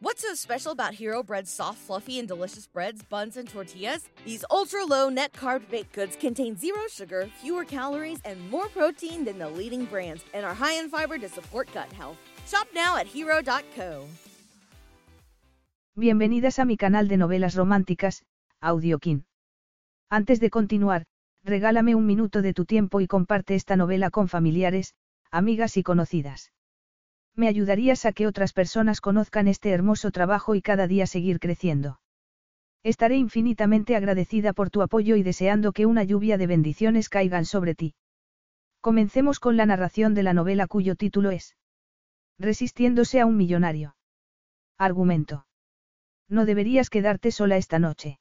What's so special about Hero Bread's soft, fluffy, and delicious breads, buns, and tortillas? These ultra low net carb baked goods contain zero sugar, fewer calories, and more protein than the leading brands, and are high in fiber to support gut health. Shop now at hero.co. Bienvenidas a mi canal de novelas románticas, Audiokin. Antes de continuar, regálame un minuto de tu tiempo y comparte esta novela con familiares, amigas y conocidas. Me ayudarías a que otras personas conozcan este hermoso trabajo y cada día seguir creciendo. Estaré infinitamente agradecida por tu apoyo y deseando que una lluvia de bendiciones caigan sobre ti. Comencemos con la narración de la novela cuyo título es Resistiéndose a un millonario. Argumento. No deberías quedarte sola esta noche.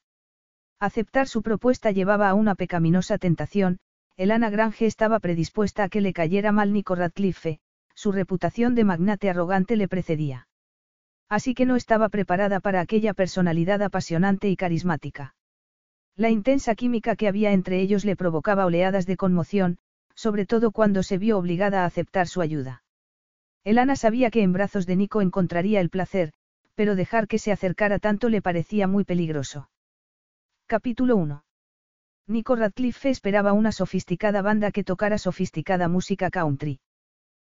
Aceptar su propuesta llevaba a una pecaminosa tentación, Elana Grange estaba predispuesta a que le cayera mal Nico Radcliffe, su reputación de magnate arrogante le precedía. Así que no estaba preparada para aquella personalidad apasionante y carismática. La intensa química que había entre ellos le provocaba oleadas de conmoción, sobre todo cuando se vio obligada a aceptar su ayuda. Elana sabía que en brazos de Nico encontraría el placer, pero dejar que se acercara tanto le parecía muy peligroso. Capítulo 1. Nico Radcliffe esperaba una sofisticada banda que tocara sofisticada música country.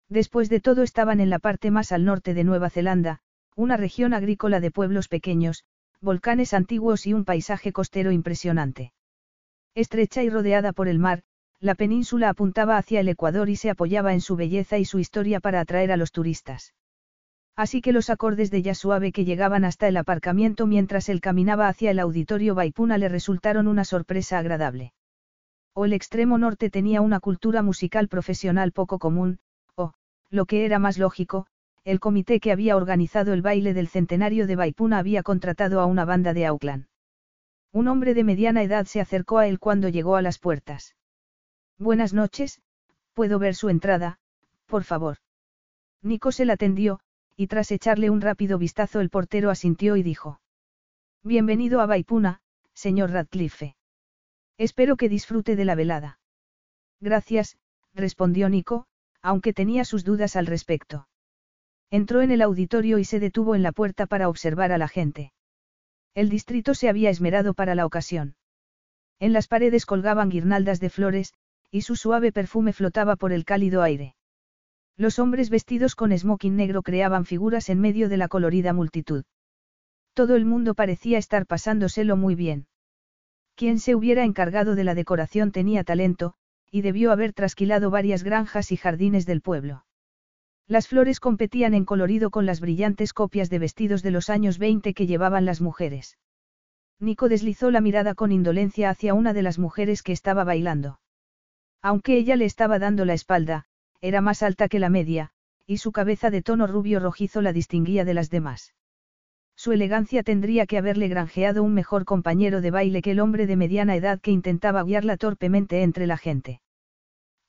Después de todo estaban en la parte más al norte de Nueva Zelanda, una región agrícola de pueblos pequeños, volcanes antiguos y un paisaje costero impresionante. Estrecha y rodeada por el mar, la península apuntaba hacia el Ecuador y se apoyaba en su belleza y su historia para atraer a los turistas. Así que los acordes de ya suave que llegaban hasta el aparcamiento mientras él caminaba hacia el auditorio Baipuna le resultaron una sorpresa agradable. O el extremo norte tenía una cultura musical profesional poco común, lo que era más lógico, el comité que había organizado el baile del centenario de Baipuna había contratado a una banda de Auckland. Un hombre de mediana edad se acercó a él cuando llegó a las puertas. Buenas noches, puedo ver su entrada, por favor. Nico se la atendió, y tras echarle un rápido vistazo el portero asintió y dijo. Bienvenido a Baipuna, señor Radcliffe. Espero que disfrute de la velada. Gracias, respondió Nico, aunque tenía sus dudas al respecto. Entró en el auditorio y se detuvo en la puerta para observar a la gente. El distrito se había esmerado para la ocasión. En las paredes colgaban guirnaldas de flores, y su suave perfume flotaba por el cálido aire. Los hombres vestidos con smoking negro creaban figuras en medio de la colorida multitud. Todo el mundo parecía estar pasándoselo muy bien. Quien se hubiera encargado de la decoración tenía talento, y debió haber trasquilado varias granjas y jardines del pueblo. Las flores competían en colorido con las brillantes copias de vestidos de los años 20 que llevaban las mujeres. Nico deslizó la mirada con indolencia hacia una de las mujeres que estaba bailando. Aunque ella le estaba dando la espalda, era más alta que la media, y su cabeza de tono rubio rojizo la distinguía de las demás. Su elegancia tendría que haberle granjeado un mejor compañero de baile que el hombre de mediana edad que intentaba guiarla torpemente entre la gente.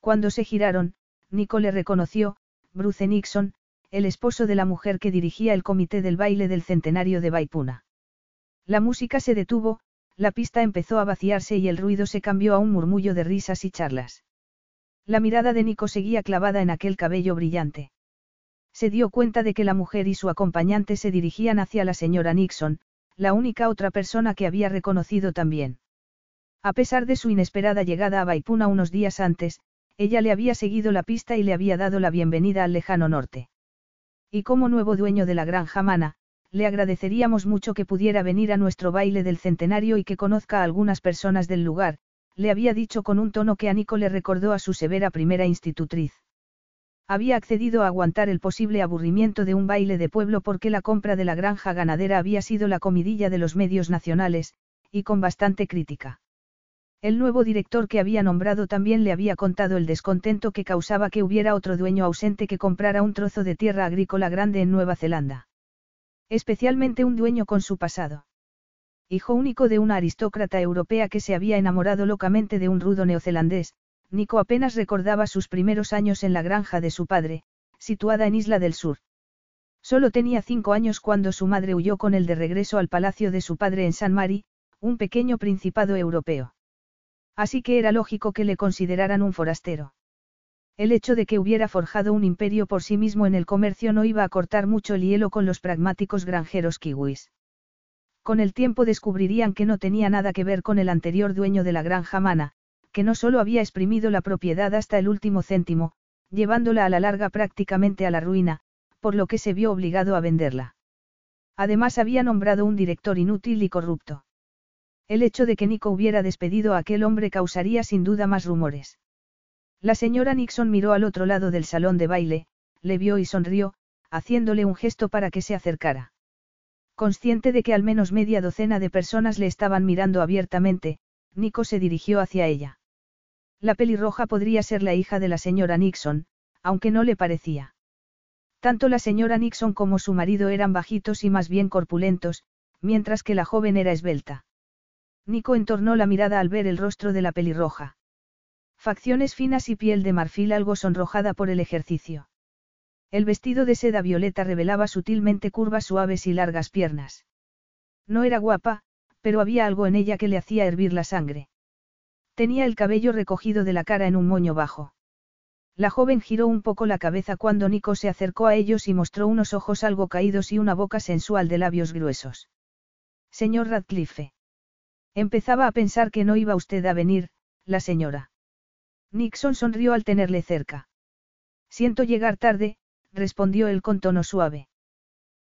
Cuando se giraron, Nico le reconoció, Bruce Nixon, el esposo de la mujer que dirigía el comité del baile del centenario de Baipuna. La música se detuvo, la pista empezó a vaciarse y el ruido se cambió a un murmullo de risas y charlas. La mirada de Nico seguía clavada en aquel cabello brillante. Se dio cuenta de que la mujer y su acompañante se dirigían hacia la señora Nixon, la única otra persona que había reconocido también. A pesar de su inesperada llegada a Baipuna unos días antes, ella le había seguido la pista y le había dado la bienvenida al lejano norte. Y como nuevo dueño de la granja Mana, le agradeceríamos mucho que pudiera venir a nuestro baile del centenario y que conozca a algunas personas del lugar, le había dicho con un tono que a Nico le recordó a su severa primera institutriz. Había accedido a aguantar el posible aburrimiento de un baile de pueblo porque la compra de la granja ganadera había sido la comidilla de los medios nacionales, y con bastante crítica. El nuevo director que había nombrado también le había contado el descontento que causaba que hubiera otro dueño ausente que comprara un trozo de tierra agrícola grande en Nueva Zelanda. Especialmente un dueño con su pasado. Hijo único de una aristócrata europea que se había enamorado locamente de un rudo neozelandés, Nico apenas recordaba sus primeros años en la granja de su padre, situada en Isla del Sur. Solo tenía cinco años cuando su madre huyó con él de regreso al palacio de su padre en San Mari, un pequeño principado europeo. Así que era lógico que le consideraran un forastero. El hecho de que hubiera forjado un imperio por sí mismo en el comercio no iba a cortar mucho el hielo con los pragmáticos granjeros kiwis. Con el tiempo descubrirían que no tenía nada que ver con el anterior dueño de la granja Mana, que no solo había exprimido la propiedad hasta el último céntimo, llevándola a la larga prácticamente a la ruina, por lo que se vio obligado a venderla. Además había nombrado un director inútil y corrupto. El hecho de que Nico hubiera despedido a aquel hombre causaría sin duda más rumores. La señora Nixon miró al otro lado del salón de baile, le vio y sonrió, haciéndole un gesto para que se acercara. Consciente de que al menos media docena de personas le estaban mirando abiertamente, Nico se dirigió hacia ella. La pelirroja podría ser la hija de la señora Nixon, aunque no le parecía. Tanto la señora Nixon como su marido eran bajitos y más bien corpulentos, mientras que la joven era esbelta. Nico entornó la mirada al ver el rostro de la pelirroja. Facciones finas y piel de marfil algo sonrojada por el ejercicio. El vestido de seda violeta revelaba sutilmente curvas suaves y largas piernas. No era guapa, pero había algo en ella que le hacía hervir la sangre. Tenía el cabello recogido de la cara en un moño bajo. La joven giró un poco la cabeza cuando Nico se acercó a ellos y mostró unos ojos algo caídos y una boca sensual de labios gruesos. Señor Radcliffe. Empezaba a pensar que no iba usted a venir, la señora. Nixon sonrió al tenerle cerca. Siento llegar tarde, respondió él con tono suave.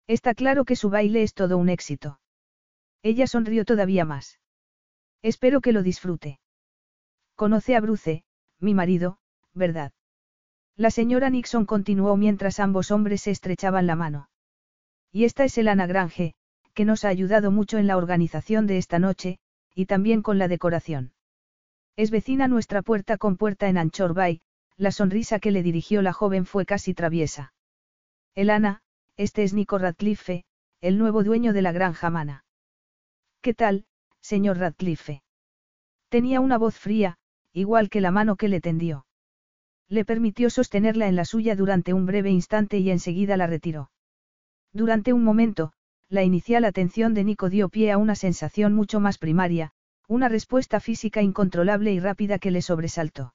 Está claro que su baile es todo un éxito. Ella sonrió todavía más. Espero que lo disfrute. Conoce a Bruce, mi marido, ¿verdad? La señora Nixon continuó mientras ambos hombres se estrechaban la mano. Y esta es Elana Grange, que nos ha ayudado mucho en la organización de esta noche, y también con la decoración. Es vecina nuestra puerta con puerta en Anchor Bay, la sonrisa que le dirigió la joven fue casi traviesa. Elana, este es Nico Radcliffe, el nuevo dueño de la granja Mana. ¿Qué tal, señor Radcliffe? Tenía una voz fría, igual que la mano que le tendió. Le permitió sostenerla en la suya durante un breve instante y enseguida la retiró. Durante un momento, la inicial atención de Nico dio pie a una sensación mucho más primaria, una respuesta física incontrolable y rápida que le sobresaltó.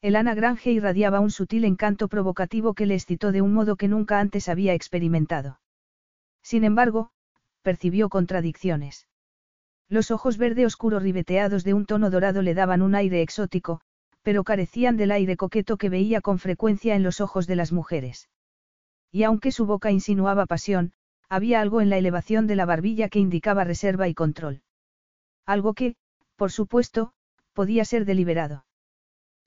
El Ana Grange irradiaba un sutil encanto provocativo que le excitó de un modo que nunca antes había experimentado. Sin embargo, percibió contradicciones. Los ojos verde oscuro ribeteados de un tono dorado le daban un aire exótico, pero carecían del aire coqueto que veía con frecuencia en los ojos de las mujeres. Y aunque su boca insinuaba pasión, había algo en la elevación de la barbilla que indicaba reserva y control. Algo que, por supuesto, podía ser deliberado.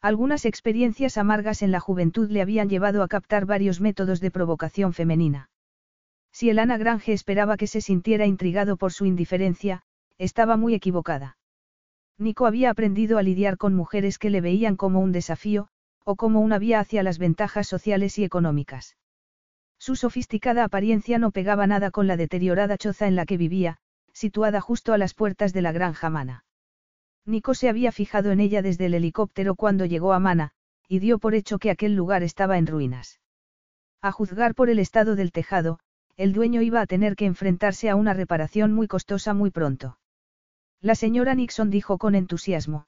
Algunas experiencias amargas en la juventud le habían llevado a captar varios métodos de provocación femenina. Si el Ana Grange esperaba que se sintiera intrigado por su indiferencia, estaba muy equivocada. Nico había aprendido a lidiar con mujeres que le veían como un desafío, o como una vía hacia las ventajas sociales y económicas. Su sofisticada apariencia no pegaba nada con la deteriorada choza en la que vivía, situada justo a las puertas de la granja Mana. Nico se había fijado en ella desde el helicóptero cuando llegó a Mana, y dio por hecho que aquel lugar estaba en ruinas. A juzgar por el estado del tejado, el dueño iba a tener que enfrentarse a una reparación muy costosa muy pronto. La señora Nixon dijo con entusiasmo.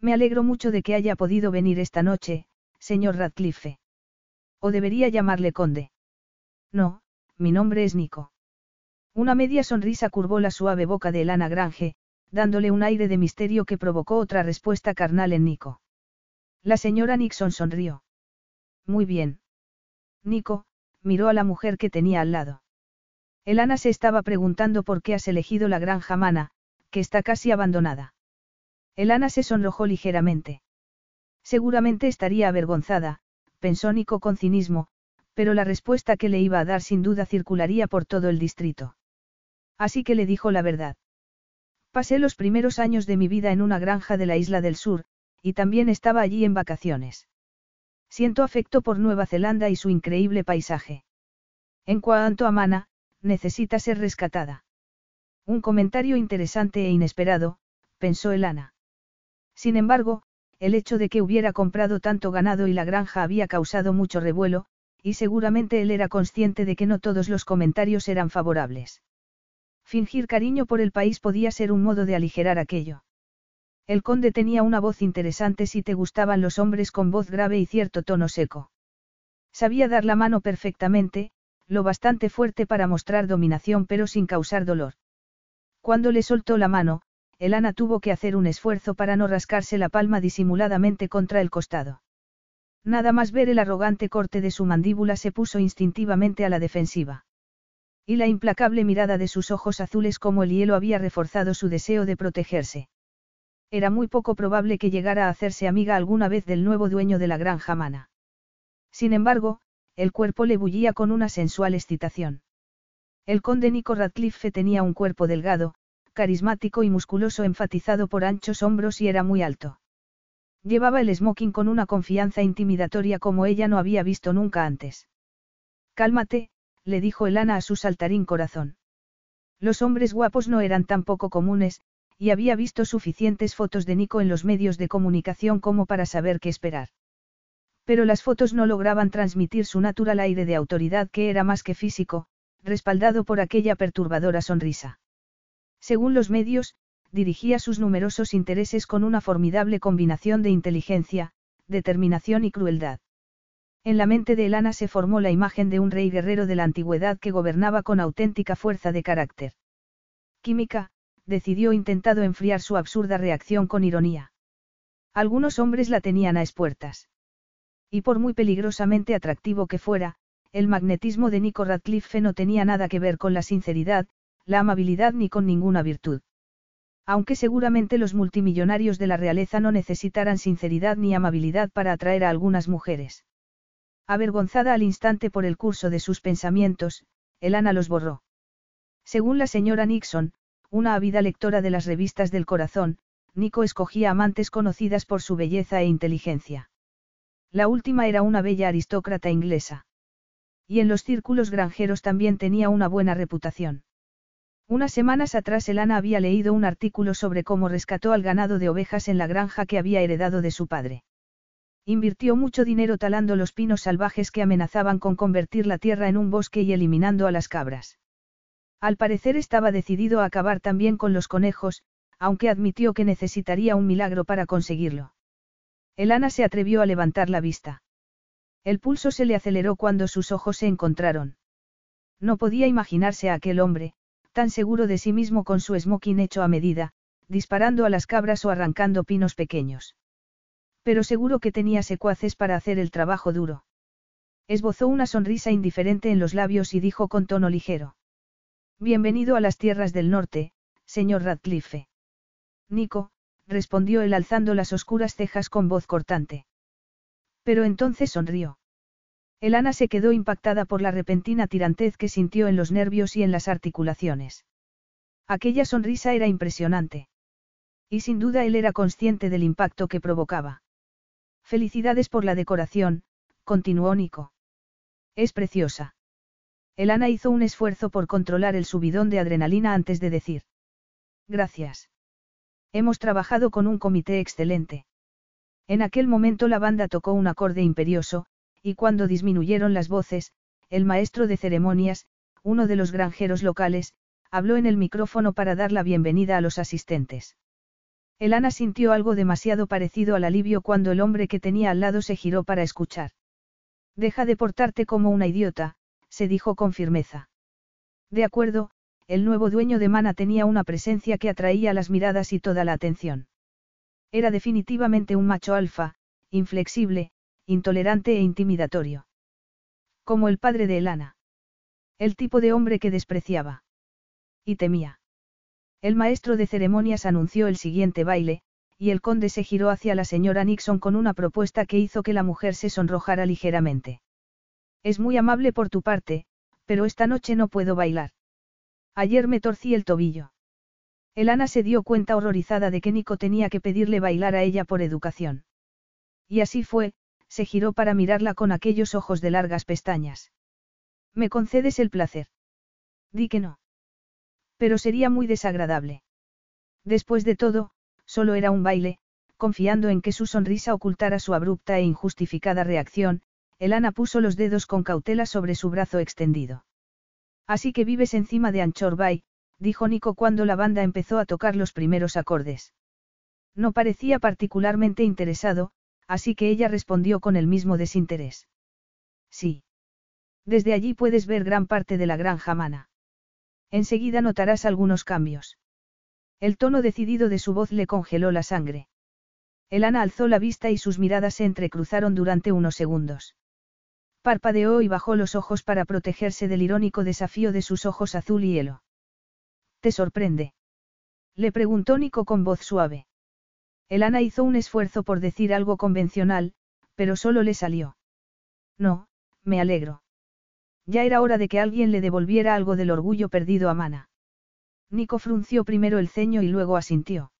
Me alegro mucho de que haya podido venir esta noche, señor Radcliffe. ¿O debería llamarle conde? No, mi nombre es Nico. Una media sonrisa curvó la suave boca de Elana Grange, dándole un aire de misterio que provocó otra respuesta carnal en Nico. La señora Nixon sonrió. Muy bien. Nico, miró a la mujer que tenía al lado. Elana se estaba preguntando por qué has elegido la granja Mana, que está casi abandonada. Elana se sonrojó ligeramente. Seguramente estaría avergonzada, pensó Nico con cinismo, pero la respuesta que le iba a dar sin duda circularía por todo el distrito. Así que le dijo la verdad. Pasé los primeros años de mi vida en una granja de la isla del sur, y también estaba allí en vacaciones. Siento afecto por Nueva Zelanda y su increíble paisaje. En cuanto a Mana, necesita ser rescatada. Un comentario interesante e inesperado, pensó Elana. Sin embargo, el hecho de que hubiera comprado tanto ganado y la granja había causado mucho revuelo, y seguramente él era consciente de que no todos los comentarios eran favorables. Fingir cariño por el país podía ser un modo de aligerar aquello. El conde tenía una voz interesante si te gustaban los hombres con voz grave y cierto tono seco. Sabía dar la mano perfectamente, lo bastante fuerte para mostrar dominación pero sin causar dolor. Cuando le soltó la mano, Elana tuvo que hacer un esfuerzo para no rascarse la palma disimuladamente contra el costado. Nada más ver el arrogante corte de su mandíbula se puso instintivamente a la defensiva. Y la implacable mirada de sus ojos azules como el hielo había reforzado su deseo de protegerse. Era muy poco probable que llegara a hacerse amiga alguna vez del nuevo dueño de la granja mana. Sin embargo, el cuerpo le bullía con una sensual excitación. El conde Nico Radcliffe tenía un cuerpo delgado, carismático y musculoso enfatizado por anchos hombros y era muy alto. Llevaba el smoking con una confianza intimidatoria como ella no había visto nunca antes. Cálmate, le dijo Elana a su saltarín corazón. Los hombres guapos no eran tan poco comunes, y había visto suficientes fotos de Nico en los medios de comunicación como para saber qué esperar. Pero las fotos no lograban transmitir su natural aire de autoridad que era más que físico, respaldado por aquella perturbadora sonrisa. Según los medios, dirigía sus numerosos intereses con una formidable combinación de inteligencia, determinación y crueldad. En la mente de Elana se formó la imagen de un rey guerrero de la antigüedad que gobernaba con auténtica fuerza de carácter. Química, decidió intentado enfriar su absurda reacción con ironía. Algunos hombres la tenían a espuertas. Y por muy peligrosamente atractivo que fuera, el magnetismo de Nico Radcliffe no tenía nada que ver con la sinceridad, la amabilidad ni con ninguna virtud. Aunque seguramente los multimillonarios de la realeza no necesitaran sinceridad ni amabilidad para atraer a algunas mujeres. Avergonzada al instante por el curso de sus pensamientos, Elana los borró. Según la señora Nixon, una ávida lectora de las revistas del corazón, Nico escogía amantes conocidas por su belleza e inteligencia. La última era una bella aristócrata inglesa. Y en los círculos granjeros también tenía una buena reputación. Unas semanas atrás Elana había leído un artículo sobre cómo rescató al ganado de ovejas en la granja que había heredado de su padre. Invirtió mucho dinero talando los pinos salvajes que amenazaban con convertir la tierra en un bosque y eliminando a las cabras. Al parecer estaba decidido a acabar también con los conejos, aunque admitió que necesitaría un milagro para conseguirlo. Elana se atrevió a levantar la vista. El pulso se le aceleró cuando sus ojos se encontraron. No podía imaginarse a aquel hombre, tan seguro de sí mismo con su smoking hecho a medida, disparando a las cabras o arrancando pinos pequeños. Pero seguro que tenía secuaces para hacer el trabajo duro. Esbozó una sonrisa indiferente en los labios y dijo con tono ligero. Bienvenido a las tierras del norte, señor Radcliffe. Nico, respondió él alzando las oscuras cejas con voz cortante. Pero entonces sonrió. Elana se quedó impactada por la repentina tirantez que sintió en los nervios y en las articulaciones. Aquella sonrisa era impresionante. Y sin duda él era consciente del impacto que provocaba. Felicidades por la decoración, continuó Nico. Es preciosa. Elana hizo un esfuerzo por controlar el subidón de adrenalina antes de decir. Gracias. Hemos trabajado con un comité excelente. En aquel momento la banda tocó un acorde imperioso, y cuando disminuyeron las voces, el maestro de ceremonias, uno de los granjeros locales, habló en el micrófono para dar la bienvenida a los asistentes. Elana sintió algo demasiado parecido al alivio cuando el hombre que tenía al lado se giró para escuchar. Deja de portarte como una idiota, se dijo con firmeza. De acuerdo, el nuevo dueño de Mana tenía una presencia que atraía las miradas y toda la atención. Era definitivamente un macho alfa, inflexible, intolerante e intimidatorio. Como el padre de Elana. El tipo de hombre que despreciaba. Y temía. El maestro de ceremonias anunció el siguiente baile, y el conde se giró hacia la señora Nixon con una propuesta que hizo que la mujer se sonrojara ligeramente. Es muy amable por tu parte, pero esta noche no puedo bailar. Ayer me torcí el tobillo. Elana se dio cuenta horrorizada de que Nico tenía que pedirle bailar a ella por educación. Y así fue, se giró para mirarla con aquellos ojos de largas pestañas. ¿Me concedes el placer? Di que no. Pero sería muy desagradable. Después de todo, solo era un baile, confiando en que su sonrisa ocultara su abrupta e injustificada reacción, Elana puso los dedos con cautela sobre su brazo extendido. Así que vives encima de Anchor Bay, dijo Nico cuando la banda empezó a tocar los primeros acordes. No parecía particularmente interesado, así que ella respondió con el mismo desinterés. Sí. Desde allí puedes ver gran parte de la granja mana. Enseguida notarás algunos cambios. El tono decidido de su voz le congeló la sangre. Elana alzó la vista y sus miradas se entrecruzaron durante unos segundos. Parpadeó y bajó los ojos para protegerse del irónico desafío de sus ojos azul y hielo. ¿Te sorprende? Le preguntó Nico con voz suave. Elana hizo un esfuerzo por decir algo convencional, pero solo le salió. No, me alegro. Ya era hora de que alguien le devolviera algo del orgullo perdido a Mana. Nico frunció primero el ceño y luego asintió.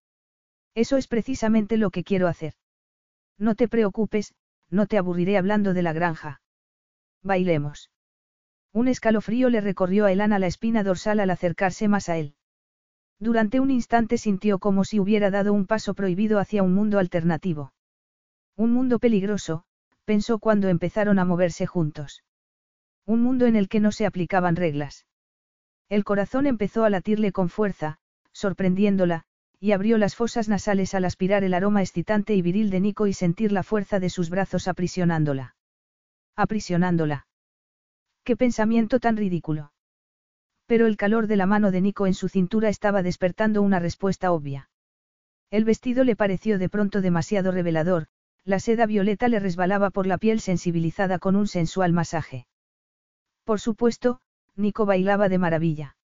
Eso es precisamente lo que quiero hacer. No te preocupes, no te aburriré hablando de la granja. Bailemos. Un escalofrío le recorrió a Elana la espina dorsal al acercarse más a él. Durante un instante sintió como si hubiera dado un paso prohibido hacia un mundo alternativo. Un mundo peligroso, pensó cuando empezaron a moverse juntos. Un mundo en el que no se aplicaban reglas. El corazón empezó a latirle con fuerza, sorprendiéndola, y abrió las fosas nasales al aspirar el aroma excitante y viril de Nico y sentir la fuerza de sus brazos aprisionándola. Aprisionándola. Qué pensamiento tan ridículo. Pero el calor de la mano de Nico en su cintura estaba despertando una respuesta obvia. El vestido le pareció de pronto demasiado revelador, la seda violeta le resbalaba por la piel sensibilizada con un sensual masaje. Por supuesto, Nico bailaba de maravilla.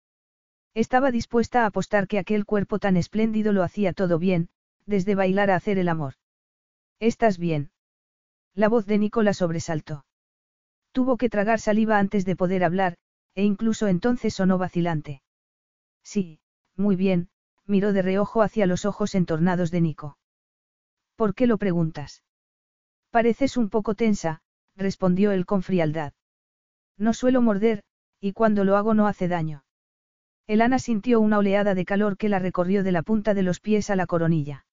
Estaba dispuesta a apostar que aquel cuerpo tan espléndido lo hacía todo bien, desde bailar a hacer el amor. ¿Estás bien? La voz de Nico la sobresaltó. Tuvo que tragar saliva antes de poder hablar, e incluso entonces sonó vacilante. Sí, muy bien, miró de reojo hacia los ojos entornados de Nico. ¿Por qué lo preguntas? Pareces un poco tensa, respondió él con frialdad. No suelo morder, y cuando lo hago no hace daño. Elana sintió una oleada de calor que la recorrió de la punta de los pies a la coronilla.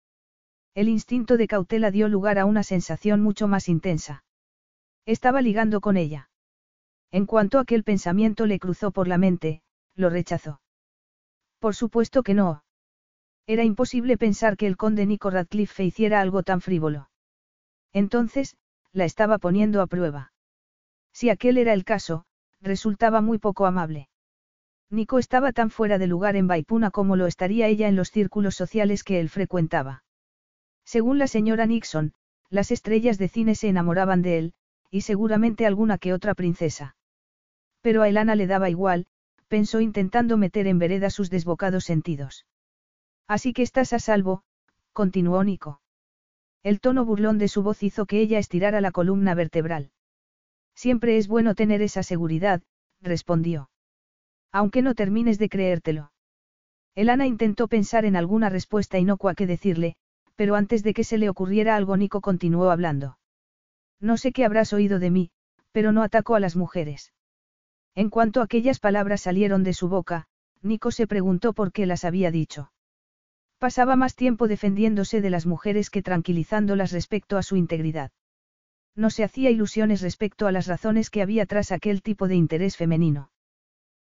El instinto de cautela dio lugar a una sensación mucho más intensa. Estaba ligando con ella. En cuanto aquel pensamiento le cruzó por la mente, lo rechazó. Por supuesto que no. Era imposible pensar que el conde Nico Radcliffe hiciera algo tan frívolo. Entonces, la estaba poniendo a prueba. Si aquel era el caso, resultaba muy poco amable. Nico estaba tan fuera de lugar en Baipuna como lo estaría ella en los círculos sociales que él frecuentaba. Según la señora Nixon, las estrellas de cine se enamoraban de él, y seguramente alguna que otra princesa. Pero a Elana le daba igual, pensó intentando meter en vereda sus desbocados sentidos. Así que estás a salvo, continuó Nico. El tono burlón de su voz hizo que ella estirara la columna vertebral. Siempre es bueno tener esa seguridad, respondió. Aunque no termines de creértelo. Elana intentó pensar en alguna respuesta inocua que decirle, pero antes de que se le ocurriera algo Nico continuó hablando. No sé qué habrás oído de mí, pero no ataco a las mujeres. En cuanto aquellas palabras salieron de su boca, Nico se preguntó por qué las había dicho. Pasaba más tiempo defendiéndose de las mujeres que tranquilizándolas respecto a su integridad. No se hacía ilusiones respecto a las razones que había tras aquel tipo de interés femenino.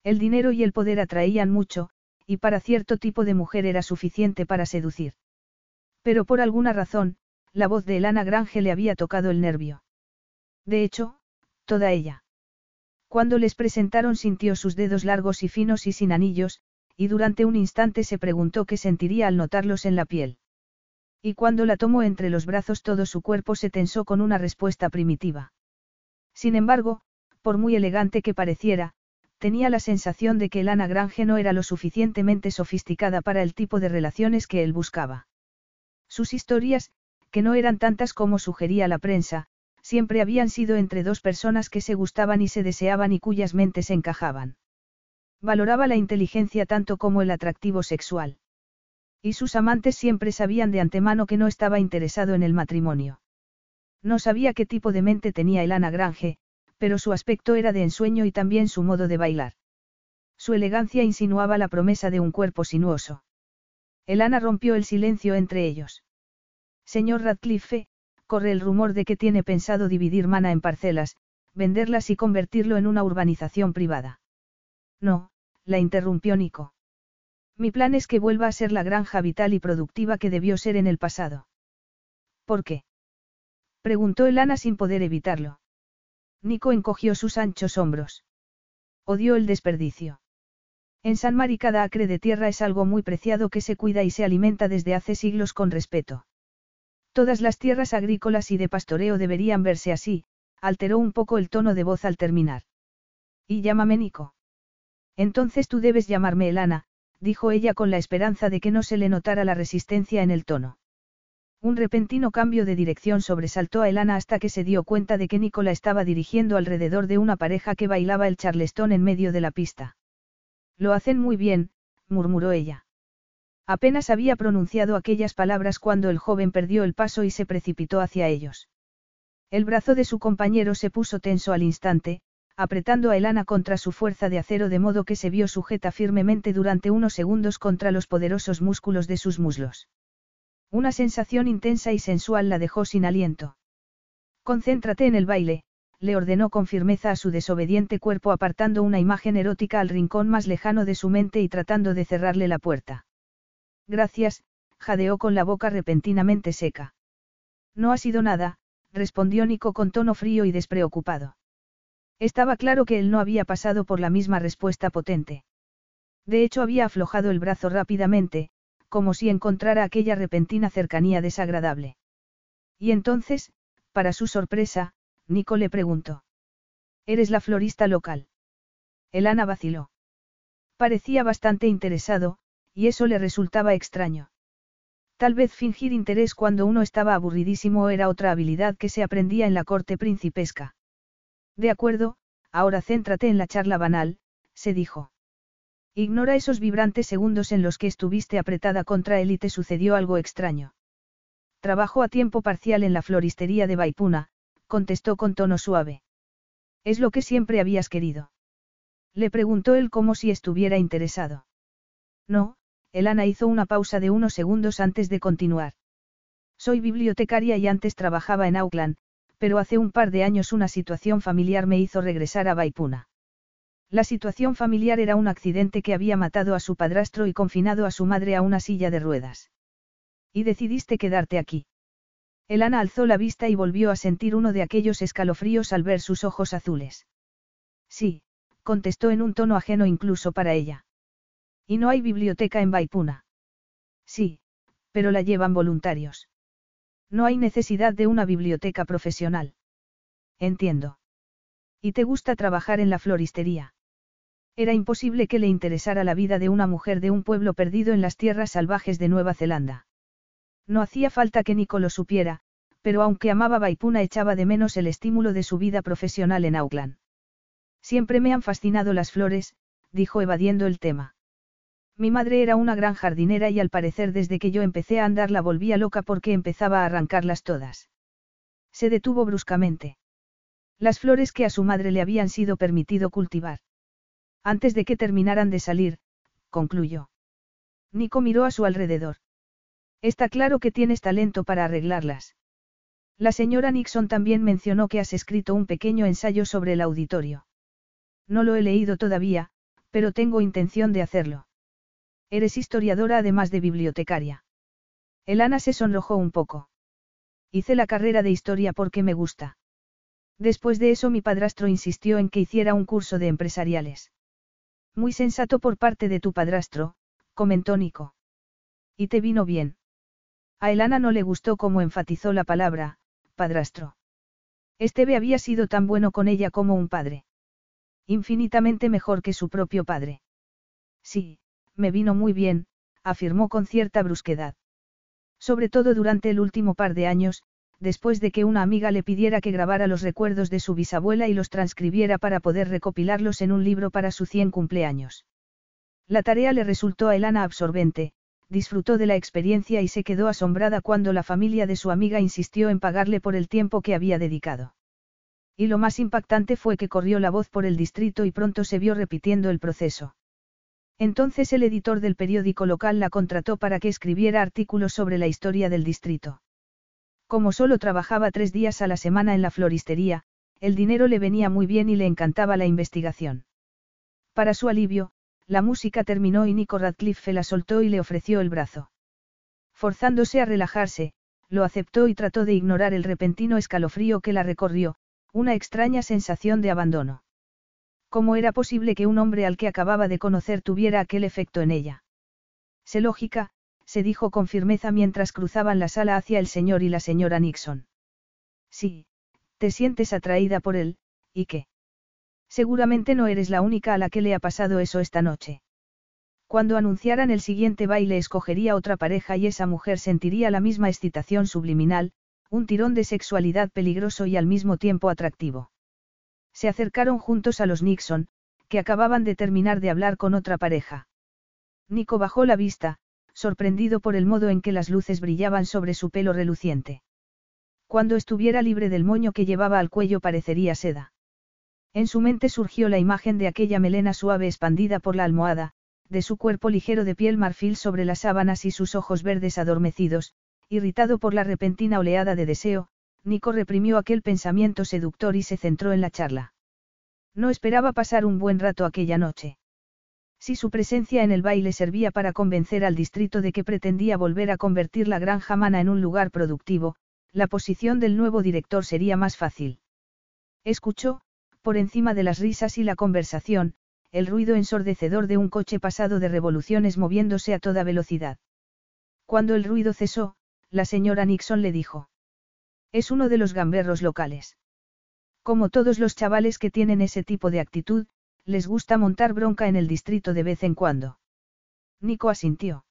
El dinero y el poder atraían mucho, y para cierto tipo de mujer era suficiente para seducir. Pero por alguna razón, la voz de Elana Grange le había tocado el nervio. De hecho, toda ella. Cuando les presentaron sintió sus dedos largos y finos y sin anillos, y durante un instante se preguntó qué sentiría al notarlos en la piel. Y cuando la tomó entre los brazos todo su cuerpo se tensó con una respuesta primitiva. Sin embargo, por muy elegante que pareciera, tenía la sensación de que el Ana Grange no era lo suficientemente sofisticada para el tipo de relaciones que él buscaba. Sus historias, que no eran tantas como sugería la prensa, siempre habían sido entre dos personas que se gustaban y se deseaban y cuyas mentes encajaban. Valoraba la inteligencia tanto como el atractivo sexual. Y sus amantes siempre sabían de antemano que no estaba interesado en el matrimonio. No sabía qué tipo de mente tenía el Ana Grange, pero su aspecto era de ensueño y también su modo de bailar. Su elegancia insinuaba la promesa de un cuerpo sinuoso. Elana rompió el silencio entre ellos. Señor Radcliffe, corre el rumor de que tiene pensado dividir Mana en parcelas, venderlas y convertirlo en una urbanización privada. No, la interrumpió Nico. Mi plan es que vuelva a ser la granja vital y productiva que debió ser en el pasado. ¿Por qué? Preguntó Elana sin poder evitarlo. Nico encogió sus anchos hombros. Odió el desperdicio. En San Mari cada acre de tierra es algo muy preciado que se cuida y se alimenta desde hace siglos con respeto. Todas las tierras agrícolas y de pastoreo deberían verse así, alteró un poco el tono de voz al terminar. Y llámame Nico. Entonces tú debes llamarme Elana, dijo ella con la esperanza de que no se le notara la resistencia en el tono. Un repentino cambio de dirección sobresaltó a Elana hasta que se dio cuenta de que Nico la estaba dirigiendo alrededor de una pareja que bailaba el charlestón en medio de la pista. Lo hacen muy bien, murmuró ella. Apenas había pronunciado aquellas palabras cuando el joven perdió el paso y se precipitó hacia ellos. El brazo de su compañero se puso tenso al instante, apretando a Elana contra su fuerza de acero de modo que se vio sujeta firmemente durante unos segundos contra los poderosos músculos de sus muslos. Una sensación intensa y sensual la dejó sin aliento. Concéntrate en el baile, le ordenó con firmeza a su desobediente cuerpo apartando una imagen erótica al rincón más lejano de su mente y tratando de cerrarle la puerta. Gracias, jadeó con la boca repentinamente seca. No ha sido nada, respondió Nico con tono frío y despreocupado. Estaba claro que él no había pasado por la misma respuesta potente. De hecho había aflojado el brazo rápidamente, como si encontrara aquella repentina cercanía desagradable. Y entonces, para su sorpresa, Nico le preguntó. ¿Eres la florista local? Elana vaciló. Parecía bastante interesado, y eso le resultaba extraño. Tal vez fingir interés cuando uno estaba aburridísimo era otra habilidad que se aprendía en la corte principesca. De acuerdo, ahora céntrate en la charla banal, se dijo. Ignora esos vibrantes segundos en los que estuviste apretada contra él y te sucedió algo extraño. Trabajo a tiempo parcial en la floristería de Baipuna, contestó con tono suave. Es lo que siempre habías querido. Le preguntó él como si estuviera interesado. No, Elana hizo una pausa de unos segundos antes de continuar. Soy bibliotecaria y antes trabajaba en Auckland, pero hace un par de años una situación familiar me hizo regresar a Baipuna. La situación familiar era un accidente que había matado a su padrastro y confinado a su madre a una silla de ruedas. Y decidiste quedarte aquí. Elana alzó la vista y volvió a sentir uno de aquellos escalofríos al ver sus ojos azules. Sí, contestó en un tono ajeno incluso para ella. ¿Y no hay biblioteca en Baipuna? Sí, pero la llevan voluntarios. No hay necesidad de una biblioteca profesional. Entiendo. ¿Y te gusta trabajar en la floristería? Era imposible que le interesara la vida de una mujer de un pueblo perdido en las tierras salvajes de Nueva Zelanda. No hacía falta que Nico lo supiera, pero aunque amaba Baipuna echaba de menos el estímulo de su vida profesional en Auckland. Siempre me han fascinado las flores, dijo evadiendo el tema. Mi madre era una gran jardinera y al parecer desde que yo empecé a andar la volvía loca porque empezaba a arrancarlas todas. Se detuvo bruscamente. Las flores que a su madre le habían sido permitido cultivar. Antes de que terminaran de salir, concluyó. Nico miró a su alrededor. Está claro que tienes talento para arreglarlas. La señora Nixon también mencionó que has escrito un pequeño ensayo sobre el auditorio. No lo he leído todavía, pero tengo intención de hacerlo. Eres historiadora además de bibliotecaria. Elana se sonrojó un poco. Hice la carrera de historia porque me gusta. Después de eso mi padrastro insistió en que hiciera un curso de empresariales. Muy sensato por parte de tu padrastro, comentó Nico. ¿Y te vino bien? A Elana no le gustó cómo enfatizó la palabra, padrastro. Esteve había sido tan bueno con ella como un padre. Infinitamente mejor que su propio padre. Sí, me vino muy bien, afirmó con cierta brusquedad. Sobre todo durante el último par de años, después de que una amiga le pidiera que grabara los recuerdos de su bisabuela y los transcribiera para poder recopilarlos en un libro para su cien cumpleaños. La tarea le resultó a Elana absorbente, disfrutó de la experiencia y se quedó asombrada cuando la familia de su amiga insistió en pagarle por el tiempo que había dedicado. Y lo más impactante fue que corrió la voz por el distrito y pronto se vio repitiendo el proceso. Entonces el editor del periódico local la contrató para que escribiera artículos sobre la historia del distrito. Como solo trabajaba tres días a la semana en la floristería, el dinero le venía muy bien y le encantaba la investigación. Para su alivio, la música terminó y Nico Radcliffe la soltó y le ofreció el brazo. Forzándose a relajarse, lo aceptó y trató de ignorar el repentino escalofrío que la recorrió, una extraña sensación de abandono. ¿Cómo era posible que un hombre al que acababa de conocer tuviera aquel efecto en ella? Sé lógica, se dijo con firmeza mientras cruzaban la sala hacia el señor y la señora Nixon. Sí, te sientes atraída por él, ¿y qué? Seguramente no eres la única a la que le ha pasado eso esta noche. Cuando anunciaran el siguiente baile escogería otra pareja y esa mujer sentiría la misma excitación subliminal, un tirón de sexualidad peligroso y al mismo tiempo atractivo. Se acercaron juntos a los Nixon, que acababan de terminar de hablar con otra pareja. Nico bajó la vista, sorprendido por el modo en que las luces brillaban sobre su pelo reluciente. Cuando estuviera libre del moño que llevaba al cuello parecería seda. En su mente surgió la imagen de aquella melena suave expandida por la almohada, de su cuerpo ligero de piel marfil sobre las sábanas y sus ojos verdes adormecidos, irritado por la repentina oleada de deseo, Nico reprimió aquel pensamiento seductor y se centró en la charla. No esperaba pasar un buen rato aquella noche. Si su presencia en el baile servía para convencer al distrito de que pretendía volver a convertir la granja mana en un lugar productivo, la posición del nuevo director sería más fácil. Escuchó, por encima de las risas y la conversación, el ruido ensordecedor de un coche pasado de revoluciones moviéndose a toda velocidad. Cuando el ruido cesó, la señora Nixon le dijo. Es uno de los gamberros locales. Como todos los chavales que tienen ese tipo de actitud, les gusta montar bronca en el distrito de vez en cuando. Nico asintió.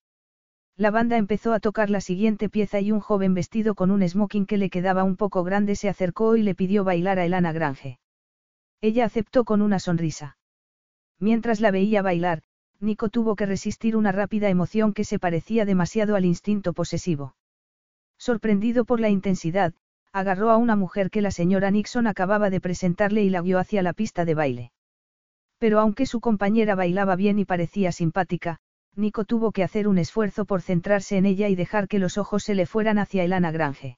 La banda empezó a tocar la siguiente pieza y un joven vestido con un smoking que le quedaba un poco grande se acercó y le pidió bailar a Elana Grange. Ella aceptó con una sonrisa. Mientras la veía bailar, Nico tuvo que resistir una rápida emoción que se parecía demasiado al instinto posesivo. Sorprendido por la intensidad, agarró a una mujer que la señora Nixon acababa de presentarle y la guió hacia la pista de baile. Pero aunque su compañera bailaba bien y parecía simpática, Nico tuvo que hacer un esfuerzo por centrarse en ella y dejar que los ojos se le fueran hacia Elana Grange.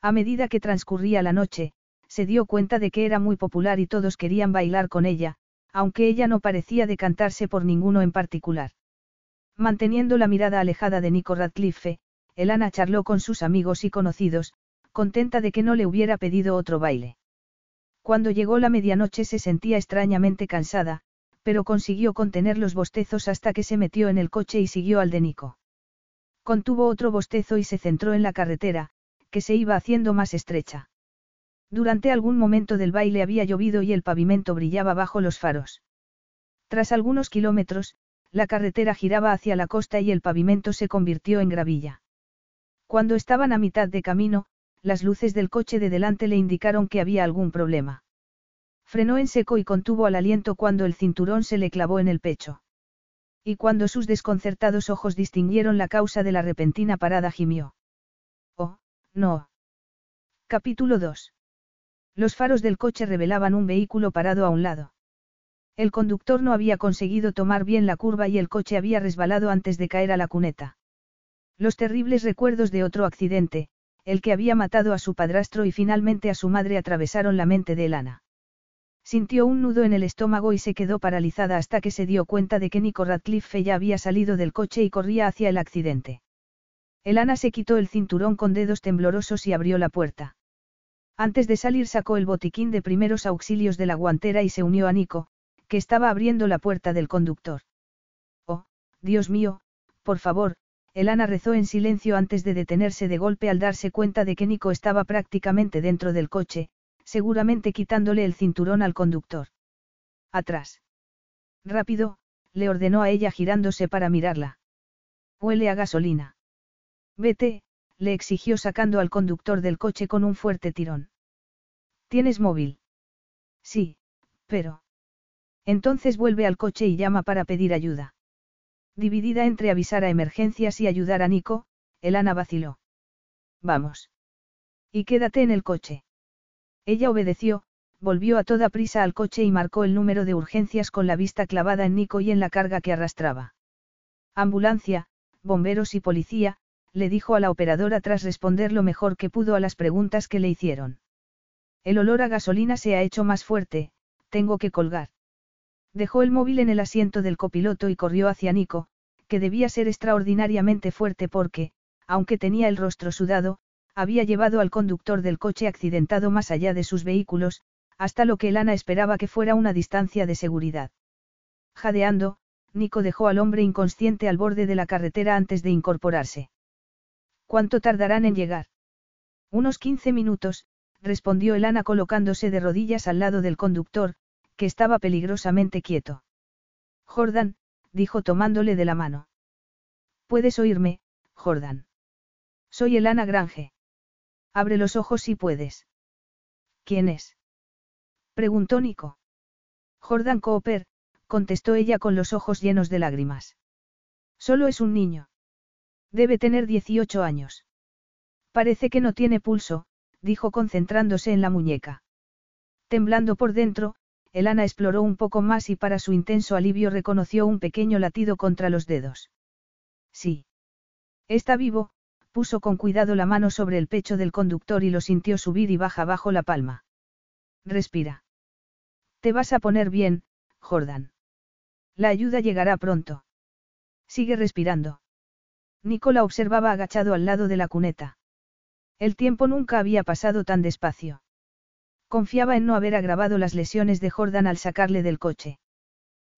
A medida que transcurría la noche, se dio cuenta de que era muy popular y todos querían bailar con ella, aunque ella no parecía decantarse por ninguno en particular. Manteniendo la mirada alejada de Nico Radcliffe, Elana charló con sus amigos y conocidos, contenta de que no le hubiera pedido otro baile. Cuando llegó la medianoche se sentía extrañamente cansada, pero consiguió contener los bostezos hasta que se metió en el coche y siguió al de Nico. Contuvo otro bostezo y se centró en la carretera, que se iba haciendo más estrecha. Durante algún momento del baile había llovido y el pavimento brillaba bajo los faros. Tras algunos kilómetros, la carretera giraba hacia la costa y el pavimento se convirtió en gravilla. Cuando estaban a mitad de camino, las luces del coche de delante le indicaron que había algún problema. Frenó en seco y contuvo al aliento cuando el cinturón se le clavó en el pecho. Y cuando sus desconcertados ojos distinguieron la causa de la repentina parada gimió. Oh, no. Capítulo 2. Los faros del coche revelaban un vehículo parado a un lado. El conductor no había conseguido tomar bien la curva y el coche había resbalado antes de caer a la cuneta. Los terribles recuerdos de otro accidente, el que había matado a su padrastro y finalmente a su madre atravesaron la mente de Elana. Sintió un nudo en el estómago y se quedó paralizada hasta que se dio cuenta de que Nico Radcliffe ya había salido del coche y corría hacia el accidente. Elana se quitó el cinturón con dedos temblorosos y abrió la puerta. Antes de salir sacó el botiquín de primeros auxilios de la guantera y se unió a Nico, que estaba abriendo la puerta del conductor. Oh, Dios mío, por favor, Elana rezó en silencio antes de detenerse de golpe al darse cuenta de que Nico estaba prácticamente dentro del coche, seguramente quitándole el cinturón al conductor. Atrás. Rápido, le ordenó a ella girándose para mirarla. Huele a gasolina. Vete, le exigió sacando al conductor del coche con un fuerte tirón. ¿Tienes móvil? Sí, pero. Entonces vuelve al coche y llama para pedir ayuda. Dividida entre avisar a emergencias y ayudar a Nico, Elana vaciló. Vamos. Y quédate en el coche. Ella obedeció, volvió a toda prisa al coche y marcó el número de urgencias con la vista clavada en Nico y en la carga que arrastraba. Ambulancia, bomberos y policía, le dijo a la operadora tras responder lo mejor que pudo a las preguntas que le hicieron. El olor a gasolina se ha hecho más fuerte, tengo que colgar. Dejó el móvil en el asiento del copiloto y corrió hacia Nico, que debía ser extraordinariamente fuerte porque, aunque tenía el rostro sudado, había llevado al conductor del coche accidentado más allá de sus vehículos, hasta lo que Elana esperaba que fuera una distancia de seguridad. Jadeando, Nico dejó al hombre inconsciente al borde de la carretera antes de incorporarse. ¿Cuánto tardarán en llegar? Unos 15 minutos, respondió Elana colocándose de rodillas al lado del conductor, que estaba peligrosamente quieto. Jordan, dijo tomándole de la mano. Puedes oírme, Jordan. Soy Elana Grange. Abre los ojos si puedes. ¿Quién es? preguntó Nico. Jordan Cooper, contestó ella con los ojos llenos de lágrimas. Solo es un niño. Debe tener 18 años. Parece que no tiene pulso, dijo concentrándose en la muñeca. Temblando por dentro, Elana exploró un poco más y para su intenso alivio reconoció un pequeño latido contra los dedos. Sí. Está vivo, puso con cuidado la mano sobre el pecho del conductor y lo sintió subir y baja bajo la palma. Respira. Te vas a poner bien, Jordan. La ayuda llegará pronto. Sigue respirando. Nicola observaba agachado al lado de la cuneta. El tiempo nunca había pasado tan despacio. Confiaba en no haber agravado las lesiones de Jordan al sacarle del coche.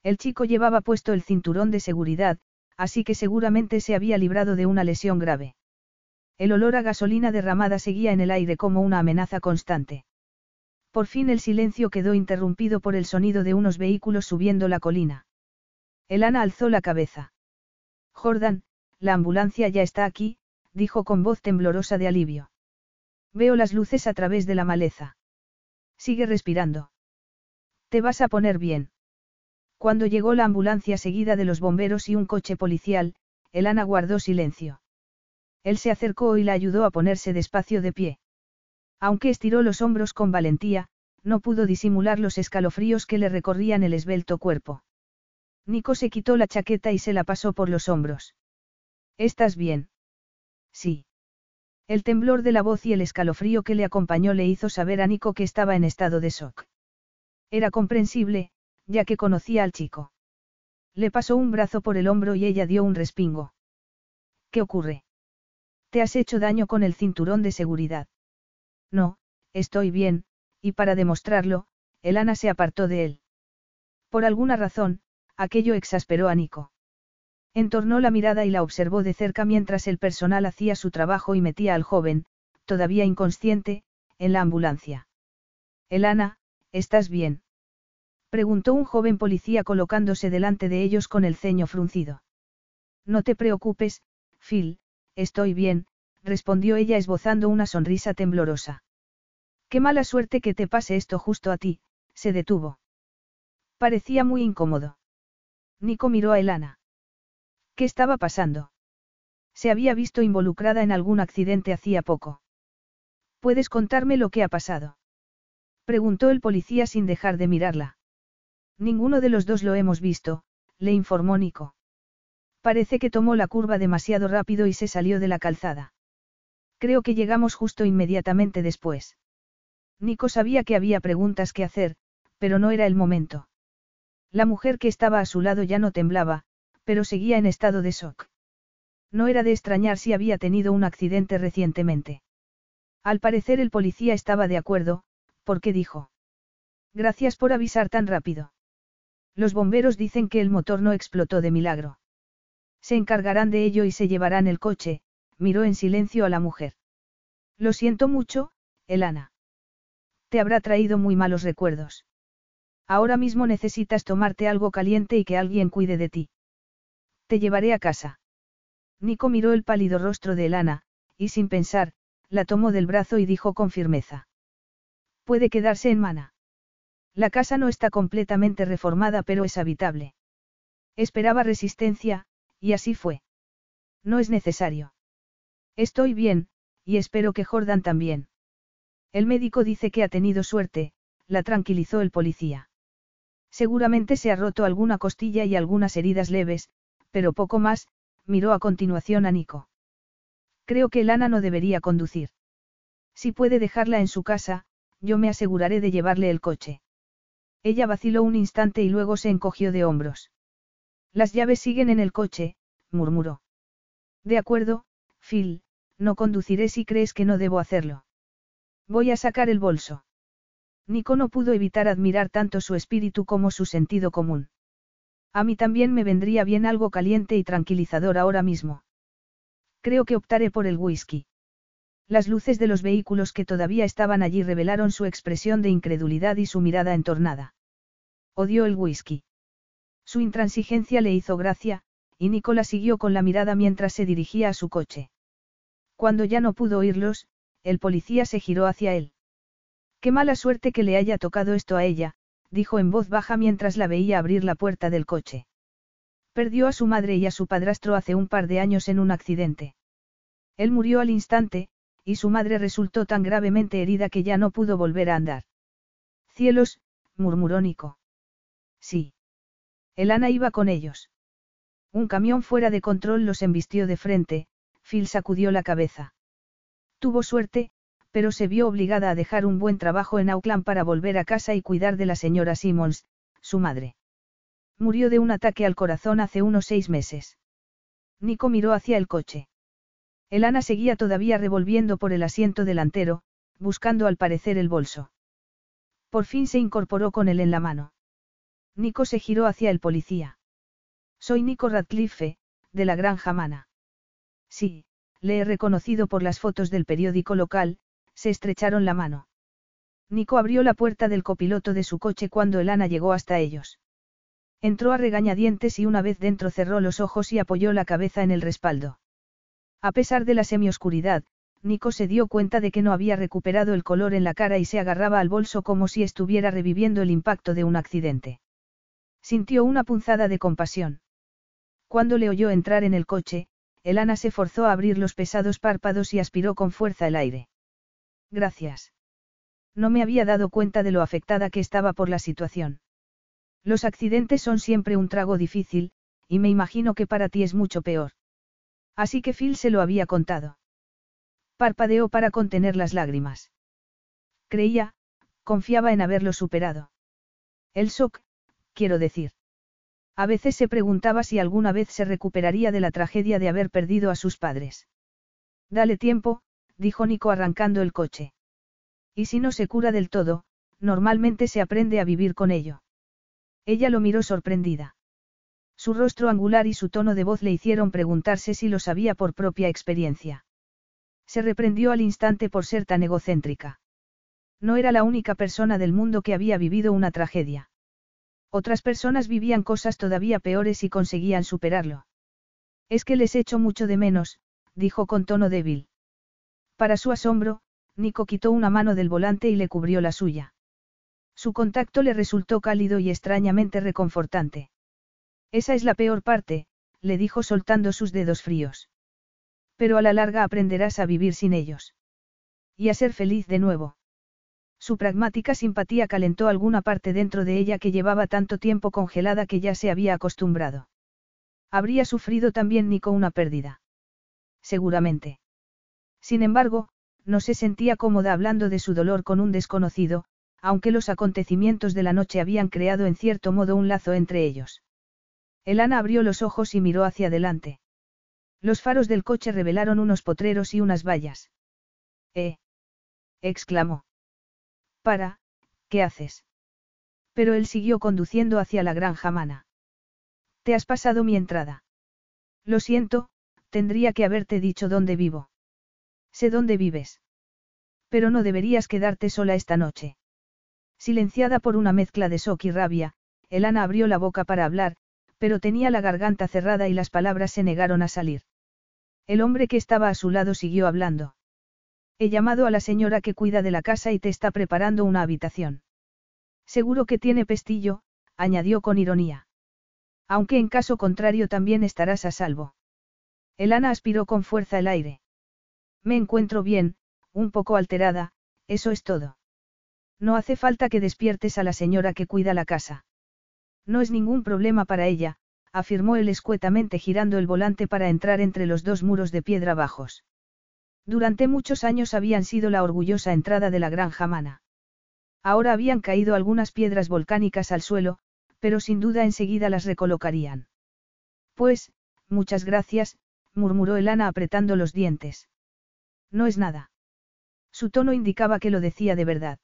El chico llevaba puesto el cinturón de seguridad, así que seguramente se había librado de una lesión grave. El olor a gasolina derramada seguía en el aire como una amenaza constante. Por fin el silencio quedó interrumpido por el sonido de unos vehículos subiendo la colina. Elana alzó la cabeza. Jordan, la ambulancia ya está aquí, dijo con voz temblorosa de alivio. Veo las luces a través de la maleza. Sigue respirando. Te vas a poner bien. Cuando llegó la ambulancia seguida de los bomberos y un coche policial, Elana guardó silencio. Él se acercó y la ayudó a ponerse despacio de pie. Aunque estiró los hombros con valentía, no pudo disimular los escalofríos que le recorrían el esbelto cuerpo. Nico se quitó la chaqueta y se la pasó por los hombros. ¿Estás bien? Sí. El temblor de la voz y el escalofrío que le acompañó le hizo saber a Nico que estaba en estado de shock. Era comprensible, ya que conocía al chico. Le pasó un brazo por el hombro y ella dio un respingo. ¿Qué ocurre? Te has hecho daño con el cinturón de seguridad. No, estoy bien, y para demostrarlo, Elana se apartó de él. Por alguna razón, aquello exasperó a Nico. Entornó la mirada y la observó de cerca mientras el personal hacía su trabajo y metía al joven, todavía inconsciente, en la ambulancia. Elana, ¿estás bien? Preguntó un joven policía colocándose delante de ellos con el ceño fruncido. No te preocupes, Phil, Estoy bien, respondió ella esbozando una sonrisa temblorosa. Qué mala suerte que te pase esto justo a ti, se detuvo. Parecía muy incómodo. Nico miró a Elana. ¿Qué estaba pasando? Se había visto involucrada en algún accidente hacía poco. ¿Puedes contarme lo que ha pasado? Preguntó el policía sin dejar de mirarla. Ninguno de los dos lo hemos visto, le informó Nico. Parece que tomó la curva demasiado rápido y se salió de la calzada. Creo que llegamos justo inmediatamente después. Nico sabía que había preguntas que hacer, pero no era el momento. La mujer que estaba a su lado ya no temblaba, pero seguía en estado de shock. No era de extrañar si había tenido un accidente recientemente. Al parecer el policía estaba de acuerdo, porque dijo. Gracias por avisar tan rápido. Los bomberos dicen que el motor no explotó de milagro. Se encargarán de ello y se llevarán el coche, miró en silencio a la mujer. Lo siento mucho, Elana. Te habrá traído muy malos recuerdos. Ahora mismo necesitas tomarte algo caliente y que alguien cuide de ti. Te llevaré a casa. Nico miró el pálido rostro de Elana, y sin pensar, la tomó del brazo y dijo con firmeza. Puede quedarse en mana. La casa no está completamente reformada pero es habitable. Esperaba resistencia, y así fue. No es necesario. Estoy bien, y espero que Jordan también. El médico dice que ha tenido suerte, la tranquilizó el policía. Seguramente se ha roto alguna costilla y algunas heridas leves, pero poco más, miró a continuación a Nico. Creo que Lana no debería conducir. Si puede dejarla en su casa, yo me aseguraré de llevarle el coche. Ella vaciló un instante y luego se encogió de hombros. Las llaves siguen en el coche, murmuró. De acuerdo, Phil, no conduciré si crees que no debo hacerlo. Voy a sacar el bolso. Nico no pudo evitar admirar tanto su espíritu como su sentido común. A mí también me vendría bien algo caliente y tranquilizador ahora mismo. Creo que optaré por el whisky. Las luces de los vehículos que todavía estaban allí revelaron su expresión de incredulidad y su mirada entornada. Odió el whisky. Su intransigencia le hizo gracia, y Nicola siguió con la mirada mientras se dirigía a su coche. Cuando ya no pudo oírlos, el policía se giró hacia él. Qué mala suerte que le haya tocado esto a ella, dijo en voz baja mientras la veía abrir la puerta del coche. Perdió a su madre y a su padrastro hace un par de años en un accidente. Él murió al instante, y su madre resultó tan gravemente herida que ya no pudo volver a andar. Cielos, murmuró Nico. Sí. Elana iba con ellos. Un camión fuera de control los embistió de frente, Phil sacudió la cabeza. Tuvo suerte, pero se vio obligada a dejar un buen trabajo en Auckland para volver a casa y cuidar de la señora Simmons, su madre. Murió de un ataque al corazón hace unos seis meses. Nico miró hacia el coche. Elana seguía todavía revolviendo por el asiento delantero, buscando al parecer el bolso. Por fin se incorporó con él en la mano. Nico se giró hacia el policía. Soy Nico Radcliffe, de la Granja Mana. Sí, le he reconocido por las fotos del periódico local, se estrecharon la mano. Nico abrió la puerta del copiloto de su coche cuando Elana llegó hasta ellos. Entró a regañadientes y una vez dentro cerró los ojos y apoyó la cabeza en el respaldo. A pesar de la semioscuridad, Nico se dio cuenta de que no había recuperado el color en la cara y se agarraba al bolso como si estuviera reviviendo el impacto de un accidente. Sintió una punzada de compasión. Cuando le oyó entrar en el coche, Elana se forzó a abrir los pesados párpados y aspiró con fuerza el aire. Gracias. No me había dado cuenta de lo afectada que estaba por la situación. Los accidentes son siempre un trago difícil, y me imagino que para ti es mucho peor. Así que Phil se lo había contado. Parpadeó para contener las lágrimas. Creía, confiaba en haberlo superado. El shock, quiero decir. A veces se preguntaba si alguna vez se recuperaría de la tragedia de haber perdido a sus padres. Dale tiempo, dijo Nico arrancando el coche. Y si no se cura del todo, normalmente se aprende a vivir con ello. Ella lo miró sorprendida. Su rostro angular y su tono de voz le hicieron preguntarse si lo sabía por propia experiencia. Se reprendió al instante por ser tan egocéntrica. No era la única persona del mundo que había vivido una tragedia. Otras personas vivían cosas todavía peores y conseguían superarlo. Es que les echo mucho de menos, dijo con tono débil. Para su asombro, Nico quitó una mano del volante y le cubrió la suya. Su contacto le resultó cálido y extrañamente reconfortante. Esa es la peor parte, le dijo soltando sus dedos fríos. Pero a la larga aprenderás a vivir sin ellos. Y a ser feliz de nuevo. Su pragmática simpatía calentó alguna parte dentro de ella que llevaba tanto tiempo congelada que ya se había acostumbrado. Habría sufrido también Nico una pérdida. Seguramente. Sin embargo, no se sentía cómoda hablando de su dolor con un desconocido, aunque los acontecimientos de la noche habían creado en cierto modo un lazo entre ellos. Elana abrió los ojos y miró hacia adelante. Los faros del coche revelaron unos potreros y unas vallas. ¡Eh! exclamó. Para, ¿qué haces? Pero él siguió conduciendo hacia la granja mana. Te has pasado mi entrada. Lo siento, tendría que haberte dicho dónde vivo. Sé dónde vives. Pero no deberías quedarte sola esta noche. Silenciada por una mezcla de shock y rabia, Elana abrió la boca para hablar, pero tenía la garganta cerrada y las palabras se negaron a salir. El hombre que estaba a su lado siguió hablando. He llamado a la señora que cuida de la casa y te está preparando una habitación. Seguro que tiene pestillo, añadió con ironía. Aunque en caso contrario también estarás a salvo. Elana aspiró con fuerza el aire. Me encuentro bien, un poco alterada, eso es todo. No hace falta que despiertes a la señora que cuida la casa. No es ningún problema para ella, afirmó él escuetamente girando el volante para entrar entre los dos muros de piedra bajos. Durante muchos años habían sido la orgullosa entrada de la granja mana. Ahora habían caído algunas piedras volcánicas al suelo, pero sin duda enseguida las recolocarían. Pues, muchas gracias, murmuró Elana apretando los dientes. No es nada. Su tono indicaba que lo decía de verdad.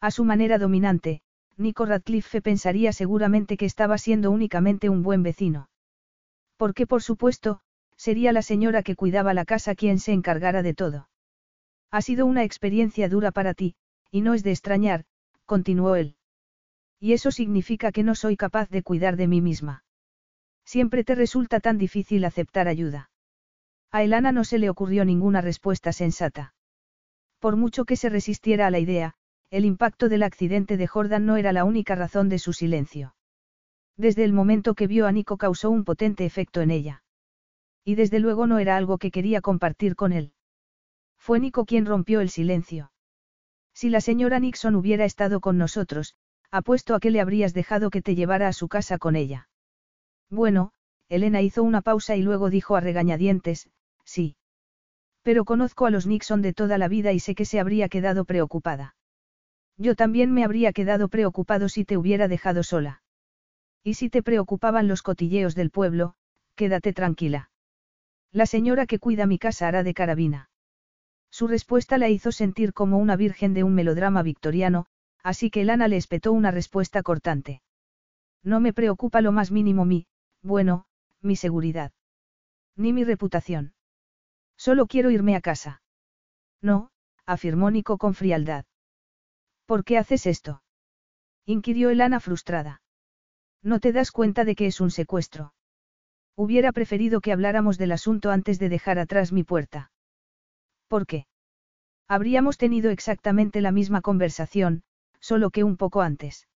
A su manera dominante, Nico Radcliffe pensaría seguramente que estaba siendo únicamente un buen vecino. Porque por supuesto, sería la señora que cuidaba la casa quien se encargara de todo. Ha sido una experiencia dura para ti, y no es de extrañar, continuó él. Y eso significa que no soy capaz de cuidar de mí misma. Siempre te resulta tan difícil aceptar ayuda. A Elana no se le ocurrió ninguna respuesta sensata. Por mucho que se resistiera a la idea, el impacto del accidente de Jordan no era la única razón de su silencio. Desde el momento que vio a Nico causó un potente efecto en ella. Y desde luego no era algo que quería compartir con él. Fue Nico quien rompió el silencio. Si la señora Nixon hubiera estado con nosotros, apuesto a que le habrías dejado que te llevara a su casa con ella. Bueno, Elena hizo una pausa y luego dijo a regañadientes, sí. Pero conozco a los Nixon de toda la vida y sé que se habría quedado preocupada. Yo también me habría quedado preocupado si te hubiera dejado sola. Y si te preocupaban los cotilleos del pueblo, quédate tranquila. La señora que cuida mi casa hará de carabina. Su respuesta la hizo sentir como una virgen de un melodrama victoriano, así que Lana le espetó una respuesta cortante. No me preocupa lo más mínimo mi, bueno, mi seguridad. Ni mi reputación. Solo quiero irme a casa. No, afirmó Nico con frialdad. ¿Por qué haces esto? inquirió Elana frustrada. No te das cuenta de que es un secuestro. Hubiera preferido que habláramos del asunto antes de dejar atrás mi puerta. ¿Por qué? Habríamos tenido exactamente la misma conversación, solo que un poco antes.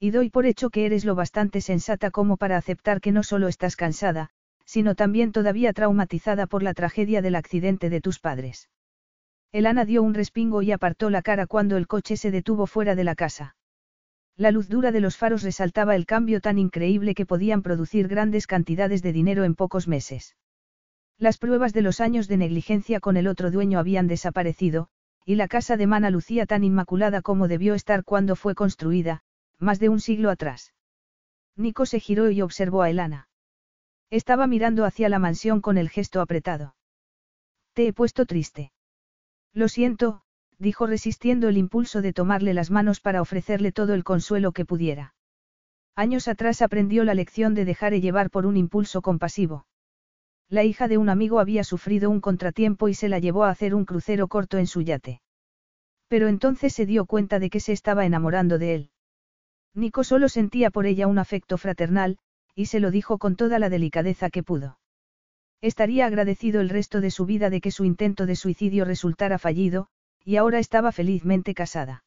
Y doy por hecho que eres lo bastante sensata como para aceptar que no solo estás cansada, sino también todavía traumatizada por la tragedia del accidente de tus padres. Elana dio un respingo y apartó la cara cuando el coche se detuvo fuera de la casa. La luz dura de los faros resaltaba el cambio tan increíble que podían producir grandes cantidades de dinero en pocos meses. Las pruebas de los años de negligencia con el otro dueño habían desaparecido, y la casa de Mana lucía tan inmaculada como debió estar cuando fue construida, más de un siglo atrás. Nico se giró y observó a Elana. Estaba mirando hacia la mansión con el gesto apretado. Te he puesto triste. Lo siento, dijo resistiendo el impulso de tomarle las manos para ofrecerle todo el consuelo que pudiera. Años atrás aprendió la lección de dejar llevar por un impulso compasivo. La hija de un amigo había sufrido un contratiempo y se la llevó a hacer un crucero corto en su yate. Pero entonces se dio cuenta de que se estaba enamorando de él. Nico solo sentía por ella un afecto fraternal, y se lo dijo con toda la delicadeza que pudo. Estaría agradecido el resto de su vida de que su intento de suicidio resultara fallido, y ahora estaba felizmente casada.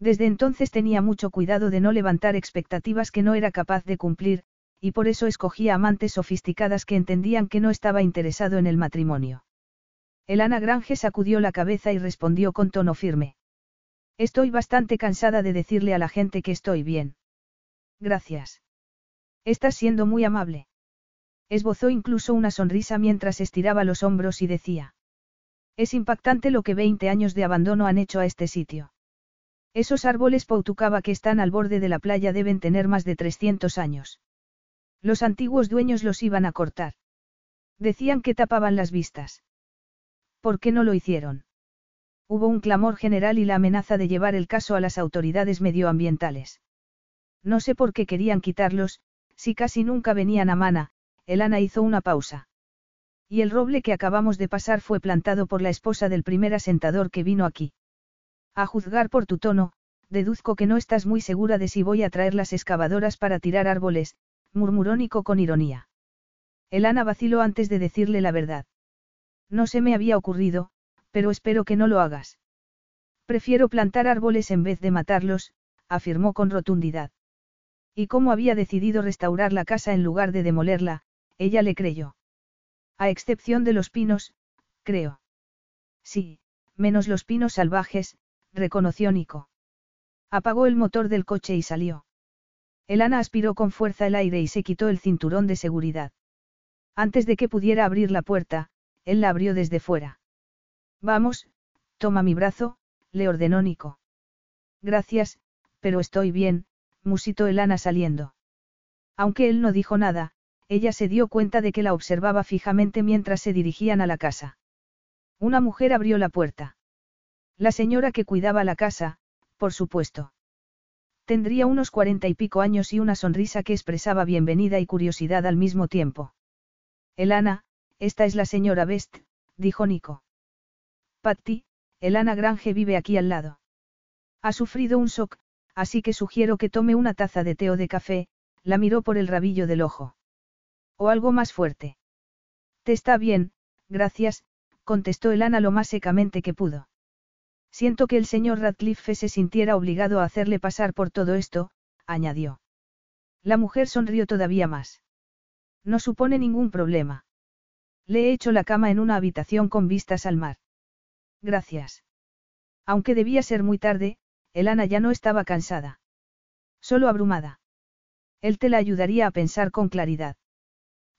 Desde entonces tenía mucho cuidado de no levantar expectativas que no era capaz de cumplir, y por eso escogía amantes sofisticadas que entendían que no estaba interesado en el matrimonio. El Ana Grange sacudió la cabeza y respondió con tono firme. Estoy bastante cansada de decirle a la gente que estoy bien. Gracias. Estás siendo muy amable. Esbozó incluso una sonrisa mientras estiraba los hombros y decía. Es impactante lo que 20 años de abandono han hecho a este sitio. Esos árboles pautucaba que están al borde de la playa deben tener más de 300 años. Los antiguos dueños los iban a cortar. Decían que tapaban las vistas. ¿Por qué no lo hicieron? Hubo un clamor general y la amenaza de llevar el caso a las autoridades medioambientales. No sé por qué querían quitarlos, si casi nunca venían a Mana, Elana hizo una pausa. Y el roble que acabamos de pasar fue plantado por la esposa del primer asentador que vino aquí. A juzgar por tu tono, deduzco que no estás muy segura de si voy a traer las excavadoras para tirar árboles, murmuró Nico con ironía. Elana vaciló antes de decirle la verdad. No se me había ocurrido, pero espero que no lo hagas. Prefiero plantar árboles en vez de matarlos, afirmó con rotundidad. Y como había decidido restaurar la casa en lugar de demolerla, ella le creyó. A excepción de los pinos, creo. Sí, menos los pinos salvajes, reconoció Nico. Apagó el motor del coche y salió. Elana aspiró con fuerza el aire y se quitó el cinturón de seguridad. Antes de que pudiera abrir la puerta, él la abrió desde fuera. Vamos, toma mi brazo, le ordenó Nico. Gracias, pero estoy bien, musitó Elana saliendo. Aunque él no dijo nada, ella se dio cuenta de que la observaba fijamente mientras se dirigían a la casa. Una mujer abrió la puerta. La señora que cuidaba la casa, por supuesto. Tendría unos cuarenta y pico años y una sonrisa que expresaba bienvenida y curiosidad al mismo tiempo. Elana, esta es la señora Best, dijo Nico. Patty, Elana Grange vive aquí al lado. Ha sufrido un shock, así que sugiero que tome una taza de té o de café, la miró por el rabillo del ojo. O algo más fuerte. Te está bien, gracias, contestó Elana lo más secamente que pudo. Siento que el señor Radcliffe se sintiera obligado a hacerle pasar por todo esto, añadió. La mujer sonrió todavía más. No supone ningún problema. Le he hecho la cama en una habitación con vistas al mar. Gracias. Aunque debía ser muy tarde, Elana ya no estaba cansada. Solo abrumada. Él te la ayudaría a pensar con claridad.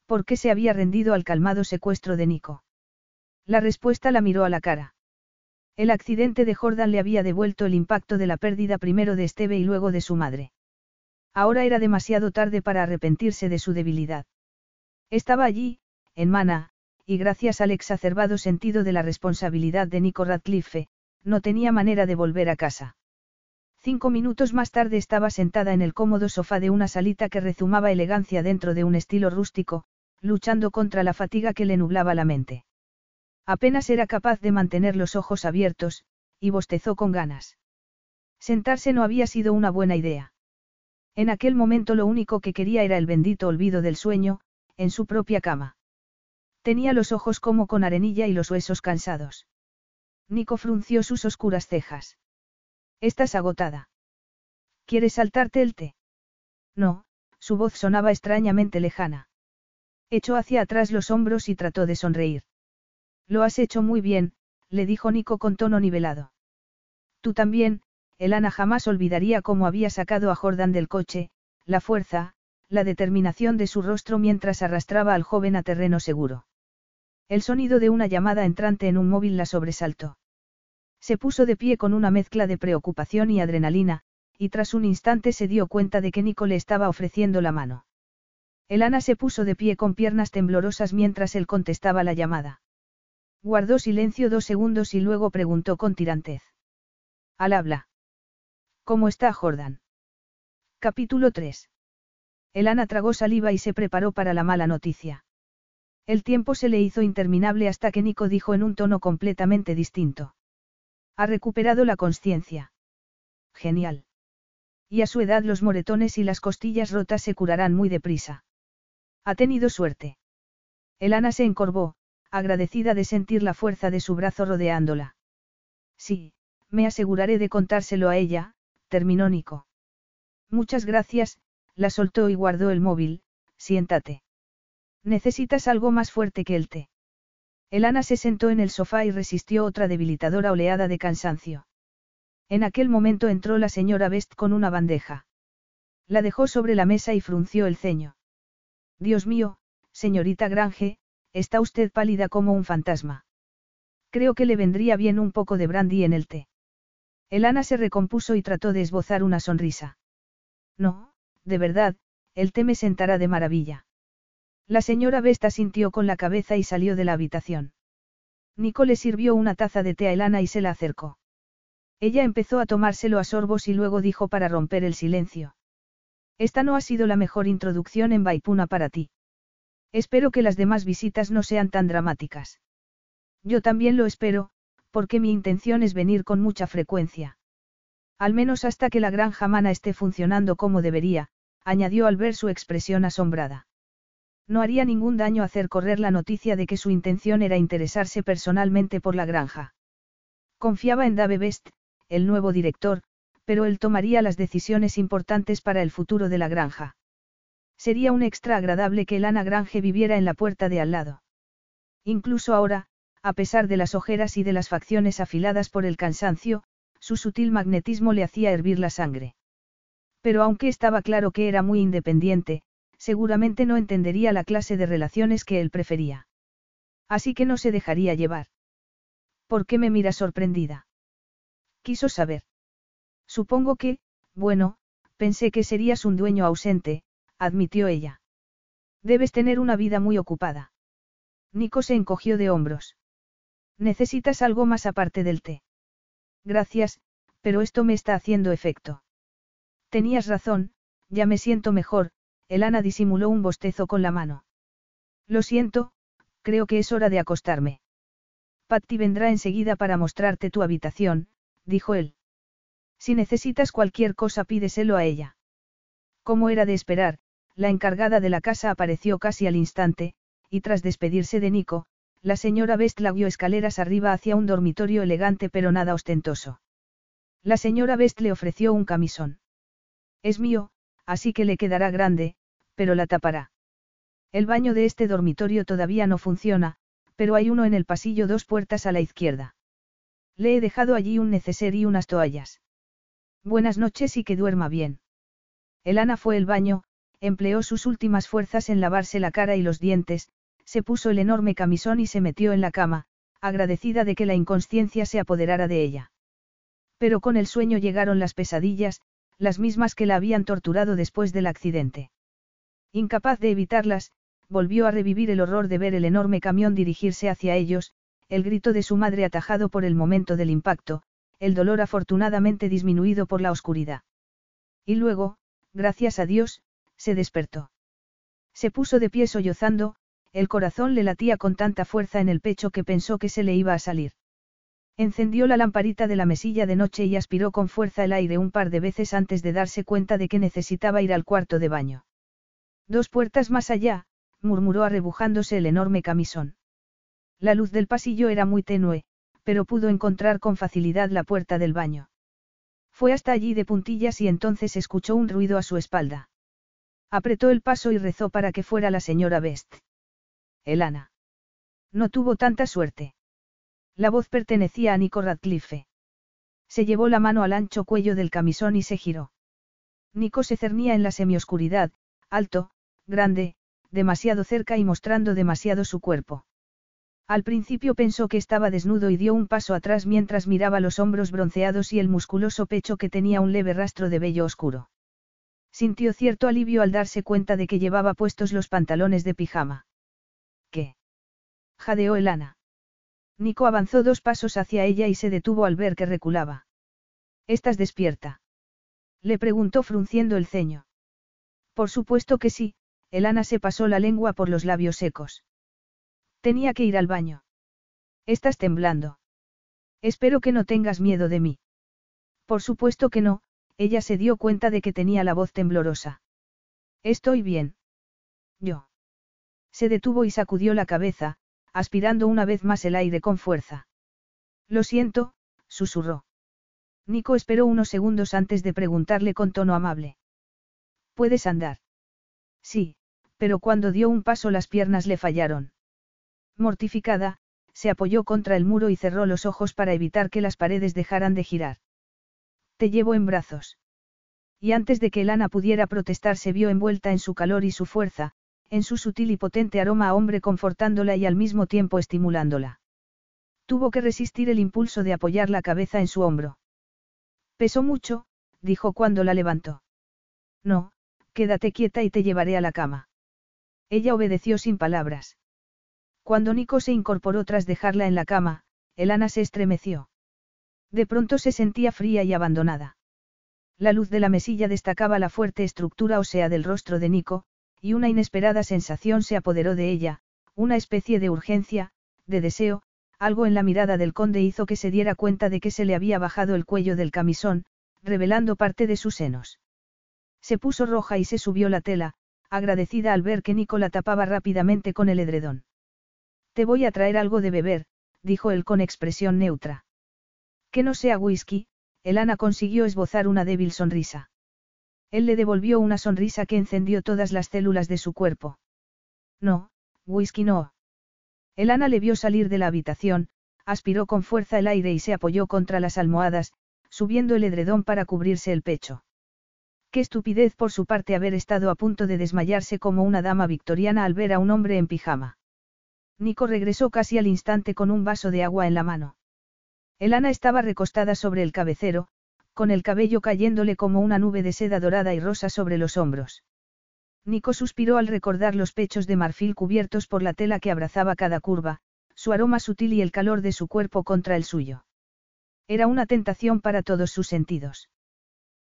¿Por qué se había rendido al calmado secuestro de Nico? La respuesta la miró a la cara. El accidente de Jordan le había devuelto el impacto de la pérdida primero de Esteve y luego de su madre. Ahora era demasiado tarde para arrepentirse de su debilidad. Estaba allí, en Mana, y gracias al exacerbado sentido de la responsabilidad de Nico Radcliffe, no tenía manera de volver a casa. Cinco minutos más tarde estaba sentada en el cómodo sofá de una salita que rezumaba elegancia dentro de un estilo rústico, luchando contra la fatiga que le nublaba la mente. Apenas era capaz de mantener los ojos abiertos, y bostezó con ganas. Sentarse no había sido una buena idea. En aquel momento lo único que quería era el bendito olvido del sueño, en su propia cama. Tenía los ojos como con arenilla y los huesos cansados. Nico frunció sus oscuras cejas. Estás agotada. ¿Quieres saltarte el té? No, su voz sonaba extrañamente lejana. Echó hacia atrás los hombros y trató de sonreír. Lo has hecho muy bien, le dijo Nico con tono nivelado. Tú también, Elana jamás olvidaría cómo había sacado a Jordan del coche, la fuerza, la determinación de su rostro mientras arrastraba al joven a terreno seguro. El sonido de una llamada entrante en un móvil la sobresaltó. Se puso de pie con una mezcla de preocupación y adrenalina, y tras un instante se dio cuenta de que Nico le estaba ofreciendo la mano. Elana se puso de pie con piernas temblorosas mientras él contestaba la llamada. Guardó silencio dos segundos y luego preguntó con tirantez. Al habla. ¿Cómo está Jordan? Capítulo 3. Elana tragó saliva y se preparó para la mala noticia. El tiempo se le hizo interminable hasta que Nico dijo en un tono completamente distinto. Ha recuperado la conciencia. Genial. Y a su edad los moretones y las costillas rotas se curarán muy deprisa. Ha tenido suerte. Elana se encorvó, agradecida de sentir la fuerza de su brazo rodeándola. Sí, me aseguraré de contárselo a ella, terminó Nico. Muchas gracias, la soltó y guardó el móvil, siéntate. Necesitas algo más fuerte que el té. Elana se sentó en el sofá y resistió otra debilitadora oleada de cansancio. En aquel momento entró la señora Best con una bandeja. La dejó sobre la mesa y frunció el ceño. Dios mío, señorita Grange, está usted pálida como un fantasma. Creo que le vendría bien un poco de brandy en el té. Elana se recompuso y trató de esbozar una sonrisa. No, de verdad, el té me sentará de maravilla. La señora Vesta sintió con la cabeza y salió de la habitación. Nico le sirvió una taza de té a Elana y se la acercó. Ella empezó a tomárselo a sorbos y luego dijo para romper el silencio. Esta no ha sido la mejor introducción en Baipuna para ti. Espero que las demás visitas no sean tan dramáticas. Yo también lo espero, porque mi intención es venir con mucha frecuencia. Al menos hasta que la granja mana esté funcionando como debería, añadió al ver su expresión asombrada. No haría ningún daño hacer correr la noticia de que su intención era interesarse personalmente por la granja. Confiaba en Dave Best, el nuevo director, pero él tomaría las decisiones importantes para el futuro de la granja. Sería un extra agradable que Elana Grange viviera en la puerta de al lado. Incluso ahora, a pesar de las ojeras y de las facciones afiladas por el cansancio, su sutil magnetismo le hacía hervir la sangre. Pero aunque estaba claro que era muy independiente, seguramente no entendería la clase de relaciones que él prefería. Así que no se dejaría llevar. ¿Por qué me mira sorprendida? Quiso saber. Supongo que, bueno, pensé que serías un dueño ausente, admitió ella. Debes tener una vida muy ocupada. Nico se encogió de hombros. Necesitas algo más aparte del té. Gracias, pero esto me está haciendo efecto. Tenías razón, ya me siento mejor, Elana disimuló un bostezo con la mano. Lo siento, creo que es hora de acostarme. Patty vendrá enseguida para mostrarte tu habitación, dijo él. Si necesitas cualquier cosa pídeselo a ella. Como era de esperar, la encargada de la casa apareció casi al instante, y tras despedirse de Nico, la señora Best la guió escaleras arriba hacia un dormitorio elegante pero nada ostentoso. La señora Best le ofreció un camisón. Es mío, así que le quedará grande, pero la tapará. El baño de este dormitorio todavía no funciona, pero hay uno en el pasillo dos puertas a la izquierda. Le he dejado allí un neceser y unas toallas. Buenas noches y que duerma bien. Elana fue el baño, empleó sus últimas fuerzas en lavarse la cara y los dientes, se puso el enorme camisón y se metió en la cama, agradecida de que la inconsciencia se apoderara de ella. Pero con el sueño llegaron las pesadillas, las mismas que la habían torturado después del accidente. Incapaz de evitarlas, volvió a revivir el horror de ver el enorme camión dirigirse hacia ellos, el grito de su madre atajado por el momento del impacto, el dolor afortunadamente disminuido por la oscuridad. Y luego, gracias a Dios, se despertó. Se puso de pie sollozando, el corazón le latía con tanta fuerza en el pecho que pensó que se le iba a salir. Encendió la lamparita de la mesilla de noche y aspiró con fuerza el aire un par de veces antes de darse cuenta de que necesitaba ir al cuarto de baño. Dos puertas más allá, murmuró arrebujándose el enorme camisón. La luz del pasillo era muy tenue, pero pudo encontrar con facilidad la puerta del baño. Fue hasta allí de puntillas y entonces escuchó un ruido a su espalda. Apretó el paso y rezó para que fuera la señora Best. Elana. No tuvo tanta suerte. La voz pertenecía a Nico Radcliffe. Se llevó la mano al ancho cuello del camisón y se giró. Nico se cernía en la semioscuridad, alto, grande, demasiado cerca y mostrando demasiado su cuerpo. Al principio pensó que estaba desnudo y dio un paso atrás mientras miraba los hombros bronceados y el musculoso pecho que tenía un leve rastro de vello oscuro. Sintió cierto alivio al darse cuenta de que llevaba puestos los pantalones de pijama. ¿Qué? jadeó Elana. Nico avanzó dos pasos hacia ella y se detuvo al ver que reculaba. ¿Estás despierta? Le preguntó frunciendo el ceño. Por supuesto que sí, Elana se pasó la lengua por los labios secos. Tenía que ir al baño. Estás temblando. Espero que no tengas miedo de mí. Por supuesto que no, ella se dio cuenta de que tenía la voz temblorosa. Estoy bien. Yo. Se detuvo y sacudió la cabeza, aspirando una vez más el aire con fuerza. Lo siento, susurró. Nico esperó unos segundos antes de preguntarle con tono amable. ¿Puedes andar? Sí, pero cuando dio un paso las piernas le fallaron. Mortificada, se apoyó contra el muro y cerró los ojos para evitar que las paredes dejaran de girar. Te llevo en brazos. Y antes de que Elana pudiera protestar se vio envuelta en su calor y su fuerza, en su sutil y potente aroma a hombre confortándola y al mismo tiempo estimulándola. Tuvo que resistir el impulso de apoyar la cabeza en su hombro. Pesó mucho, dijo cuando la levantó. No, quédate quieta y te llevaré a la cama. Ella obedeció sin palabras. Cuando Nico se incorporó tras dejarla en la cama, Elana se estremeció. De pronto se sentía fría y abandonada. La luz de la mesilla destacaba la fuerte estructura ósea del rostro de Nico, y una inesperada sensación se apoderó de ella, una especie de urgencia, de deseo, algo en la mirada del conde hizo que se diera cuenta de que se le había bajado el cuello del camisón, revelando parte de sus senos. Se puso roja y se subió la tela, agradecida al ver que Nico la tapaba rápidamente con el edredón. Te voy a traer algo de beber, dijo él con expresión neutra. Que no sea whisky, Elana consiguió esbozar una débil sonrisa. Él le devolvió una sonrisa que encendió todas las células de su cuerpo. No, whisky no. Elana le vio salir de la habitación, aspiró con fuerza el aire y se apoyó contra las almohadas, subiendo el edredón para cubrirse el pecho. Qué estupidez por su parte haber estado a punto de desmayarse como una dama victoriana al ver a un hombre en pijama. Nico regresó casi al instante con un vaso de agua en la mano. Elana estaba recostada sobre el cabecero, con el cabello cayéndole como una nube de seda dorada y rosa sobre los hombros. Nico suspiró al recordar los pechos de marfil cubiertos por la tela que abrazaba cada curva, su aroma sutil y el calor de su cuerpo contra el suyo. Era una tentación para todos sus sentidos.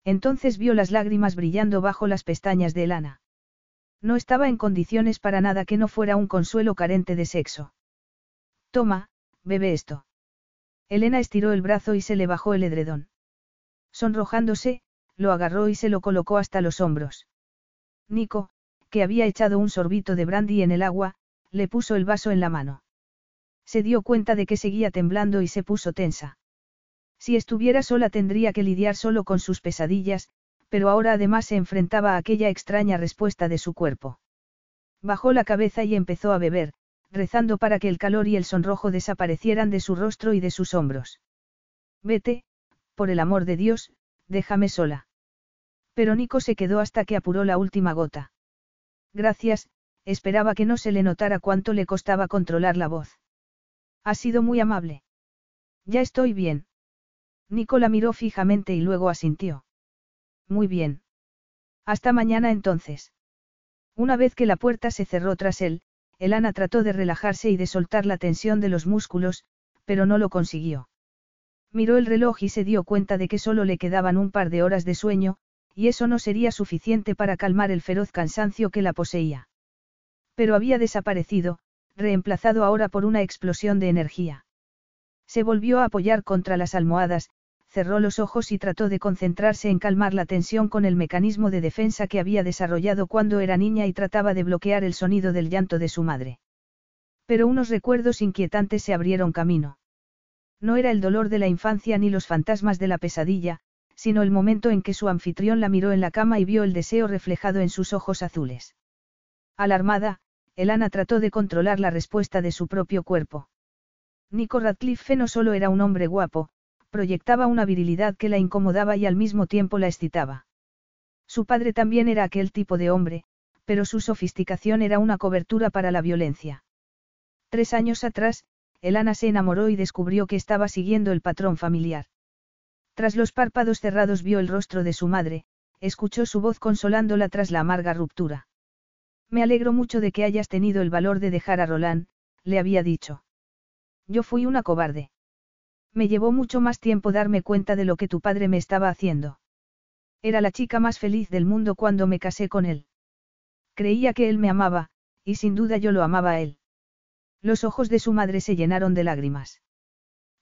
Entonces vio las lágrimas brillando bajo las pestañas de Elana. No estaba en condiciones para nada que no fuera un consuelo carente de sexo. Toma, bebe esto. Elena estiró el brazo y se le bajó el edredón. Sonrojándose, lo agarró y se lo colocó hasta los hombros. Nico, que había echado un sorbito de brandy en el agua, le puso el vaso en la mano. Se dio cuenta de que seguía temblando y se puso tensa. Si estuviera sola tendría que lidiar solo con sus pesadillas, pero ahora además se enfrentaba a aquella extraña respuesta de su cuerpo. Bajó la cabeza y empezó a beber, rezando para que el calor y el sonrojo desaparecieran de su rostro y de sus hombros. Vete, por el amor de Dios, déjame sola. Pero Nico se quedó hasta que apuró la última gota. Gracias, esperaba que no se le notara cuánto le costaba controlar la voz. Ha sido muy amable. Ya estoy bien. Nico la miró fijamente y luego asintió. Muy bien. Hasta mañana entonces. Una vez que la puerta se cerró tras él, Elana trató de relajarse y de soltar la tensión de los músculos, pero no lo consiguió. Miró el reloj y se dio cuenta de que solo le quedaban un par de horas de sueño, y eso no sería suficiente para calmar el feroz cansancio que la poseía. Pero había desaparecido, reemplazado ahora por una explosión de energía. Se volvió a apoyar contra las almohadas, cerró los ojos y trató de concentrarse en calmar la tensión con el mecanismo de defensa que había desarrollado cuando era niña y trataba de bloquear el sonido del llanto de su madre. Pero unos recuerdos inquietantes se abrieron camino. No era el dolor de la infancia ni los fantasmas de la pesadilla, sino el momento en que su anfitrión la miró en la cama y vio el deseo reflejado en sus ojos azules. Alarmada, Elana trató de controlar la respuesta de su propio cuerpo. Nico Radcliffe no solo era un hombre guapo, proyectaba una virilidad que la incomodaba y al mismo tiempo la excitaba. Su padre también era aquel tipo de hombre, pero su sofisticación era una cobertura para la violencia. Tres años atrás, Elana se enamoró y descubrió que estaba siguiendo el patrón familiar. Tras los párpados cerrados vio el rostro de su madre, escuchó su voz consolándola tras la amarga ruptura. Me alegro mucho de que hayas tenido el valor de dejar a Roland, le había dicho. Yo fui una cobarde. Me llevó mucho más tiempo darme cuenta de lo que tu padre me estaba haciendo. Era la chica más feliz del mundo cuando me casé con él. Creía que él me amaba, y sin duda yo lo amaba a él. Los ojos de su madre se llenaron de lágrimas.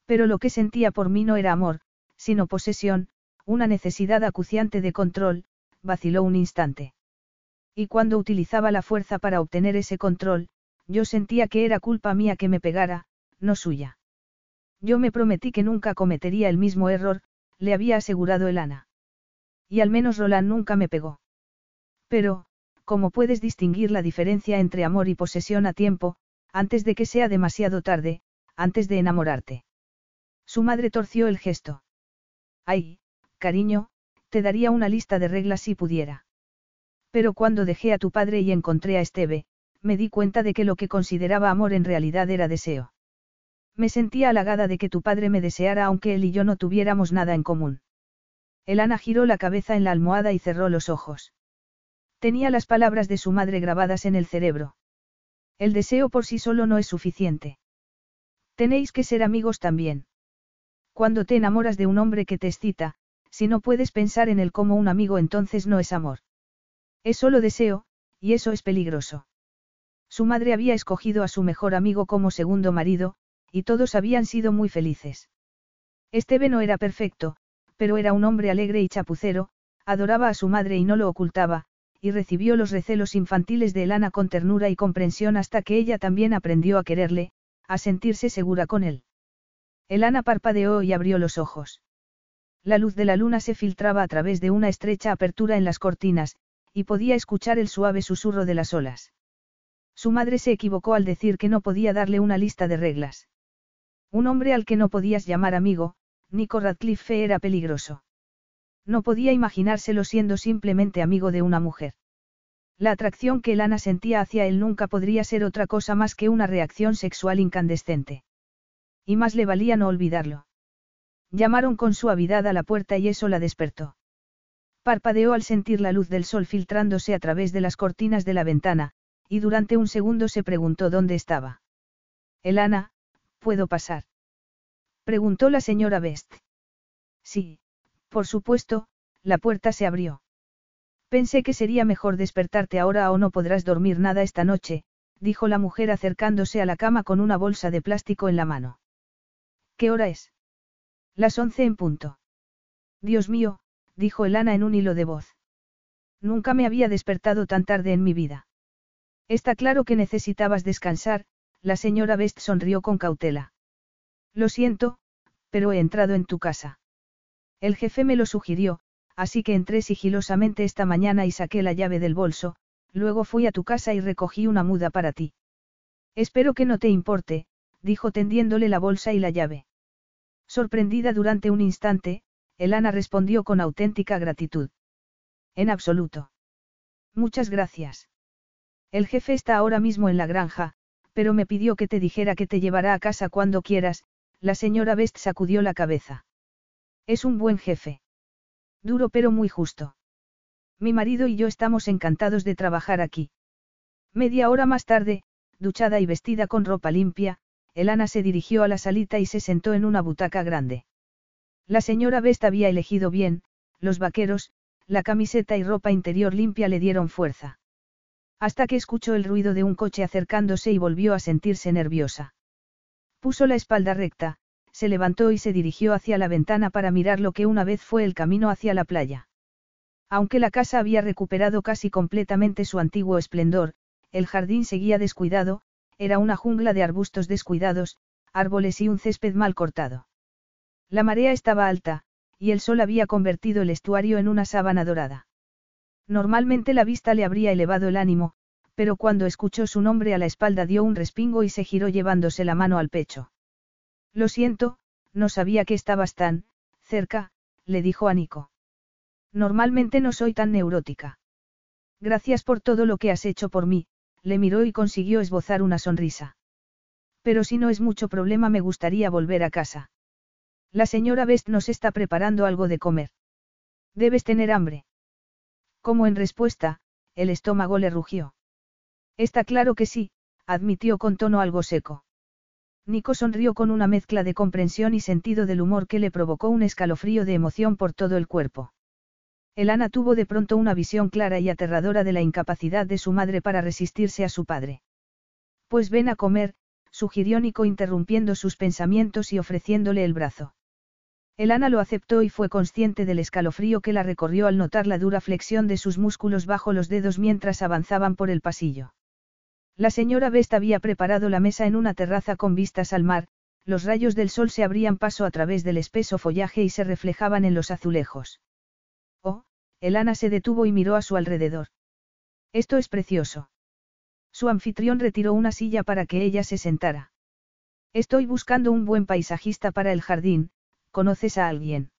Pero lo que sentía por mí no era amor, sino posesión, una necesidad acuciante de control, vaciló un instante. Y cuando utilizaba la fuerza para obtener ese control, yo sentía que era culpa mía que me pegara, no suya. Yo me prometí que nunca cometería el mismo error, le había asegurado Elana. Y al menos Roland nunca me pegó. Pero, ¿cómo puedes distinguir la diferencia entre amor y posesión a tiempo, antes de que sea demasiado tarde, antes de enamorarte? Su madre torció el gesto. Ay, cariño, te daría una lista de reglas si pudiera. Pero cuando dejé a tu padre y encontré a Esteve, me di cuenta de que lo que consideraba amor en realidad era deseo. Me sentía halagada de que tu padre me deseara aunque él y yo no tuviéramos nada en común. Elana giró la cabeza en la almohada y cerró los ojos. Tenía las palabras de su madre grabadas en el cerebro. El deseo por sí solo no es suficiente. Tenéis que ser amigos también. Cuando te enamoras de un hombre que te excita, si no puedes pensar en él como un amigo entonces no es amor. Es solo deseo, y eso es peligroso. Su madre había escogido a su mejor amigo como segundo marido, y todos habían sido muy felices. Esteve no era perfecto, pero era un hombre alegre y chapucero, adoraba a su madre y no lo ocultaba, y recibió los recelos infantiles de Elana con ternura y comprensión hasta que ella también aprendió a quererle, a sentirse segura con él. Elana parpadeó y abrió los ojos. La luz de la luna se filtraba a través de una estrecha apertura en las cortinas, y podía escuchar el suave susurro de las olas. Su madre se equivocó al decir que no podía darle una lista de reglas. Un hombre al que no podías llamar amigo, Nico Radcliffe era peligroso. No podía imaginárselo siendo simplemente amigo de una mujer. La atracción que Elana sentía hacia él nunca podría ser otra cosa más que una reacción sexual incandescente. Y más le valía no olvidarlo. Llamaron con suavidad a la puerta y eso la despertó. Parpadeó al sentir la luz del sol filtrándose a través de las cortinas de la ventana, y durante un segundo se preguntó dónde estaba. Elana, ¿puedo pasar? Preguntó la señora Best. Sí, por supuesto, la puerta se abrió. Pensé que sería mejor despertarte ahora o no podrás dormir nada esta noche, dijo la mujer acercándose a la cama con una bolsa de plástico en la mano. ¿Qué hora es? Las once en punto. Dios mío, dijo Elana en un hilo de voz. Nunca me había despertado tan tarde en mi vida. Está claro que necesitabas descansar, la señora Best sonrió con cautela. Lo siento, pero he entrado en tu casa. El jefe me lo sugirió, así que entré sigilosamente esta mañana y saqué la llave del bolso, luego fui a tu casa y recogí una muda para ti. Espero que no te importe, dijo tendiéndole la bolsa y la llave. Sorprendida durante un instante, Elana respondió con auténtica gratitud. En absoluto. Muchas gracias. El jefe está ahora mismo en la granja, pero me pidió que te dijera que te llevará a casa cuando quieras, la señora Best sacudió la cabeza. Es un buen jefe. Duro pero muy justo. Mi marido y yo estamos encantados de trabajar aquí. Media hora más tarde, duchada y vestida con ropa limpia, Elana se dirigió a la salita y se sentó en una butaca grande. La señora Best había elegido bien, los vaqueros, la camiseta y ropa interior limpia le dieron fuerza. Hasta que escuchó el ruido de un coche acercándose y volvió a sentirse nerviosa. Puso la espalda recta, se levantó y se dirigió hacia la ventana para mirar lo que una vez fue el camino hacia la playa. Aunque la casa había recuperado casi completamente su antiguo esplendor, el jardín seguía descuidado, era una jungla de arbustos descuidados, árboles y un césped mal cortado. La marea estaba alta, y el sol había convertido el estuario en una sábana dorada. Normalmente la vista le habría elevado el ánimo, pero cuando escuchó su nombre a la espalda dio un respingo y se giró llevándose la mano al pecho. Lo siento, no sabía que estabas tan, cerca, le dijo a Nico. Normalmente no soy tan neurótica. Gracias por todo lo que has hecho por mí, le miró y consiguió esbozar una sonrisa. Pero si no es mucho problema me gustaría volver a casa. La señora Best nos está preparando algo de comer. Debes tener hambre. Como en respuesta, el estómago le rugió. Está claro que sí, admitió con tono algo seco. Nico sonrió con una mezcla de comprensión y sentido del humor que le provocó un escalofrío de emoción por todo el cuerpo. Elana tuvo de pronto una visión clara y aterradora de la incapacidad de su madre para resistirse a su padre. Pues ven a comer, sugirió Nico interrumpiendo sus pensamientos y ofreciéndole el brazo. Elana lo aceptó y fue consciente del escalofrío que la recorrió al notar la dura flexión de sus músculos bajo los dedos mientras avanzaban por el pasillo. La señora Best había preparado la mesa en una terraza con vistas al mar, los rayos del sol se abrían paso a través del espeso follaje y se reflejaban en los azulejos. Oh, Elana se detuvo y miró a su alrededor. Esto es precioso. Su anfitrión retiró una silla para que ella se sentara. Estoy buscando un buen paisajista para el jardín, ¿conoces a alguien?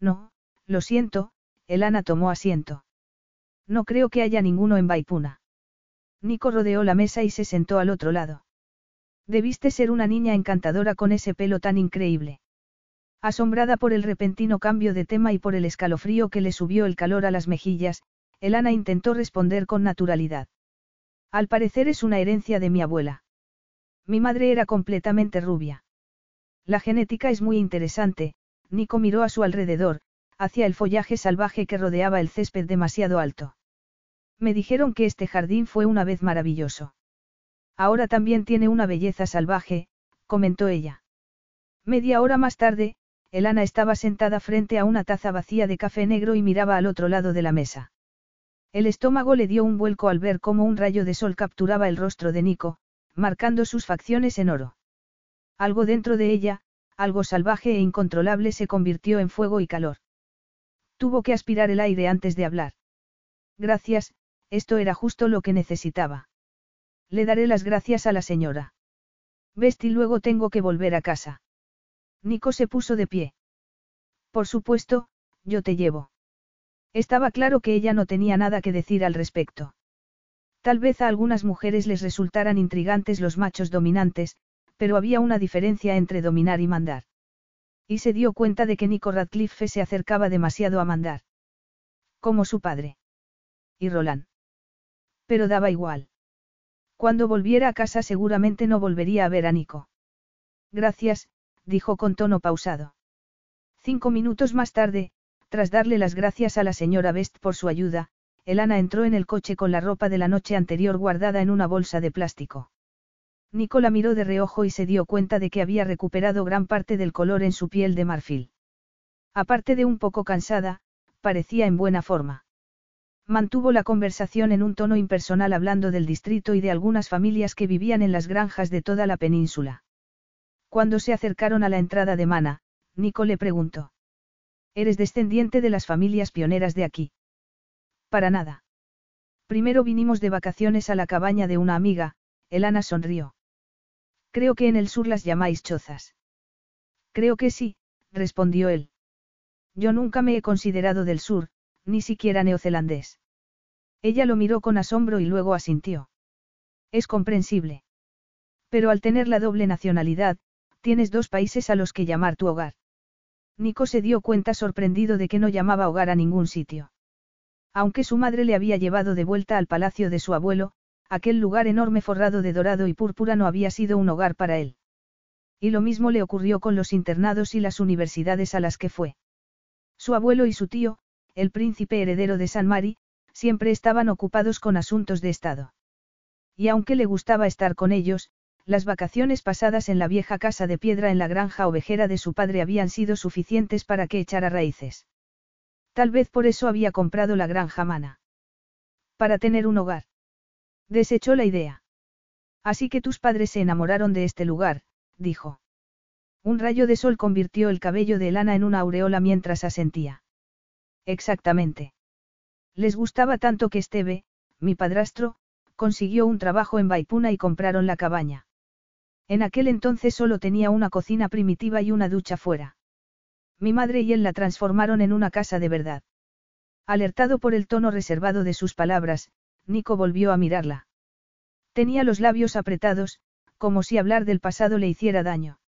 No, lo siento, Elana tomó asiento. No creo que haya ninguno en Baipuna. Nico rodeó la mesa y se sentó al otro lado. Debiste ser una niña encantadora con ese pelo tan increíble. Asombrada por el repentino cambio de tema y por el escalofrío que le subió el calor a las mejillas, Elana intentó responder con naturalidad. Al parecer es una herencia de mi abuela. Mi madre era completamente rubia. La genética es muy interesante, Nico miró a su alrededor, hacia el follaje salvaje que rodeaba el césped demasiado alto. Me dijeron que este jardín fue una vez maravilloso. Ahora también tiene una belleza salvaje, comentó ella. Media hora más tarde, Elana estaba sentada frente a una taza vacía de café negro y miraba al otro lado de la mesa. El estómago le dio un vuelco al ver cómo un rayo de sol capturaba el rostro de Nico, marcando sus facciones en oro. Algo dentro de ella, algo salvaje e incontrolable se convirtió en fuego y calor. Tuvo que aspirar el aire antes de hablar. Gracias, esto era justo lo que necesitaba. Le daré las gracias a la señora. Vesti luego tengo que volver a casa. Nico se puso de pie. Por supuesto, yo te llevo. Estaba claro que ella no tenía nada que decir al respecto. Tal vez a algunas mujeres les resultaran intrigantes los machos dominantes, pero había una diferencia entre dominar y mandar. Y se dio cuenta de que Nico Radcliffe se acercaba demasiado a mandar. Como su padre. Y Roland. Pero daba igual. Cuando volviera a casa seguramente no volvería a ver a Nico. Gracias, dijo con tono pausado. Cinco minutos más tarde, tras darle las gracias a la señora Best por su ayuda, Elana entró en el coche con la ropa de la noche anterior guardada en una bolsa de plástico. Nicola miró de reojo y se dio cuenta de que había recuperado gran parte del color en su piel de marfil. Aparte de un poco cansada, parecía en buena forma. Mantuvo la conversación en un tono impersonal hablando del distrito y de algunas familias que vivían en las granjas de toda la península. Cuando se acercaron a la entrada de Mana, Nico le preguntó. ¿Eres descendiente de las familias pioneras de aquí? Para nada. Primero vinimos de vacaciones a la cabaña de una amiga, Elana sonrió. Creo que en el sur las llamáis chozas. Creo que sí, respondió él. Yo nunca me he considerado del sur, ni siquiera neozelandés. Ella lo miró con asombro y luego asintió. Es comprensible. Pero al tener la doble nacionalidad, tienes dos países a los que llamar tu hogar. Nico se dio cuenta sorprendido de que no llamaba hogar a ningún sitio. Aunque su madre le había llevado de vuelta al palacio de su abuelo, aquel lugar enorme forrado de dorado y púrpura no había sido un hogar para él. Y lo mismo le ocurrió con los internados y las universidades a las que fue. Su abuelo y su tío, el príncipe heredero de San Mari, siempre estaban ocupados con asuntos de Estado. Y aunque le gustaba estar con ellos, las vacaciones pasadas en la vieja casa de piedra en la granja ovejera de su padre habían sido suficientes para que echara raíces. Tal vez por eso había comprado la granja mana. Para tener un hogar. Desechó la idea. Así que tus padres se enamoraron de este lugar, dijo. Un rayo de sol convirtió el cabello de Elana en una aureola mientras asentía. Exactamente. Les gustaba tanto que Esteve, mi padrastro, consiguió un trabajo en Baipuna y compraron la cabaña. En aquel entonces solo tenía una cocina primitiva y una ducha fuera. Mi madre y él la transformaron en una casa de verdad. Alertado por el tono reservado de sus palabras, Nico volvió a mirarla. Tenía los labios apretados, como si hablar del pasado le hiciera daño.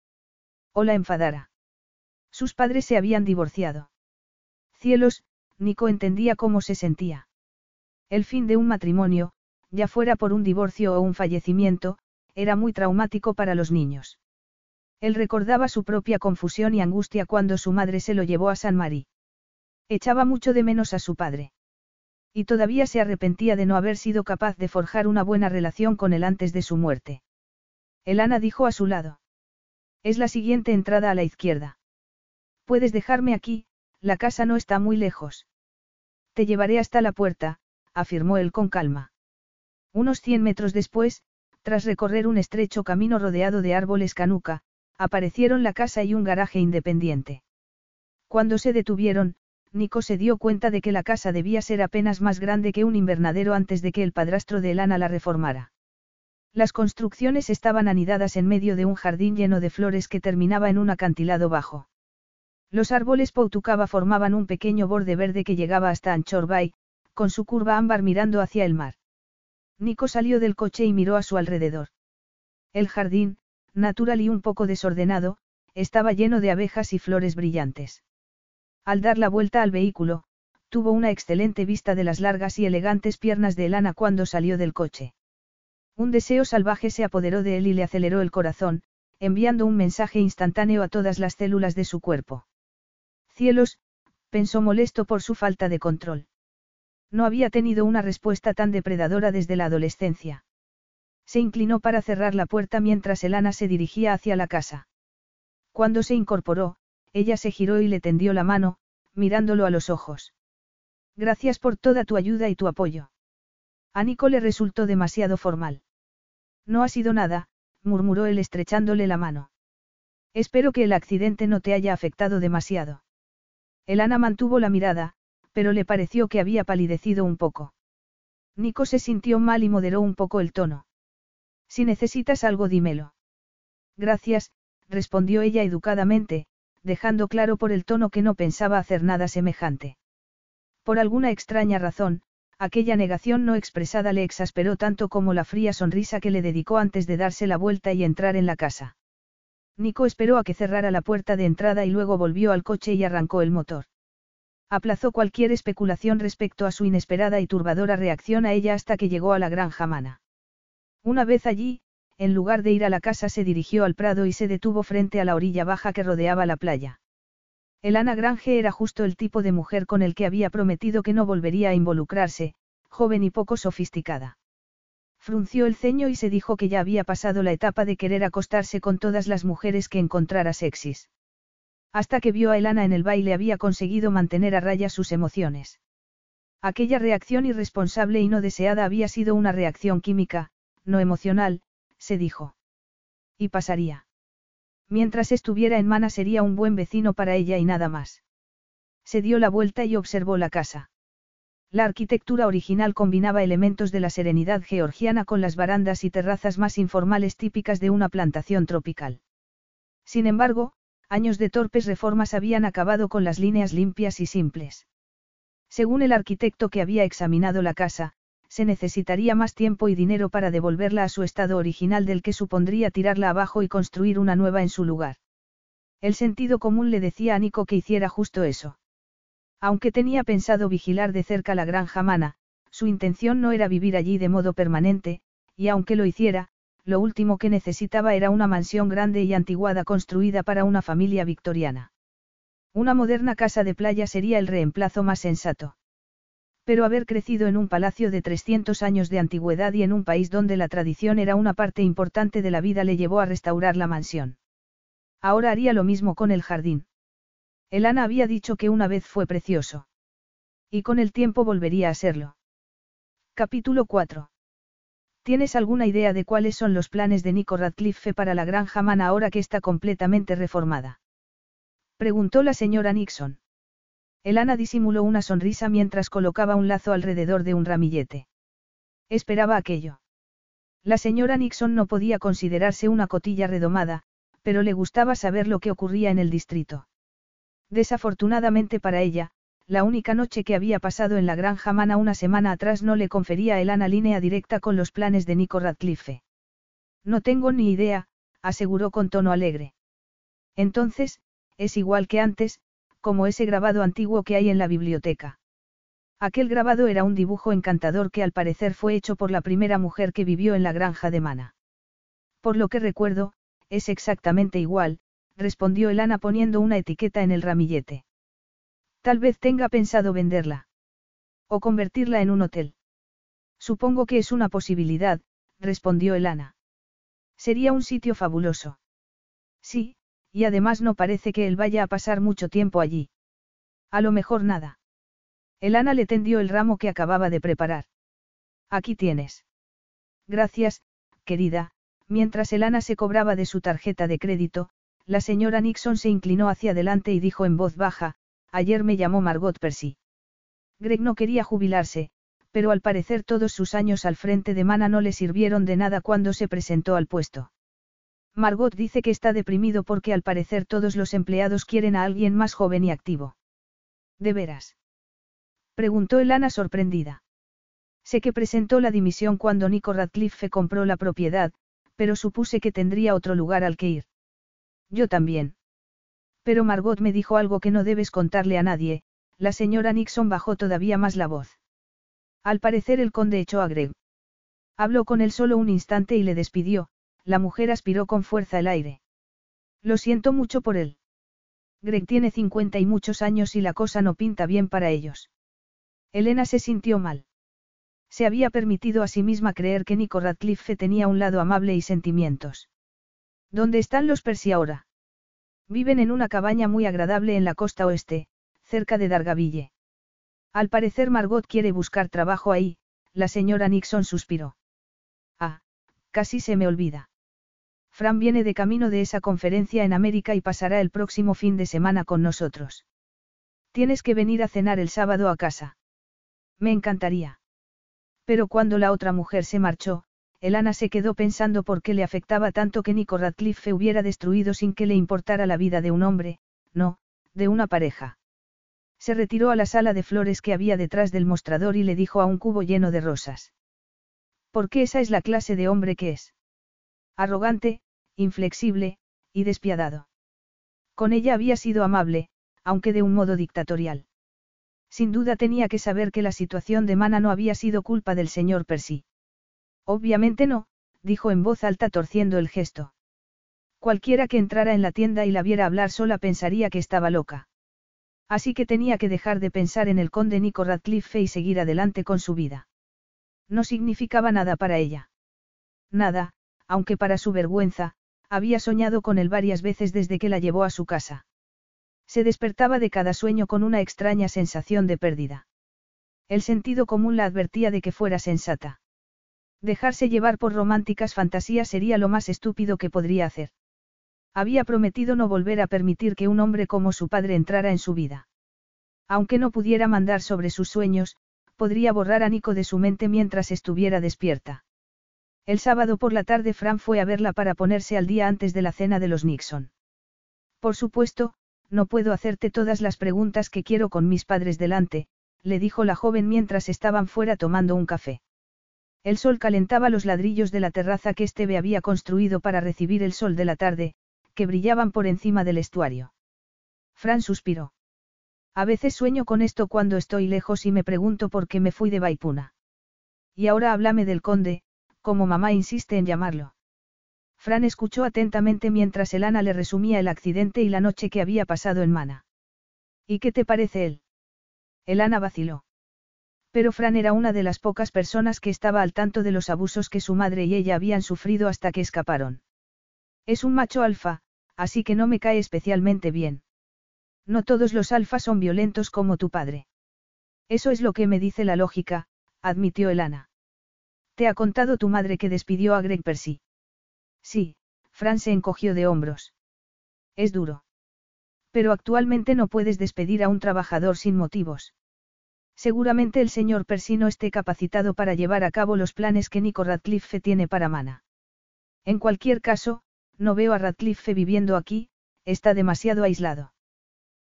O la enfadara. Sus padres se habían divorciado. Cielos, Nico entendía cómo se sentía. El fin de un matrimonio, ya fuera por un divorcio o un fallecimiento, era muy traumático para los niños. Él recordaba su propia confusión y angustia cuando su madre se lo llevó a San Marí. Echaba mucho de menos a su padre. Y todavía se arrepentía de no haber sido capaz de forjar una buena relación con él antes de su muerte. Elana dijo a su lado. Es la siguiente entrada a la izquierda. Puedes dejarme aquí, la casa no está muy lejos. Te llevaré hasta la puerta, afirmó él con calma. Unos cien metros después, tras recorrer un estrecho camino rodeado de árboles canuca, aparecieron la casa y un garaje independiente. Cuando se detuvieron, Nico se dio cuenta de que la casa debía ser apenas más grande que un invernadero antes de que el padrastro de Elana la reformara. Las construcciones estaban anidadas en medio de un jardín lleno de flores que terminaba en un acantilado bajo. Los árboles Pautucaba formaban un pequeño borde verde que llegaba hasta Anchor Bay, con su curva ámbar mirando hacia el mar. Nico salió del coche y miró a su alrededor. El jardín, natural y un poco desordenado, estaba lleno de abejas y flores brillantes. Al dar la vuelta al vehículo, tuvo una excelente vista de las largas y elegantes piernas de Elana cuando salió del coche. Un deseo salvaje se apoderó de él y le aceleró el corazón, enviando un mensaje instantáneo a todas las células de su cuerpo. Cielos, pensó molesto por su falta de control. No había tenido una respuesta tan depredadora desde la adolescencia. Se inclinó para cerrar la puerta mientras Elana se dirigía hacia la casa. Cuando se incorporó, ella se giró y le tendió la mano, mirándolo a los ojos. Gracias por toda tu ayuda y tu apoyo. A Nico le resultó demasiado formal. No ha sido nada, murmuró él estrechándole la mano. Espero que el accidente no te haya afectado demasiado. Elana mantuvo la mirada, pero le pareció que había palidecido un poco. Nico se sintió mal y moderó un poco el tono. Si necesitas algo dímelo. Gracias, respondió ella educadamente, dejando claro por el tono que no pensaba hacer nada semejante. Por alguna extraña razón, aquella negación no expresada le exasperó tanto como la fría sonrisa que le dedicó antes de darse la vuelta y entrar en la casa. Nico esperó a que cerrara la puerta de entrada y luego volvió al coche y arrancó el motor. Aplazó cualquier especulación respecto a su inesperada y turbadora reacción a ella hasta que llegó a la granja Mana. Una vez allí, en lugar de ir a la casa se dirigió al prado y se detuvo frente a la orilla baja que rodeaba la playa. Elana Grange era justo el tipo de mujer con el que había prometido que no volvería a involucrarse, joven y poco sofisticada. Frunció el ceño y se dijo que ya había pasado la etapa de querer acostarse con todas las mujeres que encontrara sexys. Hasta que vio a Elana en el baile había conseguido mantener a raya sus emociones. Aquella reacción irresponsable y no deseada había sido una reacción química, no emocional, se dijo. Y pasaría. Mientras estuviera en Mana sería un buen vecino para ella y nada más. Se dio la vuelta y observó la casa. La arquitectura original combinaba elementos de la serenidad georgiana con las barandas y terrazas más informales típicas de una plantación tropical. Sin embargo, años de torpes reformas habían acabado con las líneas limpias y simples. Según el arquitecto que había examinado la casa, se necesitaría más tiempo y dinero para devolverla a su estado original del que supondría tirarla abajo y construir una nueva en su lugar. El sentido común le decía a Nico que hiciera justo eso. Aunque tenía pensado vigilar de cerca la granja Mana, su intención no era vivir allí de modo permanente, y aunque lo hiciera, lo último que necesitaba era una mansión grande y antiguada construida para una familia victoriana. Una moderna casa de playa sería el reemplazo más sensato. Pero haber crecido en un palacio de 300 años de antigüedad y en un país donde la tradición era una parte importante de la vida le llevó a restaurar la mansión. Ahora haría lo mismo con el jardín. Elana había dicho que una vez fue precioso. Y con el tiempo volvería a serlo. Capítulo 4. ¿Tienes alguna idea de cuáles son los planes de Nico Radcliffe para la granja Man ahora que está completamente reformada? Preguntó la señora Nixon. Elana disimuló una sonrisa mientras colocaba un lazo alrededor de un ramillete. Esperaba aquello. La señora Nixon no podía considerarse una cotilla redomada, pero le gustaba saber lo que ocurría en el distrito. Desafortunadamente para ella, la única noche que había pasado en la granja Mana una semana atrás no le confería a Elana línea directa con los planes de Nico Radcliffe. No tengo ni idea, aseguró con tono alegre. Entonces, es igual que antes, como ese grabado antiguo que hay en la biblioteca. Aquel grabado era un dibujo encantador que al parecer fue hecho por la primera mujer que vivió en la granja de Mana. Por lo que recuerdo, es exactamente igual, respondió Elana poniendo una etiqueta en el ramillete. Tal vez tenga pensado venderla. O convertirla en un hotel. Supongo que es una posibilidad, respondió Elana. Sería un sitio fabuloso. Sí, y además no parece que él vaya a pasar mucho tiempo allí. A lo mejor nada. Elana le tendió el ramo que acababa de preparar. Aquí tienes. Gracias, querida, mientras Elana se cobraba de su tarjeta de crédito, la señora Nixon se inclinó hacia adelante y dijo en voz baja, ayer me llamó Margot Percy. Greg no quería jubilarse, pero al parecer todos sus años al frente de Mana no le sirvieron de nada cuando se presentó al puesto. Margot dice que está deprimido porque al parecer todos los empleados quieren a alguien más joven y activo. ¿De veras? Preguntó Elana sorprendida. Sé que presentó la dimisión cuando Nico Radcliffe compró la propiedad, pero supuse que tendría otro lugar al que ir. Yo también. Pero Margot me dijo algo que no debes contarle a nadie, la señora Nixon bajó todavía más la voz. Al parecer el conde echó a Greg. Habló con él solo un instante y le despidió, la mujer aspiró con fuerza el aire. Lo siento mucho por él. Greg tiene cincuenta y muchos años y la cosa no pinta bien para ellos. Elena se sintió mal. Se había permitido a sí misma creer que Nico Radcliffe tenía un lado amable y sentimientos. ¿Dónde están los Percy ahora? Viven en una cabaña muy agradable en la costa oeste, cerca de Dargaville. Al parecer Margot quiere buscar trabajo ahí, la señora Nixon suspiró. Ah, casi se me olvida. Fran viene de camino de esa conferencia en América y pasará el próximo fin de semana con nosotros. Tienes que venir a cenar el sábado a casa. Me encantaría. Pero cuando la otra mujer se marchó, Elana se quedó pensando por qué le afectaba tanto que Nico Radcliffe hubiera destruido sin que le importara la vida de un hombre, no, de una pareja. Se retiró a la sala de flores que había detrás del mostrador y le dijo a un cubo lleno de rosas. ¿Por qué esa es la clase de hombre que es? Arrogante, inflexible, y despiadado. Con ella había sido amable, aunque de un modo dictatorial. Sin duda tenía que saber que la situación de Mana no había sido culpa del señor Percy. Obviamente no, dijo en voz alta torciendo el gesto. Cualquiera que entrara en la tienda y la viera hablar sola pensaría que estaba loca. Así que tenía que dejar de pensar en el conde Nico Radcliffe y seguir adelante con su vida. No significaba nada para ella. Nada, aunque para su vergüenza, había soñado con él varias veces desde que la llevó a su casa. Se despertaba de cada sueño con una extraña sensación de pérdida. El sentido común la advertía de que fuera sensata. Dejarse llevar por románticas fantasías sería lo más estúpido que podría hacer. Había prometido no volver a permitir que un hombre como su padre entrara en su vida. Aunque no pudiera mandar sobre sus sueños, podría borrar a Nico de su mente mientras estuviera despierta. El sábado por la tarde Fran fue a verla para ponerse al día antes de la cena de los Nixon. Por supuesto, no puedo hacerte todas las preguntas que quiero con mis padres delante, le dijo la joven mientras estaban fuera tomando un café. El sol calentaba los ladrillos de la terraza que Esteve había construido para recibir el sol de la tarde, que brillaban por encima del estuario. Fran suspiró. A veces sueño con esto cuando estoy lejos y me pregunto por qué me fui de Baipuna. Y ahora háblame del conde, como mamá insiste en llamarlo. Fran escuchó atentamente mientras Elana le resumía el accidente y la noche que había pasado en Mana. ¿Y qué te parece él? Elana vaciló. Pero Fran era una de las pocas personas que estaba al tanto de los abusos que su madre y ella habían sufrido hasta que escaparon. Es un macho alfa, así que no me cae especialmente bien. No todos los alfas son violentos como tu padre. Eso es lo que me dice la lógica, admitió Elana. ¿Te ha contado tu madre que despidió a Greg Percy? Sí, Fran se encogió de hombros. Es duro. Pero actualmente no puedes despedir a un trabajador sin motivos. Seguramente el señor Percy no esté capacitado para llevar a cabo los planes que Nico Radcliffe tiene para Mana. En cualquier caso, no veo a Radcliffe viviendo aquí, está demasiado aislado.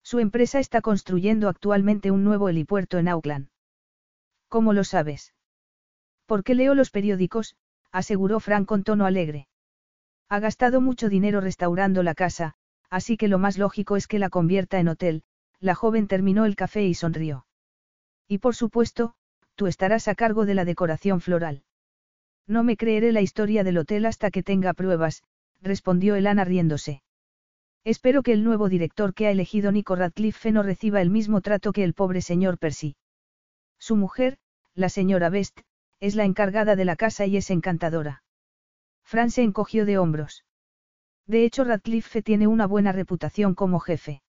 Su empresa está construyendo actualmente un nuevo helipuerto en Auckland. ¿Cómo lo sabes? Porque leo los periódicos, aseguró Frank con tono alegre. Ha gastado mucho dinero restaurando la casa, así que lo más lógico es que la convierta en hotel, la joven terminó el café y sonrió. Y por supuesto, tú estarás a cargo de la decoración floral. No me creeré la historia del hotel hasta que tenga pruebas, respondió Elana riéndose. Espero que el nuevo director que ha elegido Nico Radcliffe no reciba el mismo trato que el pobre señor Percy. Su mujer, la señora Best, es la encargada de la casa y es encantadora. Fran se encogió de hombros. De hecho, Radcliffe tiene una buena reputación como jefe.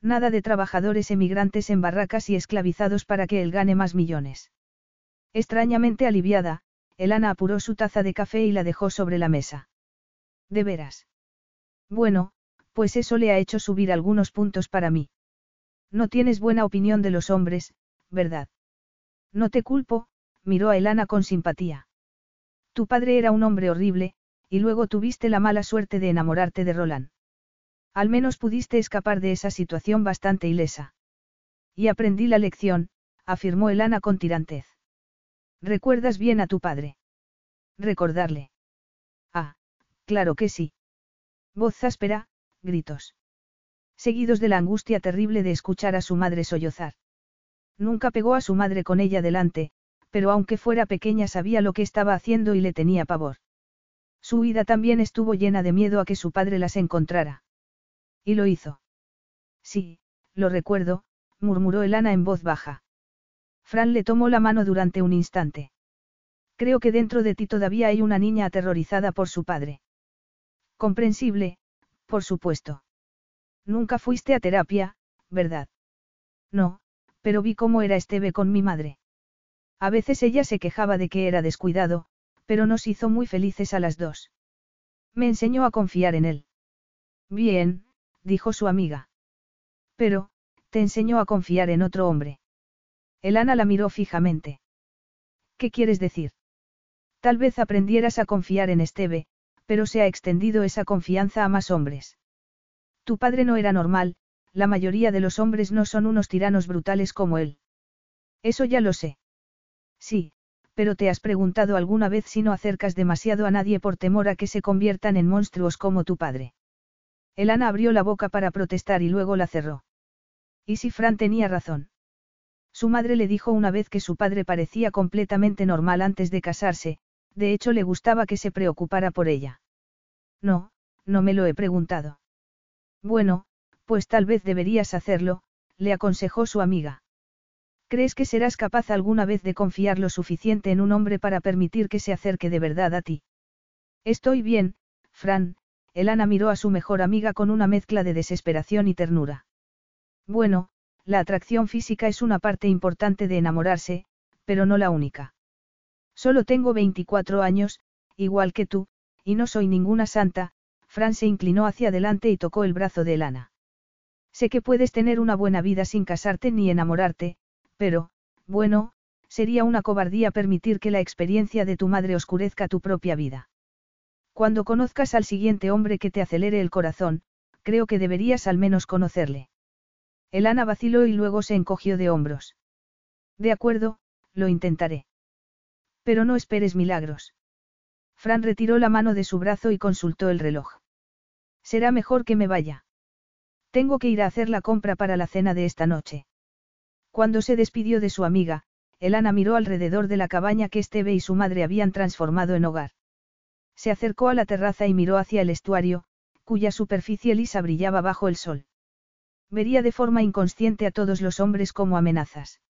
Nada de trabajadores emigrantes en barracas y esclavizados para que él gane más millones. Extrañamente aliviada, Elana apuró su taza de café y la dejó sobre la mesa. ¿De veras? Bueno, pues eso le ha hecho subir algunos puntos para mí. No tienes buena opinión de los hombres, ¿verdad? No te culpo, miró a Elana con simpatía. Tu padre era un hombre horrible, y luego tuviste la mala suerte de enamorarte de Roland. Al menos pudiste escapar de esa situación bastante ilesa. Y aprendí la lección, afirmó Elana con tirantez. ¿Recuerdas bien a tu padre? Recordarle. Ah, Claro que sí. Voz áspera, gritos. Seguidos de la angustia terrible de escuchar a su madre sollozar. Nunca pegó a su madre con ella delante, pero aunque fuera pequeña sabía lo que estaba haciendo y le tenía pavor. Su huida también estuvo llena de miedo a que su padre las encontrara. Y lo hizo. Sí, lo recuerdo, murmuró Elana en voz baja. Fran le tomó la mano durante un instante. Creo que dentro de ti todavía hay una niña aterrorizada por su padre. Comprensible, por supuesto. Nunca fuiste a terapia, ¿verdad? No, pero vi cómo era Esteve con mi madre. A veces ella se quejaba de que era descuidado, pero nos hizo muy felices a las dos. Me enseñó a confiar en él. Bien, dijo su amiga. Pero, te enseñó a confiar en otro hombre. Elana la miró fijamente. ¿Qué quieres decir? Tal vez aprendieras a confiar en Esteve, pero se ha extendido esa confianza a más hombres. Tu padre no era normal, la mayoría de los hombres no son unos tiranos brutales como él. Eso ya lo sé. Sí, pero te has preguntado alguna vez si no acercas demasiado a nadie por temor a que se conviertan en monstruos como tu padre. Elana abrió la boca para protestar y luego la cerró. ¿Y si Fran tenía razón? Su madre le dijo una vez que su padre parecía completamente normal antes de casarse, de hecho le gustaba que se preocupara por ella. No, no me lo he preguntado. Bueno, pues tal vez deberías hacerlo, le aconsejó su amiga. ¿Crees que serás capaz alguna vez de confiar lo suficiente en un hombre para permitir que se acerque de verdad a ti? Estoy bien, Fran, Elana miró a su mejor amiga con una mezcla de desesperación y ternura. Bueno, la atracción física es una parte importante de enamorarse, pero no la única. Solo tengo 24 años, igual que tú, y no soy ninguna santa, Fran se inclinó hacia adelante y tocó el brazo de Elana. Sé que puedes tener una buena vida sin casarte ni enamorarte, pero, bueno, sería una cobardía permitir que la experiencia de tu madre oscurezca tu propia vida. Cuando conozcas al siguiente hombre que te acelere el corazón, creo que deberías al menos conocerle. Elana vaciló y luego se encogió de hombros. De acuerdo, lo intentaré. Pero no esperes milagros. Fran retiró la mano de su brazo y consultó el reloj. Será mejor que me vaya. Tengo que ir a hacer la compra para la cena de esta noche. Cuando se despidió de su amiga, Elana miró alrededor de la cabaña que Esteve y su madre habían transformado en hogar. Se acercó a la terraza y miró hacia el estuario, cuya superficie lisa brillaba bajo el sol. Vería de forma inconsciente a todos los hombres como amenazas.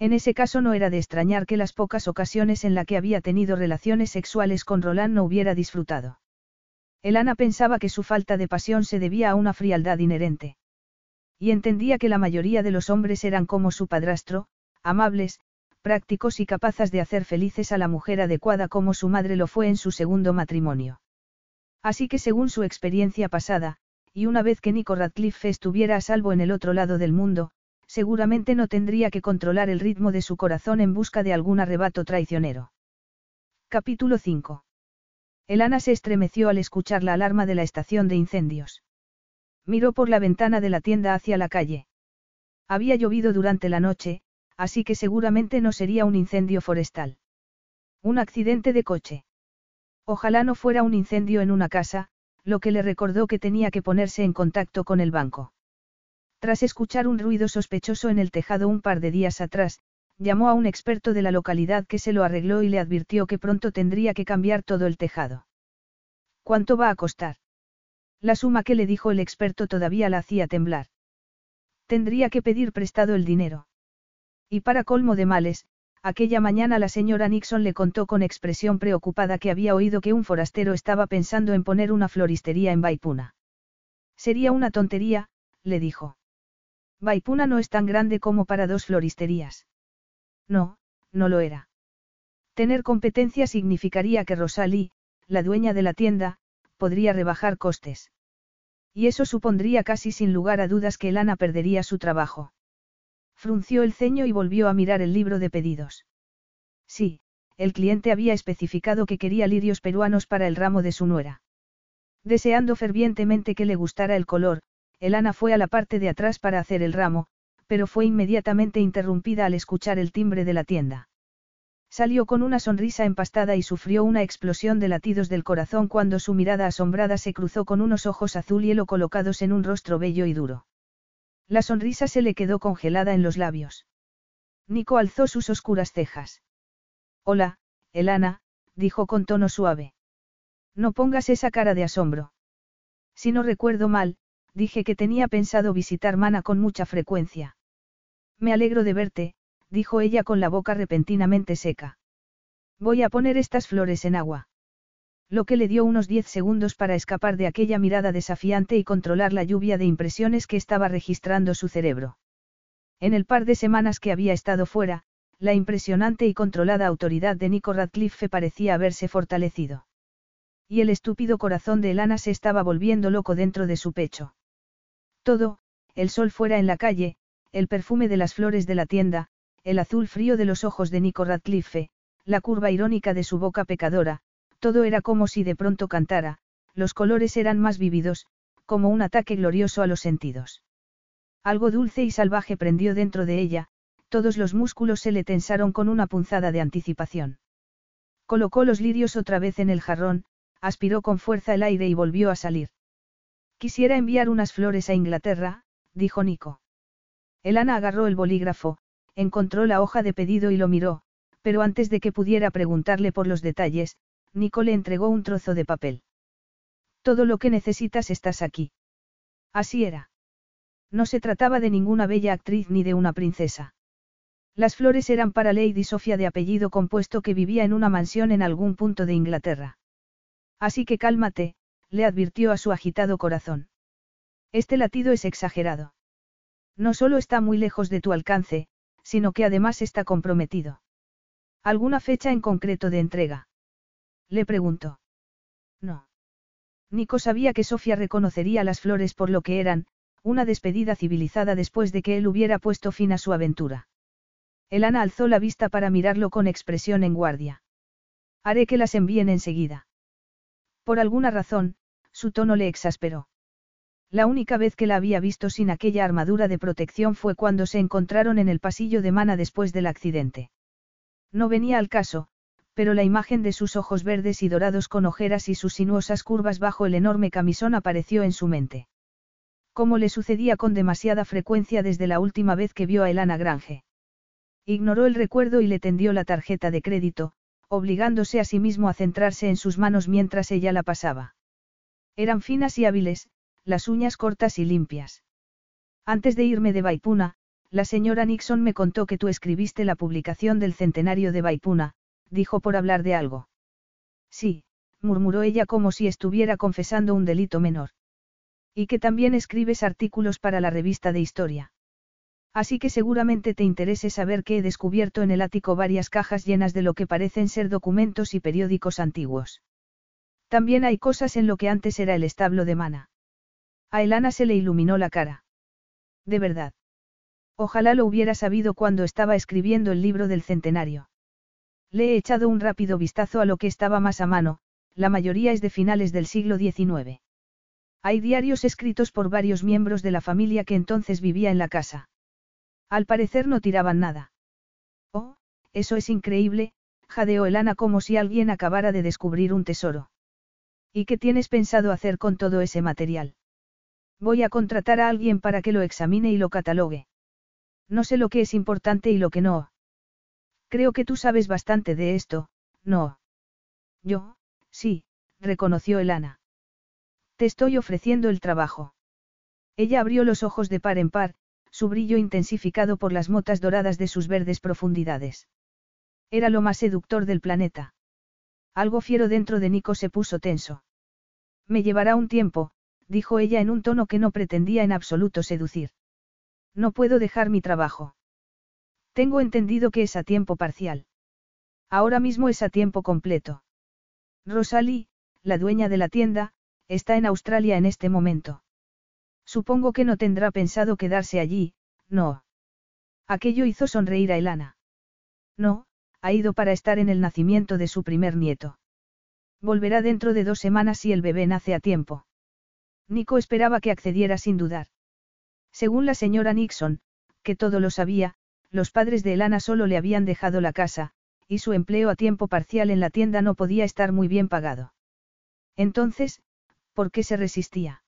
En ese caso no era de extrañar que las pocas ocasiones en la que había tenido relaciones sexuales con Roland no hubiera disfrutado. Elana pensaba que su falta de pasión se debía a una frialdad inherente. Y entendía que la mayoría de los hombres eran como su padrastro, amables, prácticos y capaces de hacer felices a la mujer adecuada como su madre lo fue en su segundo matrimonio. Así que según su experiencia pasada, y una vez que Nico Radcliffe estuviera a salvo en el otro lado del mundo, seguramente no tendría que controlar el ritmo de su corazón en busca de algún arrebato traicionero. Capítulo 5. Elana se estremeció al escuchar la alarma de la estación de incendios. Miró por la ventana de la tienda hacia la calle. Había llovido durante la noche, así que seguramente no sería un incendio forestal. Un accidente de coche. Ojalá no fuera un incendio en una casa, lo que le recordó que tenía que ponerse en contacto con el banco. Tras escuchar un ruido sospechoso en el tejado un par de días atrás, llamó a un experto de la localidad que se lo arregló y le advirtió que pronto tendría que cambiar todo el tejado. ¿Cuánto va a costar? La suma que le dijo el experto todavía la hacía temblar. Tendría que pedir prestado el dinero. Y para colmo de males, aquella mañana la señora Nixon le contó con expresión preocupada que había oído que un forastero estaba pensando en poner una floristería en Baipuna. Sería una tontería, le dijo. Baipuna no es tan grande como para dos floristerías. No, no lo era. Tener competencia significaría que Rosalie, la dueña de la tienda, podría rebajar costes. Y eso supondría casi sin lugar a dudas que Elana perdería su trabajo. Frunció el ceño y volvió a mirar el libro de pedidos. Sí, el cliente había especificado que quería lirios peruanos para el ramo de su nuera. Deseando fervientemente que le gustara el color, Elana fue a la parte de atrás para hacer el ramo, pero fue inmediatamente interrumpida al escuchar el timbre de la tienda. Salió con una sonrisa empastada y sufrió una explosión de latidos del corazón cuando su mirada asombrada se cruzó con unos ojos azul hielo colocados en un rostro bello y duro. La sonrisa se le quedó congelada en los labios. Nico alzó sus oscuras cejas. Hola, Elana, dijo con tono suave. No pongas esa cara de asombro. Si no recuerdo mal, dije que tenía pensado visitar Mana con mucha frecuencia. Me alegro de verte, dijo ella con la boca repentinamente seca. Voy a poner estas flores en agua. Lo que le dio unos diez segundos para escapar de aquella mirada desafiante y controlar la lluvia de impresiones que estaba registrando su cerebro. En el par de semanas que había estado fuera, la impresionante y controlada autoridad de Nico Radcliffe parecía haberse fortalecido. Y el estúpido corazón de Elana se estaba volviendo loco dentro de su pecho. Todo, el sol fuera en la calle, el perfume de las flores de la tienda, el azul frío de los ojos de Nico Radcliffe, la curva irónica de su boca pecadora, todo era como si de pronto cantara, los colores eran más vívidos, como un ataque glorioso a los sentidos. Algo dulce y salvaje prendió dentro de ella, todos los músculos se le tensaron con una punzada de anticipación. Colocó los lirios otra vez en el jarrón, aspiró con fuerza el aire y volvió a salir. Quisiera enviar unas flores a Inglaterra, dijo Nico. Elana agarró el bolígrafo, encontró la hoja de pedido y lo miró, pero antes de que pudiera preguntarle por los detalles, Nico le entregó un trozo de papel. Todo lo que necesitas estás aquí. Así era. No se trataba de ninguna bella actriz ni de una princesa. Las flores eran para Lady Sofia de apellido compuesto que vivía en una mansión en algún punto de Inglaterra. Así que cálmate, le advirtió a su agitado corazón. Este latido es exagerado. No solo está muy lejos de tu alcance, sino que además está comprometido. ¿Alguna fecha en concreto de entrega? Le preguntó. No. Nico sabía que Sofía reconocería las flores por lo que eran, una despedida civilizada después de que él hubiera puesto fin a su aventura. Elana alzó la vista para mirarlo con expresión en guardia. Haré que las envíen enseguida. Por alguna razón, su tono le exasperó. La única vez que la había visto sin aquella armadura de protección fue cuando se encontraron en el pasillo de Mana después del accidente. No venía al caso, pero la imagen de sus ojos verdes y dorados con ojeras y sus sinuosas curvas bajo el enorme camisón apareció en su mente. Como le sucedía con demasiada frecuencia desde la última vez que vio a Elana Grange. Ignoró el recuerdo y le tendió la tarjeta de crédito, obligándose a sí mismo a centrarse en sus manos mientras ella la pasaba. Eran finas y hábiles, las uñas cortas y limpias. Antes de irme de Baipuna, la señora Nixon me contó que tú escribiste la publicación del centenario de Baipuna, dijo por hablar de algo. Sí, murmuró ella como si estuviera confesando un delito menor. Y que también escribes artículos para la revista de historia. Así que seguramente te interese saber que he descubierto en el ático varias cajas llenas de lo que parecen ser documentos y periódicos antiguos. También hay cosas en lo que antes era el establo de Mana. A Elana se le iluminó la cara. De verdad. Ojalá lo hubiera sabido cuando estaba escribiendo el libro del centenario. Le he echado un rápido vistazo a lo que estaba más a mano, la mayoría es de finales del siglo XIX. Hay diarios escritos por varios miembros de la familia que entonces vivía en la casa. Al parecer no tiraban nada. Oh, eso es increíble, jadeó Elana como si alguien acabara de descubrir un tesoro. ¿Y qué tienes pensado hacer con todo ese material? Voy a contratar a alguien para que lo examine y lo catalogue. No sé lo que es importante y lo que no. Creo que tú sabes bastante de esto, ¿no? Yo, sí, reconoció Elana. Te estoy ofreciendo el trabajo. Ella abrió los ojos de par en par, su brillo intensificado por las motas doradas de sus verdes profundidades. Era lo más seductor del planeta. Algo fiero dentro de Nico se puso tenso. Me llevará un tiempo, dijo ella en un tono que no pretendía en absoluto seducir. No puedo dejar mi trabajo. Tengo entendido que es a tiempo parcial. Ahora mismo es a tiempo completo. Rosalie, la dueña de la tienda, está en Australia en este momento. Supongo que no tendrá pensado quedarse allí, no. Aquello hizo sonreír a Elana. No, ha ido para estar en el nacimiento de su primer nieto. Volverá dentro de dos semanas si el bebé nace a tiempo. Nico esperaba que accediera sin dudar. Según la señora Nixon, que todo lo sabía, los padres de Elana solo le habían dejado la casa, y su empleo a tiempo parcial en la tienda no podía estar muy bien pagado. Entonces, ¿por qué se resistía?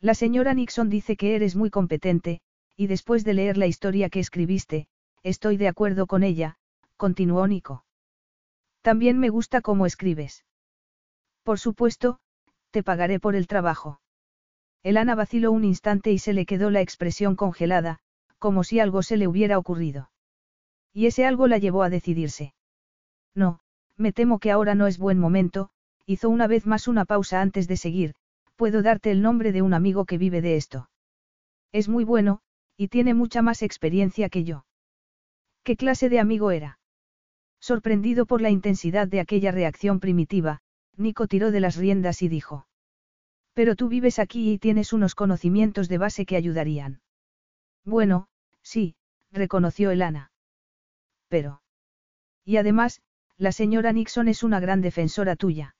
La señora Nixon dice que eres muy competente, y después de leer la historia que escribiste, estoy de acuerdo con ella, continuó Nico. También me gusta cómo escribes. Por supuesto, te pagaré por el trabajo. Elana vaciló un instante y se le quedó la expresión congelada, como si algo se le hubiera ocurrido. Y ese algo la llevó a decidirse. No, me temo que ahora no es buen momento, hizo una vez más una pausa antes de seguir, puedo darte el nombre de un amigo que vive de esto. Es muy bueno, y tiene mucha más experiencia que yo. ¿Qué clase de amigo era? Sorprendido por la intensidad de aquella reacción primitiva, Nico tiró de las riendas y dijo. Pero tú vives aquí y tienes unos conocimientos de base que ayudarían. Bueno, sí, reconoció Elana. Pero. Y además, la señora Nixon es una gran defensora tuya.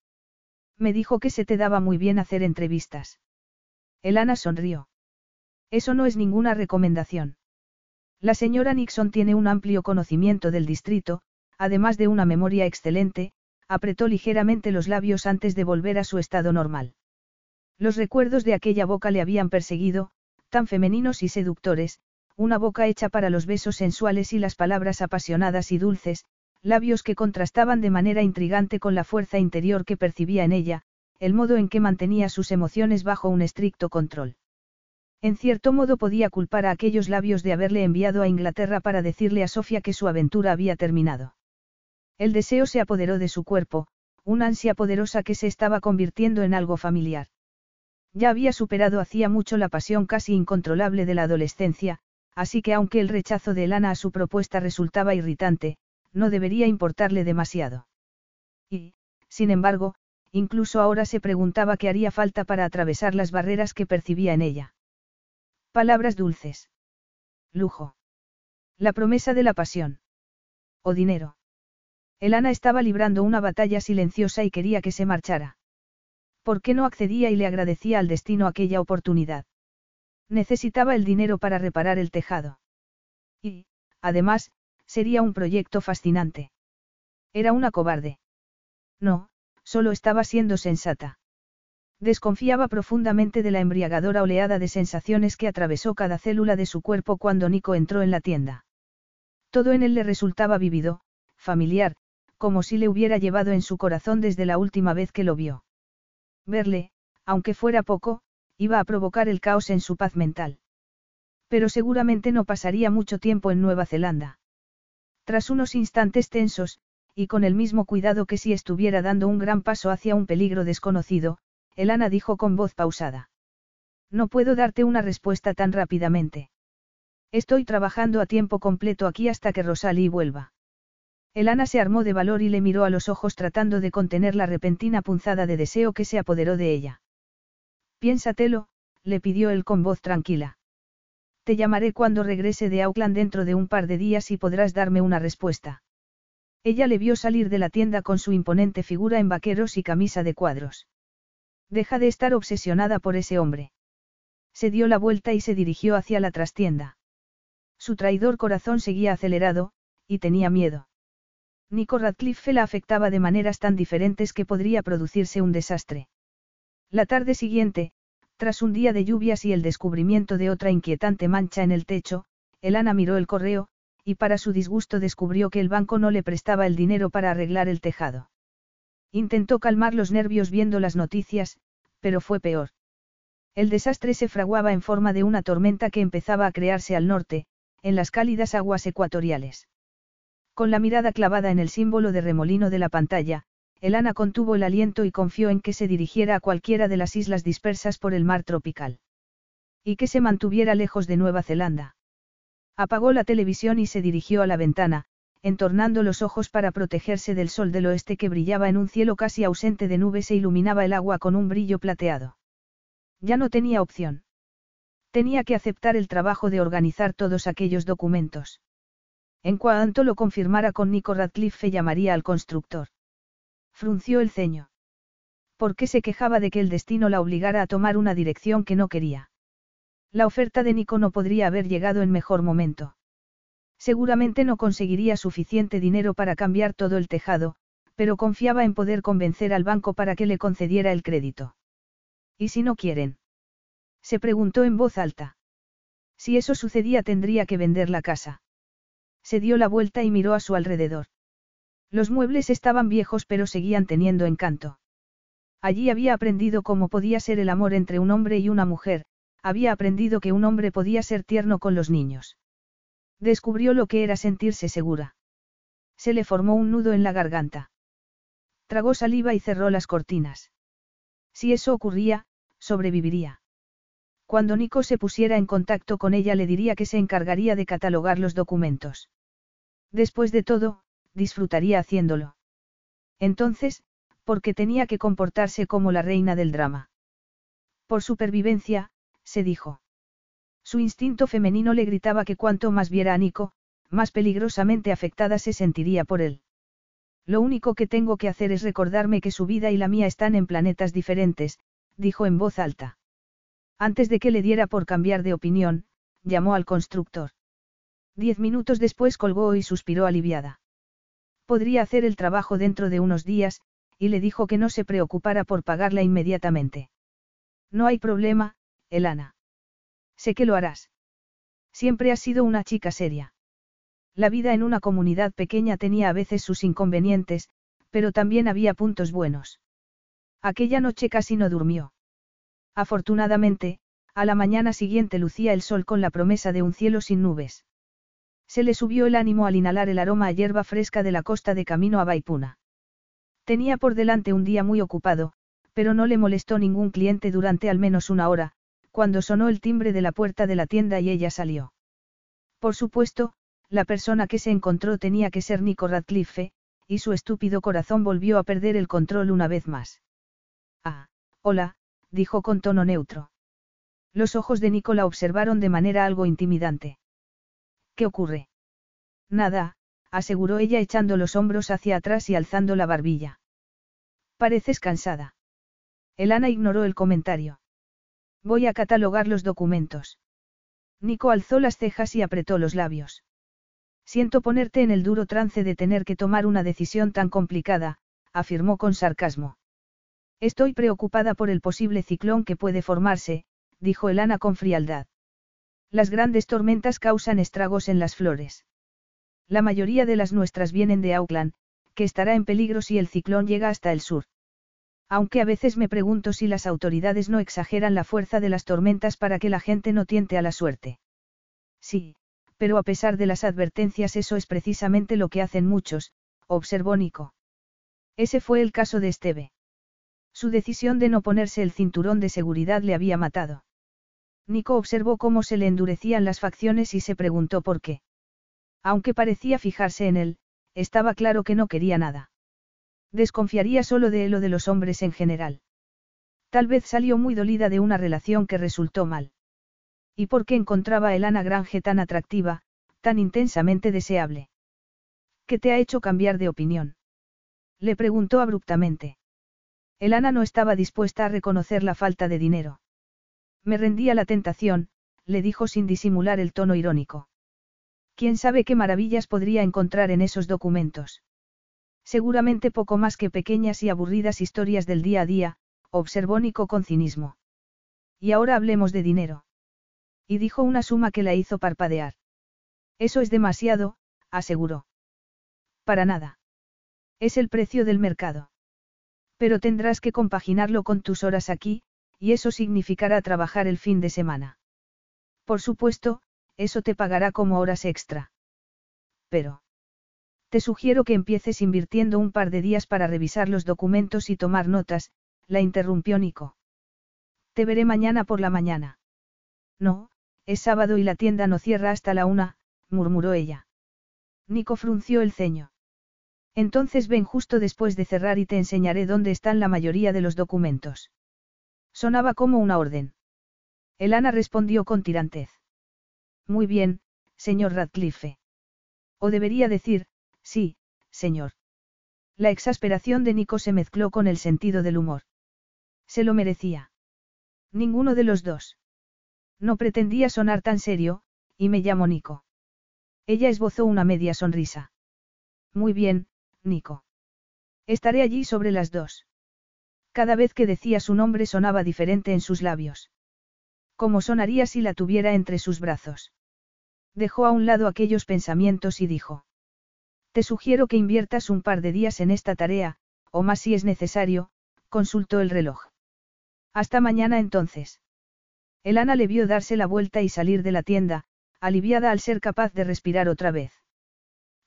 Me dijo que se te daba muy bien hacer entrevistas. Elana sonrió. Eso no es ninguna recomendación. La señora Nixon tiene un amplio conocimiento del distrito, además de una memoria excelente, apretó ligeramente los labios antes de volver a su estado normal. Los recuerdos de aquella boca le habían perseguido, tan femeninos y seductores, una boca hecha para los besos sensuales y las palabras apasionadas y dulces, labios que contrastaban de manera intrigante con la fuerza interior que percibía en ella, el modo en que mantenía sus emociones bajo un estricto control. En cierto modo podía culpar a aquellos labios de haberle enviado a Inglaterra para decirle a Sofía que su aventura había terminado. El deseo se apoderó de su cuerpo, una ansia poderosa que se estaba convirtiendo en algo familiar. Ya había superado hacía mucho la pasión casi incontrolable de la adolescencia, así que aunque el rechazo de Elana a su propuesta resultaba irritante, no debería importarle demasiado. Y, sin embargo, incluso ahora se preguntaba qué haría falta para atravesar las barreras que percibía en ella. Palabras dulces. Lujo. La promesa de la pasión. O dinero. Elana estaba librando una batalla silenciosa y quería que se marchara. ¿Por qué no accedía y le agradecía al destino aquella oportunidad? Necesitaba el dinero para reparar el tejado. Y, además, sería un proyecto fascinante. Era una cobarde. No, solo estaba siendo sensata. Desconfiaba profundamente de la embriagadora oleada de sensaciones que atravesó cada célula de su cuerpo cuando Nico entró en la tienda. Todo en él le resultaba vivido, familiar, como si le hubiera llevado en su corazón desde la última vez que lo vio. Verle, aunque fuera poco, iba a provocar el caos en su paz mental. Pero seguramente no pasaría mucho tiempo en Nueva Zelanda. Tras unos instantes tensos, y con el mismo cuidado que si estuviera dando un gran paso hacia un peligro desconocido, Elana dijo con voz pausada. No puedo darte una respuesta tan rápidamente. Estoy trabajando a tiempo completo aquí hasta que Rosalie vuelva. Elana se armó de valor y le miró a los ojos tratando de contener la repentina punzada de deseo que se apoderó de ella. Piénsatelo, le pidió él con voz tranquila. Te llamaré cuando regrese de Auckland dentro de un par de días y podrás darme una respuesta. Ella le vio salir de la tienda con su imponente figura en vaqueros y camisa de cuadros. Deja de estar obsesionada por ese hombre. Se dio la vuelta y se dirigió hacia la trastienda. Su traidor corazón seguía acelerado, y tenía miedo. Nico Radcliffe la afectaba de maneras tan diferentes que podría producirse un desastre. La tarde siguiente, tras un día de lluvias y el descubrimiento de otra inquietante mancha en el techo, Elana miró el correo, y para su disgusto descubrió que el banco no le prestaba el dinero para arreglar el tejado. Intentó calmar los nervios viendo las noticias, pero fue peor. El desastre se fraguaba en forma de una tormenta que empezaba a crearse al norte, en las cálidas aguas ecuatoriales. Con la mirada clavada en el símbolo de remolino de la pantalla, Elana contuvo el aliento y confió en que se dirigiera a cualquiera de las islas dispersas por el mar tropical. Y que se mantuviera lejos de Nueva Zelanda. Apagó la televisión y se dirigió a la ventana, entornando los ojos para protegerse del sol del oeste que brillaba en un cielo casi ausente de nubes e iluminaba el agua con un brillo plateado. Ya no tenía opción. Tenía que aceptar el trabajo de organizar todos aquellos documentos. En cuanto lo confirmara con Nico Radcliffe llamaría al constructor. Frunció el ceño. ¿Por qué se quejaba de que el destino la obligara a tomar una dirección que no quería? La oferta de Nico no podría haber llegado en mejor momento. Seguramente no conseguiría suficiente dinero para cambiar todo el tejado, pero confiaba en poder convencer al banco para que le concediera el crédito. ¿Y si no quieren? Se preguntó en voz alta. Si eso sucedía tendría que vender la casa. Se dio la vuelta y miró a su alrededor. Los muebles estaban viejos pero seguían teniendo encanto. Allí había aprendido cómo podía ser el amor entre un hombre y una mujer, había aprendido que un hombre podía ser tierno con los niños. Descubrió lo que era sentirse segura. Se le formó un nudo en la garganta. Tragó saliva y cerró las cortinas. Si eso ocurría, sobreviviría. Cuando Nico se pusiera en contacto con ella le diría que se encargaría de catalogar los documentos. Después de todo, disfrutaría haciéndolo. Entonces, ¿por qué tenía que comportarse como la reina del drama? Por supervivencia, se dijo. Su instinto femenino le gritaba que cuanto más viera a Nico, más peligrosamente afectada se sentiría por él. Lo único que tengo que hacer es recordarme que su vida y la mía están en planetas diferentes, dijo en voz alta. Antes de que le diera por cambiar de opinión, llamó al constructor. Diez minutos después colgó y suspiró aliviada. Podría hacer el trabajo dentro de unos días, y le dijo que no se preocupara por pagarla inmediatamente. No hay problema, Elana. Sé que lo harás. Siempre has sido una chica seria. La vida en una comunidad pequeña tenía a veces sus inconvenientes, pero también había puntos buenos. Aquella noche casi no durmió. Afortunadamente, a la mañana siguiente lucía el sol con la promesa de un cielo sin nubes. Se le subió el ánimo al inhalar el aroma a hierba fresca de la costa de camino a Baipuna. Tenía por delante un día muy ocupado, pero no le molestó ningún cliente durante al menos una hora, cuando sonó el timbre de la puerta de la tienda y ella salió. Por supuesto, la persona que se encontró tenía que ser Nico Radcliffe, y su estúpido corazón volvió a perder el control una vez más. Ah, hola, dijo con tono neutro. Los ojos de Nico la observaron de manera algo intimidante. ¿Qué ocurre? Nada, aseguró ella echando los hombros hacia atrás y alzando la barbilla. Pareces cansada. Elana ignoró el comentario. Voy a catalogar los documentos. Nico alzó las cejas y apretó los labios. Siento ponerte en el duro trance de tener que tomar una decisión tan complicada, afirmó con sarcasmo. Estoy preocupada por el posible ciclón que puede formarse, dijo Elana con frialdad. Las grandes tormentas causan estragos en las flores. La mayoría de las nuestras vienen de Auckland, que estará en peligro si el ciclón llega hasta el sur. Aunque a veces me pregunto si las autoridades no exageran la fuerza de las tormentas para que la gente no tiente a la suerte. Sí, pero a pesar de las advertencias eso es precisamente lo que hacen muchos, observó Nico. Ese fue el caso de Esteve. Su decisión de no ponerse el cinturón de seguridad le había matado. Nico observó cómo se le endurecían las facciones y se preguntó por qué. Aunque parecía fijarse en él, estaba claro que no quería nada. Desconfiaría solo de él o de los hombres en general. Tal vez salió muy dolida de una relación que resultó mal. ¿Y por qué encontraba a Elana Grange tan atractiva, tan intensamente deseable? ¿Qué te ha hecho cambiar de opinión? Le preguntó abruptamente. Elana no estaba dispuesta a reconocer la falta de dinero. Me rendí a la tentación, le dijo sin disimular el tono irónico. ¿Quién sabe qué maravillas podría encontrar en esos documentos? Seguramente poco más que pequeñas y aburridas historias del día a día, observó Nico con cinismo. Y ahora hablemos de dinero. Y dijo una suma que la hizo parpadear. Eso es demasiado, aseguró. Para nada. Es el precio del mercado. Pero tendrás que compaginarlo con tus horas aquí, y eso significará trabajar el fin de semana. Por supuesto, eso te pagará como horas extra. Pero. Te sugiero que empieces invirtiendo un par de días para revisar los documentos y tomar notas, la interrumpió Nico. Te veré mañana por la mañana. No, es sábado y la tienda no cierra hasta la una, murmuró ella. Nico frunció el ceño. Entonces ven justo después de cerrar y te enseñaré dónde están la mayoría de los documentos. Sonaba como una orden. Elana respondió con tirantez. Muy bien, señor Radcliffe. O debería decir, sí, señor. La exasperación de Nico se mezcló con el sentido del humor. Se lo merecía. Ninguno de los dos. No pretendía sonar tan serio, y me llamo Nico. Ella esbozó una media sonrisa. Muy bien, Nico. Estaré allí sobre las dos. Cada vez que decía su nombre sonaba diferente en sus labios. ¿Cómo sonaría si la tuviera entre sus brazos? Dejó a un lado aquellos pensamientos y dijo. Te sugiero que inviertas un par de días en esta tarea, o más si es necesario, consultó el reloj. Hasta mañana entonces. Elana le vio darse la vuelta y salir de la tienda, aliviada al ser capaz de respirar otra vez.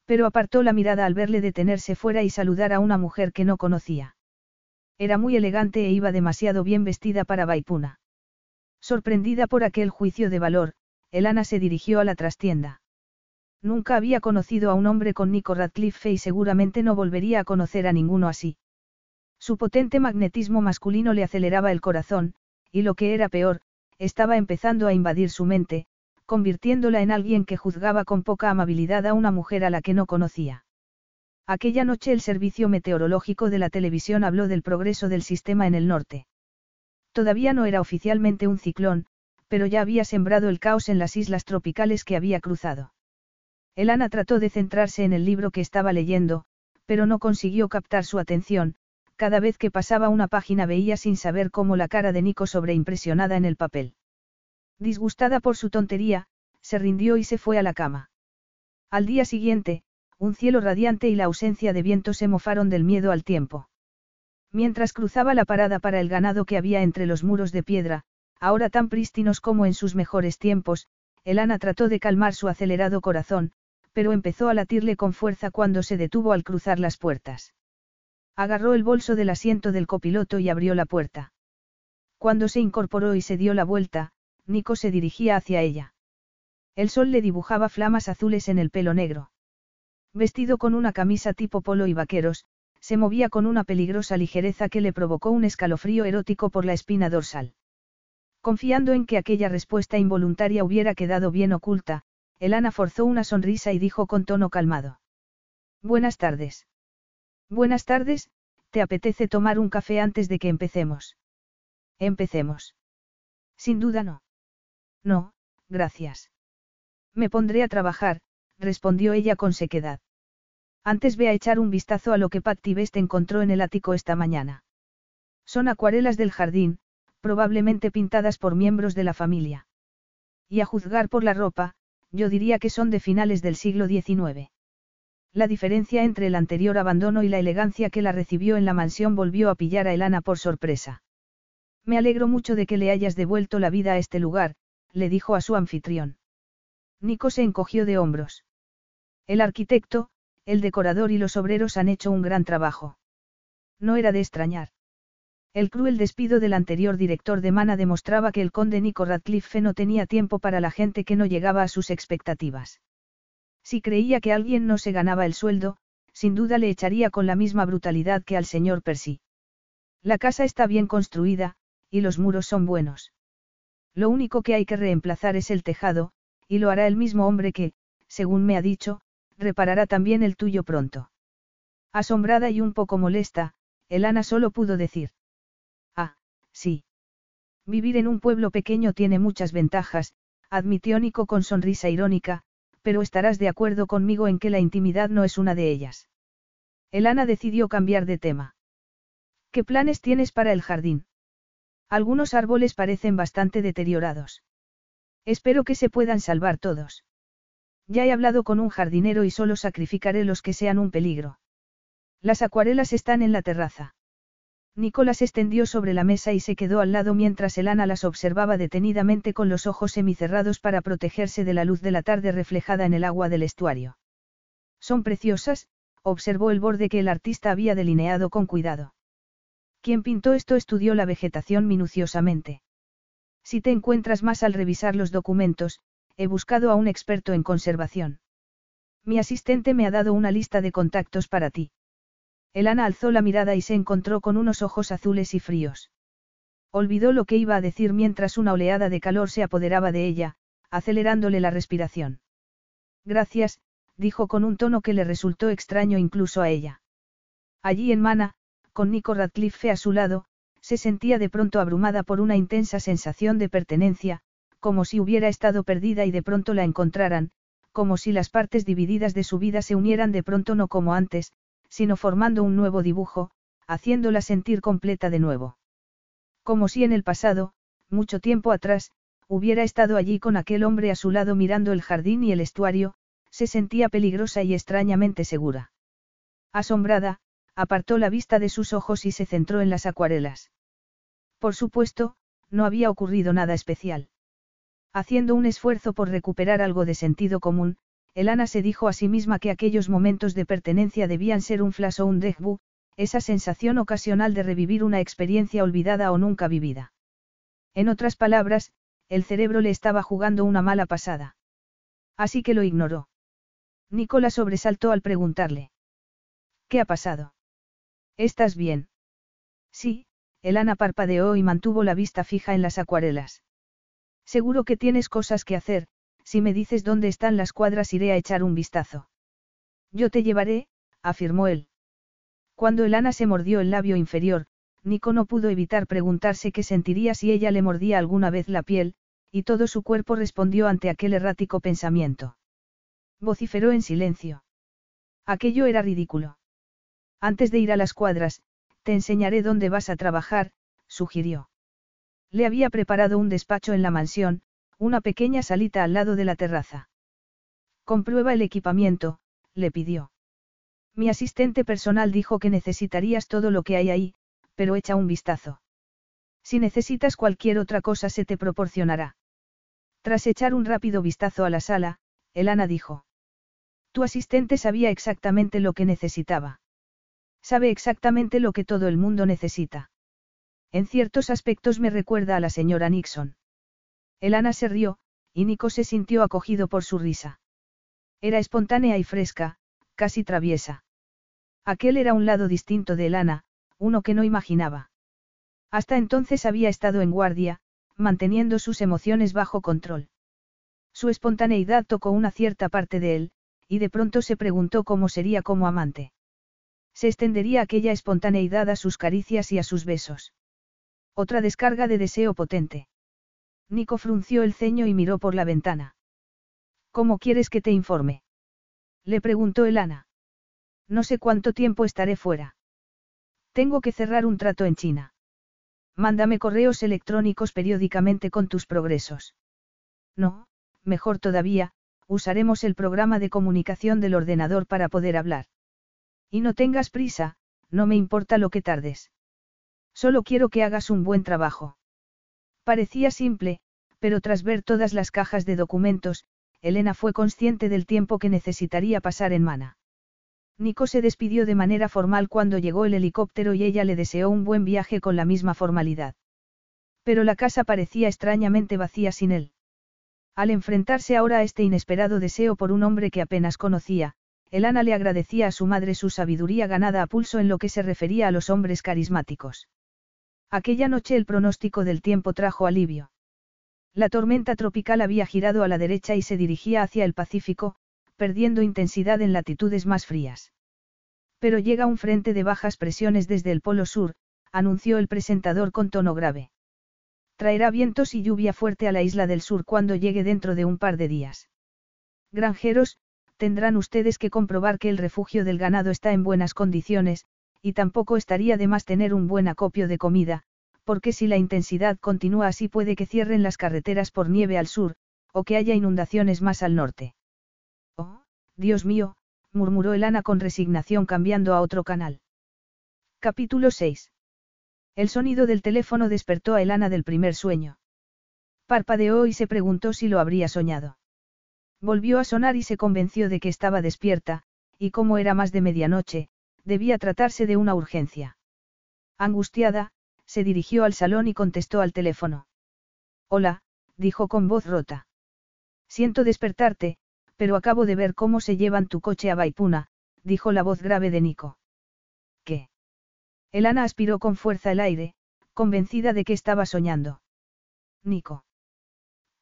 Pero apartó la mirada al verle detenerse fuera y saludar a una mujer que no conocía. Era muy elegante e iba demasiado bien vestida para Vaipuna. Sorprendida por aquel juicio de valor, Elana se dirigió a la trastienda. Nunca había conocido a un hombre con Nico Radcliffe y seguramente no volvería a conocer a ninguno así. Su potente magnetismo masculino le aceleraba el corazón, y lo que era peor, estaba empezando a invadir su mente, convirtiéndola en alguien que juzgaba con poca amabilidad a una mujer a la que no conocía. Aquella noche el servicio meteorológico de la televisión habló del progreso del sistema en el norte. Todavía no era oficialmente un ciclón, pero ya había sembrado el caos en las islas tropicales que había cruzado. Elana trató de centrarse en el libro que estaba leyendo, pero no consiguió captar su atención, cada vez que pasaba una página veía sin saber cómo la cara de Nico sobreimpresionada en el papel. Disgustada por su tontería, se rindió y se fue a la cama. Al día siguiente, un cielo radiante y la ausencia de viento se mofaron del miedo al tiempo. Mientras cruzaba la parada para el ganado que había entre los muros de piedra, ahora tan prístinos como en sus mejores tiempos, Elana trató de calmar su acelerado corazón, pero empezó a latirle con fuerza cuando se detuvo al cruzar las puertas. Agarró el bolso del asiento del copiloto y abrió la puerta. Cuando se incorporó y se dio la vuelta, Nico se dirigía hacia ella. El sol le dibujaba flamas azules en el pelo negro. Vestido con una camisa tipo polo y vaqueros, se movía con una peligrosa ligereza que le provocó un escalofrío erótico por la espina dorsal. Confiando en que aquella respuesta involuntaria hubiera quedado bien oculta, Elana forzó una sonrisa y dijo con tono calmado. Buenas tardes. Buenas tardes, ¿te apetece tomar un café antes de que empecemos? Empecemos. Sin duda no. No, gracias. Me pondré a trabajar, respondió ella con sequedad. Antes ve a echar un vistazo a lo que Patty Best encontró en el ático esta mañana. Son acuarelas del jardín, probablemente pintadas por miembros de la familia. Y a juzgar por la ropa, yo diría que son de finales del siglo XIX. La diferencia entre el anterior abandono y la elegancia que la recibió en la mansión volvió a pillar a Elana por sorpresa. Me alegro mucho de que le hayas devuelto la vida a este lugar, le dijo a su anfitrión. Nico se encogió de hombros. El arquitecto, el decorador y los obreros han hecho un gran trabajo. No era de extrañar. El cruel despido del anterior director de Mana demostraba que el conde Nico Radcliffe no tenía tiempo para la gente que no llegaba a sus expectativas. Si creía que alguien no se ganaba el sueldo, sin duda le echaría con la misma brutalidad que al señor Percy. La casa está bien construida, y los muros son buenos. Lo único que hay que reemplazar es el tejado, y lo hará el mismo hombre que, según me ha dicho, reparará también el tuyo pronto. Asombrada y un poco molesta, Elana solo pudo decir. Sí. Vivir en un pueblo pequeño tiene muchas ventajas, admitió Nico con sonrisa irónica, pero estarás de acuerdo conmigo en que la intimidad no es una de ellas. Elana decidió cambiar de tema. ¿Qué planes tienes para el jardín? Algunos árboles parecen bastante deteriorados. Espero que se puedan salvar todos. Ya he hablado con un jardinero y solo sacrificaré los que sean un peligro. Las acuarelas están en la terraza. Nicolás extendió sobre la mesa y se quedó al lado mientras Elana las observaba detenidamente con los ojos semicerrados para protegerse de la luz de la tarde reflejada en el agua del estuario. Son preciosas, observó el borde que el artista había delineado con cuidado. Quien pintó esto estudió la vegetación minuciosamente. Si te encuentras más al revisar los documentos, he buscado a un experto en conservación. Mi asistente me ha dado una lista de contactos para ti. Elana alzó la mirada y se encontró con unos ojos azules y fríos. Olvidó lo que iba a decir mientras una oleada de calor se apoderaba de ella, acelerándole la respiración. Gracias, dijo con un tono que le resultó extraño incluso a ella. Allí en Mana, con Nico Radcliffe a su lado, se sentía de pronto abrumada por una intensa sensación de pertenencia, como si hubiera estado perdida y de pronto la encontraran, como si las partes divididas de su vida se unieran de pronto no como antes, sino formando un nuevo dibujo, haciéndola sentir completa de nuevo. Como si en el pasado, mucho tiempo atrás, hubiera estado allí con aquel hombre a su lado mirando el jardín y el estuario, se sentía peligrosa y extrañamente segura. Asombrada, apartó la vista de sus ojos y se centró en las acuarelas. Por supuesto, no había ocurrido nada especial. Haciendo un esfuerzo por recuperar algo de sentido común, Elana se dijo a sí misma que aquellos momentos de pertenencia debían ser un flash o un déjà esa sensación ocasional de revivir una experiencia olvidada o nunca vivida. En otras palabras, el cerebro le estaba jugando una mala pasada. Así que lo ignoró. Nicola sobresaltó al preguntarle. ¿Qué ha pasado? ¿Estás bien? Sí, Elana parpadeó y mantuvo la vista fija en las acuarelas. Seguro que tienes cosas que hacer, si me dices dónde están las cuadras iré a echar un vistazo. Yo te llevaré, afirmó él. Cuando Elana se mordió el labio inferior, Nico no pudo evitar preguntarse qué sentiría si ella le mordía alguna vez la piel, y todo su cuerpo respondió ante aquel errático pensamiento. Vociferó en silencio. Aquello era ridículo. Antes de ir a las cuadras, Te enseñaré dónde vas a trabajar, sugirió. Le había preparado un despacho en la mansión, una pequeña salita al lado de la terraza. Comprueba el equipamiento, le pidió. Mi asistente personal dijo que necesitarías todo lo que hay ahí, pero echa un vistazo. Si necesitas cualquier otra cosa se te proporcionará. Tras echar un rápido vistazo a la sala, Elana dijo. Tu asistente sabía exactamente lo que necesitaba. Sabe exactamente lo que todo el mundo necesita. En ciertos aspectos me recuerda a la señora Nixon. Elana se rió, y Nico se sintió acogido por su risa. Era espontánea y fresca, casi traviesa. Aquel era un lado distinto de Elana, uno que no imaginaba. Hasta entonces había estado en guardia, manteniendo sus emociones bajo control. Su espontaneidad tocó una cierta parte de él, y de pronto se preguntó cómo sería como amante. Se extendería aquella espontaneidad a sus caricias y a sus besos. Otra descarga de deseo potente. Nico frunció el ceño y miró por la ventana. ¿Cómo quieres que te informe? Le preguntó Elana. No sé cuánto tiempo estaré fuera. Tengo que cerrar un trato en China. Mándame correos electrónicos periódicamente con tus progresos. No, mejor todavía, usaremos el programa de comunicación del ordenador para poder hablar. Y no tengas prisa, no me importa lo que tardes. Solo quiero que hagas un buen trabajo. Parecía simple, pero tras ver todas las cajas de documentos, Elena fue consciente del tiempo que necesitaría pasar en Mana. Nico se despidió de manera formal cuando llegó el helicóptero y ella le deseó un buen viaje con la misma formalidad. Pero la casa parecía extrañamente vacía sin él. Al enfrentarse ahora a este inesperado deseo por un hombre que apenas conocía, Elana le agradecía a su madre su sabiduría ganada a pulso en lo que se refería a los hombres carismáticos. Aquella noche el pronóstico del tiempo trajo alivio. La tormenta tropical había girado a la derecha y se dirigía hacia el Pacífico, perdiendo intensidad en latitudes más frías. Pero llega un frente de bajas presiones desde el Polo Sur, anunció el presentador con tono grave. Traerá vientos y lluvia fuerte a la isla del sur cuando llegue dentro de un par de días. Granjeros, tendrán ustedes que comprobar que el refugio del ganado está en buenas condiciones, y tampoco estaría de más tener un buen acopio de comida, porque si la intensidad continúa así puede que cierren las carreteras por nieve al sur, o que haya inundaciones más al norte. Oh, Dios mío, murmuró Elana con resignación cambiando a otro canal. Capítulo 6. El sonido del teléfono despertó a Elana del primer sueño. Parpadeó y se preguntó si lo habría soñado. Volvió a sonar y se convenció de que estaba despierta, y como era más de medianoche, Debía tratarse de una urgencia. Angustiada, se dirigió al salón y contestó al teléfono. Hola, dijo con voz rota. Siento despertarte, pero acabo de ver cómo se llevan tu coche a Baipuna, dijo la voz grave de Nico. ¿Qué? Elana aspiró con fuerza el aire, convencida de que estaba soñando. Nico.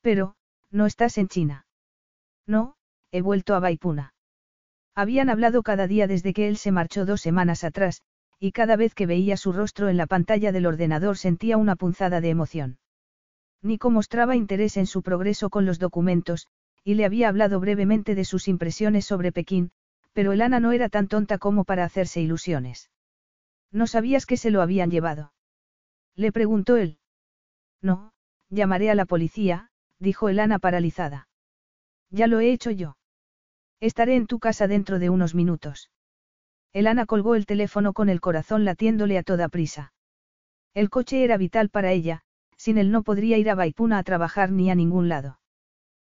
Pero, no estás en China. No, he vuelto a Baipuna. Habían hablado cada día desde que él se marchó dos semanas atrás, y cada vez que veía su rostro en la pantalla del ordenador sentía una punzada de emoción. Nico mostraba interés en su progreso con los documentos, y le había hablado brevemente de sus impresiones sobre Pekín, pero Elana no era tan tonta como para hacerse ilusiones. ¿No sabías que se lo habían llevado? Le preguntó él. No, llamaré a la policía, dijo Elana paralizada. Ya lo he hecho yo. Estaré en tu casa dentro de unos minutos. Elana colgó el teléfono con el corazón latiéndole a toda prisa. El coche era vital para ella, sin él no podría ir a Baipuna a trabajar ni a ningún lado.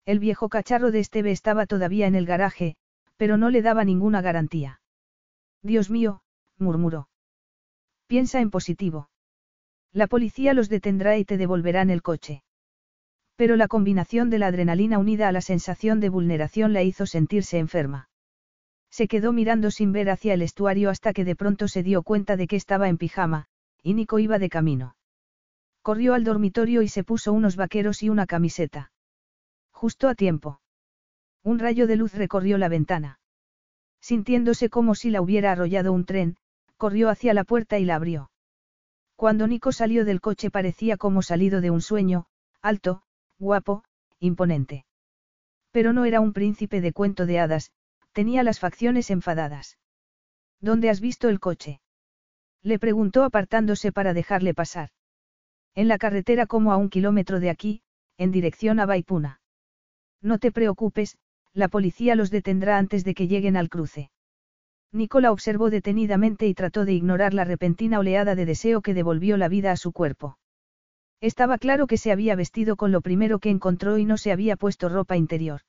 El viejo cacharro de Esteve estaba todavía en el garaje, pero no le daba ninguna garantía. Dios mío, murmuró. Piensa en positivo. La policía los detendrá y te devolverán el coche. Pero la combinación de la adrenalina unida a la sensación de vulneración la hizo sentirse enferma. Se quedó mirando sin ver hacia el estuario hasta que de pronto se dio cuenta de que estaba en pijama, y Nico iba de camino. Corrió al dormitorio y se puso unos vaqueros y una camiseta. Justo a tiempo. Un rayo de luz recorrió la ventana. Sintiéndose como si la hubiera arrollado un tren, corrió hacia la puerta y la abrió. Cuando Nico salió del coche parecía como salido de un sueño, alto, guapo, imponente. Pero no era un príncipe de cuento de hadas, tenía las facciones enfadadas. ¿Dónde has visto el coche? Le preguntó apartándose para dejarle pasar. En la carretera como a un kilómetro de aquí, en dirección a Baipuna. No te preocupes, la policía los detendrá antes de que lleguen al cruce. Nicola observó detenidamente y trató de ignorar la repentina oleada de deseo que devolvió la vida a su cuerpo. Estaba claro que se había vestido con lo primero que encontró y no se había puesto ropa interior.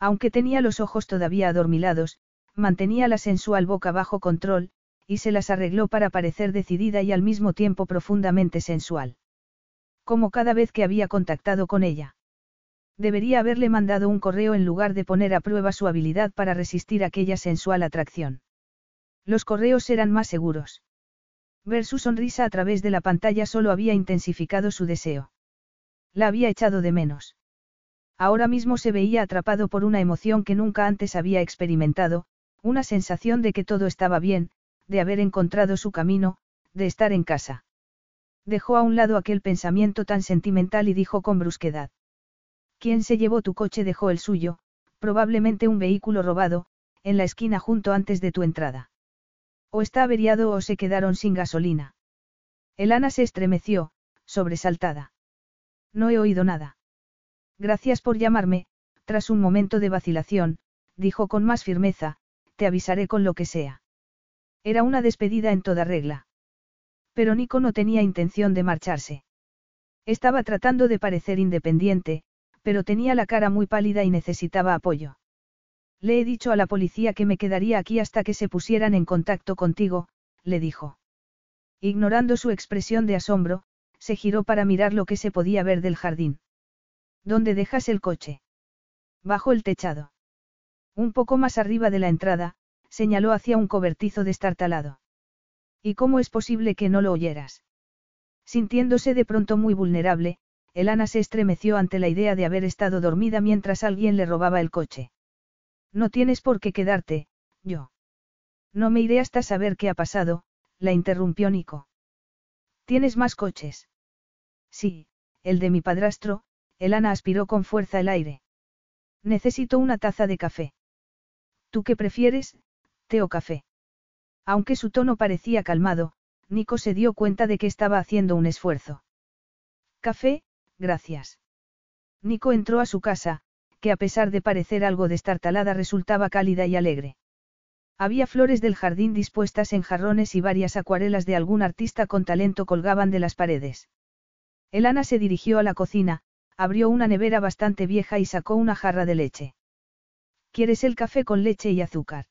Aunque tenía los ojos todavía adormilados, mantenía la sensual boca bajo control, y se las arregló para parecer decidida y al mismo tiempo profundamente sensual. Como cada vez que había contactado con ella. Debería haberle mandado un correo en lugar de poner a prueba su habilidad para resistir aquella sensual atracción. Los correos eran más seguros. Ver su sonrisa a través de la pantalla solo había intensificado su deseo. La había echado de menos. Ahora mismo se veía atrapado por una emoción que nunca antes había experimentado, una sensación de que todo estaba bien, de haber encontrado su camino, de estar en casa. Dejó a un lado aquel pensamiento tan sentimental y dijo con brusquedad. ¿Quién se llevó tu coche dejó el suyo, probablemente un vehículo robado, en la esquina junto antes de tu entrada. O está averiado o se quedaron sin gasolina. Elana se estremeció, sobresaltada. No he oído nada. Gracias por llamarme, tras un momento de vacilación, dijo con más firmeza, te avisaré con lo que sea. Era una despedida en toda regla. Pero Nico no tenía intención de marcharse. Estaba tratando de parecer independiente, pero tenía la cara muy pálida y necesitaba apoyo. Le he dicho a la policía que me quedaría aquí hasta que se pusieran en contacto contigo, le dijo. Ignorando su expresión de asombro, se giró para mirar lo que se podía ver del jardín. ¿Dónde dejas el coche? Bajo el techado. Un poco más arriba de la entrada, señaló hacia un cobertizo destartalado. ¿Y cómo es posible que no lo oyeras? Sintiéndose de pronto muy vulnerable, Elana se estremeció ante la idea de haber estado dormida mientras alguien le robaba el coche. No tienes por qué quedarte, yo. No me iré hasta saber qué ha pasado, la interrumpió Nico. ¿Tienes más coches? Sí, el de mi padrastro, Elana aspiró con fuerza el aire. Necesito una taza de café. ¿Tú qué prefieres, té o café. Aunque su tono parecía calmado, Nico se dio cuenta de que estaba haciendo un esfuerzo. Café, gracias. Nico entró a su casa, que a pesar de parecer algo destartalada resultaba cálida y alegre. Había flores del jardín dispuestas en jarrones y varias acuarelas de algún artista con talento colgaban de las paredes. Elana se dirigió a la cocina, abrió una nevera bastante vieja y sacó una jarra de leche. ¿Quieres el café con leche y azúcar?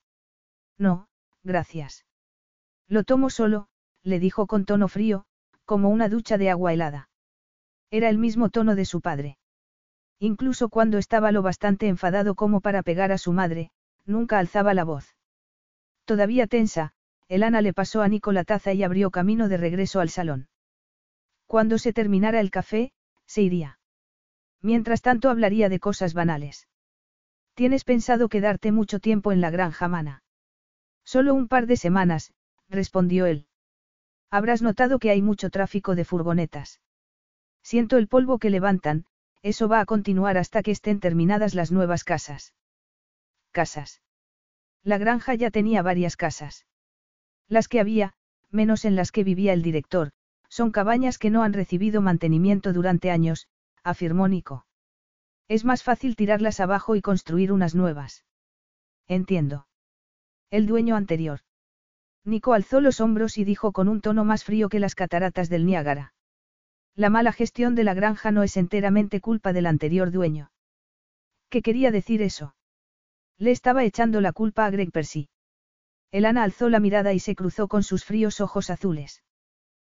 No, gracias. Lo tomo solo, le dijo con tono frío, como una ducha de agua helada. Era el mismo tono de su padre. Incluso cuando estaba lo bastante enfadado como para pegar a su madre, nunca alzaba la voz. Todavía tensa, Elana le pasó a Nico la taza y abrió camino de regreso al salón. Cuando se terminara el café, se iría. Mientras tanto hablaría de cosas banales. ¿Tienes pensado quedarte mucho tiempo en la granja mana? Solo un par de semanas, respondió él. Habrás notado que hay mucho tráfico de furgonetas. Siento el polvo que levantan, eso va a continuar hasta que estén terminadas las nuevas casas. Casas. La granja ya tenía varias casas. Las que había, menos en las que vivía el director, son cabañas que no han recibido mantenimiento durante años, afirmó Nico. Es más fácil tirarlas abajo y construir unas nuevas. Entiendo. El dueño anterior. Nico alzó los hombros y dijo con un tono más frío que las cataratas del Niágara. La mala gestión de la granja no es enteramente culpa del anterior dueño. ¿Qué quería decir eso? Le estaba echando la culpa a Greg Percy. Elana alzó la mirada y se cruzó con sus fríos ojos azules.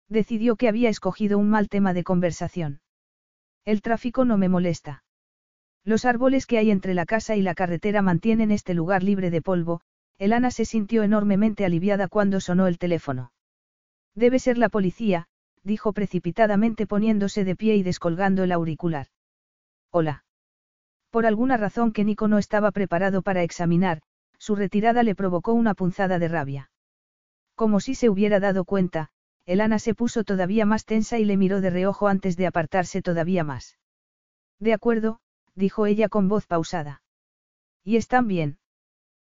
Decidió que había escogido un mal tema de conversación. El tráfico no me molesta. Los árboles que hay entre la casa y la carretera mantienen este lugar libre de polvo, Elana se sintió enormemente aliviada cuando sonó el teléfono. Debe ser la policía, dijo precipitadamente poniéndose de pie y descolgando el auricular. Hola. Por alguna razón que Nico no estaba preparado para examinar, su retirada le provocó una punzada de rabia. Como si se hubiera dado cuenta, Elana se puso todavía más tensa y le miró de reojo antes de apartarse todavía más. De acuerdo, dijo ella con voz pausada. ¿Y están bien?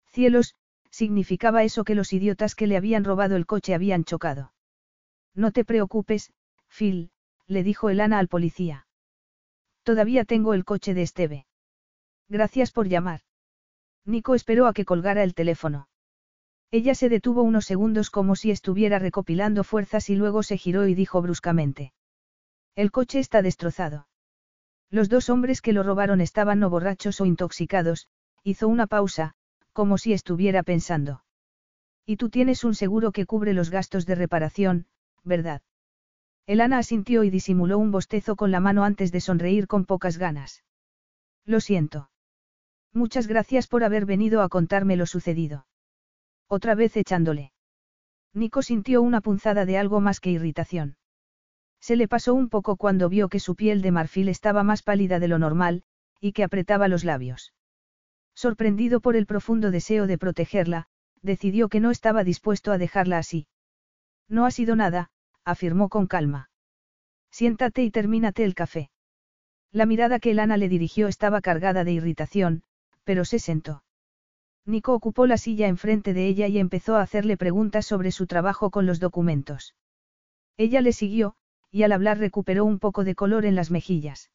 Cielos, significaba eso que los idiotas que le habían robado el coche habían chocado. No te preocupes, Phil, le dijo Elana al policía. Todavía tengo el coche de Esteve. Gracias por llamar. Nico esperó a que colgara el teléfono. Ella se detuvo unos segundos como si estuviera recopilando fuerzas y luego se giró y dijo bruscamente. El coche está destrozado. Los dos hombres que lo robaron estaban no borrachos o intoxicados, hizo una pausa, como si estuviera pensando. Y tú tienes un seguro que cubre los gastos de reparación, ¿verdad? Elana asintió y disimuló un bostezo con la mano antes de sonreír con pocas ganas. Lo siento. Muchas gracias por haber venido a contarme lo sucedido. Otra vez echándole. Nico sintió una punzada de algo más que irritación. Se le pasó un poco cuando vio que su piel de marfil estaba más pálida de lo normal, y que apretaba los labios. Sorprendido por el profundo deseo de protegerla, decidió que no estaba dispuesto a dejarla así. No ha sido nada, afirmó con calma. Siéntate y termínate el café. La mirada que Elana le dirigió estaba cargada de irritación, pero se sentó. Nico ocupó la silla enfrente de ella y empezó a hacerle preguntas sobre su trabajo con los documentos. Ella le siguió, y al hablar recuperó un poco de color en las mejillas.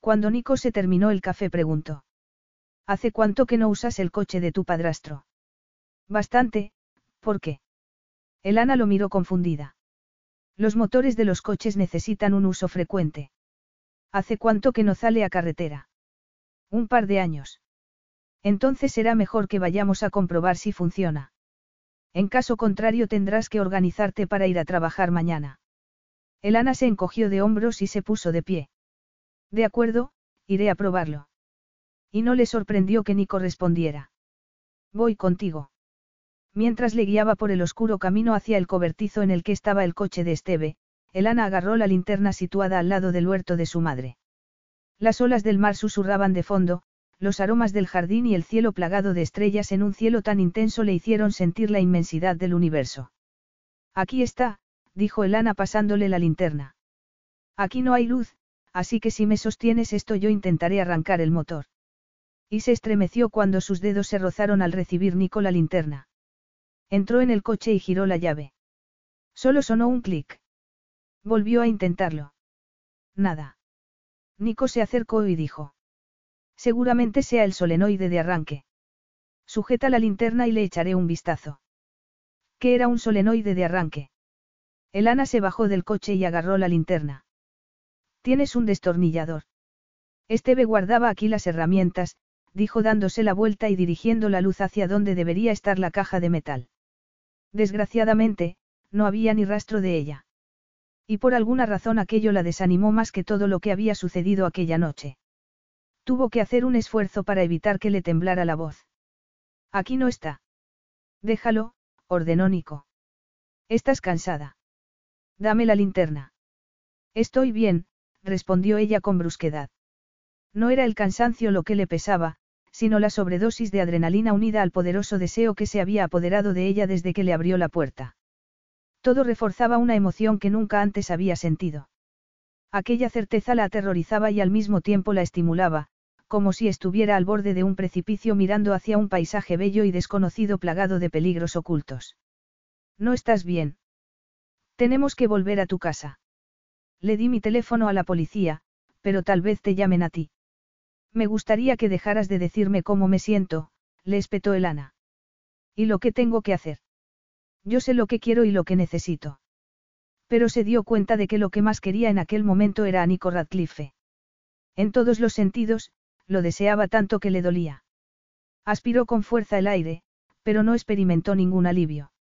Cuando Nico se terminó el café preguntó. ¿Hace cuánto que no usas el coche de tu padrastro? Bastante, ¿por qué? Elana lo miró confundida. Los motores de los coches necesitan un uso frecuente. ¿Hace cuánto que no sale a carretera? Un par de años. Entonces será mejor que vayamos a comprobar si funciona. En caso contrario tendrás que organizarte para ir a trabajar mañana. Elana se encogió de hombros y se puso de pie. De acuerdo, iré a probarlo. Y no le sorprendió que ni correspondiera. Voy contigo. Mientras le guiaba por el oscuro camino hacia el cobertizo en el que estaba el coche de Esteve, Elana agarró la linterna situada al lado del huerto de su madre. Las olas del mar susurraban de fondo, los aromas del jardín y el cielo plagado de estrellas en un cielo tan intenso le hicieron sentir la inmensidad del universo. Aquí está, dijo Elana pasándole la linterna. Aquí no hay luz, así que si me sostienes esto yo intentaré arrancar el motor. Y se estremeció cuando sus dedos se rozaron al recibir Nico la linterna. Entró en el coche y giró la llave. Solo sonó un clic. Volvió a intentarlo. Nada. Nico se acercó y dijo. Seguramente sea el solenoide de arranque. Sujeta la linterna y le echaré un vistazo. ¿Qué era un solenoide de arranque? Elana se bajó del coche y agarró la linterna. Tienes un destornillador. Esteve guardaba aquí las herramientas, dijo dándose la vuelta y dirigiendo la luz hacia donde debería estar la caja de metal. Desgraciadamente, no había ni rastro de ella. Y por alguna razón aquello la desanimó más que todo lo que había sucedido aquella noche. Tuvo que hacer un esfuerzo para evitar que le temblara la voz. Aquí no está. Déjalo, ordenó Nico. Estás cansada. Dame la linterna. Estoy bien, respondió ella con brusquedad. No era el cansancio lo que le pesaba, sino la sobredosis de adrenalina unida al poderoso deseo que se había apoderado de ella desde que le abrió la puerta. Todo reforzaba una emoción que nunca antes había sentido. Aquella certeza la aterrorizaba y al mismo tiempo la estimulaba, como si estuviera al borde de un precipicio mirando hacia un paisaje bello y desconocido plagado de peligros ocultos. No estás bien. Tenemos que volver a tu casa. Le di mi teléfono a la policía, pero tal vez te llamen a ti. Me gustaría que dejaras de decirme cómo me siento, le espetó Elana. ¿Y lo que tengo que hacer? Yo sé lo que quiero y lo que necesito. Pero se dio cuenta de que lo que más quería en aquel momento era a Nico Radcliffe. En todos los sentidos, lo deseaba tanto que le dolía. Aspiró con fuerza el aire, pero no experimentó ningún alivio.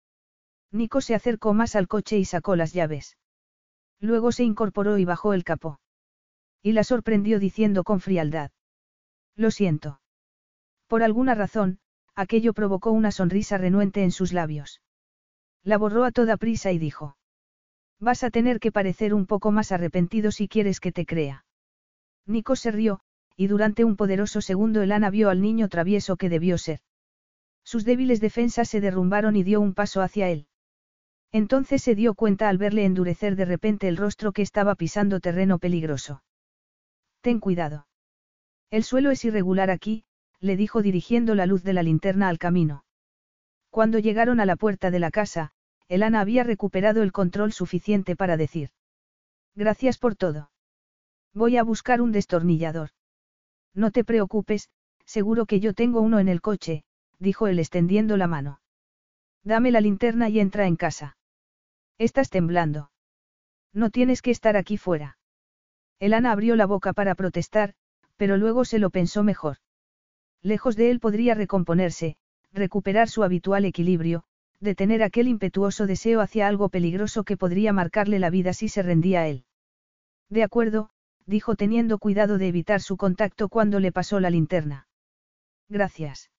Nico se acercó más al coche y sacó las llaves. Luego se incorporó y bajó el capó. Y la sorprendió diciendo con frialdad. Lo siento. Por alguna razón, aquello provocó una sonrisa renuente en sus labios. La borró a toda prisa y dijo. Vas a tener que parecer un poco más arrepentido si quieres que te crea. Nico se rió, y durante un poderoso segundo Elana vio al niño travieso que debió ser. Sus débiles defensas se derrumbaron y dio un paso hacia él. Entonces se dio cuenta al verle endurecer de repente el rostro que estaba pisando terreno peligroso. Ten cuidado. El suelo es irregular aquí, le dijo dirigiendo la luz de la linterna al camino. Cuando llegaron a la puerta de la casa, Elana había recuperado el control suficiente para decir. Gracias por todo. Voy a buscar un destornillador. No te preocupes, seguro que yo tengo uno en el coche, dijo él extendiendo la mano. Dame la linterna y entra en casa. Estás temblando. No tienes que estar aquí fuera. Elana abrió la boca para protestar, pero luego se lo pensó mejor. Lejos de él podría recomponerse, recuperar su habitual equilibrio, detener aquel impetuoso deseo hacia algo peligroso que podría marcarle la vida si se rendía a él. De acuerdo, dijo teniendo cuidado de evitar su contacto cuando le pasó la linterna. Gracias.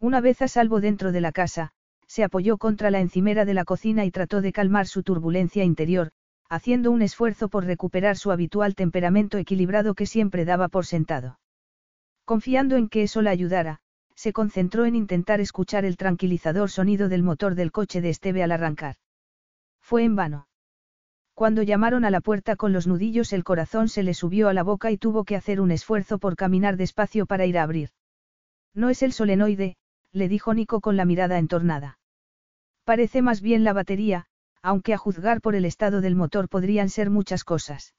Una vez a salvo dentro de la casa, se apoyó contra la encimera de la cocina y trató de calmar su turbulencia interior, haciendo un esfuerzo por recuperar su habitual temperamento equilibrado que siempre daba por sentado. Confiando en que eso la ayudara, se concentró en intentar escuchar el tranquilizador sonido del motor del coche de Esteve al arrancar. Fue en vano. Cuando llamaron a la puerta con los nudillos el corazón se le subió a la boca y tuvo que hacer un esfuerzo por caminar despacio para ir a abrir. No es el solenoide, le dijo Nico con la mirada entornada. Parece más bien la batería, aunque a juzgar por el estado del motor podrían ser muchas cosas.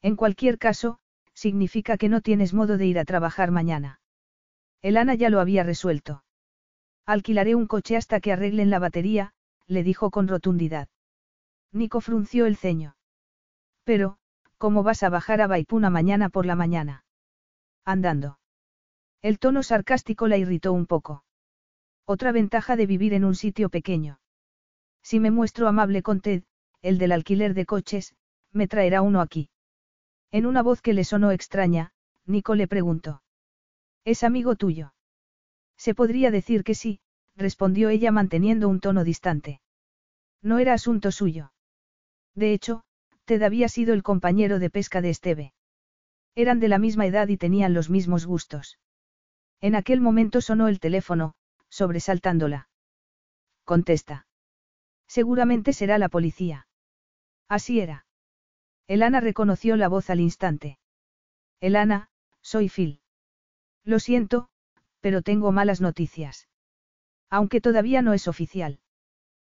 En cualquier caso, significa que no tienes modo de ir a trabajar mañana. Elana ya lo había resuelto. Alquilaré un coche hasta que arreglen la batería, le dijo con rotundidad. Nico frunció el ceño. Pero, ¿cómo vas a bajar a Baipuna mañana por la mañana? Andando. El tono sarcástico la irritó un poco. Otra ventaja de vivir en un sitio pequeño. Si me muestro amable con Ted, el del alquiler de coches, me traerá uno aquí. En una voz que le sonó extraña, Nico le preguntó. ¿Es amigo tuyo? Se podría decir que sí, respondió ella manteniendo un tono distante. No era asunto suyo. De hecho, Ted había sido el compañero de pesca de Esteve. Eran de la misma edad y tenían los mismos gustos. En aquel momento sonó el teléfono, sobresaltándola. Contesta. Seguramente será la policía. Así era. Elana reconoció la voz al instante. Elana, soy Phil. Lo siento, pero tengo malas noticias. Aunque todavía no es oficial.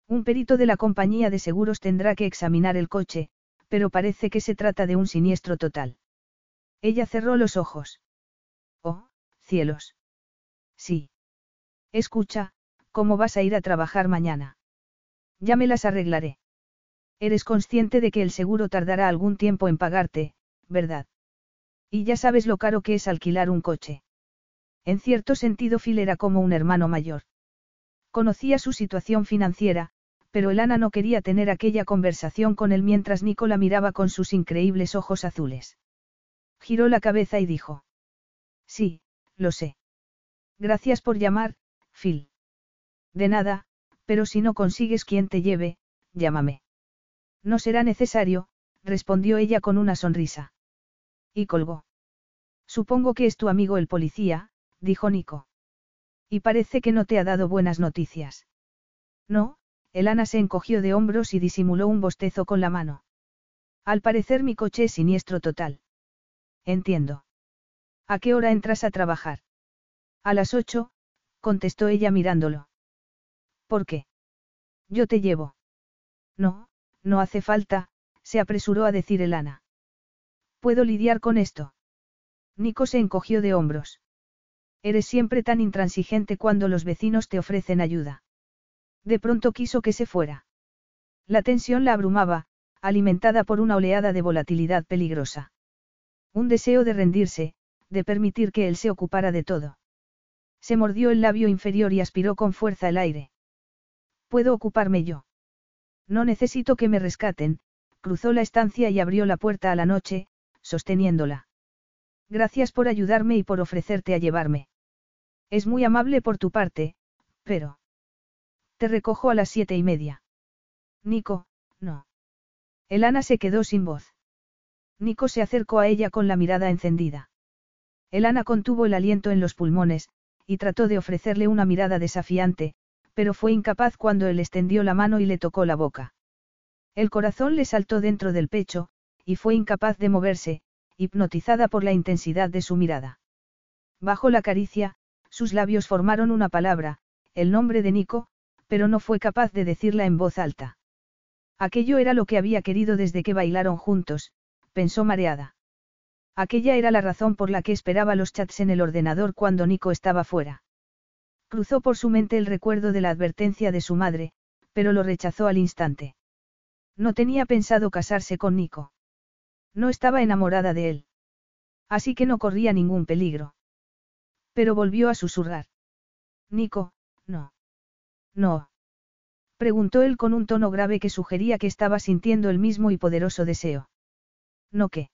Un perito de la compañía de seguros tendrá que examinar el coche, pero parece que se trata de un siniestro total. Ella cerró los ojos. Oh, cielos. Sí. Escucha, ¿cómo vas a ir a trabajar mañana? Ya me las arreglaré. Eres consciente de que el seguro tardará algún tiempo en pagarte, ¿verdad? Y ya sabes lo caro que es alquilar un coche. En cierto sentido Phil era como un hermano mayor. Conocía su situación financiera, pero Elana no quería tener aquella conversación con él mientras Nicola miraba con sus increíbles ojos azules. Giró la cabeza y dijo. Sí, lo sé. Gracias por llamar, Phil. De nada, pero si no consigues quien te lleve, llámame. No será necesario, respondió ella con una sonrisa. Y colgó. Supongo que es tu amigo el policía, dijo Nico. Y parece que no te ha dado buenas noticias. No, Elana se encogió de hombros y disimuló un bostezo con la mano. Al parecer mi coche es siniestro total. Entiendo. ¿A qué hora entras a trabajar? A las ocho, contestó ella mirándolo. ¿Por qué? Yo te llevo. No, no hace falta, se apresuró a decir Elana. ¿Puedo lidiar con esto? Nico se encogió de hombros. Eres siempre tan intransigente cuando los vecinos te ofrecen ayuda. De pronto quiso que se fuera. La tensión la abrumaba, alimentada por una oleada de volatilidad peligrosa. Un deseo de rendirse, de permitir que él se ocupara de todo. Se mordió el labio inferior y aspiró con fuerza el aire. ¿Puedo ocuparme yo? No necesito que me rescaten, cruzó la estancia y abrió la puerta a la noche, sosteniéndola. Gracias por ayudarme y por ofrecerte a llevarme. Es muy amable por tu parte, pero... Te recojo a las siete y media. Nico, no. Elana se quedó sin voz. Nico se acercó a ella con la mirada encendida. Elana contuvo el aliento en los pulmones, y trató de ofrecerle una mirada desafiante, pero fue incapaz cuando él extendió la mano y le tocó la boca. El corazón le saltó dentro del pecho, y fue incapaz de moverse, hipnotizada por la intensidad de su mirada. Bajo la caricia, sus labios formaron una palabra, el nombre de Nico, pero no fue capaz de decirla en voz alta. Aquello era lo que había querido desde que bailaron juntos, pensó mareada. Aquella era la razón por la que esperaba los chats en el ordenador cuando Nico estaba fuera. Cruzó por su mente el recuerdo de la advertencia de su madre, pero lo rechazó al instante. No tenía pensado casarse con Nico. No estaba enamorada de él. Así que no corría ningún peligro. Pero volvió a susurrar. Nico, no. No. Preguntó él con un tono grave que sugería que estaba sintiendo el mismo y poderoso deseo. ¿No qué?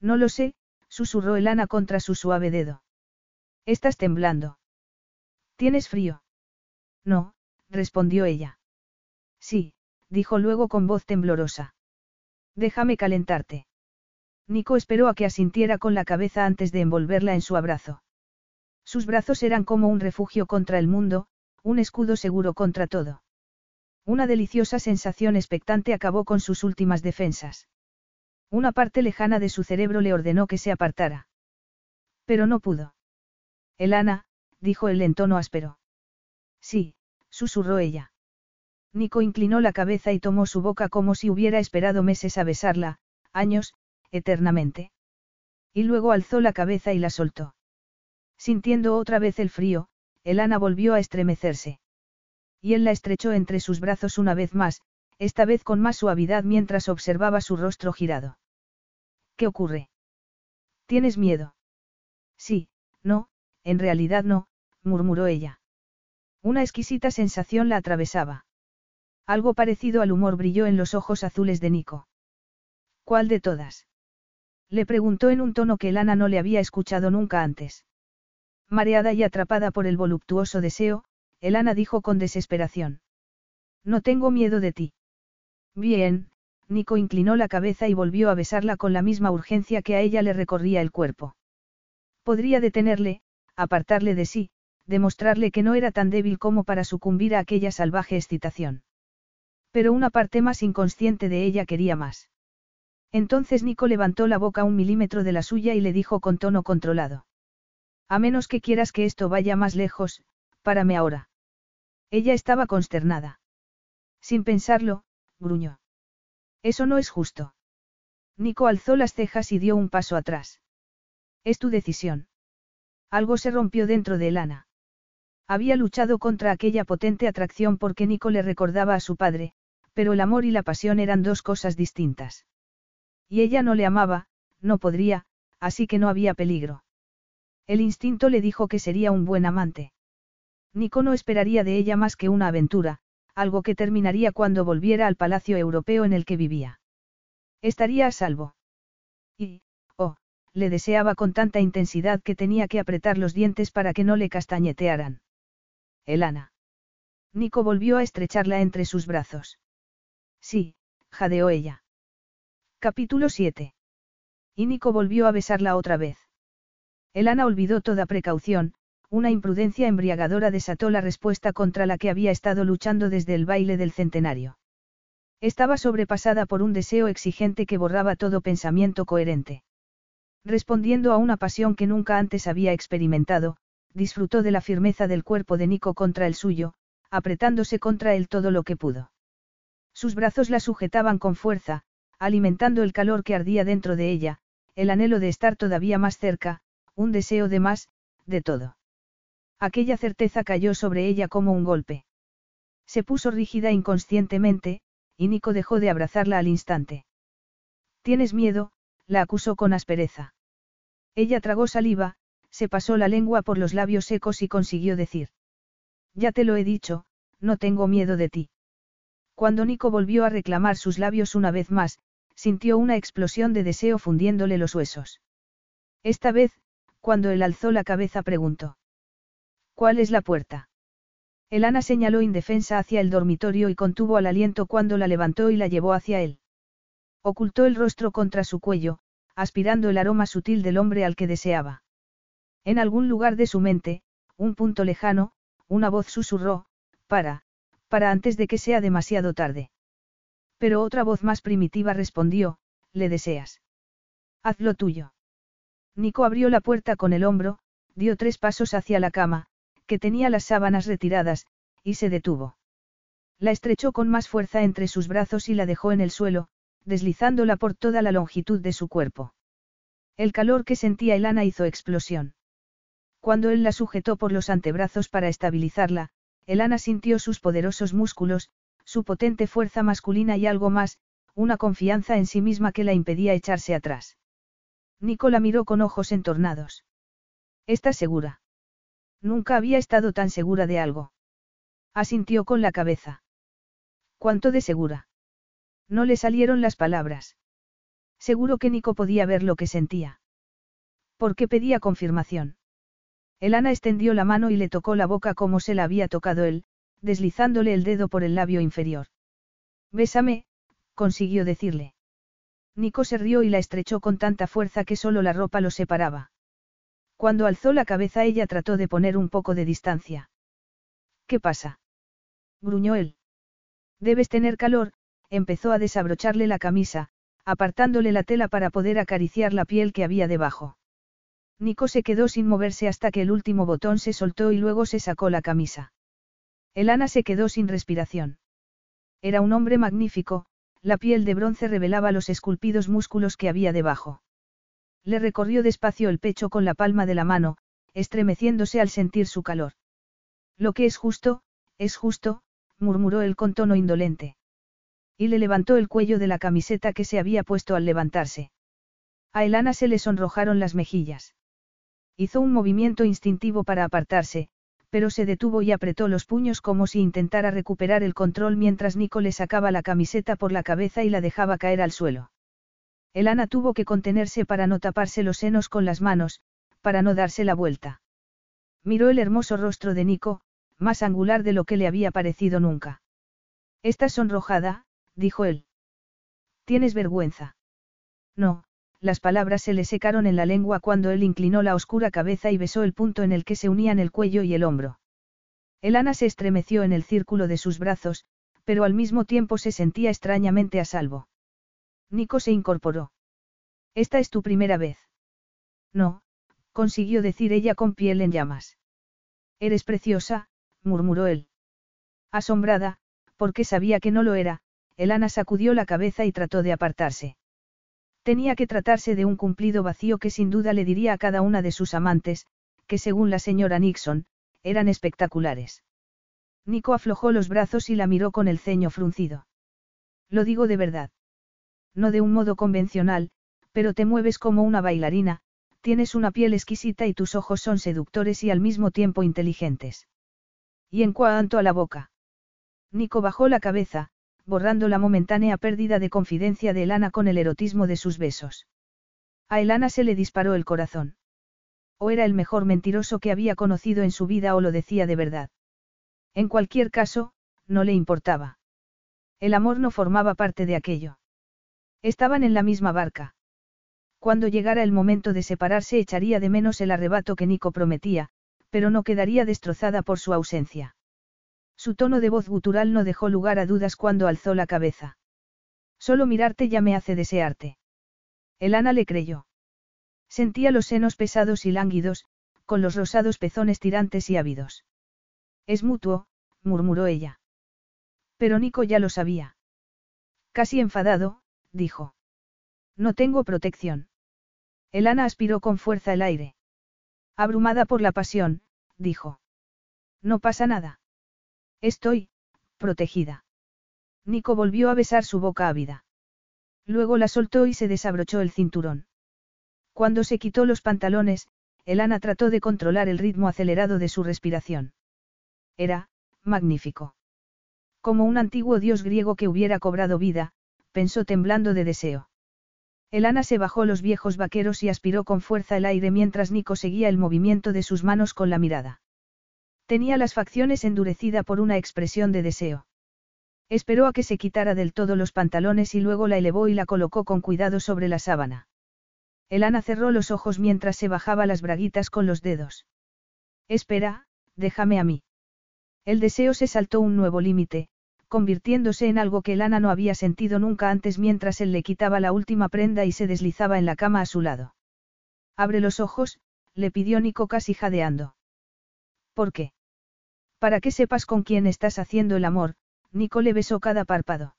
No lo sé, susurró Elana contra su suave dedo. Estás temblando. ¿Tienes frío? No, respondió ella. Sí, dijo luego con voz temblorosa. Déjame calentarte. Nico esperó a que asintiera con la cabeza antes de envolverla en su abrazo. Sus brazos eran como un refugio contra el mundo, un escudo seguro contra todo. Una deliciosa sensación expectante acabó con sus últimas defensas. Una parte lejana de su cerebro le ordenó que se apartara. Pero no pudo. Elana, dijo él en tono áspero. Sí, susurró ella. Nico inclinó la cabeza y tomó su boca como si hubiera esperado meses a besarla, años, eternamente. Y luego alzó la cabeza y la soltó. Sintiendo otra vez el frío, Elana volvió a estremecerse. Y él la estrechó entre sus brazos una vez más, esta vez con más suavidad mientras observaba su rostro girado. ¿Qué ocurre? ¿Tienes miedo? Sí, no, en realidad no, murmuró ella. Una exquisita sensación la atravesaba. Algo parecido al humor brilló en los ojos azules de Nico. ¿Cuál de todas? Le preguntó en un tono que Elana no le había escuchado nunca antes. Mareada y atrapada por el voluptuoso deseo, Elana dijo con desesperación. No tengo miedo de ti. Bien, Nico inclinó la cabeza y volvió a besarla con la misma urgencia que a ella le recorría el cuerpo. Podría detenerle, apartarle de sí, demostrarle que no era tan débil como para sucumbir a aquella salvaje excitación. Pero una parte más inconsciente de ella quería más. Entonces Nico levantó la boca un milímetro de la suya y le dijo con tono controlado. A menos que quieras que esto vaya más lejos, párame ahora. Ella estaba consternada. Sin pensarlo, gruñó. Eso no es justo. Nico alzó las cejas y dio un paso atrás. Es tu decisión. Algo se rompió dentro de Elana. Había luchado contra aquella potente atracción porque Nico le recordaba a su padre, pero el amor y la pasión eran dos cosas distintas. Y ella no le amaba, no podría, así que no había peligro. El instinto le dijo que sería un buen amante. Nico no esperaría de ella más que una aventura, algo que terminaría cuando volviera al palacio europeo en el que vivía. Estaría a salvo. Y, oh, le deseaba con tanta intensidad que tenía que apretar los dientes para que no le castañetearan. Elana. Nico volvió a estrecharla entre sus brazos. Sí, jadeó ella. Capítulo 7. Y Nico volvió a besarla otra vez. Elana olvidó toda precaución, una imprudencia embriagadora desató la respuesta contra la que había estado luchando desde el baile del centenario. Estaba sobrepasada por un deseo exigente que borraba todo pensamiento coherente. Respondiendo a una pasión que nunca antes había experimentado, disfrutó de la firmeza del cuerpo de Nico contra el suyo, apretándose contra él todo lo que pudo. Sus brazos la sujetaban con fuerza, alimentando el calor que ardía dentro de ella, el anhelo de estar todavía más cerca, un deseo de más, de todo. Aquella certeza cayó sobre ella como un golpe. Se puso rígida inconscientemente, y Nico dejó de abrazarla al instante. ¿Tienes miedo? la acusó con aspereza. Ella tragó saliva, se pasó la lengua por los labios secos y consiguió decir. Ya te lo he dicho, no tengo miedo de ti. Cuando Nico volvió a reclamar sus labios una vez más, sintió una explosión de deseo fundiéndole los huesos. Esta vez, cuando él alzó la cabeza preguntó. ¿Cuál es la puerta? Elana señaló indefensa hacia el dormitorio y contuvo al aliento cuando la levantó y la llevó hacia él. Ocultó el rostro contra su cuello, aspirando el aroma sutil del hombre al que deseaba. En algún lugar de su mente, un punto lejano, una voz susurró, para, para antes de que sea demasiado tarde. Pero otra voz más primitiva respondió, le deseas. Hazlo tuyo. Nico abrió la puerta con el hombro, dio tres pasos hacia la cama, que tenía las sábanas retiradas, y se detuvo. La estrechó con más fuerza entre sus brazos y la dejó en el suelo, deslizándola por toda la longitud de su cuerpo. El calor que sentía Elana hizo explosión. Cuando él la sujetó por los antebrazos para estabilizarla, Elana sintió sus poderosos músculos, su potente fuerza masculina y algo más, una confianza en sí misma que la impedía echarse atrás. Nicola miró con ojos entornados. ¿Estás segura? Nunca había estado tan segura de algo. Asintió con la cabeza. ¿Cuánto de segura? No le salieron las palabras. Seguro que Nico podía ver lo que sentía. ¿Por qué pedía confirmación? Elana extendió la mano y le tocó la boca como se la había tocado él, deslizándole el dedo por el labio inferior. Bésame, consiguió decirle. Nico se rió y la estrechó con tanta fuerza que solo la ropa lo separaba. Cuando alzó la cabeza ella trató de poner un poco de distancia. ¿Qué pasa? gruñó él. Debes tener calor, empezó a desabrocharle la camisa, apartándole la tela para poder acariciar la piel que había debajo. Nico se quedó sin moverse hasta que el último botón se soltó y luego se sacó la camisa. Elana se quedó sin respiración. Era un hombre magnífico, la piel de bronce revelaba los esculpidos músculos que había debajo. Le recorrió despacio el pecho con la palma de la mano, estremeciéndose al sentir su calor. Lo que es justo, es justo, murmuró él con tono indolente. Y le levantó el cuello de la camiseta que se había puesto al levantarse. A Elana se le sonrojaron las mejillas. Hizo un movimiento instintivo para apartarse, pero se detuvo y apretó los puños como si intentara recuperar el control mientras Nico le sacaba la camiseta por la cabeza y la dejaba caer al suelo. Elana tuvo que contenerse para no taparse los senos con las manos, para no darse la vuelta. Miró el hermoso rostro de Nico, más angular de lo que le había parecido nunca. Estás sonrojada, dijo él. ¿Tienes vergüenza? No, las palabras se le secaron en la lengua cuando él inclinó la oscura cabeza y besó el punto en el que se unían el cuello y el hombro. Elana se estremeció en el círculo de sus brazos, pero al mismo tiempo se sentía extrañamente a salvo. Nico se incorporó. Esta es tu primera vez. No, consiguió decir ella con piel en llamas. Eres preciosa, murmuró él. Asombrada, porque sabía que no lo era, Elana sacudió la cabeza y trató de apartarse. Tenía que tratarse de un cumplido vacío que sin duda le diría a cada una de sus amantes, que según la señora Nixon, eran espectaculares. Nico aflojó los brazos y la miró con el ceño fruncido. Lo digo de verdad. No de un modo convencional, pero te mueves como una bailarina, tienes una piel exquisita y tus ojos son seductores y al mismo tiempo inteligentes. Y en cuanto a la boca. Nico bajó la cabeza, borrando la momentánea pérdida de confidencia de Elana con el erotismo de sus besos. A Elana se le disparó el corazón. O era el mejor mentiroso que había conocido en su vida o lo decía de verdad. En cualquier caso, no le importaba. El amor no formaba parte de aquello. Estaban en la misma barca. Cuando llegara el momento de separarse echaría de menos el arrebato que Nico prometía, pero no quedaría destrozada por su ausencia. Su tono de voz gutural no dejó lugar a dudas cuando alzó la cabeza. Solo mirarte ya me hace desearte. Elana le creyó. Sentía los senos pesados y lánguidos, con los rosados pezones tirantes y ávidos. Es mutuo, murmuró ella. Pero Nico ya lo sabía. Casi enfadado, dijo. No tengo protección. Elana aspiró con fuerza el aire. Abrumada por la pasión, dijo. No pasa nada. Estoy, protegida. Nico volvió a besar su boca ávida. Luego la soltó y se desabrochó el cinturón. Cuando se quitó los pantalones, Elana trató de controlar el ritmo acelerado de su respiración. Era, magnífico. Como un antiguo dios griego que hubiera cobrado vida, pensó temblando de deseo. Elana se bajó los viejos vaqueros y aspiró con fuerza el aire mientras Nico seguía el movimiento de sus manos con la mirada. Tenía las facciones endurecida por una expresión de deseo. Esperó a que se quitara del todo los pantalones y luego la elevó y la colocó con cuidado sobre la sábana. Elana cerró los ojos mientras se bajaba las braguitas con los dedos. Espera, déjame a mí. El deseo se saltó un nuevo límite, convirtiéndose en algo que Elana no había sentido nunca antes mientras él le quitaba la última prenda y se deslizaba en la cama a su lado. Abre los ojos, le pidió Nico casi jadeando. ¿Por qué? Para que sepas con quién estás haciendo el amor, Nico le besó cada párpado.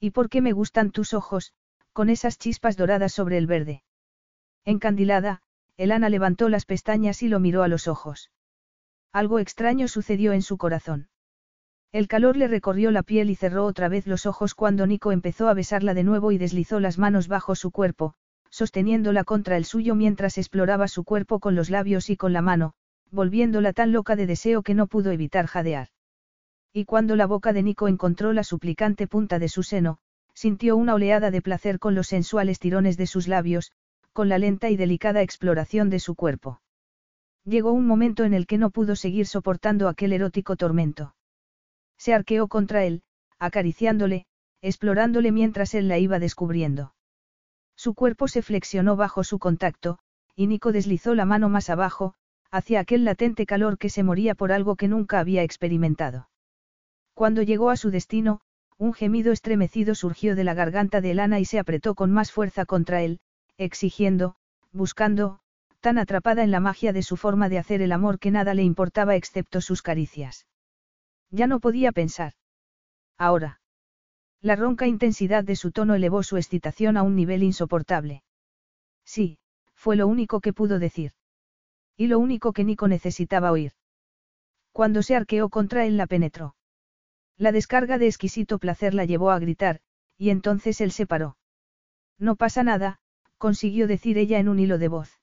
¿Y por qué me gustan tus ojos, con esas chispas doradas sobre el verde? Encandilada, Elana levantó las pestañas y lo miró a los ojos. Algo extraño sucedió en su corazón. El calor le recorrió la piel y cerró otra vez los ojos cuando Nico empezó a besarla de nuevo y deslizó las manos bajo su cuerpo, sosteniéndola contra el suyo mientras exploraba su cuerpo con los labios y con la mano, volviéndola tan loca de deseo que no pudo evitar jadear. Y cuando la boca de Nico encontró la suplicante punta de su seno, sintió una oleada de placer con los sensuales tirones de sus labios, con la lenta y delicada exploración de su cuerpo. Llegó un momento en el que no pudo seguir soportando aquel erótico tormento. Se arqueó contra él, acariciándole, explorándole mientras él la iba descubriendo. Su cuerpo se flexionó bajo su contacto, y Nico deslizó la mano más abajo, hacia aquel latente calor que se moría por algo que nunca había experimentado. Cuando llegó a su destino, un gemido estremecido surgió de la garganta de Elana y se apretó con más fuerza contra él, exigiendo, buscando, tan atrapada en la magia de su forma de hacer el amor que nada le importaba excepto sus caricias. Ya no podía pensar. Ahora. La ronca intensidad de su tono elevó su excitación a un nivel insoportable. Sí, fue lo único que pudo decir. Y lo único que Nico necesitaba oír. Cuando se arqueó contra él la penetró. La descarga de exquisito placer la llevó a gritar, y entonces él se paró. No pasa nada, consiguió decir ella en un hilo de voz.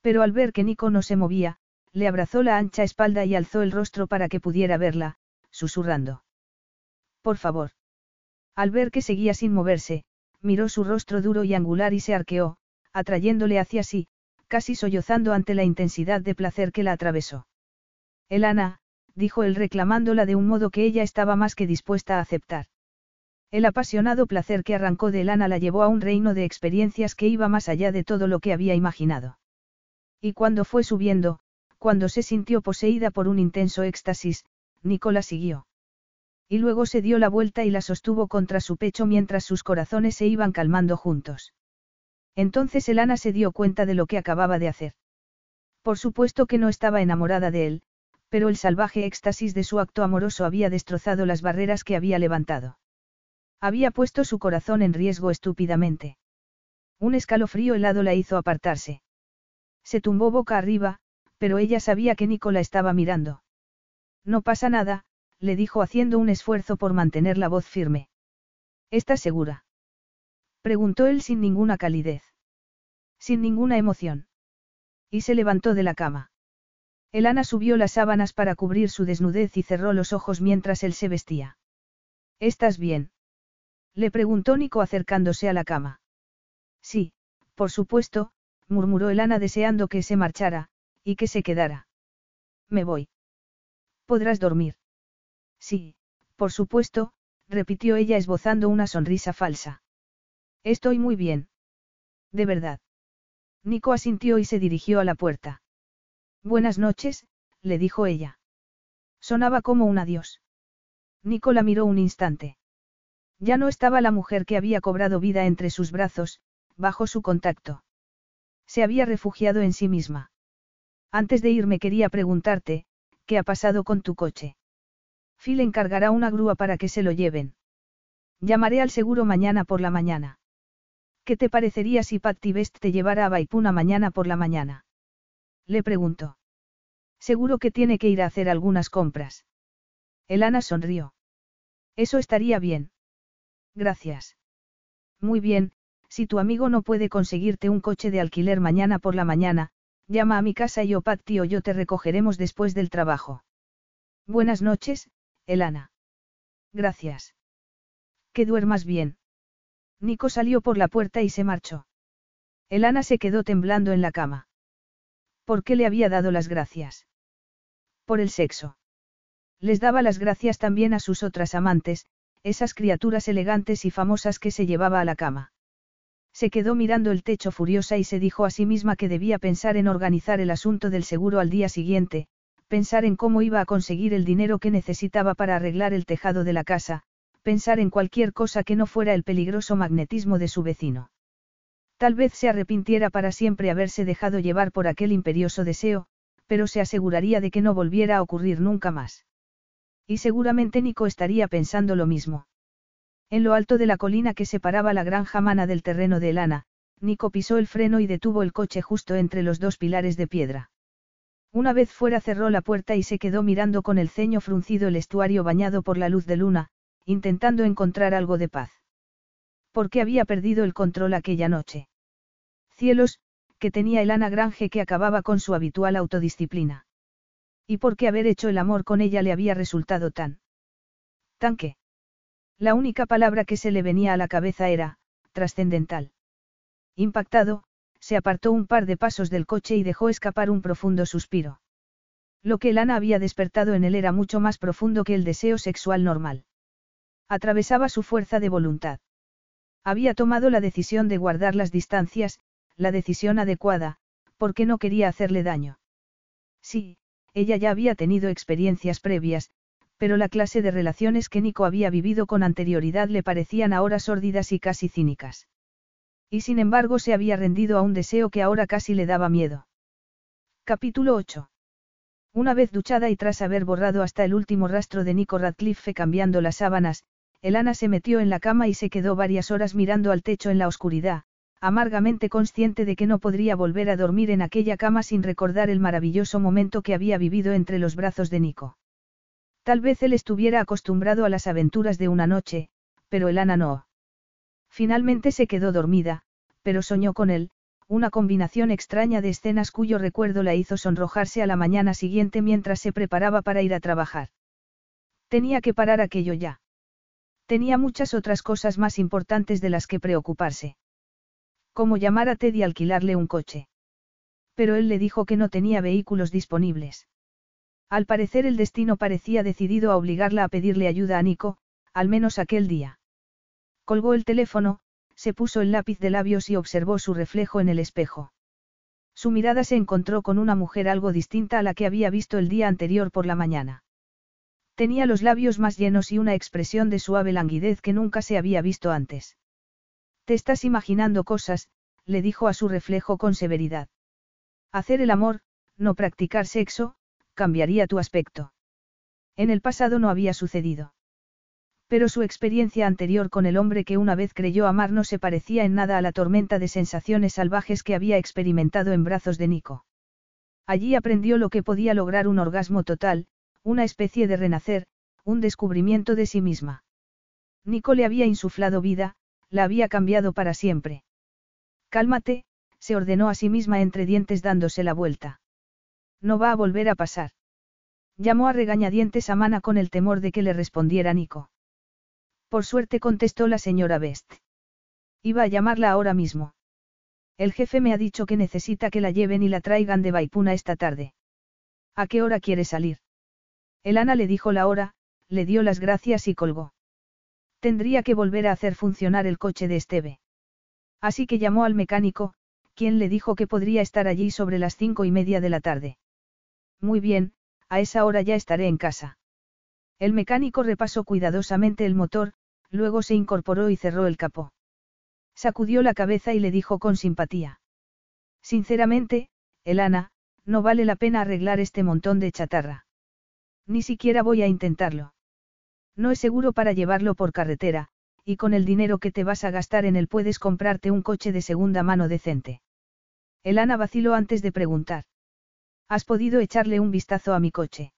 Pero al ver que Nico no se movía, le abrazó la ancha espalda y alzó el rostro para que pudiera verla, susurrando. Por favor. Al ver que seguía sin moverse, miró su rostro duro y angular y se arqueó, atrayéndole hacia sí, casi sollozando ante la intensidad de placer que la atravesó. Elana, dijo él reclamándola de un modo que ella estaba más que dispuesta a aceptar. El apasionado placer que arrancó de Elana la llevó a un reino de experiencias que iba más allá de todo lo que había imaginado. Y cuando fue subiendo, cuando se sintió poseída por un intenso éxtasis, Nicola siguió. Y luego se dio la vuelta y la sostuvo contra su pecho mientras sus corazones se iban calmando juntos. Entonces Elana se dio cuenta de lo que acababa de hacer. Por supuesto que no estaba enamorada de él, pero el salvaje éxtasis de su acto amoroso había destrozado las barreras que había levantado. Había puesto su corazón en riesgo estúpidamente. Un escalofrío helado la hizo apartarse. Se tumbó boca arriba, pero ella sabía que Nicola estaba mirando. No pasa nada, le dijo haciendo un esfuerzo por mantener la voz firme. ¿Estás segura? Preguntó él sin ninguna calidez. Sin ninguna emoción. Y se levantó de la cama. Elana subió las sábanas para cubrir su desnudez y cerró los ojos mientras él se vestía. ¿Estás bien? Le preguntó Nico acercándose a la cama. Sí, por supuesto, murmuró Elana deseando que se marchara, y que se quedara. Me voy. ¿Podrás dormir? Sí, por supuesto, repitió ella esbozando una sonrisa falsa. Estoy muy bien. De verdad. Nico asintió y se dirigió a la puerta. Buenas noches, le dijo ella. Sonaba como un adiós. Nico la miró un instante. Ya no estaba la mujer que había cobrado vida entre sus brazos, bajo su contacto. Se había refugiado en sí misma. Antes de irme quería preguntarte, ¿qué ha pasado con tu coche? Phil encargará una grúa para que se lo lleven. Llamaré al seguro mañana por la mañana. ¿Qué te parecería si Patty Best te llevara a Baipuna mañana por la mañana? Le preguntó. Seguro que tiene que ir a hacer algunas compras. Elana sonrió. Eso estaría bien. Gracias. Muy bien, si tu amigo no puede conseguirte un coche de alquiler mañana por la mañana, Llama a mi casa y o Patty o yo te recogeremos después del trabajo. Buenas noches, Elana. Gracias. Que duermas bien. Nico salió por la puerta y se marchó. Elana se quedó temblando en la cama. ¿Por qué le había dado las gracias? Por el sexo. Les daba las gracias también a sus otras amantes, esas criaturas elegantes y famosas que se llevaba a la cama. Se quedó mirando el techo furiosa y se dijo a sí misma que debía pensar en organizar el asunto del seguro al día siguiente, pensar en cómo iba a conseguir el dinero que necesitaba para arreglar el tejado de la casa, pensar en cualquier cosa que no fuera el peligroso magnetismo de su vecino. Tal vez se arrepintiera para siempre haberse dejado llevar por aquel imperioso deseo, pero se aseguraría de que no volviera a ocurrir nunca más. Y seguramente Nico estaría pensando lo mismo. En lo alto de la colina que separaba la granja mana del terreno de Elana, Nico pisó el freno y detuvo el coche justo entre los dos pilares de piedra. Una vez fuera cerró la puerta y se quedó mirando con el ceño fruncido el estuario bañado por la luz de luna, intentando encontrar algo de paz. ¿Por qué había perdido el control aquella noche? Cielos, que tenía Elana Grange que acababa con su habitual autodisciplina. ¿Y por qué haber hecho el amor con ella le había resultado tan... tan que... La única palabra que se le venía a la cabeza era, trascendental. Impactado, se apartó un par de pasos del coche y dejó escapar un profundo suspiro. Lo que Elana había despertado en él era mucho más profundo que el deseo sexual normal. Atravesaba su fuerza de voluntad. Había tomado la decisión de guardar las distancias, la decisión adecuada, porque no quería hacerle daño. Sí, ella ya había tenido experiencias previas, pero la clase de relaciones que Nico había vivido con anterioridad le parecían ahora sórdidas y casi cínicas. Y sin embargo se había rendido a un deseo que ahora casi le daba miedo. Capítulo 8. Una vez duchada y tras haber borrado hasta el último rastro de Nico Radcliffe cambiando las sábanas, Elana se metió en la cama y se quedó varias horas mirando al techo en la oscuridad, amargamente consciente de que no podría volver a dormir en aquella cama sin recordar el maravilloso momento que había vivido entre los brazos de Nico. Tal vez él estuviera acostumbrado a las aventuras de una noche, pero Elana no. Finalmente se quedó dormida, pero soñó con él, una combinación extraña de escenas cuyo recuerdo la hizo sonrojarse a la mañana siguiente mientras se preparaba para ir a trabajar. Tenía que parar aquello ya. Tenía muchas otras cosas más importantes de las que preocuparse. Como llamar a Ted y alquilarle un coche. Pero él le dijo que no tenía vehículos disponibles. Al parecer el destino parecía decidido a obligarla a pedirle ayuda a Nico, al menos aquel día. Colgó el teléfono, se puso el lápiz de labios y observó su reflejo en el espejo. Su mirada se encontró con una mujer algo distinta a la que había visto el día anterior por la mañana. Tenía los labios más llenos y una expresión de suave languidez que nunca se había visto antes. Te estás imaginando cosas, le dijo a su reflejo con severidad. Hacer el amor, no practicar sexo, cambiaría tu aspecto. En el pasado no había sucedido. Pero su experiencia anterior con el hombre que una vez creyó amar no se parecía en nada a la tormenta de sensaciones salvajes que había experimentado en brazos de Nico. Allí aprendió lo que podía lograr un orgasmo total, una especie de renacer, un descubrimiento de sí misma. Nico le había insuflado vida, la había cambiado para siempre. Cálmate, se ordenó a sí misma entre dientes dándose la vuelta. No va a volver a pasar. Llamó a regañadientes a Mana con el temor de que le respondiera Nico. Por suerte contestó la señora Best. Iba a llamarla ahora mismo. El jefe me ha dicho que necesita que la lleven y la traigan de Vaipuna esta tarde. ¿A qué hora quiere salir? El Ana le dijo la hora, le dio las gracias y colgó. Tendría que volver a hacer funcionar el coche de Esteve. Así que llamó al mecánico, quien le dijo que podría estar allí sobre las cinco y media de la tarde. Muy bien, a esa hora ya estaré en casa. El mecánico repasó cuidadosamente el motor, luego se incorporó y cerró el capó. Sacudió la cabeza y le dijo con simpatía. Sinceramente, Elana, no vale la pena arreglar este montón de chatarra. Ni siquiera voy a intentarlo. No es seguro para llevarlo por carretera, y con el dinero que te vas a gastar en él puedes comprarte un coche de segunda mano decente. Elana vaciló antes de preguntar. ¿Has podido echarle un vistazo a mi coche?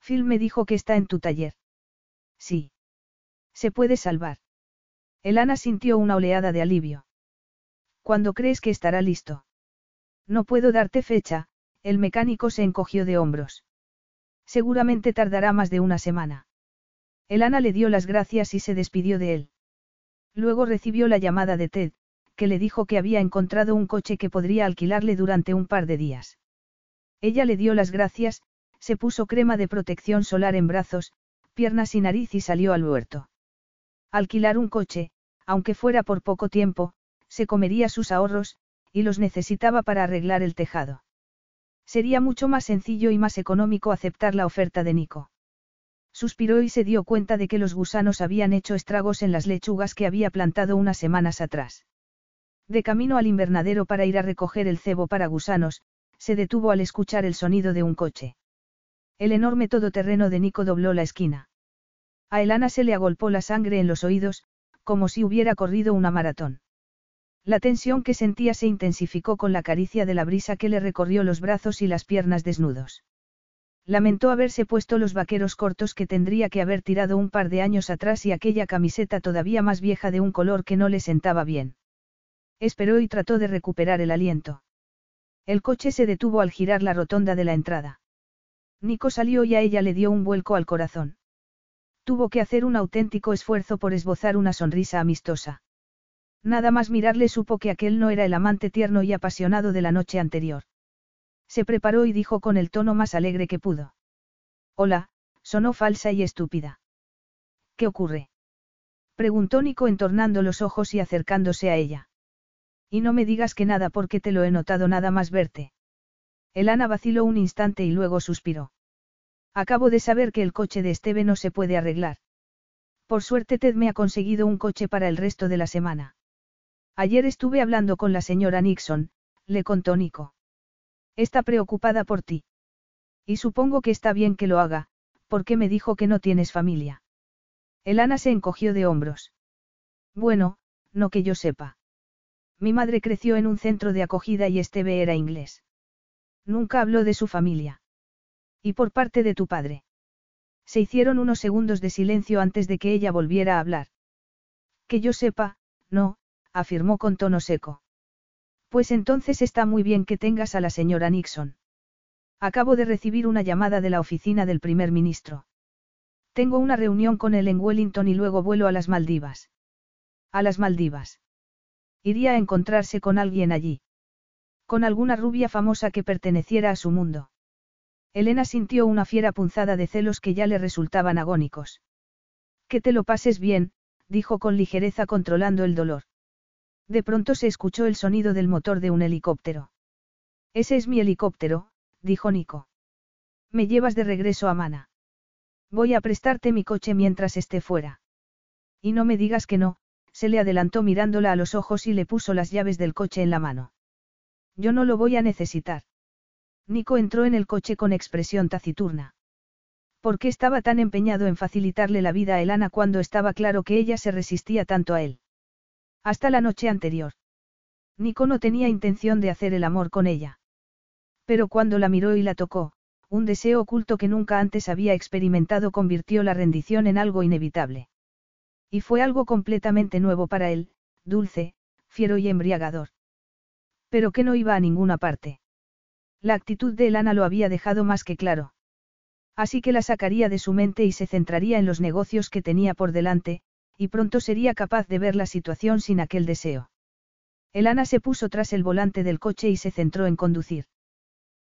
Phil me dijo que está en tu taller. Sí. Se puede salvar. Elana sintió una oleada de alivio. ¿Cuándo crees que estará listo? No puedo darte fecha, el mecánico se encogió de hombros. Seguramente tardará más de una semana. Elana le dio las gracias y se despidió de él. Luego recibió la llamada de Ted, que le dijo que había encontrado un coche que podría alquilarle durante un par de días. Ella le dio las gracias, se puso crema de protección solar en brazos, piernas y nariz y salió al huerto. Alquilar un coche, aunque fuera por poco tiempo, se comería sus ahorros, y los necesitaba para arreglar el tejado. Sería mucho más sencillo y más económico aceptar la oferta de Nico. Suspiró y se dio cuenta de que los gusanos habían hecho estragos en las lechugas que había plantado unas semanas atrás. De camino al invernadero para ir a recoger el cebo para gusanos, se detuvo al escuchar el sonido de un coche. El enorme todoterreno de Nico dobló la esquina. A Elana se le agolpó la sangre en los oídos, como si hubiera corrido una maratón. La tensión que sentía se intensificó con la caricia de la brisa que le recorrió los brazos y las piernas desnudos. Lamentó haberse puesto los vaqueros cortos que tendría que haber tirado un par de años atrás y aquella camiseta todavía más vieja de un color que no le sentaba bien. Esperó y trató de recuperar el aliento. El coche se detuvo al girar la rotonda de la entrada. Nico salió y a ella le dio un vuelco al corazón. Tuvo que hacer un auténtico esfuerzo por esbozar una sonrisa amistosa. Nada más mirarle supo que aquel no era el amante tierno y apasionado de la noche anterior. Se preparó y dijo con el tono más alegre que pudo. Hola, sonó falsa y estúpida. ¿Qué ocurre? Preguntó Nico entornando los ojos y acercándose a ella. Y no me digas que nada porque te lo he notado nada más verte. Elana vaciló un instante y luego suspiró. Acabo de saber que el coche de Esteve no se puede arreglar. Por suerte Ted me ha conseguido un coche para el resto de la semana. Ayer estuve hablando con la señora Nixon, le contó Nico. Está preocupada por ti. Y supongo que está bien que lo haga, porque me dijo que no tienes familia. Elana se encogió de hombros. Bueno, no que yo sepa. Mi madre creció en un centro de acogida y Esteve era inglés. Nunca habló de su familia. ¿Y por parte de tu padre? Se hicieron unos segundos de silencio antes de que ella volviera a hablar. Que yo sepa, no, afirmó con tono seco. Pues entonces está muy bien que tengas a la señora Nixon. Acabo de recibir una llamada de la oficina del primer ministro. Tengo una reunión con él en Wellington y luego vuelo a las Maldivas. A las Maldivas. Iría a encontrarse con alguien allí. Con alguna rubia famosa que perteneciera a su mundo. Elena sintió una fiera punzada de celos que ya le resultaban agónicos. Que te lo pases bien, dijo con ligereza controlando el dolor. De pronto se escuchó el sonido del motor de un helicóptero. Ese es mi helicóptero, dijo Nico. Me llevas de regreso a Mana. Voy a prestarte mi coche mientras esté fuera. Y no me digas que no, se le adelantó mirándola a los ojos y le puso las llaves del coche en la mano. Yo no lo voy a necesitar. Nico entró en el coche con expresión taciturna. ¿Por qué estaba tan empeñado en facilitarle la vida a Elana cuando estaba claro que ella se resistía tanto a él? Hasta la noche anterior. Nico no tenía intención de hacer el amor con ella. Pero cuando la miró y la tocó, un deseo oculto que nunca antes había experimentado convirtió la rendición en algo inevitable. Y fue algo completamente nuevo para él, dulce, fiero y embriagador. Pero que no iba a ninguna parte. La actitud de Elana lo había dejado más que claro. Así que la sacaría de su mente y se centraría en los negocios que tenía por delante, y pronto sería capaz de ver la situación sin aquel deseo. Elana se puso tras el volante del coche y se centró en conducir.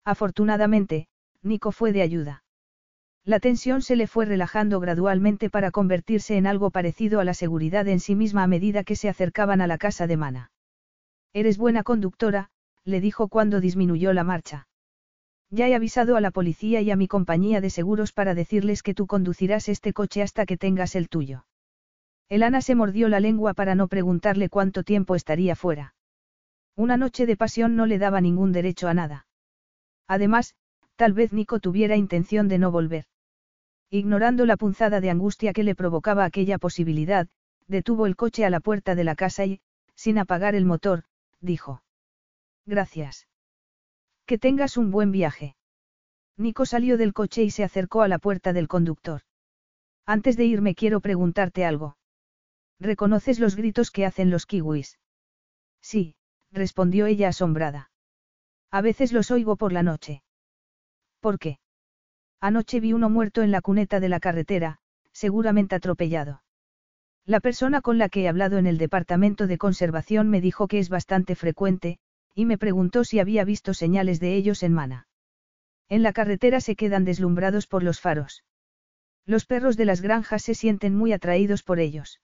Afortunadamente, Nico fue de ayuda. La tensión se le fue relajando gradualmente para convertirse en algo parecido a la seguridad en sí misma a medida que se acercaban a la casa de Mana. Eres buena conductora, le dijo cuando disminuyó la marcha. Ya he avisado a la policía y a mi compañía de seguros para decirles que tú conducirás este coche hasta que tengas el tuyo. Elana se mordió la lengua para no preguntarle cuánto tiempo estaría fuera. Una noche de pasión no le daba ningún derecho a nada. Además, tal vez Nico tuviera intención de no volver. Ignorando la punzada de angustia que le provocaba aquella posibilidad, detuvo el coche a la puerta de la casa y, sin apagar el motor, dijo. Gracias. Que tengas un buen viaje. Nico salió del coche y se acercó a la puerta del conductor. Antes de irme quiero preguntarte algo. ¿Reconoces los gritos que hacen los kiwis? Sí, respondió ella asombrada. A veces los oigo por la noche. ¿Por qué? Anoche vi uno muerto en la cuneta de la carretera, seguramente atropellado. La persona con la que he hablado en el departamento de conservación me dijo que es bastante frecuente, y me preguntó si había visto señales de ellos en Mana. En la carretera se quedan deslumbrados por los faros. Los perros de las granjas se sienten muy atraídos por ellos.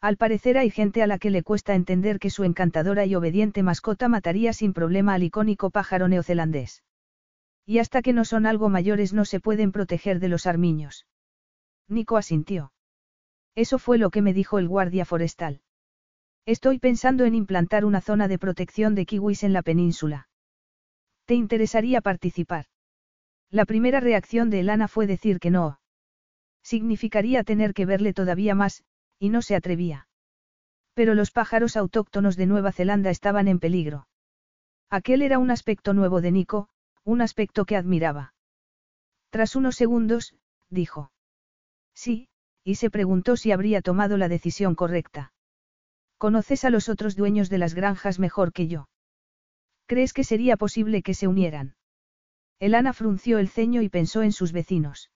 Al parecer hay gente a la que le cuesta entender que su encantadora y obediente mascota mataría sin problema al icónico pájaro neozelandés. Y hasta que no son algo mayores no se pueden proteger de los armiños. Nico asintió. Eso fue lo que me dijo el guardia forestal. Estoy pensando en implantar una zona de protección de kiwis en la península. ¿Te interesaría participar? La primera reacción de Elana fue decir que no. Significaría tener que verle todavía más, y no se atrevía. Pero los pájaros autóctonos de Nueva Zelanda estaban en peligro. Aquel era un aspecto nuevo de Nico, un aspecto que admiraba. Tras unos segundos, dijo. Sí, y se preguntó si habría tomado la decisión correcta. Conoces a los otros dueños de las granjas mejor que yo. ¿Crees que sería posible que se unieran? Elana frunció el ceño y pensó en sus vecinos.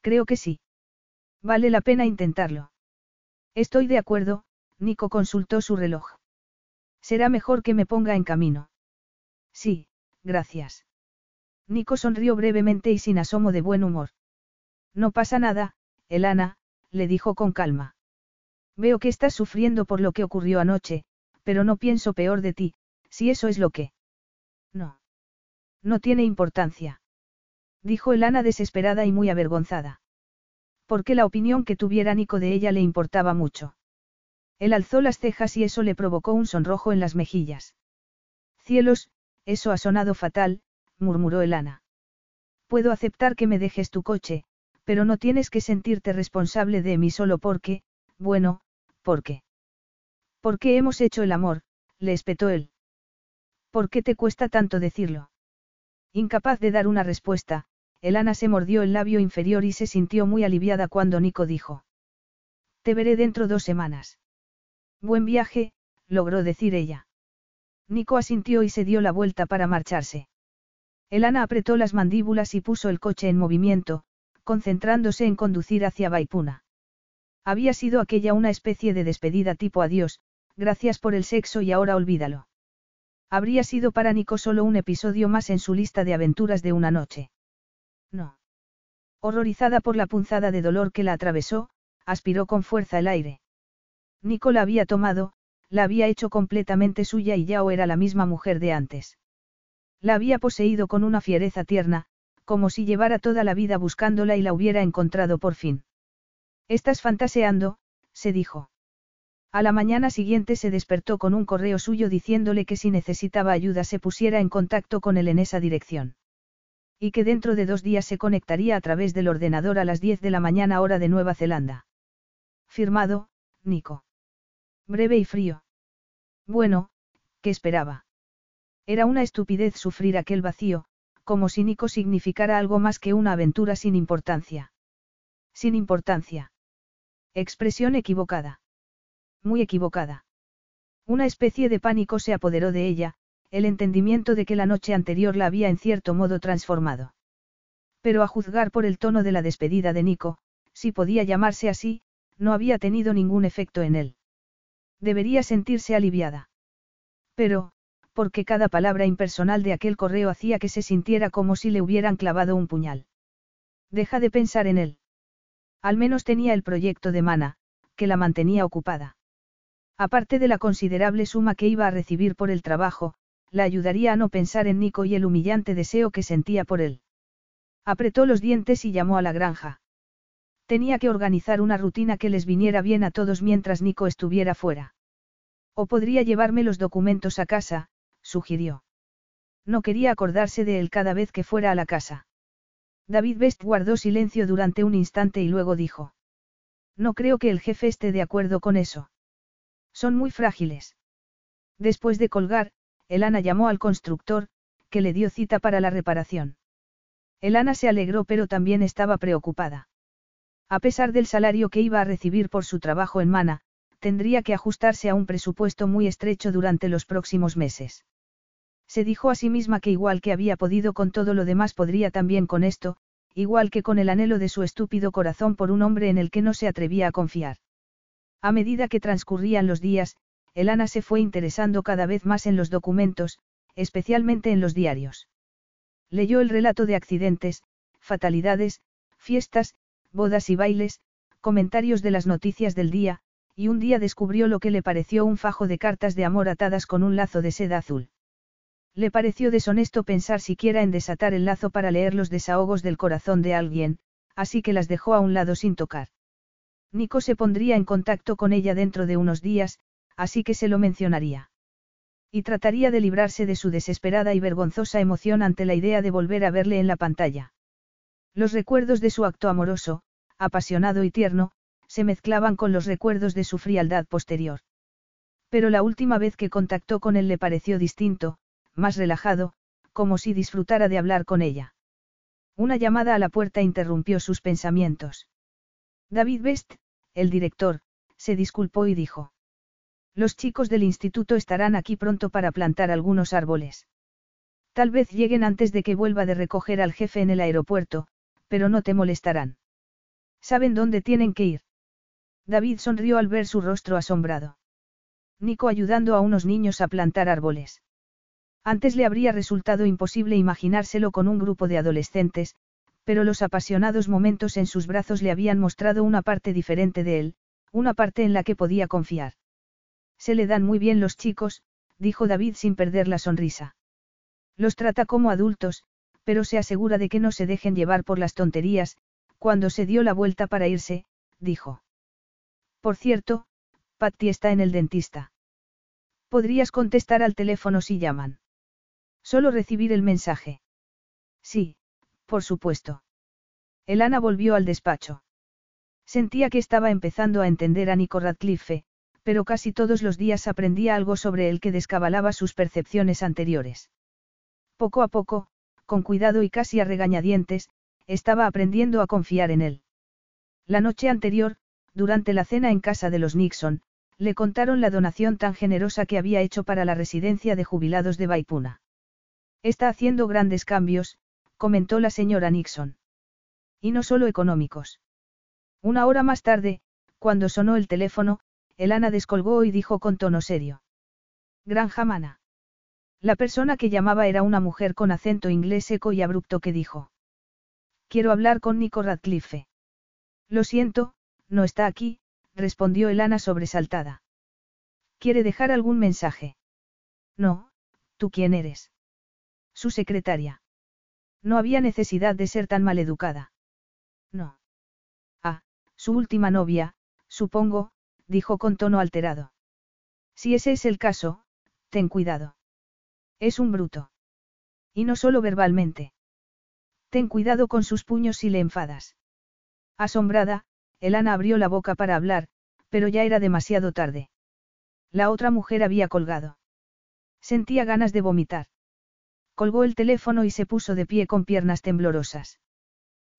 Creo que sí. Vale la pena intentarlo. Estoy de acuerdo, Nico consultó su reloj. Será mejor que me ponga en camino. Sí, gracias. Nico sonrió brevemente y sin asomo de buen humor. No pasa nada, Elana, le dijo con calma. Veo que estás sufriendo por lo que ocurrió anoche, pero no pienso peor de ti, si eso es lo que... No. No tiene importancia. Dijo Elana desesperada y muy avergonzada. Porque la opinión que tuviera Nico de ella le importaba mucho. Él alzó las cejas y eso le provocó un sonrojo en las mejillas. Cielos, eso ha sonado fatal, murmuró Elana. Puedo aceptar que me dejes tu coche, pero no tienes que sentirte responsable de mí solo porque, bueno, porque. ¿Por qué hemos hecho el amor? le espetó él. ¿Por qué te cuesta tanto decirlo? Incapaz de dar una respuesta, Elana se mordió el labio inferior y se sintió muy aliviada cuando Nico dijo. Te veré dentro dos semanas. Buen viaje, logró decir ella. Nico asintió y se dio la vuelta para marcharse. Elana apretó las mandíbulas y puso el coche en movimiento, concentrándose en conducir hacia Baipuna. Había sido aquella una especie de despedida tipo adiós, gracias por el sexo y ahora olvídalo. Habría sido para Nico solo un episodio más en su lista de aventuras de una noche. No. Horrorizada por la punzada de dolor que la atravesó, aspiró con fuerza el aire. Nico la había tomado, la había hecho completamente suya y ya era la misma mujer de antes. La había poseído con una fiereza tierna, como si llevara toda la vida buscándola y la hubiera encontrado por fin. Estás fantaseando, se dijo. A la mañana siguiente se despertó con un correo suyo diciéndole que si necesitaba ayuda se pusiera en contacto con él en esa dirección. Y que dentro de dos días se conectaría a través del ordenador a las 10 de la mañana hora de Nueva Zelanda. Firmado, Nico. Breve y frío. Bueno, ¿qué esperaba? Era una estupidez sufrir aquel vacío, como si Nico significara algo más que una aventura sin importancia. Sin importancia. Expresión equivocada. Muy equivocada. Una especie de pánico se apoderó de ella, el entendimiento de que la noche anterior la había en cierto modo transformado. Pero a juzgar por el tono de la despedida de Nico, si podía llamarse así, no había tenido ningún efecto en él. Debería sentirse aliviada. Pero, porque cada palabra impersonal de aquel correo hacía que se sintiera como si le hubieran clavado un puñal. Deja de pensar en él. Al menos tenía el proyecto de Mana, que la mantenía ocupada. Aparte de la considerable suma que iba a recibir por el trabajo, la ayudaría a no pensar en Nico y el humillante deseo que sentía por él. Apretó los dientes y llamó a la granja. Tenía que organizar una rutina que les viniera bien a todos mientras Nico estuviera fuera. O podría llevarme los documentos a casa, sugirió. No quería acordarse de él cada vez que fuera a la casa. David Best guardó silencio durante un instante y luego dijo. No creo que el jefe esté de acuerdo con eso. Son muy frágiles. Después de colgar, Elana llamó al constructor, que le dio cita para la reparación. Elana se alegró pero también estaba preocupada. A pesar del salario que iba a recibir por su trabajo en Mana, tendría que ajustarse a un presupuesto muy estrecho durante los próximos meses. Se dijo a sí misma que igual que había podido con todo lo demás podría también con esto, igual que con el anhelo de su estúpido corazón por un hombre en el que no se atrevía a confiar. A medida que transcurrían los días, Elana se fue interesando cada vez más en los documentos, especialmente en los diarios. Leyó el relato de accidentes, fatalidades, fiestas, bodas y bailes, comentarios de las noticias del día, y un día descubrió lo que le pareció un fajo de cartas de amor atadas con un lazo de seda azul. Le pareció deshonesto pensar siquiera en desatar el lazo para leer los desahogos del corazón de alguien, así que las dejó a un lado sin tocar. Nico se pondría en contacto con ella dentro de unos días, así que se lo mencionaría. Y trataría de librarse de su desesperada y vergonzosa emoción ante la idea de volver a verle en la pantalla. Los recuerdos de su acto amoroso, apasionado y tierno, se mezclaban con los recuerdos de su frialdad posterior. Pero la última vez que contactó con él le pareció distinto, más relajado, como si disfrutara de hablar con ella. Una llamada a la puerta interrumpió sus pensamientos. David Best, el director, se disculpó y dijo. Los chicos del instituto estarán aquí pronto para plantar algunos árboles. Tal vez lleguen antes de que vuelva de recoger al jefe en el aeropuerto, pero no te molestarán. Saben dónde tienen que ir. David sonrió al ver su rostro asombrado. Nico ayudando a unos niños a plantar árboles. Antes le habría resultado imposible imaginárselo con un grupo de adolescentes, pero los apasionados momentos en sus brazos le habían mostrado una parte diferente de él, una parte en la que podía confiar. Se le dan muy bien los chicos, dijo David sin perder la sonrisa. Los trata como adultos, pero se asegura de que no se dejen llevar por las tonterías, cuando se dio la vuelta para irse, dijo. Por cierto, Patty está en el dentista. Podrías contestar al teléfono si llaman. Solo recibir el mensaje. Sí, por supuesto. Elana volvió al despacho. Sentía que estaba empezando a entender a Nico Radcliffe, pero casi todos los días aprendía algo sobre él que descabalaba sus percepciones anteriores. Poco a poco, con cuidado y casi a regañadientes, estaba aprendiendo a confiar en él. La noche anterior, durante la cena en casa de los Nixon, le contaron la donación tan generosa que había hecho para la residencia de jubilados de Baipuna. Está haciendo grandes cambios, comentó la señora Nixon. Y no solo económicos. Una hora más tarde, cuando sonó el teléfono, Elana descolgó y dijo con tono serio. Granja Mana. La persona que llamaba era una mujer con acento inglés seco y abrupto que dijo. Quiero hablar con Nico Radcliffe. Lo siento, no está aquí, respondió Elana sobresaltada. ¿Quiere dejar algún mensaje? No, ¿tú quién eres? Su secretaria. No había necesidad de ser tan maleducada. No. Ah, su última novia, supongo, dijo con tono alterado. Si ese es el caso, ten cuidado. Es un bruto. Y no solo verbalmente. Ten cuidado con sus puños si le enfadas. Asombrada, Elana abrió la boca para hablar, pero ya era demasiado tarde. La otra mujer había colgado. Sentía ganas de vomitar. Colgó el teléfono y se puso de pie con piernas temblorosas.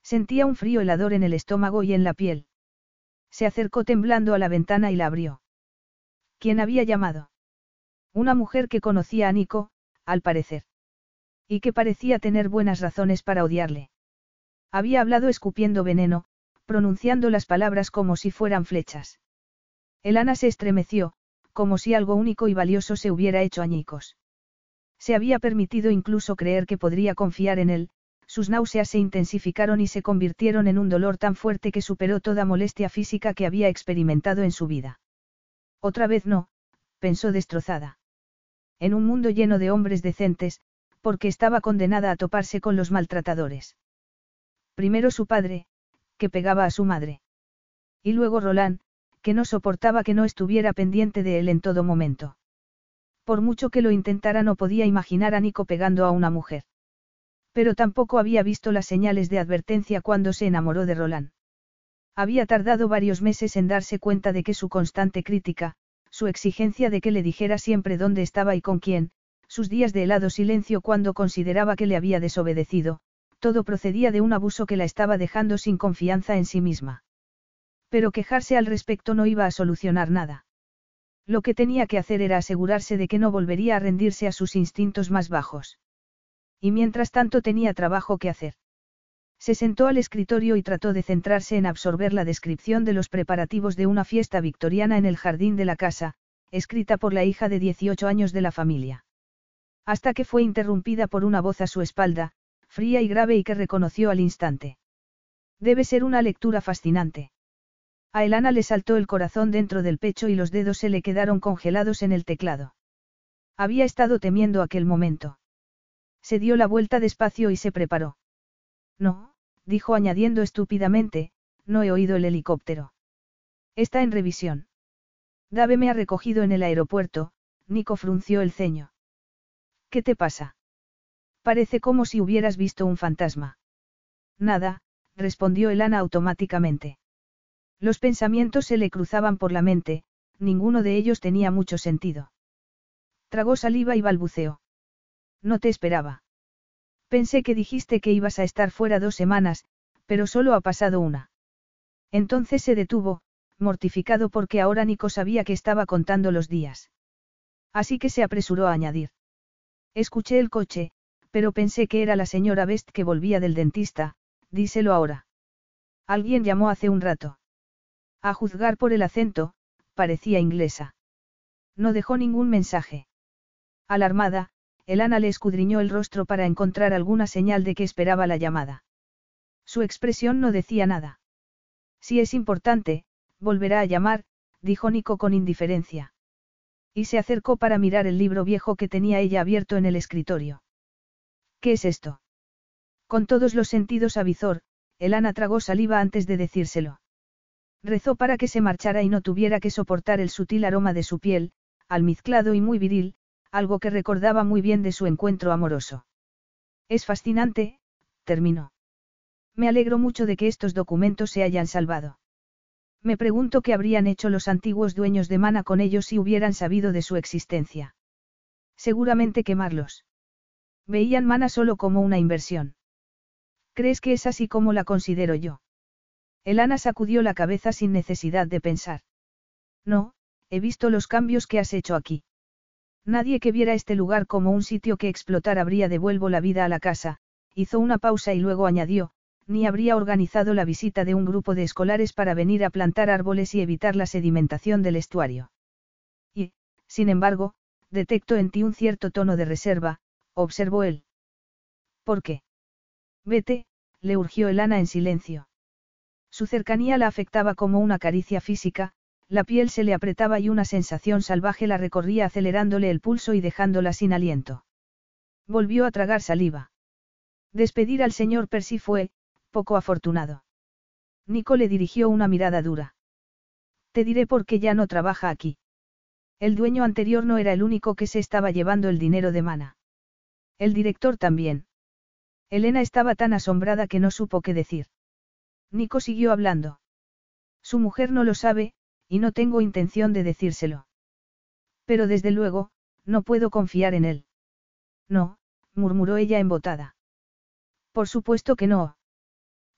Sentía un frío helador en el estómago y en la piel. Se acercó temblando a la ventana y la abrió. ¿Quién había llamado? Una mujer que conocía a Nico, al parecer. Y que parecía tener buenas razones para odiarle. Había hablado escupiendo veneno, pronunciando las palabras como si fueran flechas. Elana se estremeció, como si algo único y valioso se hubiera hecho añicos. Se había permitido incluso creer que podría confiar en él, sus náuseas se intensificaron y se convirtieron en un dolor tan fuerte que superó toda molestia física que había experimentado en su vida. Otra vez no, pensó destrozada. En un mundo lleno de hombres decentes, porque estaba condenada a toparse con los maltratadores. Primero su padre, que pegaba a su madre. Y luego Roland, que no soportaba que no estuviera pendiente de él en todo momento. Por mucho que lo intentara no podía imaginar a Nico pegando a una mujer. Pero tampoco había visto las señales de advertencia cuando se enamoró de Roland. Había tardado varios meses en darse cuenta de que su constante crítica, su exigencia de que le dijera siempre dónde estaba y con quién, sus días de helado silencio cuando consideraba que le había desobedecido, todo procedía de un abuso que la estaba dejando sin confianza en sí misma. Pero quejarse al respecto no iba a solucionar nada. Lo que tenía que hacer era asegurarse de que no volvería a rendirse a sus instintos más bajos. Y mientras tanto tenía trabajo que hacer. Se sentó al escritorio y trató de centrarse en absorber la descripción de los preparativos de una fiesta victoriana en el jardín de la casa, escrita por la hija de 18 años de la familia. Hasta que fue interrumpida por una voz a su espalda, fría y grave y que reconoció al instante. Debe ser una lectura fascinante. A Elana le saltó el corazón dentro del pecho y los dedos se le quedaron congelados en el teclado. Había estado temiendo aquel momento. Se dio la vuelta despacio y se preparó. No, dijo añadiendo estúpidamente, no he oído el helicóptero. Está en revisión. Dave me ha recogido en el aeropuerto, Nico frunció el ceño. ¿Qué te pasa? Parece como si hubieras visto un fantasma. Nada, respondió Elana automáticamente. Los pensamientos se le cruzaban por la mente, ninguno de ellos tenía mucho sentido. Tragó saliva y balbuceó. No te esperaba. Pensé que dijiste que ibas a estar fuera dos semanas, pero solo ha pasado una. Entonces se detuvo, mortificado porque ahora Nico sabía que estaba contando los días. Así que se apresuró a añadir. Escuché el coche, pero pensé que era la señora Best que volvía del dentista, díselo ahora. Alguien llamó hace un rato. A juzgar por el acento, parecía inglesa. No dejó ningún mensaje. Alarmada, Elana le escudriñó el rostro para encontrar alguna señal de que esperaba la llamada. Su expresión no decía nada. Si es importante, volverá a llamar, dijo Nico con indiferencia. Y se acercó para mirar el libro viejo que tenía ella abierto en el escritorio. ¿Qué es esto? Con todos los sentidos avizor, Elana tragó saliva antes de decírselo. Rezó para que se marchara y no tuviera que soportar el sutil aroma de su piel, almizclado y muy viril, algo que recordaba muy bien de su encuentro amoroso. Es fascinante, terminó. Me alegro mucho de que estos documentos se hayan salvado. Me pregunto qué habrían hecho los antiguos dueños de Mana con ellos si hubieran sabido de su existencia. Seguramente quemarlos. Veían Mana solo como una inversión. ¿Crees que es así como la considero yo? Elana sacudió la cabeza sin necesidad de pensar. No, he visto los cambios que has hecho aquí. Nadie que viera este lugar como un sitio que explotar habría devuelvo la vida a la casa, hizo una pausa y luego añadió, ni habría organizado la visita de un grupo de escolares para venir a plantar árboles y evitar la sedimentación del estuario. Y, sin embargo, detecto en ti un cierto tono de reserva, observó él. ¿Por qué? Vete, le urgió Elana en silencio. Su cercanía la afectaba como una caricia física, la piel se le apretaba y una sensación salvaje la recorría acelerándole el pulso y dejándola sin aliento. Volvió a tragar saliva. Despedir al señor Percy fue, poco afortunado. Nico le dirigió una mirada dura. Te diré por qué ya no trabaja aquí. El dueño anterior no era el único que se estaba llevando el dinero de Mana. El director también. Elena estaba tan asombrada que no supo qué decir. Nico siguió hablando. Su mujer no lo sabe, y no tengo intención de decírselo. Pero desde luego, no puedo confiar en él. No, murmuró ella embotada. Por supuesto que no.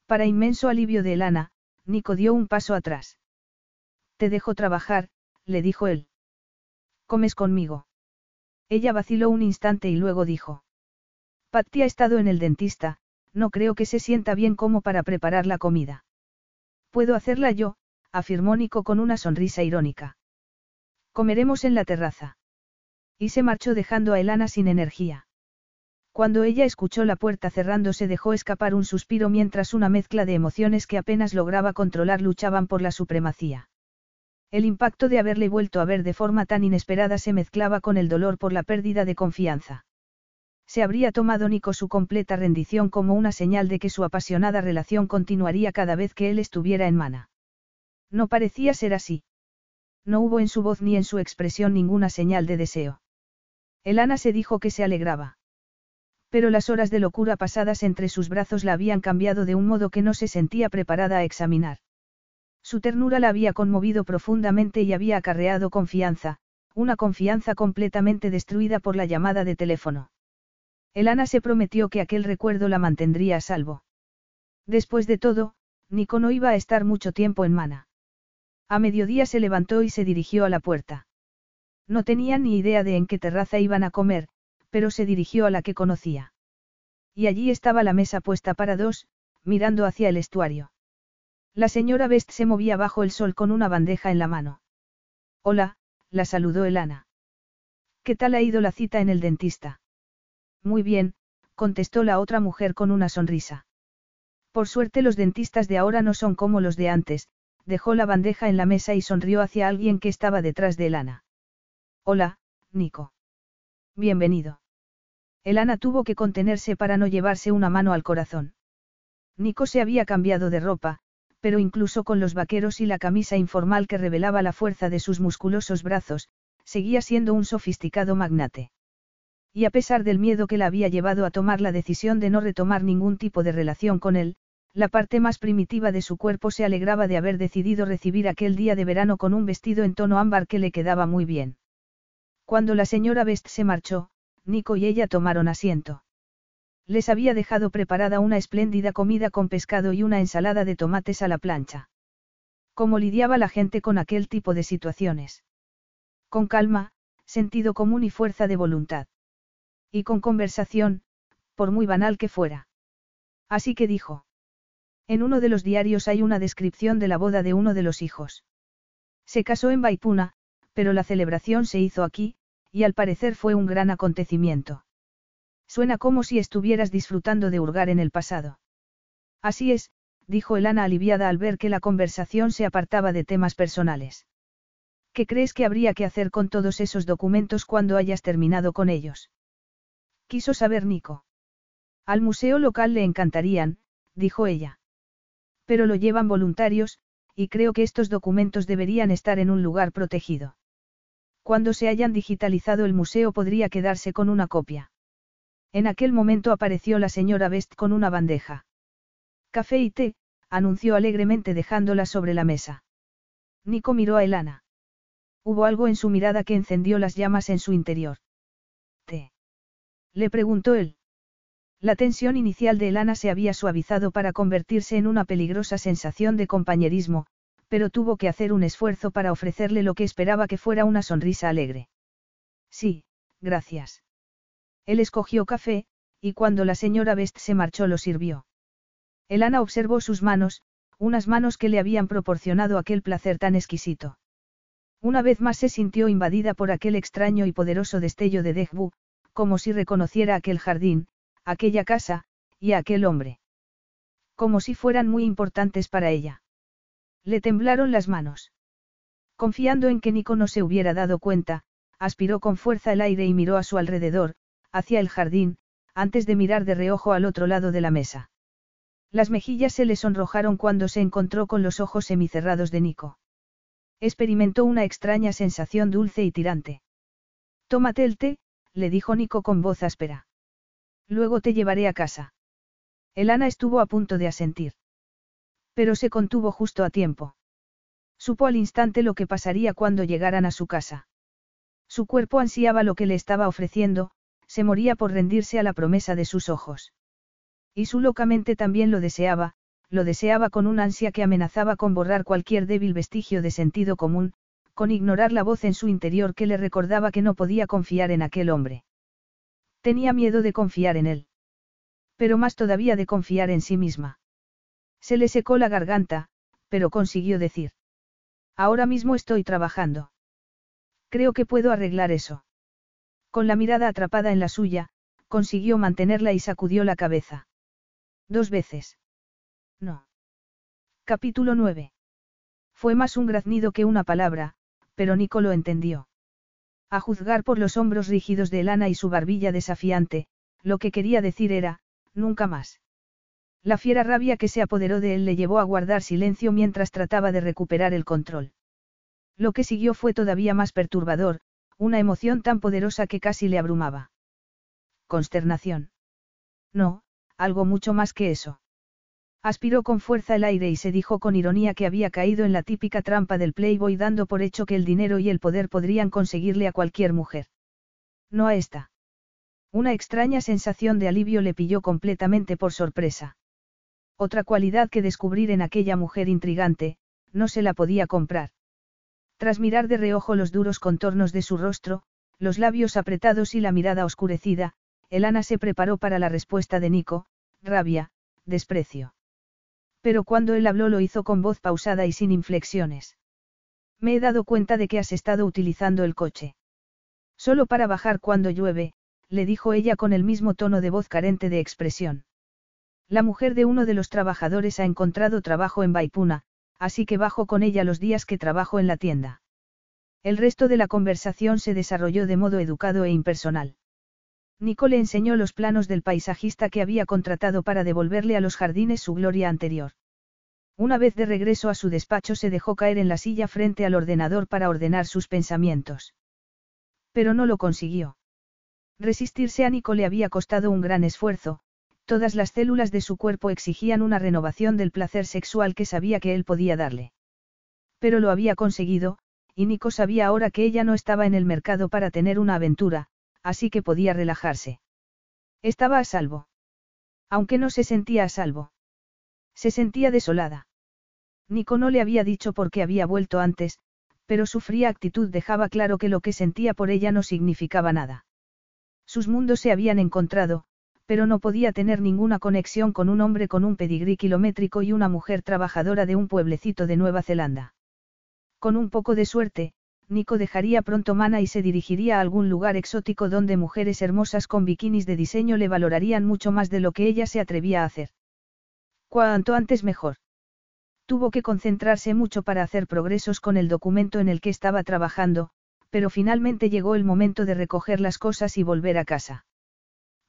Para inmenso alivio de Elana, Nico dio un paso atrás. Te dejo trabajar, le dijo él. ¿Comes conmigo? Ella vaciló un instante y luego dijo. Patty ha estado en el dentista, no creo que se sienta bien como para preparar la comida. Puedo hacerla yo, afirmó Nico con una sonrisa irónica. Comeremos en la terraza. Y se marchó dejando a Elana sin energía. Cuando ella escuchó la puerta cerrándose dejó escapar un suspiro mientras una mezcla de emociones que apenas lograba controlar luchaban por la supremacía. El impacto de haberle vuelto a ver de forma tan inesperada se mezclaba con el dolor por la pérdida de confianza. Se habría tomado Nico su completa rendición como una señal de que su apasionada relación continuaría cada vez que él estuviera en mana. No parecía ser así. No hubo en su voz ni en su expresión ninguna señal de deseo. Elana se dijo que se alegraba. Pero las horas de locura pasadas entre sus brazos la habían cambiado de un modo que no se sentía preparada a examinar. Su ternura la había conmovido profundamente y había acarreado confianza, una confianza completamente destruida por la llamada de teléfono. Elana se prometió que aquel recuerdo la mantendría a salvo. Después de todo, Nico no iba a estar mucho tiempo en Mana. A mediodía se levantó y se dirigió a la puerta. No tenía ni idea de en qué terraza iban a comer, pero se dirigió a la que conocía. Y allí estaba la mesa puesta para dos, mirando hacia el estuario. La señora Best se movía bajo el sol con una bandeja en la mano. Hola, la saludó Elana. ¿Qué tal ha ido la cita en el dentista? Muy bien, contestó la otra mujer con una sonrisa. Por suerte los dentistas de ahora no son como los de antes, dejó la bandeja en la mesa y sonrió hacia alguien que estaba detrás de Elana. Hola, Nico. Bienvenido. Elana tuvo que contenerse para no llevarse una mano al corazón. Nico se había cambiado de ropa, pero incluso con los vaqueros y la camisa informal que revelaba la fuerza de sus musculosos brazos, seguía siendo un sofisticado magnate. Y a pesar del miedo que la había llevado a tomar la decisión de no retomar ningún tipo de relación con él, la parte más primitiva de su cuerpo se alegraba de haber decidido recibir aquel día de verano con un vestido en tono ámbar que le quedaba muy bien. Cuando la señora Best se marchó, Nico y ella tomaron asiento. Les había dejado preparada una espléndida comida con pescado y una ensalada de tomates a la plancha. ¿Cómo lidiaba la gente con aquel tipo de situaciones? Con calma, sentido común y fuerza de voluntad. Y con conversación, por muy banal que fuera. Así que dijo. En uno de los diarios hay una descripción de la boda de uno de los hijos. Se casó en Baipuna, pero la celebración se hizo aquí, y al parecer fue un gran acontecimiento. Suena como si estuvieras disfrutando de hurgar en el pasado. Así es, dijo Elana aliviada al ver que la conversación se apartaba de temas personales. ¿Qué crees que habría que hacer con todos esos documentos cuando hayas terminado con ellos? Quiso saber Nico. Al museo local le encantarían, dijo ella. Pero lo llevan voluntarios, y creo que estos documentos deberían estar en un lugar protegido. Cuando se hayan digitalizado el museo podría quedarse con una copia. En aquel momento apareció la señora Best con una bandeja. Café y té, anunció alegremente dejándola sobre la mesa. Nico miró a Elana. Hubo algo en su mirada que encendió las llamas en su interior. ¿Té? Le preguntó él. La tensión inicial de Elana se había suavizado para convertirse en una peligrosa sensación de compañerismo, pero tuvo que hacer un esfuerzo para ofrecerle lo que esperaba que fuera una sonrisa alegre. Sí, gracias. Él escogió café, y cuando la señora Best se marchó lo sirvió. Elana observó sus manos, unas manos que le habían proporcionado aquel placer tan exquisito. Una vez más se sintió invadida por aquel extraño y poderoso destello de Dejbu, como si reconociera aquel jardín, aquella casa, y aquel hombre. Como si fueran muy importantes para ella. Le temblaron las manos. Confiando en que Nico no se hubiera dado cuenta, aspiró con fuerza el aire y miró a su alrededor, hacia el jardín, antes de mirar de reojo al otro lado de la mesa. Las mejillas se le sonrojaron cuando se encontró con los ojos semicerrados de Nico. Experimentó una extraña sensación dulce y tirante. Tómate el té, le dijo Nico con voz áspera. Luego te llevaré a casa. Elana estuvo a punto de asentir. Pero se contuvo justo a tiempo. Supo al instante lo que pasaría cuando llegaran a su casa. Su cuerpo ansiaba lo que le estaba ofreciendo, se moría por rendirse a la promesa de sus ojos. Y su locamente también lo deseaba, lo deseaba con un ansia que amenazaba con borrar cualquier débil vestigio de sentido común, con ignorar la voz en su interior que le recordaba que no podía confiar en aquel hombre. Tenía miedo de confiar en él. Pero más todavía de confiar en sí misma. Se le secó la garganta, pero consiguió decir. Ahora mismo estoy trabajando. Creo que puedo arreglar eso. Con la mirada atrapada en la suya, consiguió mantenerla y sacudió la cabeza. Dos veces. No. Capítulo 9. Fue más un graznido que una palabra, pero Nico lo entendió. A juzgar por los hombros rígidos de Elana y su barbilla desafiante, lo que quería decir era, nunca más. La fiera rabia que se apoderó de él le llevó a guardar silencio mientras trataba de recuperar el control. Lo que siguió fue todavía más perturbador, una emoción tan poderosa que casi le abrumaba. Consternación. No, algo mucho más que eso. Aspiró con fuerza el aire y se dijo con ironía que había caído en la típica trampa del Playboy dando por hecho que el dinero y el poder podrían conseguirle a cualquier mujer. No a esta. Una extraña sensación de alivio le pilló completamente por sorpresa. Otra cualidad que descubrir en aquella mujer intrigante, no se la podía comprar. Tras mirar de reojo los duros contornos de su rostro, los labios apretados y la mirada oscurecida, Elana se preparó para la respuesta de Nico, rabia, desprecio. Pero cuando él habló lo hizo con voz pausada y sin inflexiones. Me he dado cuenta de que has estado utilizando el coche. Solo para bajar cuando llueve, le dijo ella con el mismo tono de voz carente de expresión. La mujer de uno de los trabajadores ha encontrado trabajo en Baipuna, así que bajo con ella los días que trabajo en la tienda. El resto de la conversación se desarrolló de modo educado e impersonal. Nico le enseñó los planos del paisajista que había contratado para devolverle a los jardines su gloria anterior. Una vez de regreso a su despacho se dejó caer en la silla frente al ordenador para ordenar sus pensamientos. Pero no lo consiguió. Resistirse a Nico le había costado un gran esfuerzo, todas las células de su cuerpo exigían una renovación del placer sexual que sabía que él podía darle. Pero lo había conseguido, y Nico sabía ahora que ella no estaba en el mercado para tener una aventura, así que podía relajarse. Estaba a salvo. Aunque no se sentía a salvo. Se sentía desolada. Nico no le había dicho por qué había vuelto antes, pero su fría actitud dejaba claro que lo que sentía por ella no significaba nada. Sus mundos se habían encontrado, pero no podía tener ninguna conexión con un hombre con un pedigrí kilométrico y una mujer trabajadora de un pueblecito de Nueva Zelanda. Con un poco de suerte, Nico dejaría pronto Mana y se dirigiría a algún lugar exótico donde mujeres hermosas con bikinis de diseño le valorarían mucho más de lo que ella se atrevía a hacer. Cuanto antes mejor. Tuvo que concentrarse mucho para hacer progresos con el documento en el que estaba trabajando, pero finalmente llegó el momento de recoger las cosas y volver a casa.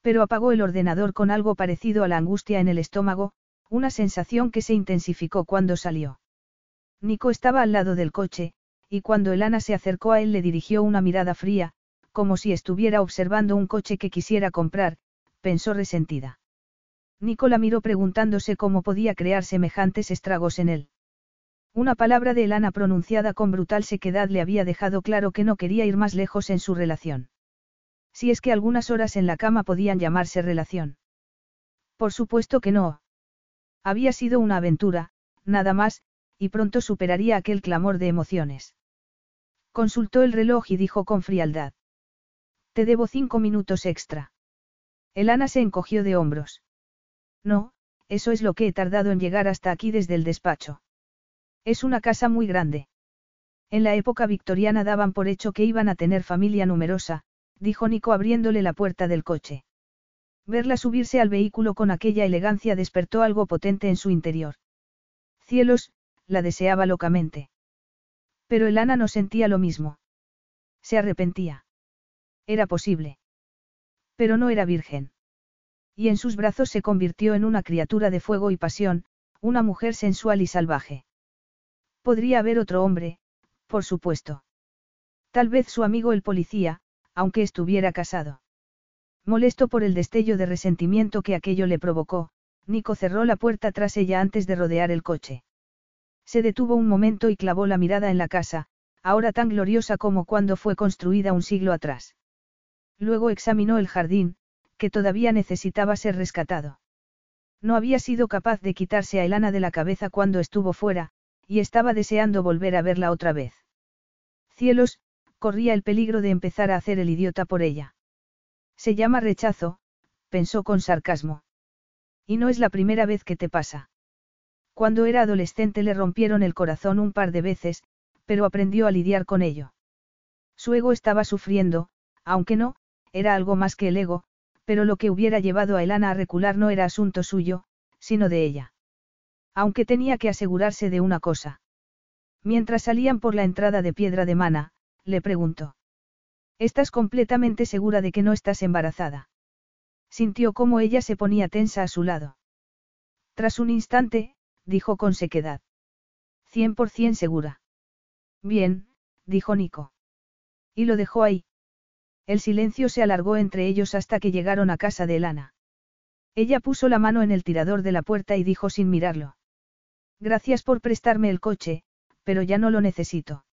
Pero apagó el ordenador con algo parecido a la angustia en el estómago, una sensación que se intensificó cuando salió. Nico estaba al lado del coche, y cuando Elana se acercó a él le dirigió una mirada fría, como si estuviera observando un coche que quisiera comprar, pensó resentida. Nico la miró preguntándose cómo podía crear semejantes estragos en él. Una palabra de Elana pronunciada con brutal sequedad le había dejado claro que no quería ir más lejos en su relación. Si es que algunas horas en la cama podían llamarse relación. Por supuesto que no. Había sido una aventura, nada más, y pronto superaría aquel clamor de emociones. Consultó el reloj y dijo con frialdad. Te debo cinco minutos extra. Elana se encogió de hombros. No, eso es lo que he tardado en llegar hasta aquí desde el despacho. Es una casa muy grande. En la época victoriana daban por hecho que iban a tener familia numerosa, dijo Nico abriéndole la puerta del coche. Verla subirse al vehículo con aquella elegancia despertó algo potente en su interior. Cielos, la deseaba locamente. Pero Elana no sentía lo mismo. Se arrepentía. Era posible. Pero no era virgen y en sus brazos se convirtió en una criatura de fuego y pasión, una mujer sensual y salvaje. Podría haber otro hombre, por supuesto. Tal vez su amigo el policía, aunque estuviera casado. Molesto por el destello de resentimiento que aquello le provocó, Nico cerró la puerta tras ella antes de rodear el coche. Se detuvo un momento y clavó la mirada en la casa, ahora tan gloriosa como cuando fue construida un siglo atrás. Luego examinó el jardín, que todavía necesitaba ser rescatado. No había sido capaz de quitarse a Elana de la cabeza cuando estuvo fuera, y estaba deseando volver a verla otra vez. Cielos, corría el peligro de empezar a hacer el idiota por ella. Se llama rechazo, pensó con sarcasmo. Y no es la primera vez que te pasa. Cuando era adolescente le rompieron el corazón un par de veces, pero aprendió a lidiar con ello. Su ego estaba sufriendo, aunque no, era algo más que el ego, pero lo que hubiera llevado a Elana a recular no era asunto suyo, sino de ella. Aunque tenía que asegurarse de una cosa. Mientras salían por la entrada de Piedra de Mana, le preguntó. ¿Estás completamente segura de que no estás embarazada? Sintió cómo ella se ponía tensa a su lado. Tras un instante, dijo con sequedad. Cien por cien segura. Bien, dijo Nico. Y lo dejó ahí. El silencio se alargó entre ellos hasta que llegaron a casa de Elana. Ella puso la mano en el tirador de la puerta y dijo sin mirarlo. Gracias por prestarme el coche, pero ya no lo necesito.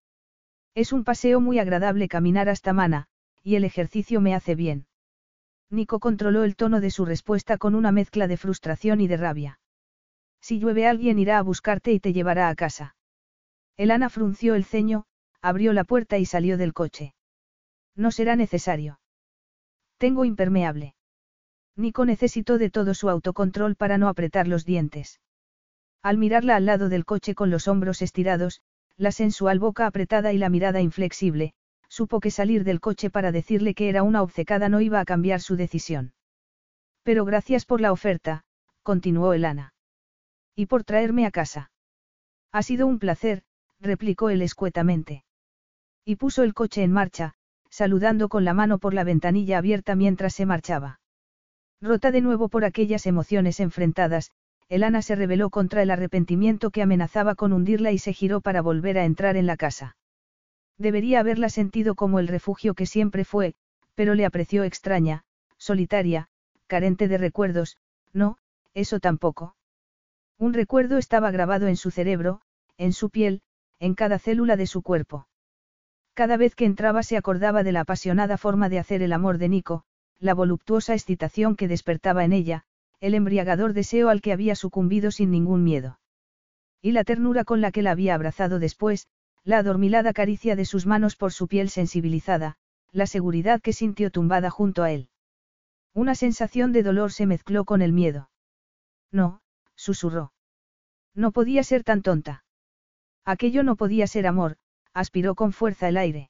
Es un paseo muy agradable caminar hasta Mana, y el ejercicio me hace bien. Nico controló el tono de su respuesta con una mezcla de frustración y de rabia. Si llueve alguien irá a buscarte y te llevará a casa. Elana frunció el ceño, abrió la puerta y salió del coche. No será necesario. Tengo impermeable. Nico necesitó de todo su autocontrol para no apretar los dientes. Al mirarla al lado del coche con los hombros estirados, la sensual boca apretada y la mirada inflexible, supo que salir del coche para decirle que era una obcecada no iba a cambiar su decisión. Pero gracias por la oferta, continuó Elana. Y por traerme a casa. Ha sido un placer, replicó él escuetamente. Y puso el coche en marcha, saludando con la mano por la ventanilla abierta mientras se marchaba. Rota de nuevo por aquellas emociones enfrentadas, Elana se rebeló contra el arrepentimiento que amenazaba con hundirla y se giró para volver a entrar en la casa. Debería haberla sentido como el refugio que siempre fue, pero le apreció extraña, solitaria, carente de recuerdos, no, eso tampoco. Un recuerdo estaba grabado en su cerebro, en su piel, en cada célula de su cuerpo. Cada vez que entraba se acordaba de la apasionada forma de hacer el amor de Nico, la voluptuosa excitación que despertaba en ella, el embriagador deseo al que había sucumbido sin ningún miedo. Y la ternura con la que la había abrazado después, la adormilada caricia de sus manos por su piel sensibilizada, la seguridad que sintió tumbada junto a él. Una sensación de dolor se mezcló con el miedo. No, susurró. No podía ser tan tonta. Aquello no podía ser amor, aspiró con fuerza el aire.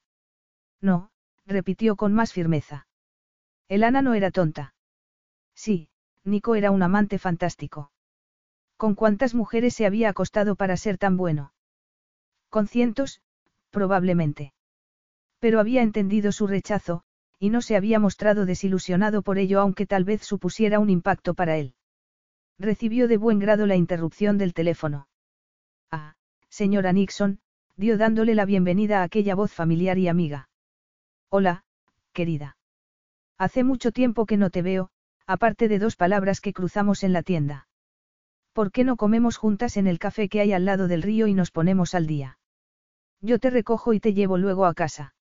No, repitió con más firmeza. El Ana no era tonta. Sí, Nico era un amante fantástico. ¿Con cuántas mujeres se había acostado para ser tan bueno? Con cientos, probablemente. Pero había entendido su rechazo, y no se había mostrado desilusionado por ello aunque tal vez supusiera un impacto para él. Recibió de buen grado la interrupción del teléfono. Ah, señora Nixon, dio dándole la bienvenida a aquella voz familiar y amiga. Hola, querida. Hace mucho tiempo que no te veo, aparte de dos palabras que cruzamos en la tienda. ¿Por qué no comemos juntas en el café que hay al lado del río y nos ponemos al día? Yo te recojo y te llevo luego a casa.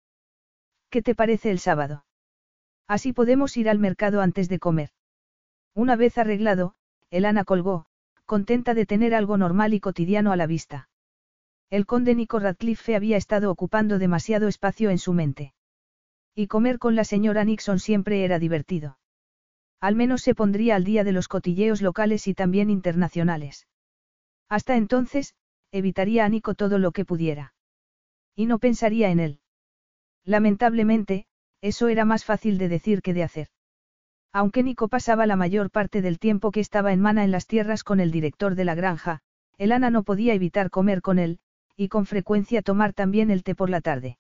¿Qué te parece el sábado? Así podemos ir al mercado antes de comer. Una vez arreglado, Elana colgó, contenta de tener algo normal y cotidiano a la vista. El conde Nico Radcliffe había estado ocupando demasiado espacio en su mente. Y comer con la señora Nixon siempre era divertido. Al menos se pondría al día de los cotilleos locales y también internacionales. Hasta entonces, evitaría a Nico todo lo que pudiera. Y no pensaría en él. Lamentablemente, eso era más fácil de decir que de hacer. Aunque Nico pasaba la mayor parte del tiempo que estaba en Mana en las tierras con el director de la granja, Elana no podía evitar comer con él, y con frecuencia tomar también el té por la tarde.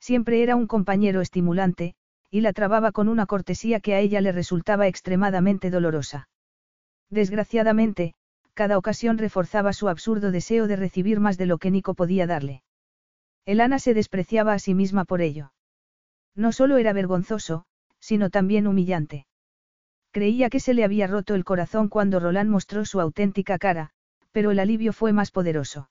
Siempre era un compañero estimulante, y la trababa con una cortesía que a ella le resultaba extremadamente dolorosa. Desgraciadamente, cada ocasión reforzaba su absurdo deseo de recibir más de lo que Nico podía darle. Elana se despreciaba a sí misma por ello. No solo era vergonzoso, sino también humillante. Creía que se le había roto el corazón cuando Roland mostró su auténtica cara, pero el alivio fue más poderoso.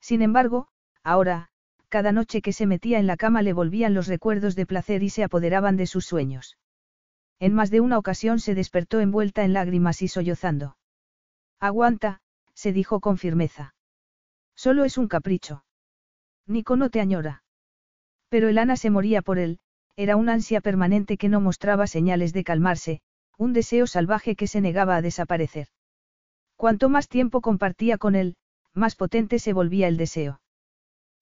Sin embargo, ahora, cada noche que se metía en la cama le volvían los recuerdos de placer y se apoderaban de sus sueños. En más de una ocasión se despertó envuelta en lágrimas y sollozando. Aguanta, se dijo con firmeza. Solo es un capricho. Nico no te añora. Pero el Ana se moría por él, era una ansia permanente que no mostraba señales de calmarse, un deseo salvaje que se negaba a desaparecer. Cuanto más tiempo compartía con él, más potente se volvía el deseo.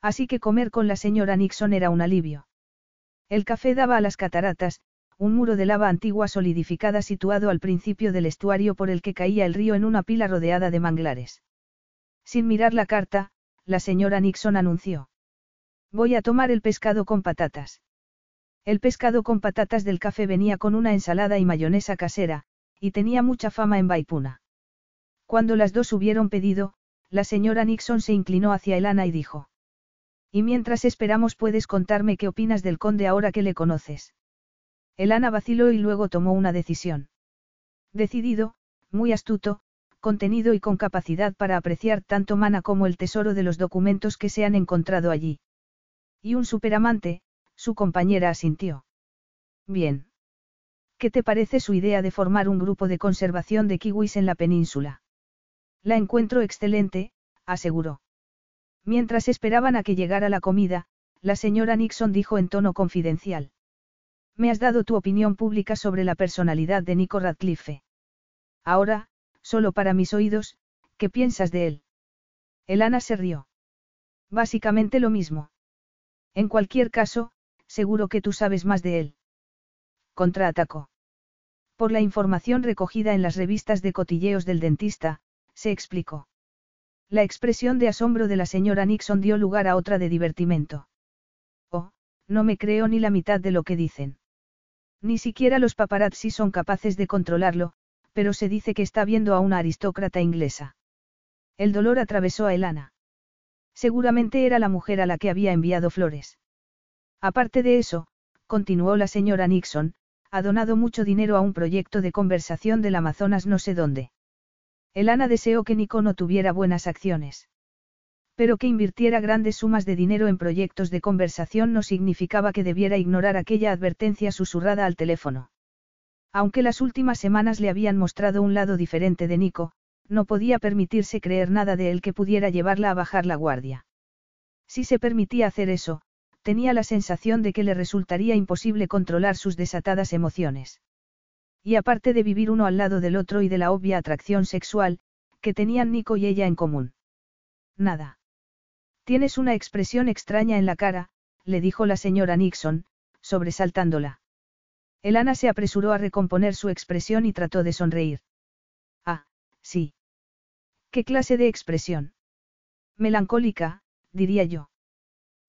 Así que comer con la señora Nixon era un alivio. El café daba a las cataratas, un muro de lava antigua solidificada situado al principio del estuario por el que caía el río en una pila rodeada de manglares. Sin mirar la carta, la señora Nixon anunció. Voy a tomar el pescado con patatas. El pescado con patatas del café venía con una ensalada y mayonesa casera, y tenía mucha fama en Baipuna. Cuando las dos hubieron pedido, la señora Nixon se inclinó hacia Elana y dijo. Y mientras esperamos puedes contarme qué opinas del conde ahora que le conoces. Elana vaciló y luego tomó una decisión. Decidido, muy astuto, contenido y con capacidad para apreciar tanto Mana como el tesoro de los documentos que se han encontrado allí. Y un superamante, su compañera asintió. Bien. ¿Qué te parece su idea de formar un grupo de conservación de kiwis en la península? La encuentro excelente, aseguró. Mientras esperaban a que llegara la comida, la señora Nixon dijo en tono confidencial. Me has dado tu opinión pública sobre la personalidad de Nico Radcliffe. Ahora, solo para mis oídos, ¿qué piensas de él? Elana se rió. Básicamente lo mismo. En cualquier caso, seguro que tú sabes más de él. Contraatacó. Por la información recogida en las revistas de cotilleos del dentista, se explicó. La expresión de asombro de la señora Nixon dio lugar a otra de divertimento. Oh, no me creo ni la mitad de lo que dicen. Ni siquiera los paparazzi son capaces de controlarlo, pero se dice que está viendo a una aristócrata inglesa. El dolor atravesó a Elana. Seguramente era la mujer a la que había enviado flores. Aparte de eso, continuó la señora Nixon, ha donado mucho dinero a un proyecto de conversación del Amazonas no sé dónde. Elana deseó que Nico no tuviera buenas acciones. Pero que invirtiera grandes sumas de dinero en proyectos de conversación no significaba que debiera ignorar aquella advertencia susurrada al teléfono. Aunque las últimas semanas le habían mostrado un lado diferente de Nico, no podía permitirse creer nada de él que pudiera llevarla a bajar la guardia. Si se permitía hacer eso, tenía la sensación de que le resultaría imposible controlar sus desatadas emociones. Y aparte de vivir uno al lado del otro y de la obvia atracción sexual, que tenían Nico y ella en común. Nada. Tienes una expresión extraña en la cara, le dijo la señora Nixon, sobresaltándola. Elana se apresuró a recomponer su expresión y trató de sonreír. Ah, sí. ¿Qué clase de expresión? Melancólica, diría yo.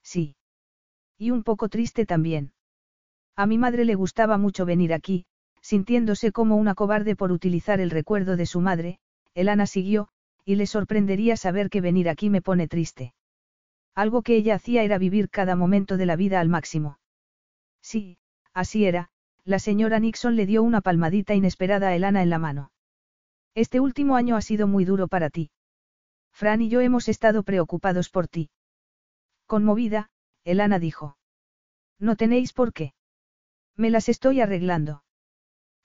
Sí. Y un poco triste también. A mi madre le gustaba mucho venir aquí, sintiéndose como una cobarde por utilizar el recuerdo de su madre, Elana siguió, y le sorprendería saber que venir aquí me pone triste. Algo que ella hacía era vivir cada momento de la vida al máximo. Sí, así era, la señora Nixon le dio una palmadita inesperada a Elana en la mano. Este último año ha sido muy duro para ti. Fran y yo hemos estado preocupados por ti. Conmovida, Elana dijo. No tenéis por qué. Me las estoy arreglando.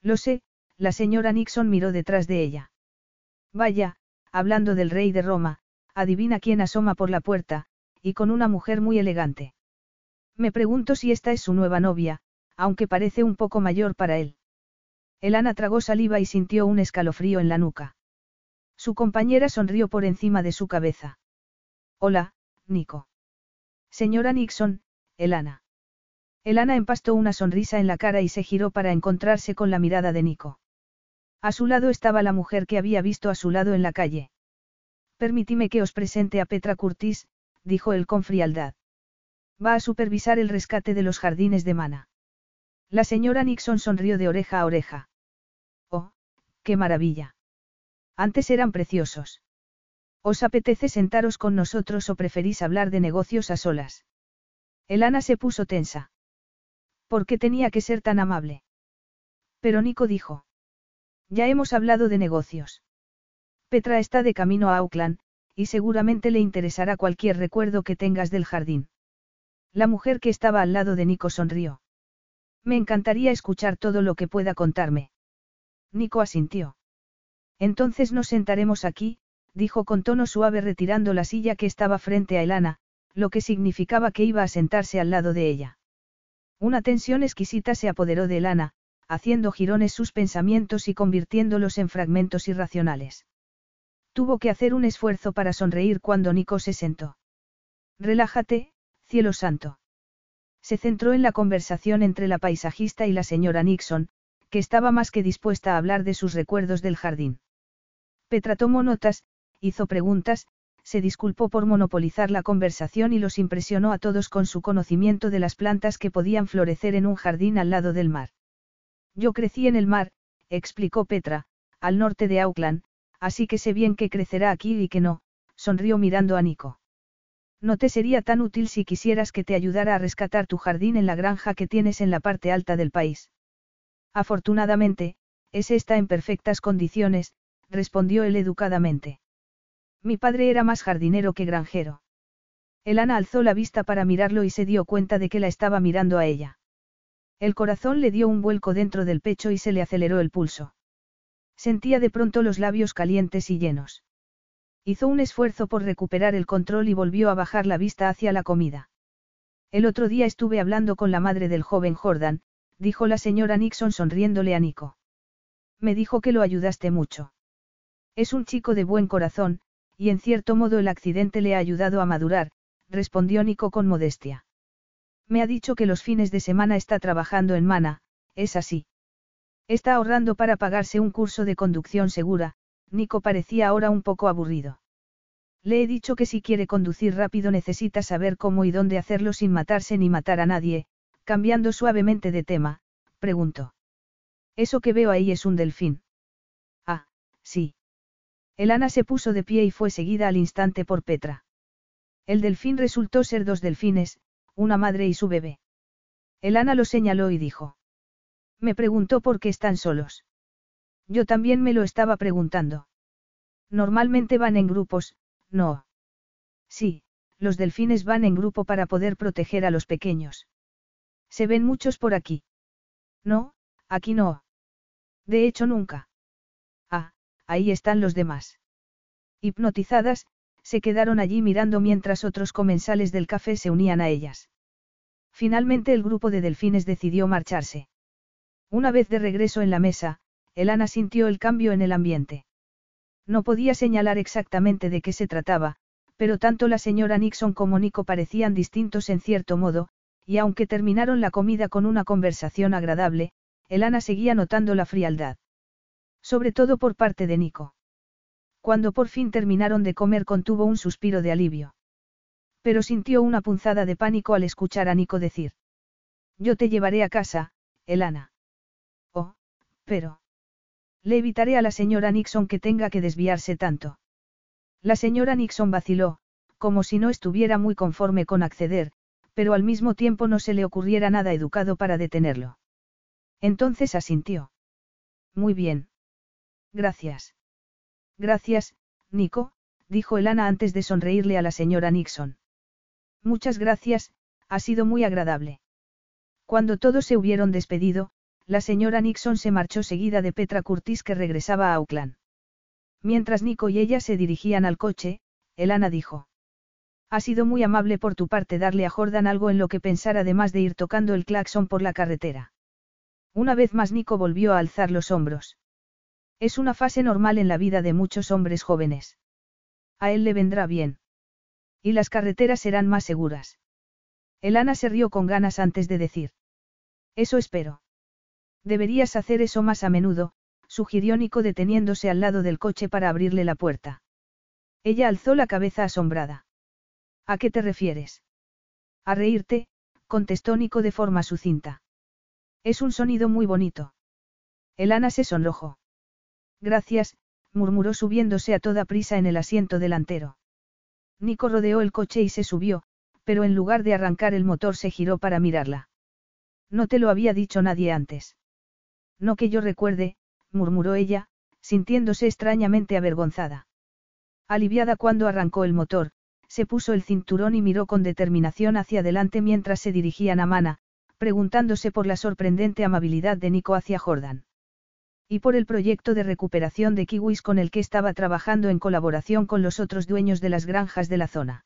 Lo sé, la señora Nixon miró detrás de ella. Vaya, hablando del rey de Roma, adivina quién asoma por la puerta, y con una mujer muy elegante. Me pregunto si esta es su nueva novia, aunque parece un poco mayor para él. Elana tragó saliva y sintió un escalofrío en la nuca. Su compañera sonrió por encima de su cabeza. Hola, Nico. Señora Nixon, Elana. Elana empastó una sonrisa en la cara y se giró para encontrarse con la mirada de Nico. A su lado estaba la mujer que había visto a su lado en la calle. Permítime que os presente a Petra Curtis, dijo él con frialdad. Va a supervisar el rescate de los jardines de Mana. La señora Nixon sonrió de oreja a oreja. ¡Qué maravilla! Antes eran preciosos. ¿Os apetece sentaros con nosotros o preferís hablar de negocios a solas? Elana se puso tensa. ¿Por qué tenía que ser tan amable? Pero Nico dijo. Ya hemos hablado de negocios. Petra está de camino a Auckland, y seguramente le interesará cualquier recuerdo que tengas del jardín. La mujer que estaba al lado de Nico sonrió. Me encantaría escuchar todo lo que pueda contarme. Nico asintió. Entonces nos sentaremos aquí, dijo con tono suave retirando la silla que estaba frente a Elana, lo que significaba que iba a sentarse al lado de ella. Una tensión exquisita se apoderó de Elana, haciendo girones sus pensamientos y convirtiéndolos en fragmentos irracionales. Tuvo que hacer un esfuerzo para sonreír cuando Nico se sentó. Relájate, cielo santo. Se centró en la conversación entre la paisajista y la señora Nixon, que estaba más que dispuesta a hablar de sus recuerdos del jardín. Petra tomó notas, hizo preguntas, se disculpó por monopolizar la conversación y los impresionó a todos con su conocimiento de las plantas que podían florecer en un jardín al lado del mar. Yo crecí en el mar, explicó Petra, al norte de Auckland, así que sé bien que crecerá aquí y que no, sonrió mirando a Nico. No te sería tan útil si quisieras que te ayudara a rescatar tu jardín en la granja que tienes en la parte alta del país. Afortunadamente, ese está en perfectas condiciones, respondió él educadamente. Mi padre era más jardinero que granjero. Elana alzó la vista para mirarlo y se dio cuenta de que la estaba mirando a ella. El corazón le dio un vuelco dentro del pecho y se le aceleró el pulso. Sentía de pronto los labios calientes y llenos. Hizo un esfuerzo por recuperar el control y volvió a bajar la vista hacia la comida. El otro día estuve hablando con la madre del joven Jordan, dijo la señora Nixon sonriéndole a Nico. Me dijo que lo ayudaste mucho. Es un chico de buen corazón, y en cierto modo el accidente le ha ayudado a madurar, respondió Nico con modestia. Me ha dicho que los fines de semana está trabajando en Mana, es así. Está ahorrando para pagarse un curso de conducción segura, Nico parecía ahora un poco aburrido. Le he dicho que si quiere conducir rápido necesita saber cómo y dónde hacerlo sin matarse ni matar a nadie, Cambiando suavemente de tema, preguntó. Eso que veo ahí es un delfín. Ah, sí. Elana se puso de pie y fue seguida al instante por Petra. El delfín resultó ser dos delfines, una madre y su bebé. Elana lo señaló y dijo. Me preguntó por qué están solos. Yo también me lo estaba preguntando. Normalmente van en grupos, no. Sí, los delfines van en grupo para poder proteger a los pequeños. Se ven muchos por aquí. No, aquí no. De hecho, nunca. Ah, ahí están los demás. Hipnotizadas, se quedaron allí mirando mientras otros comensales del café se unían a ellas. Finalmente el grupo de delfines decidió marcharse. Una vez de regreso en la mesa, Elana sintió el cambio en el ambiente. No podía señalar exactamente de qué se trataba, pero tanto la señora Nixon como Nico parecían distintos en cierto modo, y aunque terminaron la comida con una conversación agradable, Elana seguía notando la frialdad. Sobre todo por parte de Nico. Cuando por fin terminaron de comer contuvo un suspiro de alivio. Pero sintió una punzada de pánico al escuchar a Nico decir. Yo te llevaré a casa, Elana. Oh, pero. Le evitaré a la señora Nixon que tenga que desviarse tanto. La señora Nixon vaciló, como si no estuviera muy conforme con acceder, pero al mismo tiempo no se le ocurriera nada educado para detenerlo. Entonces asintió. Muy bien. Gracias. Gracias, Nico, dijo Elana antes de sonreírle a la señora Nixon. Muchas gracias, ha sido muy agradable. Cuando todos se hubieron despedido, la señora Nixon se marchó seguida de Petra Curtis que regresaba a Auckland. Mientras Nico y ella se dirigían al coche, Elana dijo. Ha sido muy amable por tu parte darle a Jordan algo en lo que pensar además de ir tocando el claxon por la carretera. Una vez más Nico volvió a alzar los hombros. Es una fase normal en la vida de muchos hombres jóvenes. A él le vendrá bien. Y las carreteras serán más seguras. Elana se rió con ganas antes de decir. Eso espero. Deberías hacer eso más a menudo, sugirió Nico deteniéndose al lado del coche para abrirle la puerta. Ella alzó la cabeza asombrada. ¿A qué te refieres? A reírte, contestó Nico de forma sucinta. Es un sonido muy bonito. Elana se sonrojó. Gracias, murmuró subiéndose a toda prisa en el asiento delantero. Nico rodeó el coche y se subió, pero en lugar de arrancar el motor se giró para mirarla. No te lo había dicho nadie antes. No que yo recuerde, murmuró ella, sintiéndose extrañamente avergonzada. Aliviada cuando arrancó el motor, se puso el cinturón y miró con determinación hacia adelante mientras se dirigían a Mana, preguntándose por la sorprendente amabilidad de Nico hacia Jordan. Y por el proyecto de recuperación de kiwis con el que estaba trabajando en colaboración con los otros dueños de las granjas de la zona.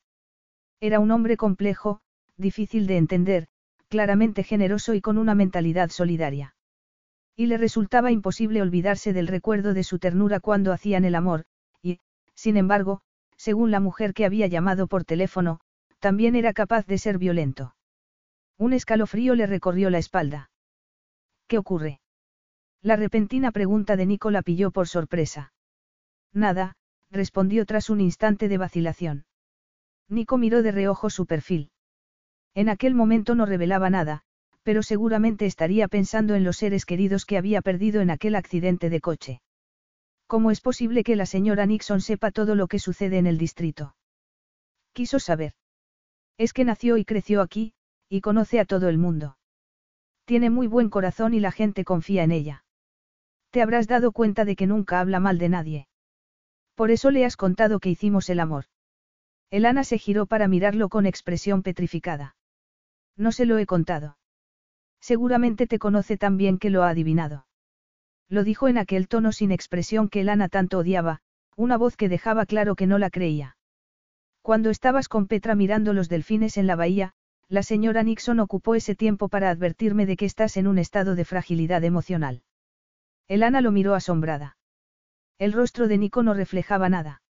Era un hombre complejo, difícil de entender, claramente generoso y con una mentalidad solidaria. Y le resultaba imposible olvidarse del recuerdo de su ternura cuando hacían el amor, y, sin embargo, según la mujer que había llamado por teléfono, también era capaz de ser violento. Un escalofrío le recorrió la espalda. ¿Qué ocurre? La repentina pregunta de Nico la pilló por sorpresa. Nada, respondió tras un instante de vacilación. Nico miró de reojo su perfil. En aquel momento no revelaba nada, pero seguramente estaría pensando en los seres queridos que había perdido en aquel accidente de coche. ¿Cómo es posible que la señora Nixon sepa todo lo que sucede en el distrito? Quiso saber. Es que nació y creció aquí, y conoce a todo el mundo. Tiene muy buen corazón y la gente confía en ella. Te habrás dado cuenta de que nunca habla mal de nadie. Por eso le has contado que hicimos el amor. Elana se giró para mirarlo con expresión petrificada. No se lo he contado. Seguramente te conoce tan bien que lo ha adivinado. Lo dijo en aquel tono sin expresión que Elana tanto odiaba, una voz que dejaba claro que no la creía. Cuando estabas con Petra mirando los delfines en la bahía, la señora Nixon ocupó ese tiempo para advertirme de que estás en un estado de fragilidad emocional. Elana lo miró asombrada. El rostro de Nico no reflejaba nada.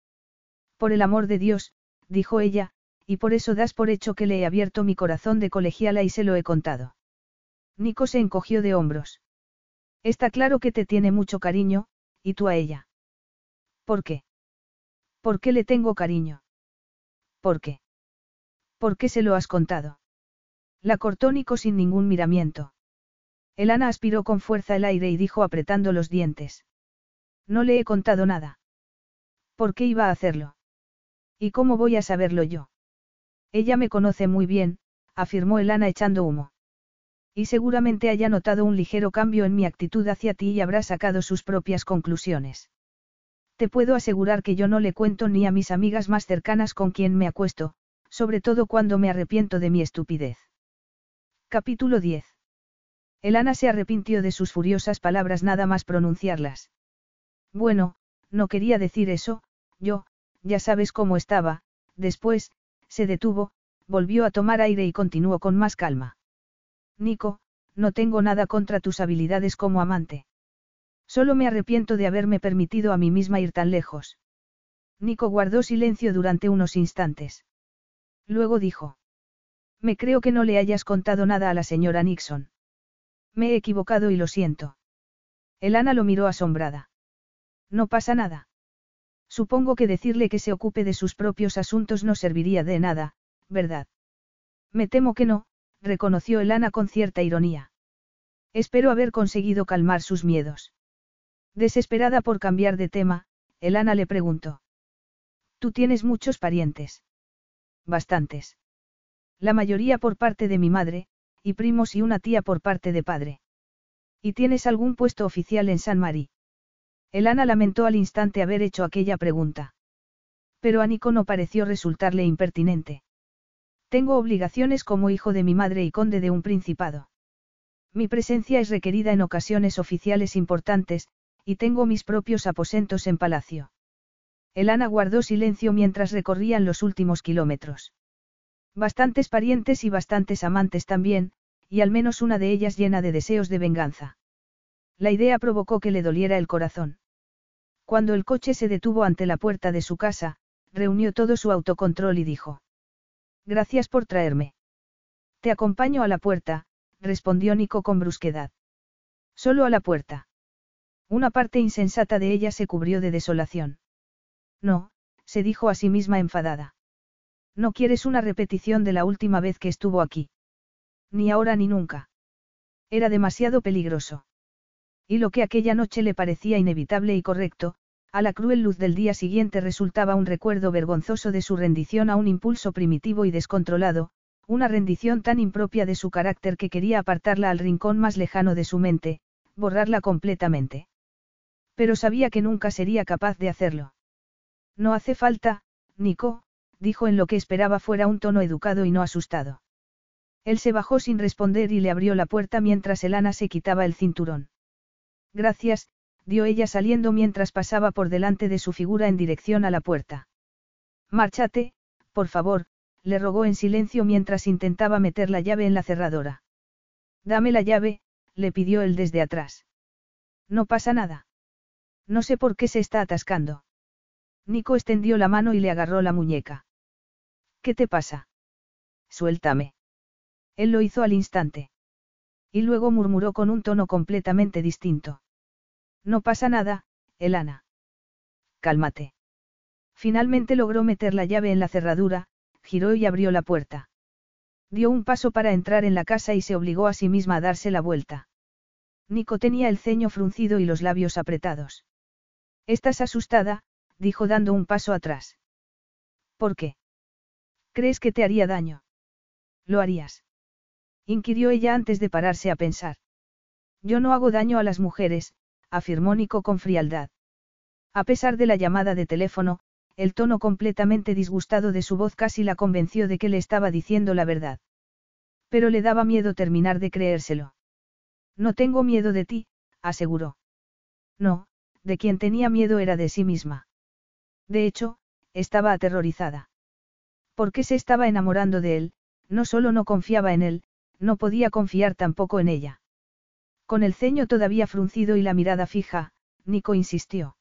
Por el amor de Dios, dijo ella, y por eso das por hecho que le he abierto mi corazón de colegiala y se lo he contado. Nico se encogió de hombros. Está claro que te tiene mucho cariño, y tú a ella. ¿Por qué? ¿Por qué le tengo cariño? ¿Por qué? ¿Por qué se lo has contado? La cortó Nico sin ningún miramiento. Elana aspiró con fuerza el aire y dijo apretando los dientes. No le he contado nada. ¿Por qué iba a hacerlo? ¿Y cómo voy a saberlo yo? Ella me conoce muy bien, afirmó Elana echando humo. Y seguramente haya notado un ligero cambio en mi actitud hacia ti y habrá sacado sus propias conclusiones. Te puedo asegurar que yo no le cuento ni a mis amigas más cercanas con quien me acuesto, sobre todo cuando me arrepiento de mi estupidez. Capítulo 10. Elana se arrepintió de sus furiosas palabras nada más pronunciarlas. Bueno, no quería decir eso, yo, ya sabes cómo estaba, después, se detuvo, volvió a tomar aire y continuó con más calma. Nico, no tengo nada contra tus habilidades como amante. Solo me arrepiento de haberme permitido a mí misma ir tan lejos. Nico guardó silencio durante unos instantes. Luego dijo. Me creo que no le hayas contado nada a la señora Nixon. Me he equivocado y lo siento. Elana lo miró asombrada. No pasa nada. Supongo que decirle que se ocupe de sus propios asuntos no serviría de nada, ¿verdad? Me temo que no, reconoció Elana con cierta ironía. Espero haber conseguido calmar sus miedos. Desesperada por cambiar de tema, Elana le preguntó. Tú tienes muchos parientes. Bastantes. La mayoría por parte de mi madre, y primos y una tía por parte de padre. ¿Y tienes algún puesto oficial en San Marí? Elana lamentó al instante haber hecho aquella pregunta. Pero a Nico no pareció resultarle impertinente. Tengo obligaciones como hijo de mi madre y conde de un principado. Mi presencia es requerida en ocasiones oficiales importantes, y tengo mis propios aposentos en palacio. Elana guardó silencio mientras recorrían los últimos kilómetros. Bastantes parientes y bastantes amantes también, y al menos una de ellas llena de deseos de venganza. La idea provocó que le doliera el corazón. Cuando el coche se detuvo ante la puerta de su casa, reunió todo su autocontrol y dijo. Gracias por traerme. Te acompaño a la puerta, respondió Nico con brusquedad. Solo a la puerta. Una parte insensata de ella se cubrió de desolación. No, se dijo a sí misma enfadada. No quieres una repetición de la última vez que estuvo aquí. Ni ahora ni nunca. Era demasiado peligroso. Y lo que aquella noche le parecía inevitable y correcto, a la cruel luz del día siguiente resultaba un recuerdo vergonzoso de su rendición a un impulso primitivo y descontrolado, una rendición tan impropia de su carácter que quería apartarla al rincón más lejano de su mente, borrarla completamente. Pero sabía que nunca sería capaz de hacerlo. No hace falta, Nico, dijo en lo que esperaba fuera un tono educado y no asustado. Él se bajó sin responder y le abrió la puerta mientras Elana se quitaba el cinturón. Gracias, dio ella saliendo mientras pasaba por delante de su figura en dirección a la puerta. Márchate, por favor, le rogó en silencio mientras intentaba meter la llave en la cerradora. Dame la llave, le pidió él desde atrás. No pasa nada. No sé por qué se está atascando. Nico extendió la mano y le agarró la muñeca. ¿Qué te pasa? Suéltame. Él lo hizo al instante. Y luego murmuró con un tono completamente distinto. No pasa nada, Elana. Cálmate. Finalmente logró meter la llave en la cerradura, giró y abrió la puerta. Dio un paso para entrar en la casa y se obligó a sí misma a darse la vuelta. Nico tenía el ceño fruncido y los labios apretados. Estás asustada, dijo dando un paso atrás. ¿Por qué? ¿Crees que te haría daño? Lo harías. Inquirió ella antes de pararse a pensar. Yo no hago daño a las mujeres, afirmó Nico con frialdad. A pesar de la llamada de teléfono, el tono completamente disgustado de su voz casi la convenció de que le estaba diciendo la verdad. Pero le daba miedo terminar de creérselo. No tengo miedo de ti, aseguró. No, de quien tenía miedo era de sí misma. De hecho, estaba aterrorizada. Porque se estaba enamorando de él, no solo no confiaba en él, no podía confiar tampoco en ella. Con el ceño todavía fruncido y la mirada fija, Nico insistió.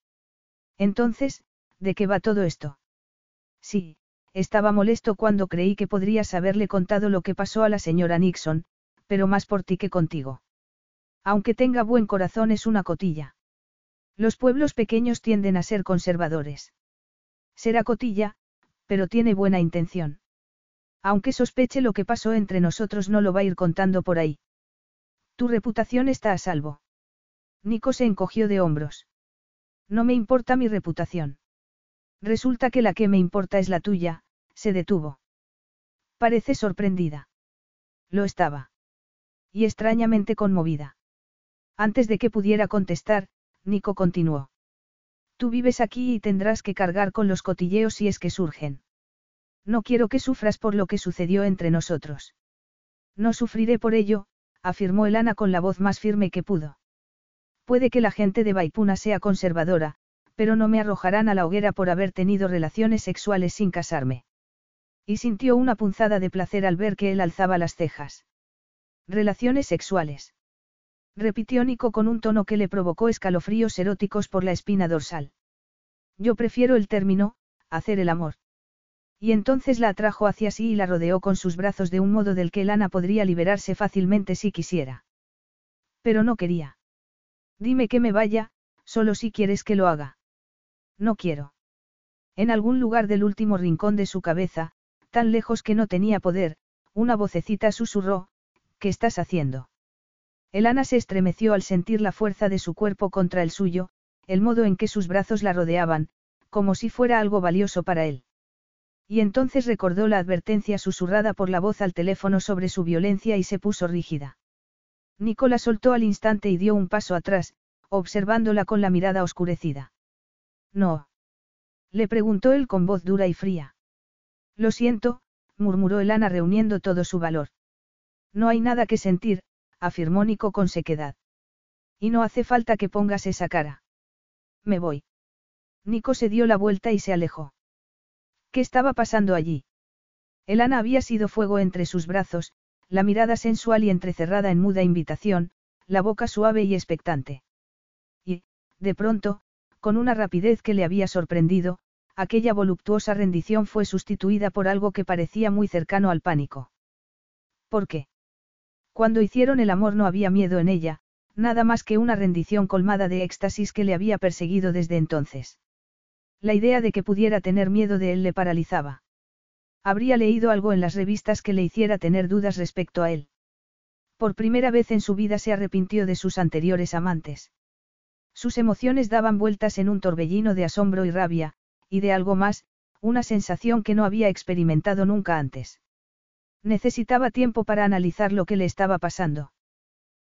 Entonces, ¿de qué va todo esto? Sí, estaba molesto cuando creí que podrías haberle contado lo que pasó a la señora Nixon, pero más por ti que contigo. Aunque tenga buen corazón es una cotilla. Los pueblos pequeños tienden a ser conservadores. Será cotilla, pero tiene buena intención. Aunque sospeche lo que pasó entre nosotros no lo va a ir contando por ahí. Tu reputación está a salvo. Nico se encogió de hombros. No me importa mi reputación. Resulta que la que me importa es la tuya, se detuvo. Parece sorprendida. Lo estaba. Y extrañamente conmovida. Antes de que pudiera contestar, Nico continuó. Tú vives aquí y tendrás que cargar con los cotilleos si es que surgen. No quiero que sufras por lo que sucedió entre nosotros. No sufriré por ello, afirmó Elana con la voz más firme que pudo. Puede que la gente de Baipuna sea conservadora, pero no me arrojarán a la hoguera por haber tenido relaciones sexuales sin casarme. Y sintió una punzada de placer al ver que él alzaba las cejas. Relaciones sexuales. Repitió Nico con un tono que le provocó escalofríos eróticos por la espina dorsal. Yo prefiero el término, hacer el amor. Y entonces la atrajo hacia sí y la rodeó con sus brazos de un modo del que Elana podría liberarse fácilmente si quisiera. Pero no quería. Dime que me vaya, solo si quieres que lo haga. No quiero. En algún lugar del último rincón de su cabeza, tan lejos que no tenía poder, una vocecita susurró, ¿qué estás haciendo? Elana se estremeció al sentir la fuerza de su cuerpo contra el suyo, el modo en que sus brazos la rodeaban, como si fuera algo valioso para él. Y entonces recordó la advertencia susurrada por la voz al teléfono sobre su violencia y se puso rígida. Nicola soltó al instante y dio un paso atrás, observándola con la mirada oscurecida. No. Le preguntó él con voz dura y fría. Lo siento, murmuró Elana reuniendo todo su valor. No hay nada que sentir, afirmó Nico con sequedad. Y no hace falta que pongas esa cara. Me voy. Nico se dio la vuelta y se alejó. ¿Qué estaba pasando allí? Elana había sido fuego entre sus brazos, la mirada sensual y entrecerrada en muda invitación, la boca suave y expectante. Y, de pronto, con una rapidez que le había sorprendido, aquella voluptuosa rendición fue sustituida por algo que parecía muy cercano al pánico. ¿Por qué? Cuando hicieron el amor no había miedo en ella, nada más que una rendición colmada de éxtasis que le había perseguido desde entonces. La idea de que pudiera tener miedo de él le paralizaba. Habría leído algo en las revistas que le hiciera tener dudas respecto a él. Por primera vez en su vida se arrepintió de sus anteriores amantes. Sus emociones daban vueltas en un torbellino de asombro y rabia, y de algo más, una sensación que no había experimentado nunca antes. Necesitaba tiempo para analizar lo que le estaba pasando.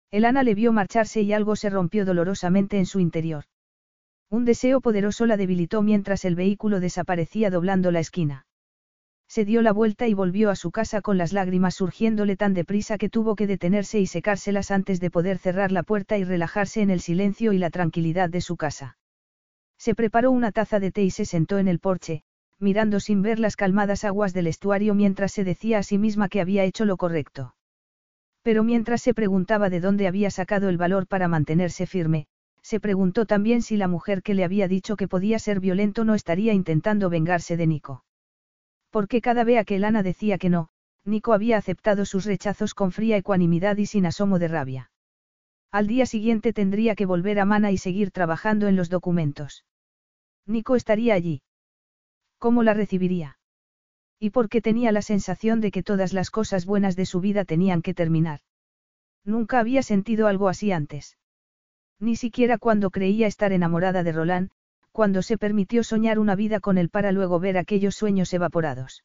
Elana le vio marcharse y algo se rompió dolorosamente en su interior. Un deseo poderoso la debilitó mientras el vehículo desaparecía doblando la esquina. Se dio la vuelta y volvió a su casa con las lágrimas surgiéndole tan deprisa que tuvo que detenerse y secárselas antes de poder cerrar la puerta y relajarse en el silencio y la tranquilidad de su casa. Se preparó una taza de té y se sentó en el porche, mirando sin ver las calmadas aguas del estuario mientras se decía a sí misma que había hecho lo correcto. Pero mientras se preguntaba de dónde había sacado el valor para mantenerse firme, se preguntó también si la mujer que le había dicho que podía ser violento no estaría intentando vengarse de Nico. Porque cada vez que Elana decía que no, Nico había aceptado sus rechazos con fría ecuanimidad y sin asomo de rabia. Al día siguiente tendría que volver a Mana y seguir trabajando en los documentos. Nico estaría allí. ¿Cómo la recibiría? Y porque tenía la sensación de que todas las cosas buenas de su vida tenían que terminar. Nunca había sentido algo así antes. Ni siquiera cuando creía estar enamorada de Roland, cuando se permitió soñar una vida con él para luego ver aquellos sueños evaporados.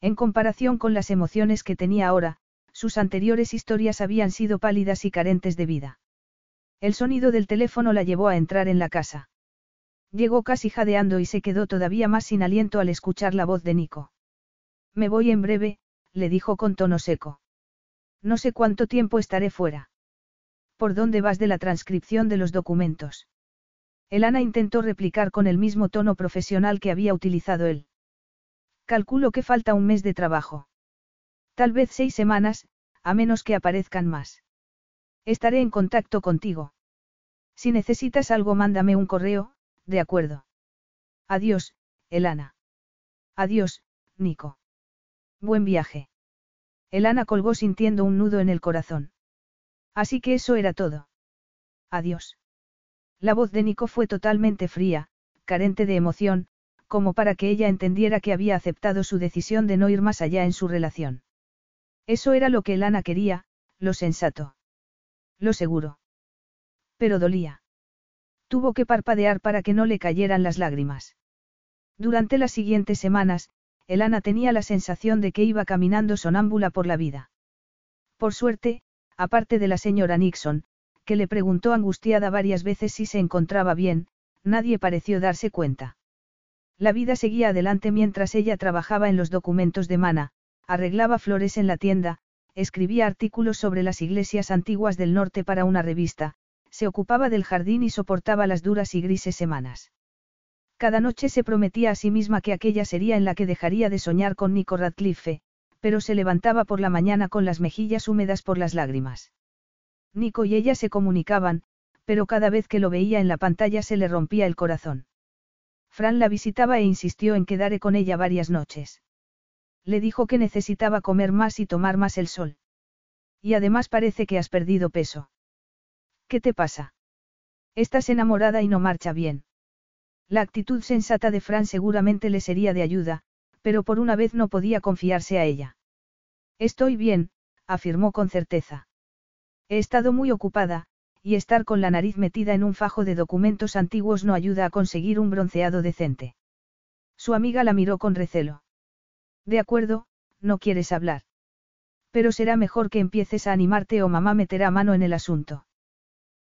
En comparación con las emociones que tenía ahora, sus anteriores historias habían sido pálidas y carentes de vida. El sonido del teléfono la llevó a entrar en la casa. Llegó casi jadeando y se quedó todavía más sin aliento al escuchar la voz de Nico. Me voy en breve, le dijo con tono seco. No sé cuánto tiempo estaré fuera. ¿Por dónde vas de la transcripción de los documentos? Elana intentó replicar con el mismo tono profesional que había utilizado él. Calculo que falta un mes de trabajo. Tal vez seis semanas, a menos que aparezcan más. Estaré en contacto contigo. Si necesitas algo, mándame un correo, de acuerdo. Adiós, Elana. Adiós, Nico. Buen viaje. Elana colgó sintiendo un nudo en el corazón. Así que eso era todo. Adiós. La voz de Nico fue totalmente fría, carente de emoción, como para que ella entendiera que había aceptado su decisión de no ir más allá en su relación. Eso era lo que Elana quería, lo sensato. Lo seguro. Pero dolía. Tuvo que parpadear para que no le cayeran las lágrimas. Durante las siguientes semanas, Elana tenía la sensación de que iba caminando sonámbula por la vida. Por suerte, aparte de la señora Nixon, que le preguntó angustiada varias veces si se encontraba bien, nadie pareció darse cuenta. La vida seguía adelante mientras ella trabajaba en los documentos de Mana, arreglaba flores en la tienda, escribía artículos sobre las iglesias antiguas del norte para una revista, se ocupaba del jardín y soportaba las duras y grises semanas. Cada noche se prometía a sí misma que aquella sería en la que dejaría de soñar con Nico Radcliffe, pero se levantaba por la mañana con las mejillas húmedas por las lágrimas. Nico y ella se comunicaban, pero cada vez que lo veía en la pantalla se le rompía el corazón. Fran la visitaba e insistió en quedare con ella varias noches. Le dijo que necesitaba comer más y tomar más el sol. Y además parece que has perdido peso. ¿Qué te pasa? Estás enamorada y no marcha bien. La actitud sensata de Fran seguramente le sería de ayuda, pero por una vez no podía confiarse a ella. Estoy bien, afirmó con certeza. He estado muy ocupada, y estar con la nariz metida en un fajo de documentos antiguos no ayuda a conseguir un bronceado decente. Su amiga la miró con recelo. De acuerdo, no quieres hablar. Pero será mejor que empieces a animarte o mamá meterá mano en el asunto.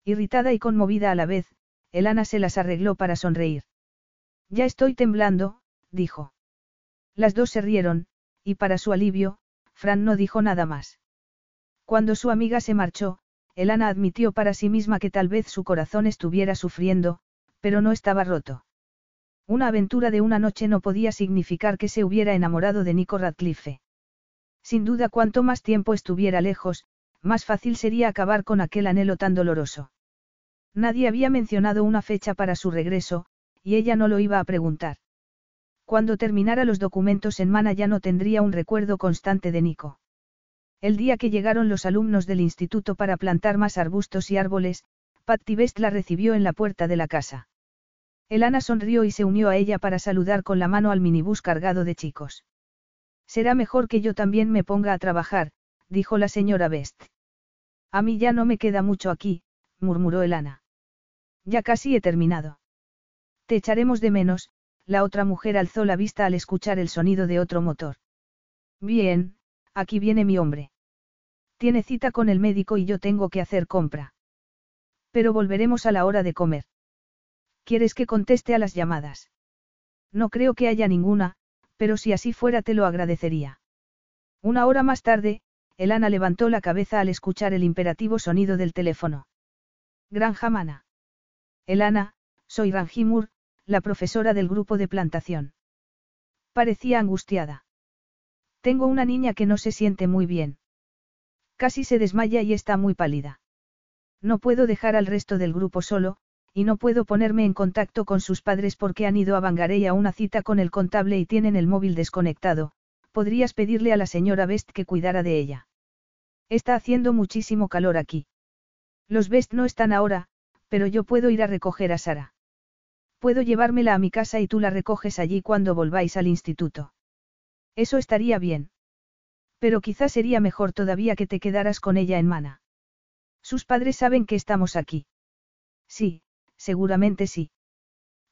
Irritada y conmovida a la vez, Elana se las arregló para sonreír. Ya estoy temblando, dijo. Las dos se rieron, y para su alivio, Fran no dijo nada más. Cuando su amiga se marchó, Elana admitió para sí misma que tal vez su corazón estuviera sufriendo, pero no estaba roto. Una aventura de una noche no podía significar que se hubiera enamorado de Nico Radcliffe. Sin duda cuanto más tiempo estuviera lejos, más fácil sería acabar con aquel anhelo tan doloroso. Nadie había mencionado una fecha para su regreso, y ella no lo iba a preguntar. Cuando terminara los documentos en Mana ya no tendría un recuerdo constante de Nico. El día que llegaron los alumnos del instituto para plantar más arbustos y árboles, Patty Best la recibió en la puerta de la casa. Elana sonrió y se unió a ella para saludar con la mano al minibús cargado de chicos. Será mejor que yo también me ponga a trabajar, dijo la señora Best. A mí ya no me queda mucho aquí, murmuró Elana. Ya casi he terminado. Te echaremos de menos, la otra mujer alzó la vista al escuchar el sonido de otro motor. Bien, aquí viene mi hombre. Tiene cita con el médico y yo tengo que hacer compra. Pero volveremos a la hora de comer. ¿Quieres que conteste a las llamadas? No creo que haya ninguna, pero si así fuera te lo agradecería. Una hora más tarde, Elana levantó la cabeza al escuchar el imperativo sonido del teléfono. Granja. Elana, soy Ranjimur, la profesora del grupo de plantación. Parecía angustiada. Tengo una niña que no se siente muy bien. Casi se desmaya y está muy pálida. No puedo dejar al resto del grupo solo, y no puedo ponerme en contacto con sus padres porque han ido a Bangarey a una cita con el contable y tienen el móvil desconectado. Podrías pedirle a la señora Best que cuidara de ella. Está haciendo muchísimo calor aquí. Los Best no están ahora, pero yo puedo ir a recoger a Sara. Puedo llevármela a mi casa y tú la recoges allí cuando volváis al instituto. Eso estaría bien. Pero quizás sería mejor todavía que te quedaras con ella en Mana. Sus padres saben que estamos aquí. Sí, seguramente sí.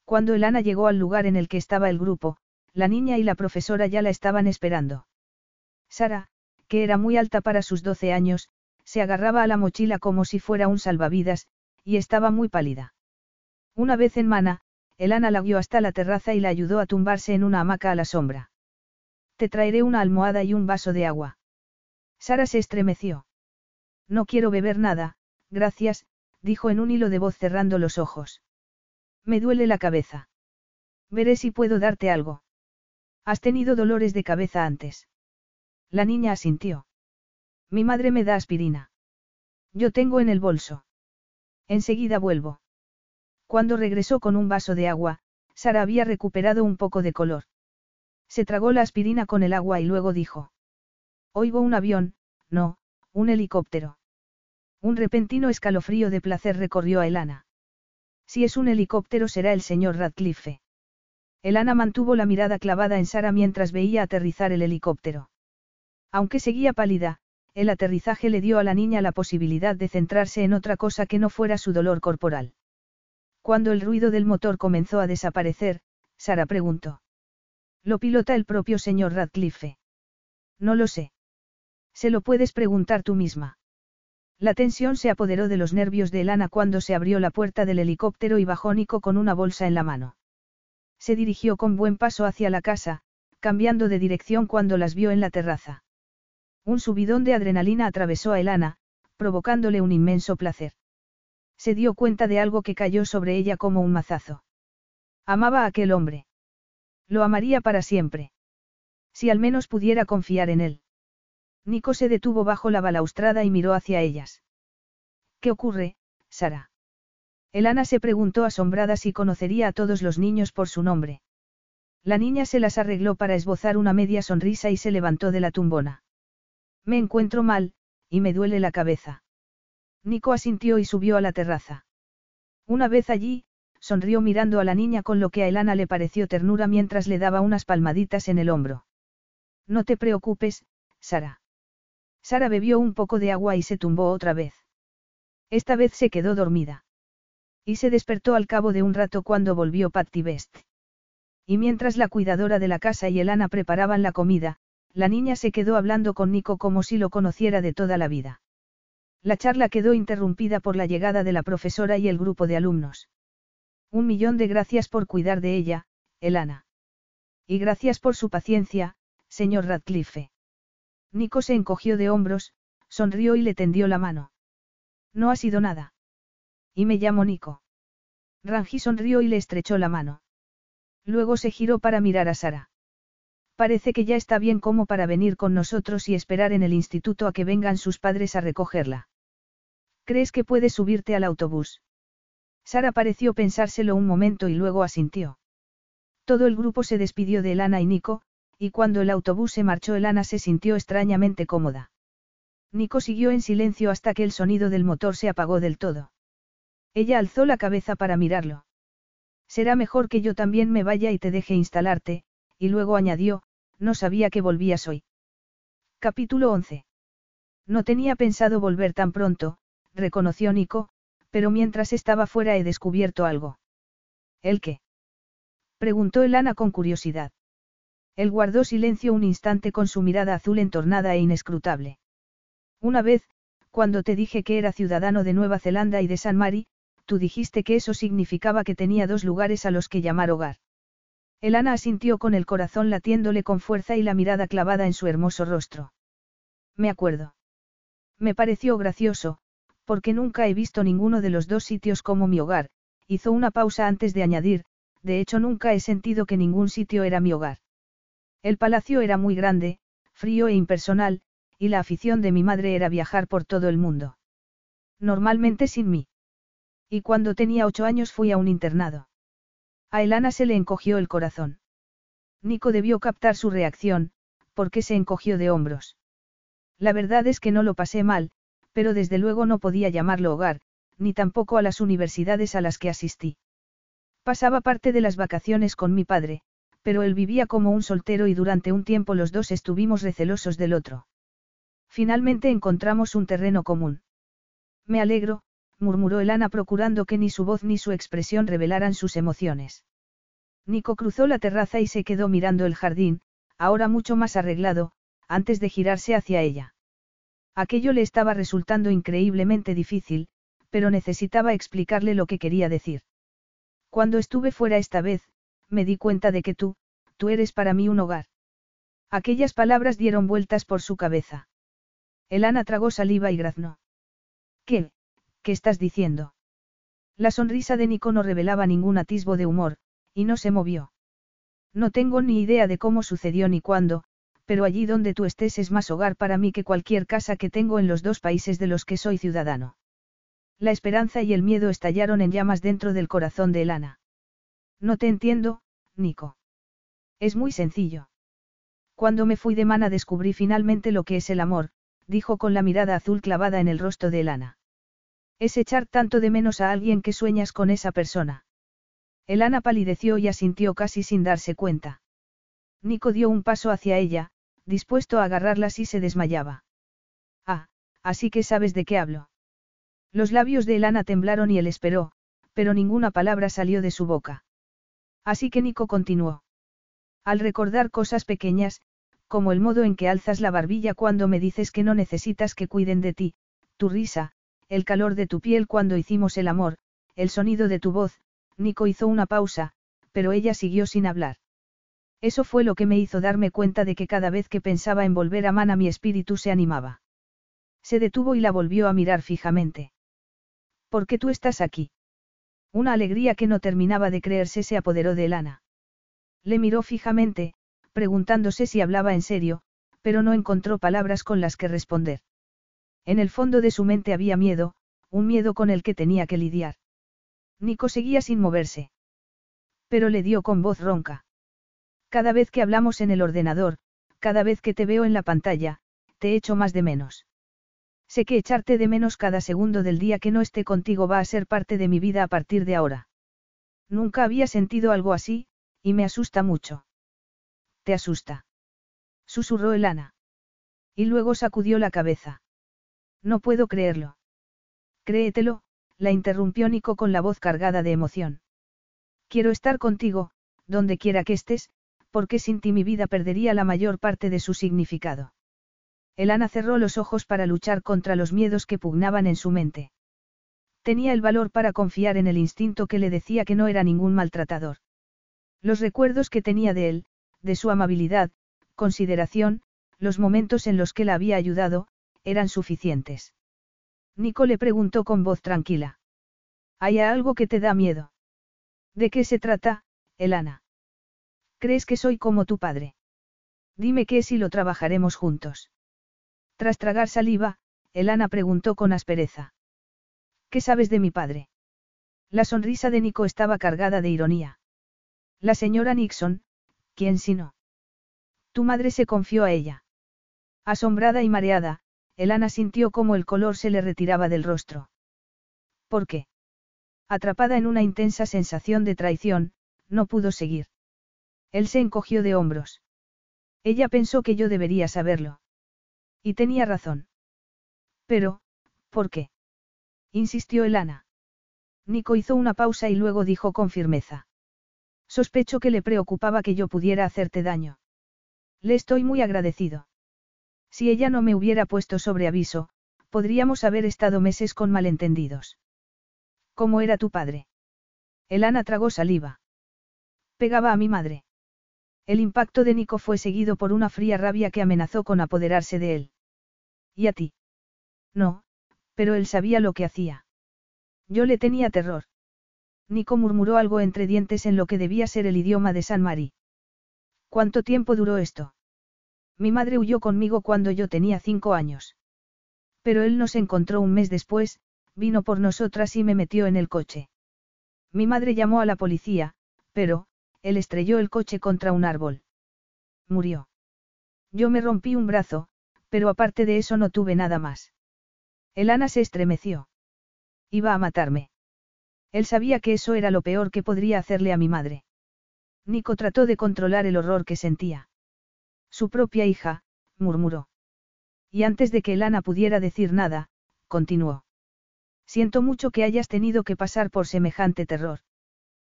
Cuando Elana llegó al lugar en el que estaba el grupo, la niña y la profesora ya la estaban esperando. Sara, que era muy alta para sus doce años, se agarraba a la mochila como si fuera un salvavidas, y estaba muy pálida. Una vez en Mana, Elana la guió hasta la terraza y la ayudó a tumbarse en una hamaca a la sombra. Te traeré una almohada y un vaso de agua. Sara se estremeció. No quiero beber nada, gracias, dijo en un hilo de voz cerrando los ojos. Me duele la cabeza. Veré si puedo darte algo. ¿Has tenido dolores de cabeza antes? La niña asintió. Mi madre me da aspirina. Yo tengo en el bolso. Enseguida vuelvo. Cuando regresó con un vaso de agua, Sara había recuperado un poco de color. Se tragó la aspirina con el agua y luego dijo. Oigo un avión, no, un helicóptero. Un repentino escalofrío de placer recorrió a Elana. Si es un helicóptero será el señor Radcliffe. Elana mantuvo la mirada clavada en Sara mientras veía aterrizar el helicóptero. Aunque seguía pálida, el aterrizaje le dio a la niña la posibilidad de centrarse en otra cosa que no fuera su dolor corporal. Cuando el ruido del motor comenzó a desaparecer, Sara preguntó. Lo pilota el propio señor Radcliffe. No lo sé. Se lo puedes preguntar tú misma. La tensión se apoderó de los nervios de Elana cuando se abrió la puerta del helicóptero y bajó Nico con una bolsa en la mano. Se dirigió con buen paso hacia la casa, cambiando de dirección cuando las vio en la terraza. Un subidón de adrenalina atravesó a Elana, provocándole un inmenso placer. Se dio cuenta de algo que cayó sobre ella como un mazazo. Amaba a aquel hombre. Lo amaría para siempre. Si al menos pudiera confiar en él. Nico se detuvo bajo la balaustrada y miró hacia ellas. ¿Qué ocurre, Sara? Elana se preguntó asombrada si conocería a todos los niños por su nombre. La niña se las arregló para esbozar una media sonrisa y se levantó de la tumbona. Me encuentro mal, y me duele la cabeza. Nico asintió y subió a la terraza. Una vez allí, sonrió mirando a la niña con lo que a Elana le pareció ternura mientras le daba unas palmaditas en el hombro. No te preocupes, Sara. Sara bebió un poco de agua y se tumbó otra vez. Esta vez se quedó dormida. Y se despertó al cabo de un rato cuando volvió Patty Best. Y mientras la cuidadora de la casa y Elana preparaban la comida, la niña se quedó hablando con Nico como si lo conociera de toda la vida. La charla quedó interrumpida por la llegada de la profesora y el grupo de alumnos. Un millón de gracias por cuidar de ella, Elana. Y gracias por su paciencia, señor Radcliffe. Nico se encogió de hombros, sonrió y le tendió la mano. No ha sido nada. Y me llamo Nico. Rangi sonrió y le estrechó la mano. Luego se giró para mirar a Sara. Parece que ya está bien como para venir con nosotros y esperar en el instituto a que vengan sus padres a recogerla. ¿Crees que puedes subirte al autobús? Sara pareció pensárselo un momento y luego asintió. Todo el grupo se despidió de Elana y Nico, y cuando el autobús se marchó Elana se sintió extrañamente cómoda. Nico siguió en silencio hasta que el sonido del motor se apagó del todo. Ella alzó la cabeza para mirarlo. Será mejor que yo también me vaya y te deje instalarte, y luego añadió, no sabía que volvías hoy. Capítulo 11. No tenía pensado volver tan pronto, reconoció Nico, pero mientras estaba fuera he descubierto algo. ¿El qué? Preguntó Elana con curiosidad. Él guardó silencio un instante con su mirada azul entornada e inescrutable. Una vez, cuando te dije que era ciudadano de Nueva Zelanda y de San Mari, tú dijiste que eso significaba que tenía dos lugares a los que llamar hogar. Elana asintió con el corazón latiéndole con fuerza y la mirada clavada en su hermoso rostro. Me acuerdo. Me pareció gracioso, porque nunca he visto ninguno de los dos sitios como mi hogar, hizo una pausa antes de añadir, de hecho nunca he sentido que ningún sitio era mi hogar. El palacio era muy grande, frío e impersonal, y la afición de mi madre era viajar por todo el mundo. Normalmente sin mí. Y cuando tenía ocho años fui a un internado. A Elana se le encogió el corazón. Nico debió captar su reacción, porque se encogió de hombros. La verdad es que no lo pasé mal, pero desde luego no podía llamarlo hogar, ni tampoco a las universidades a las que asistí. Pasaba parte de las vacaciones con mi padre, pero él vivía como un soltero y durante un tiempo los dos estuvimos recelosos del otro. Finalmente encontramos un terreno común. Me alegro, murmuró Elana procurando que ni su voz ni su expresión revelaran sus emociones. Nico cruzó la terraza y se quedó mirando el jardín, ahora mucho más arreglado, antes de girarse hacia ella. Aquello le estaba resultando increíblemente difícil, pero necesitaba explicarle lo que quería decir. Cuando estuve fuera esta vez, me di cuenta de que tú, tú eres para mí un hogar. Aquellas palabras dieron vueltas por su cabeza. Elana tragó saliva y graznó. ¿Qué? ¿Qué estás diciendo? La sonrisa de Nico no revelaba ningún atisbo de humor, y no se movió. No tengo ni idea de cómo sucedió ni cuándo, pero allí donde tú estés es más hogar para mí que cualquier casa que tengo en los dos países de los que soy ciudadano. La esperanza y el miedo estallaron en llamas dentro del corazón de Elana. No te entiendo, Nico. Es muy sencillo. Cuando me fui de Mana descubrí finalmente lo que es el amor, dijo con la mirada azul clavada en el rostro de Elana. Es echar tanto de menos a alguien que sueñas con esa persona. Elana palideció y asintió casi sin darse cuenta. Nico dio un paso hacia ella, dispuesto a agarrarla si se desmayaba. Ah, así que sabes de qué hablo. Los labios de Elana temblaron y él esperó, pero ninguna palabra salió de su boca. Así que Nico continuó. Al recordar cosas pequeñas, como el modo en que alzas la barbilla cuando me dices que no necesitas que cuiden de ti, tu risa, el calor de tu piel cuando hicimos el amor, el sonido de tu voz, Nico hizo una pausa, pero ella siguió sin hablar. Eso fue lo que me hizo darme cuenta de que cada vez que pensaba en volver a Mana mi espíritu se animaba. Se detuvo y la volvió a mirar fijamente. ¿Por qué tú estás aquí? Una alegría que no terminaba de creerse se apoderó de Elana. Le miró fijamente, preguntándose si hablaba en serio, pero no encontró palabras con las que responder. En el fondo de su mente había miedo, un miedo con el que tenía que lidiar. Nico seguía sin moverse. Pero le dio con voz ronca. Cada vez que hablamos en el ordenador, cada vez que te veo en la pantalla, te echo más de menos. Sé que echarte de menos cada segundo del día que no esté contigo va a ser parte de mi vida a partir de ahora. Nunca había sentido algo así, y me asusta mucho. ¿Te asusta? Susurró Elana. Y luego sacudió la cabeza. No puedo creerlo. Créetelo, la interrumpió Nico con la voz cargada de emoción. Quiero estar contigo, donde quiera que estés, porque sin ti mi vida perdería la mayor parte de su significado. Elana cerró los ojos para luchar contra los miedos que pugnaban en su mente. Tenía el valor para confiar en el instinto que le decía que no era ningún maltratador. Los recuerdos que tenía de él, de su amabilidad, consideración, los momentos en los que la había ayudado, eran suficientes. Nico le preguntó con voz tranquila. ¿Hay algo que te da miedo? ¿De qué se trata, Elana? ¿Crees que soy como tu padre? Dime qué y lo trabajaremos juntos. Tras tragar saliva, Elana preguntó con aspereza. ¿Qué sabes de mi padre? La sonrisa de Nico estaba cargada de ironía. La señora Nixon, ¿quién si no? Tu madre se confió a ella. Asombrada y mareada, Elana sintió como el color se le retiraba del rostro. ¿Por qué? Atrapada en una intensa sensación de traición, no pudo seguir. Él se encogió de hombros. Ella pensó que yo debería saberlo. Y tenía razón. Pero, ¿por qué? insistió Elana. Nico hizo una pausa y luego dijo con firmeza. Sospecho que le preocupaba que yo pudiera hacerte daño. Le estoy muy agradecido. Si ella no me hubiera puesto sobre aviso, podríamos haber estado meses con malentendidos. ¿Cómo era tu padre? Elana tragó saliva. Pegaba a mi madre. El impacto de Nico fue seguido por una fría rabia que amenazó con apoderarse de él. ¿Y a ti? No, pero él sabía lo que hacía. Yo le tenía terror. Nico murmuró algo entre dientes en lo que debía ser el idioma de San Mari. ¿Cuánto tiempo duró esto? Mi madre huyó conmigo cuando yo tenía cinco años. Pero él nos encontró un mes después, vino por nosotras y me metió en el coche. Mi madre llamó a la policía, pero, él estrelló el coche contra un árbol. Murió. Yo me rompí un brazo, pero aparte de eso no tuve nada más. Elana se estremeció. Iba a matarme. Él sabía que eso era lo peor que podría hacerle a mi madre. Nico trató de controlar el horror que sentía. Su propia hija, murmuró. Y antes de que Elana pudiera decir nada, continuó. Siento mucho que hayas tenido que pasar por semejante terror.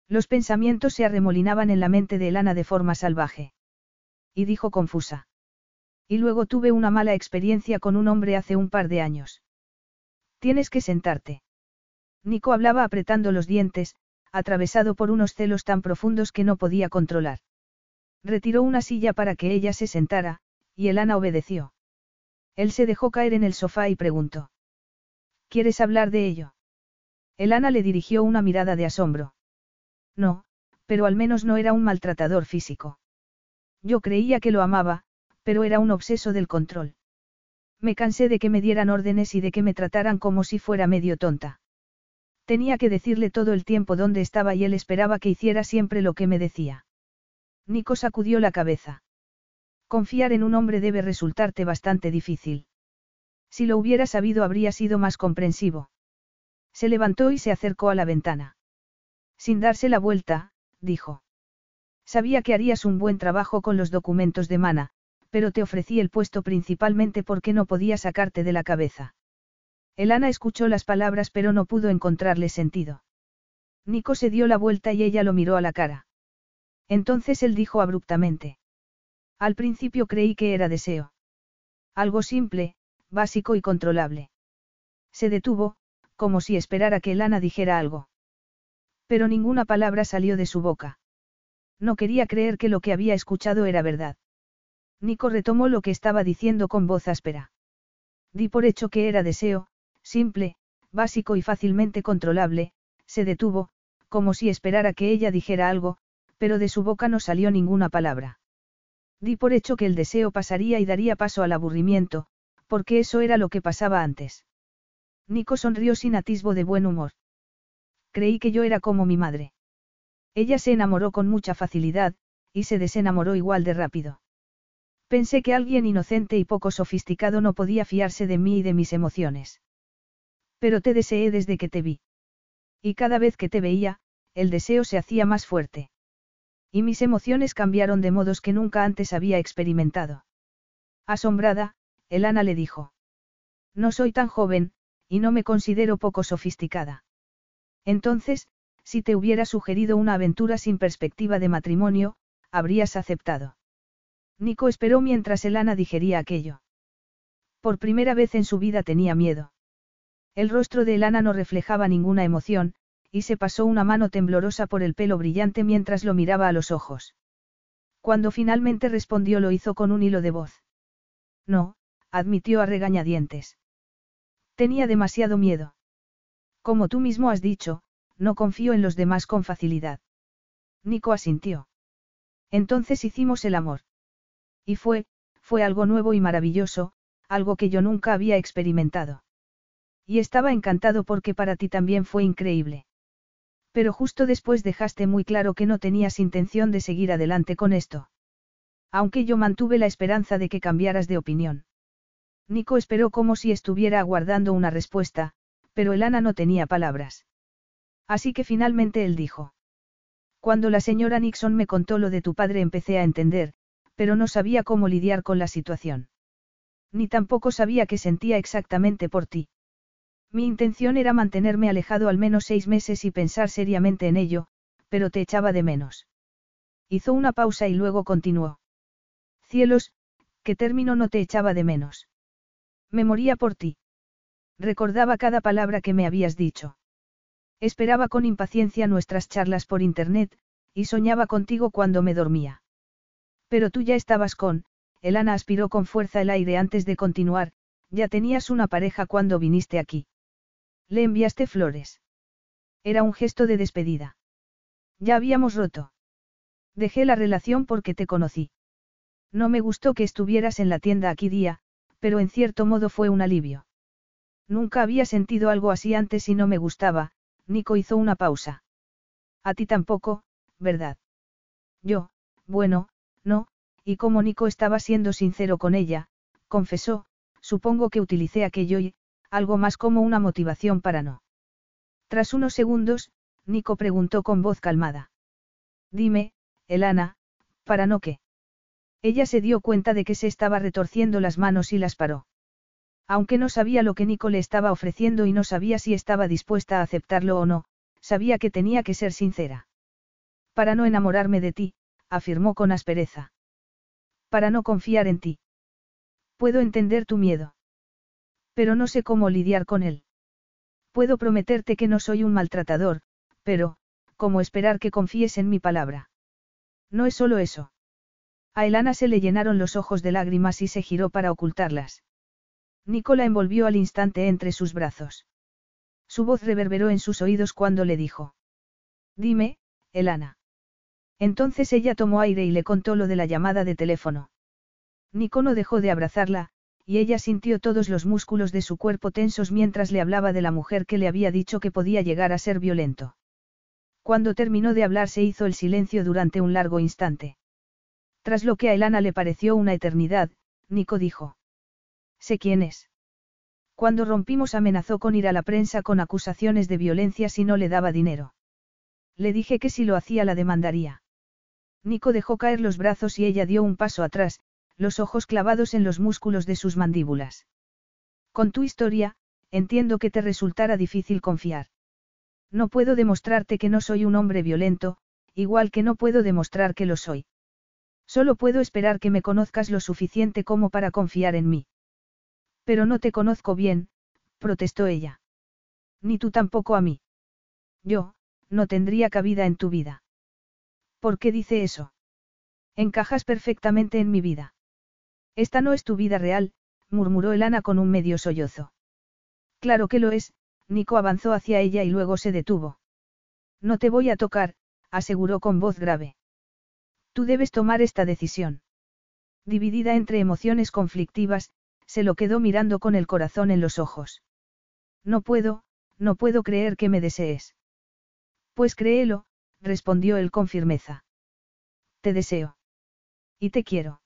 Los pensamientos se arremolinaban en la mente de Elana de forma salvaje. Y dijo confusa. Y luego tuve una mala experiencia con un hombre hace un par de años. Tienes que sentarte. Nico hablaba apretando los dientes, atravesado por unos celos tan profundos que no podía controlar. Retiró una silla para que ella se sentara, y Elana obedeció. Él se dejó caer en el sofá y preguntó. ¿Quieres hablar de ello? Elana le dirigió una mirada de asombro. No, pero al menos no era un maltratador físico. Yo creía que lo amaba, pero era un obseso del control. Me cansé de que me dieran órdenes y de que me trataran como si fuera medio tonta. Tenía que decirle todo el tiempo dónde estaba y él esperaba que hiciera siempre lo que me decía. Nico sacudió la cabeza. Confiar en un hombre debe resultarte bastante difícil. Si lo hubiera sabido habría sido más comprensivo. Se levantó y se acercó a la ventana. Sin darse la vuelta, dijo. Sabía que harías un buen trabajo con los documentos de Mana, pero te ofrecí el puesto principalmente porque no podía sacarte de la cabeza. Elana escuchó las palabras pero no pudo encontrarle sentido. Nico se dio la vuelta y ella lo miró a la cara. Entonces él dijo abruptamente. Al principio creí que era deseo. Algo simple, básico y controlable. Se detuvo, como si esperara que Elana dijera algo. Pero ninguna palabra salió de su boca. No quería creer que lo que había escuchado era verdad. Nico retomó lo que estaba diciendo con voz áspera. Di por hecho que era deseo, simple, básico y fácilmente controlable, se detuvo, como si esperara que ella dijera algo, pero de su boca no salió ninguna palabra. Di por hecho que el deseo pasaría y daría paso al aburrimiento, porque eso era lo que pasaba antes. Nico sonrió sin atisbo de buen humor. Creí que yo era como mi madre. Ella se enamoró con mucha facilidad, y se desenamoró igual de rápido. Pensé que alguien inocente y poco sofisticado no podía fiarse de mí y de mis emociones. Pero te deseé desde que te vi. Y cada vez que te veía, el deseo se hacía más fuerte. Y mis emociones cambiaron de modos que nunca antes había experimentado. Asombrada, Elana le dijo. No soy tan joven, y no me considero poco sofisticada. Entonces, si te hubiera sugerido una aventura sin perspectiva de matrimonio, habrías aceptado. Nico esperó mientras Elana digería aquello. Por primera vez en su vida tenía miedo. El rostro de Elana no reflejaba ninguna emoción, y se pasó una mano temblorosa por el pelo brillante mientras lo miraba a los ojos. Cuando finalmente respondió lo hizo con un hilo de voz. No, admitió a regañadientes. Tenía demasiado miedo. Como tú mismo has dicho, no confío en los demás con facilidad. Nico asintió. Entonces hicimos el amor. Y fue, fue algo nuevo y maravilloso, algo que yo nunca había experimentado. Y estaba encantado porque para ti también fue increíble. Pero justo después dejaste muy claro que no tenías intención de seguir adelante con esto. Aunque yo mantuve la esperanza de que cambiaras de opinión. Nico esperó como si estuviera aguardando una respuesta, pero Elana no tenía palabras. Así que finalmente él dijo. Cuando la señora Nixon me contó lo de tu padre empecé a entender, pero no sabía cómo lidiar con la situación. Ni tampoco sabía qué sentía exactamente por ti. Mi intención era mantenerme alejado al menos seis meses y pensar seriamente en ello, pero te echaba de menos. Hizo una pausa y luego continuó. Cielos, ¿qué término no te echaba de menos? Me moría por ti. Recordaba cada palabra que me habías dicho. Esperaba con impaciencia nuestras charlas por internet, y soñaba contigo cuando me dormía. Pero tú ya estabas con, Elana aspiró con fuerza el aire antes de continuar, ya tenías una pareja cuando viniste aquí. Le enviaste flores. Era un gesto de despedida. Ya habíamos roto. Dejé la relación porque te conocí. No me gustó que estuvieras en la tienda aquí día, pero en cierto modo fue un alivio. Nunca había sentido algo así antes y no me gustaba, Nico hizo una pausa. A ti tampoco, ¿verdad? Yo, bueno, no, y como Nico estaba siendo sincero con ella, confesó, supongo que utilicé aquello y, algo más como una motivación para no. Tras unos segundos, Nico preguntó con voz calmada. Dime, Elana, ¿para no qué? Ella se dio cuenta de que se estaba retorciendo las manos y las paró. Aunque no sabía lo que Nico le estaba ofreciendo y no sabía si estaba dispuesta a aceptarlo o no, sabía que tenía que ser sincera. Para no enamorarme de ti, afirmó con aspereza. Para no confiar en ti. Puedo entender tu miedo. Pero no sé cómo lidiar con él. Puedo prometerte que no soy un maltratador, pero, ¿cómo esperar que confíes en mi palabra? No es solo eso. A Elana se le llenaron los ojos de lágrimas y se giró para ocultarlas. Nicola envolvió al instante entre sus brazos. Su voz reverberó en sus oídos cuando le dijo. Dime, Elana. Entonces ella tomó aire y le contó lo de la llamada de teléfono. Nico no dejó de abrazarla, y ella sintió todos los músculos de su cuerpo tensos mientras le hablaba de la mujer que le había dicho que podía llegar a ser violento. Cuando terminó de hablar se hizo el silencio durante un largo instante. Tras lo que a Elana le pareció una eternidad, Nico dijo. Sé quién es. Cuando rompimos amenazó con ir a la prensa con acusaciones de violencia si no le daba dinero. Le dije que si lo hacía la demandaría. Nico dejó caer los brazos y ella dio un paso atrás, los ojos clavados en los músculos de sus mandíbulas. Con tu historia, entiendo que te resultara difícil confiar. No puedo demostrarte que no soy un hombre violento, igual que no puedo demostrar que lo soy. Solo puedo esperar que me conozcas lo suficiente como para confiar en mí. Pero no te conozco bien, protestó ella. Ni tú tampoco a mí. Yo, no tendría cabida en tu vida. ¿Por qué dice eso? Encajas perfectamente en mi vida. Esta no es tu vida real, murmuró Elana con un medio sollozo. Claro que lo es, Nico avanzó hacia ella y luego se detuvo. No te voy a tocar, aseguró con voz grave. Tú debes tomar esta decisión. Dividida entre emociones conflictivas, se lo quedó mirando con el corazón en los ojos. No puedo, no puedo creer que me desees. Pues créelo, respondió él con firmeza. Te deseo. Y te quiero.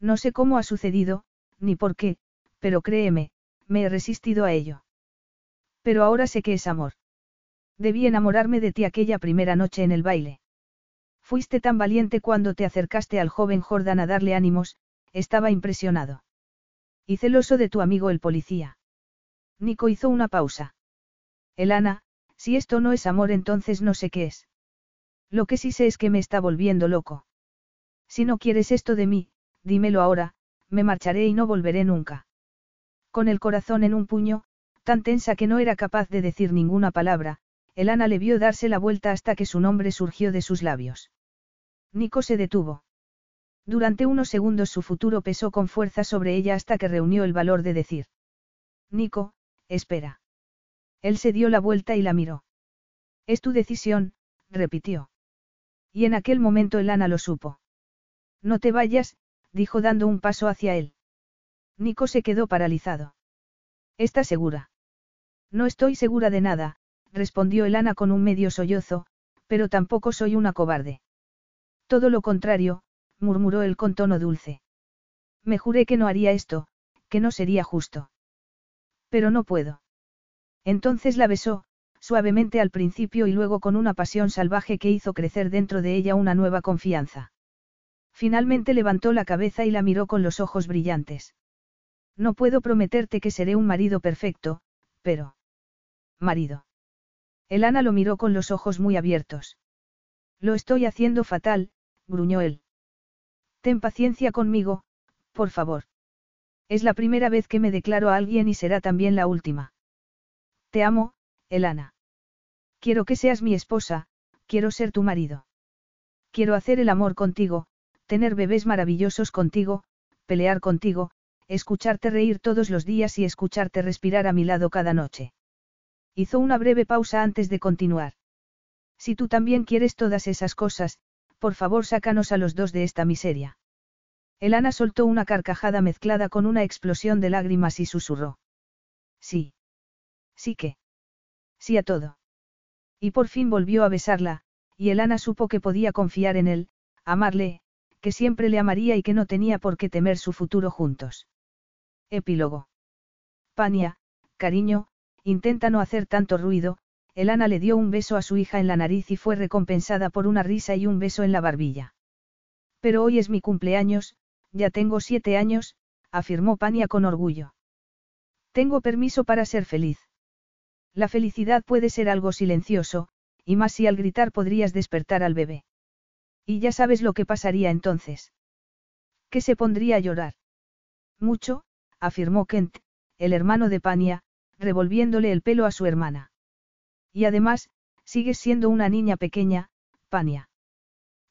No sé cómo ha sucedido, ni por qué, pero créeme, me he resistido a ello. Pero ahora sé que es amor. Debí enamorarme de ti aquella primera noche en el baile. Fuiste tan valiente cuando te acercaste al joven Jordan a darle ánimos, estaba impresionado. Y celoso de tu amigo el policía. Nico hizo una pausa. Elana, si esto no es amor entonces no sé qué es. Lo que sí sé es que me está volviendo loco. Si no quieres esto de mí, dímelo ahora, me marcharé y no volveré nunca. Con el corazón en un puño, tan tensa que no era capaz de decir ninguna palabra, Elana le vio darse la vuelta hasta que su nombre surgió de sus labios. Nico se detuvo. Durante unos segundos su futuro pesó con fuerza sobre ella hasta que reunió el valor de decir. Nico, espera. Él se dio la vuelta y la miró. Es tu decisión, repitió. Y en aquel momento Elana lo supo. No te vayas, dijo dando un paso hacia él. Nico se quedó paralizado. ¿Estás segura? No estoy segura de nada, respondió Elana con un medio sollozo, pero tampoco soy una cobarde. Todo lo contrario, murmuró él con tono dulce. Me juré que no haría esto, que no sería justo. Pero no puedo. Entonces la besó, suavemente al principio y luego con una pasión salvaje que hizo crecer dentro de ella una nueva confianza. Finalmente levantó la cabeza y la miró con los ojos brillantes. No puedo prometerte que seré un marido perfecto, pero... Marido. Elana lo miró con los ojos muy abiertos. Lo estoy haciendo fatal, gruñó él. Ten paciencia conmigo, por favor. Es la primera vez que me declaro a alguien y será también la última. Te amo, Elana. Quiero que seas mi esposa, quiero ser tu marido. Quiero hacer el amor contigo, tener bebés maravillosos contigo, pelear contigo, escucharte reír todos los días y escucharte respirar a mi lado cada noche. Hizo una breve pausa antes de continuar. Si tú también quieres todas esas cosas, por favor sácanos a los dos de esta miseria. Elana soltó una carcajada mezclada con una explosión de lágrimas y susurró. Sí. Sí que. Sí a todo. Y por fin volvió a besarla, y Elana supo que podía confiar en él, amarle, que siempre le amaría y que no tenía por qué temer su futuro juntos. Epílogo. Pania, cariño, intenta no hacer tanto ruido, Elana le dio un beso a su hija en la nariz y fue recompensada por una risa y un beso en la barbilla. Pero hoy es mi cumpleaños, ya tengo siete años, afirmó Pania con orgullo. Tengo permiso para ser feliz. La felicidad puede ser algo silencioso, y más si al gritar podrías despertar al bebé. Y ya sabes lo que pasaría entonces. Que se pondría a llorar. Mucho, afirmó Kent, el hermano de Pania, revolviéndole el pelo a su hermana. Y además, sigues siendo una niña pequeña, Pania.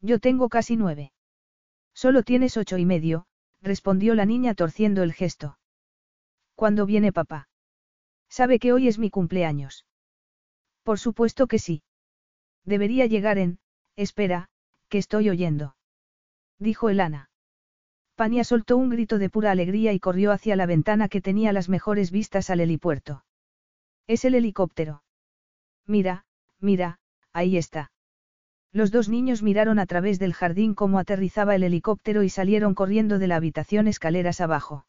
Yo tengo casi nueve. Solo tienes ocho y medio, respondió la niña torciendo el gesto. ¿Cuándo viene papá? ¿Sabe que hoy es mi cumpleaños? Por supuesto que sí. Debería llegar en, espera, que estoy oyendo. Dijo Elana. Pania soltó un grito de pura alegría y corrió hacia la ventana que tenía las mejores vistas al helipuerto. Es el helicóptero. Mira, mira, ahí está. Los dos niños miraron a través del jardín cómo aterrizaba el helicóptero y salieron corriendo de la habitación escaleras abajo.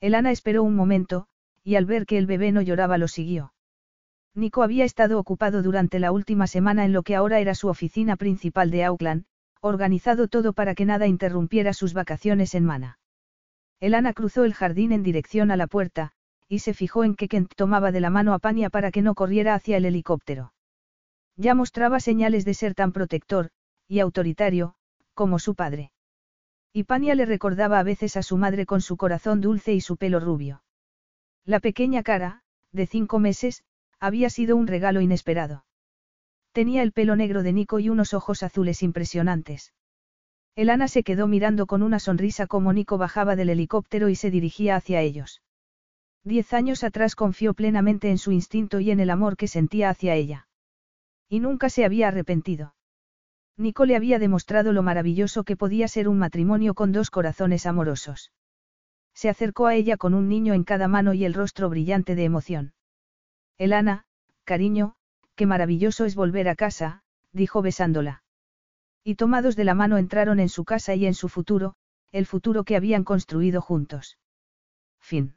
Elana esperó un momento, y al ver que el bebé no lloraba lo siguió. Nico había estado ocupado durante la última semana en lo que ahora era su oficina principal de Auckland, organizado todo para que nada interrumpiera sus vacaciones en Mana. Elana cruzó el jardín en dirección a la puerta, y se fijó en que Kent tomaba de la mano a Pania para que no corriera hacia el helicóptero. Ya mostraba señales de ser tan protector, y autoritario, como su padre. Y Pania le recordaba a veces a su madre con su corazón dulce y su pelo rubio. La pequeña cara, de cinco meses, había sido un regalo inesperado. Tenía el pelo negro de Nico y unos ojos azules impresionantes. Elana se quedó mirando con una sonrisa como Nico bajaba del helicóptero y se dirigía hacia ellos. Diez años atrás confió plenamente en su instinto y en el amor que sentía hacia ella. Y nunca se había arrepentido. Nico le había demostrado lo maravilloso que podía ser un matrimonio con dos corazones amorosos. Se acercó a ella con un niño en cada mano y el rostro brillante de emoción. Elana, cariño, qué maravilloso es volver a casa, dijo besándola. Y tomados de la mano entraron en su casa y en su futuro, el futuro que habían construido juntos. Fin.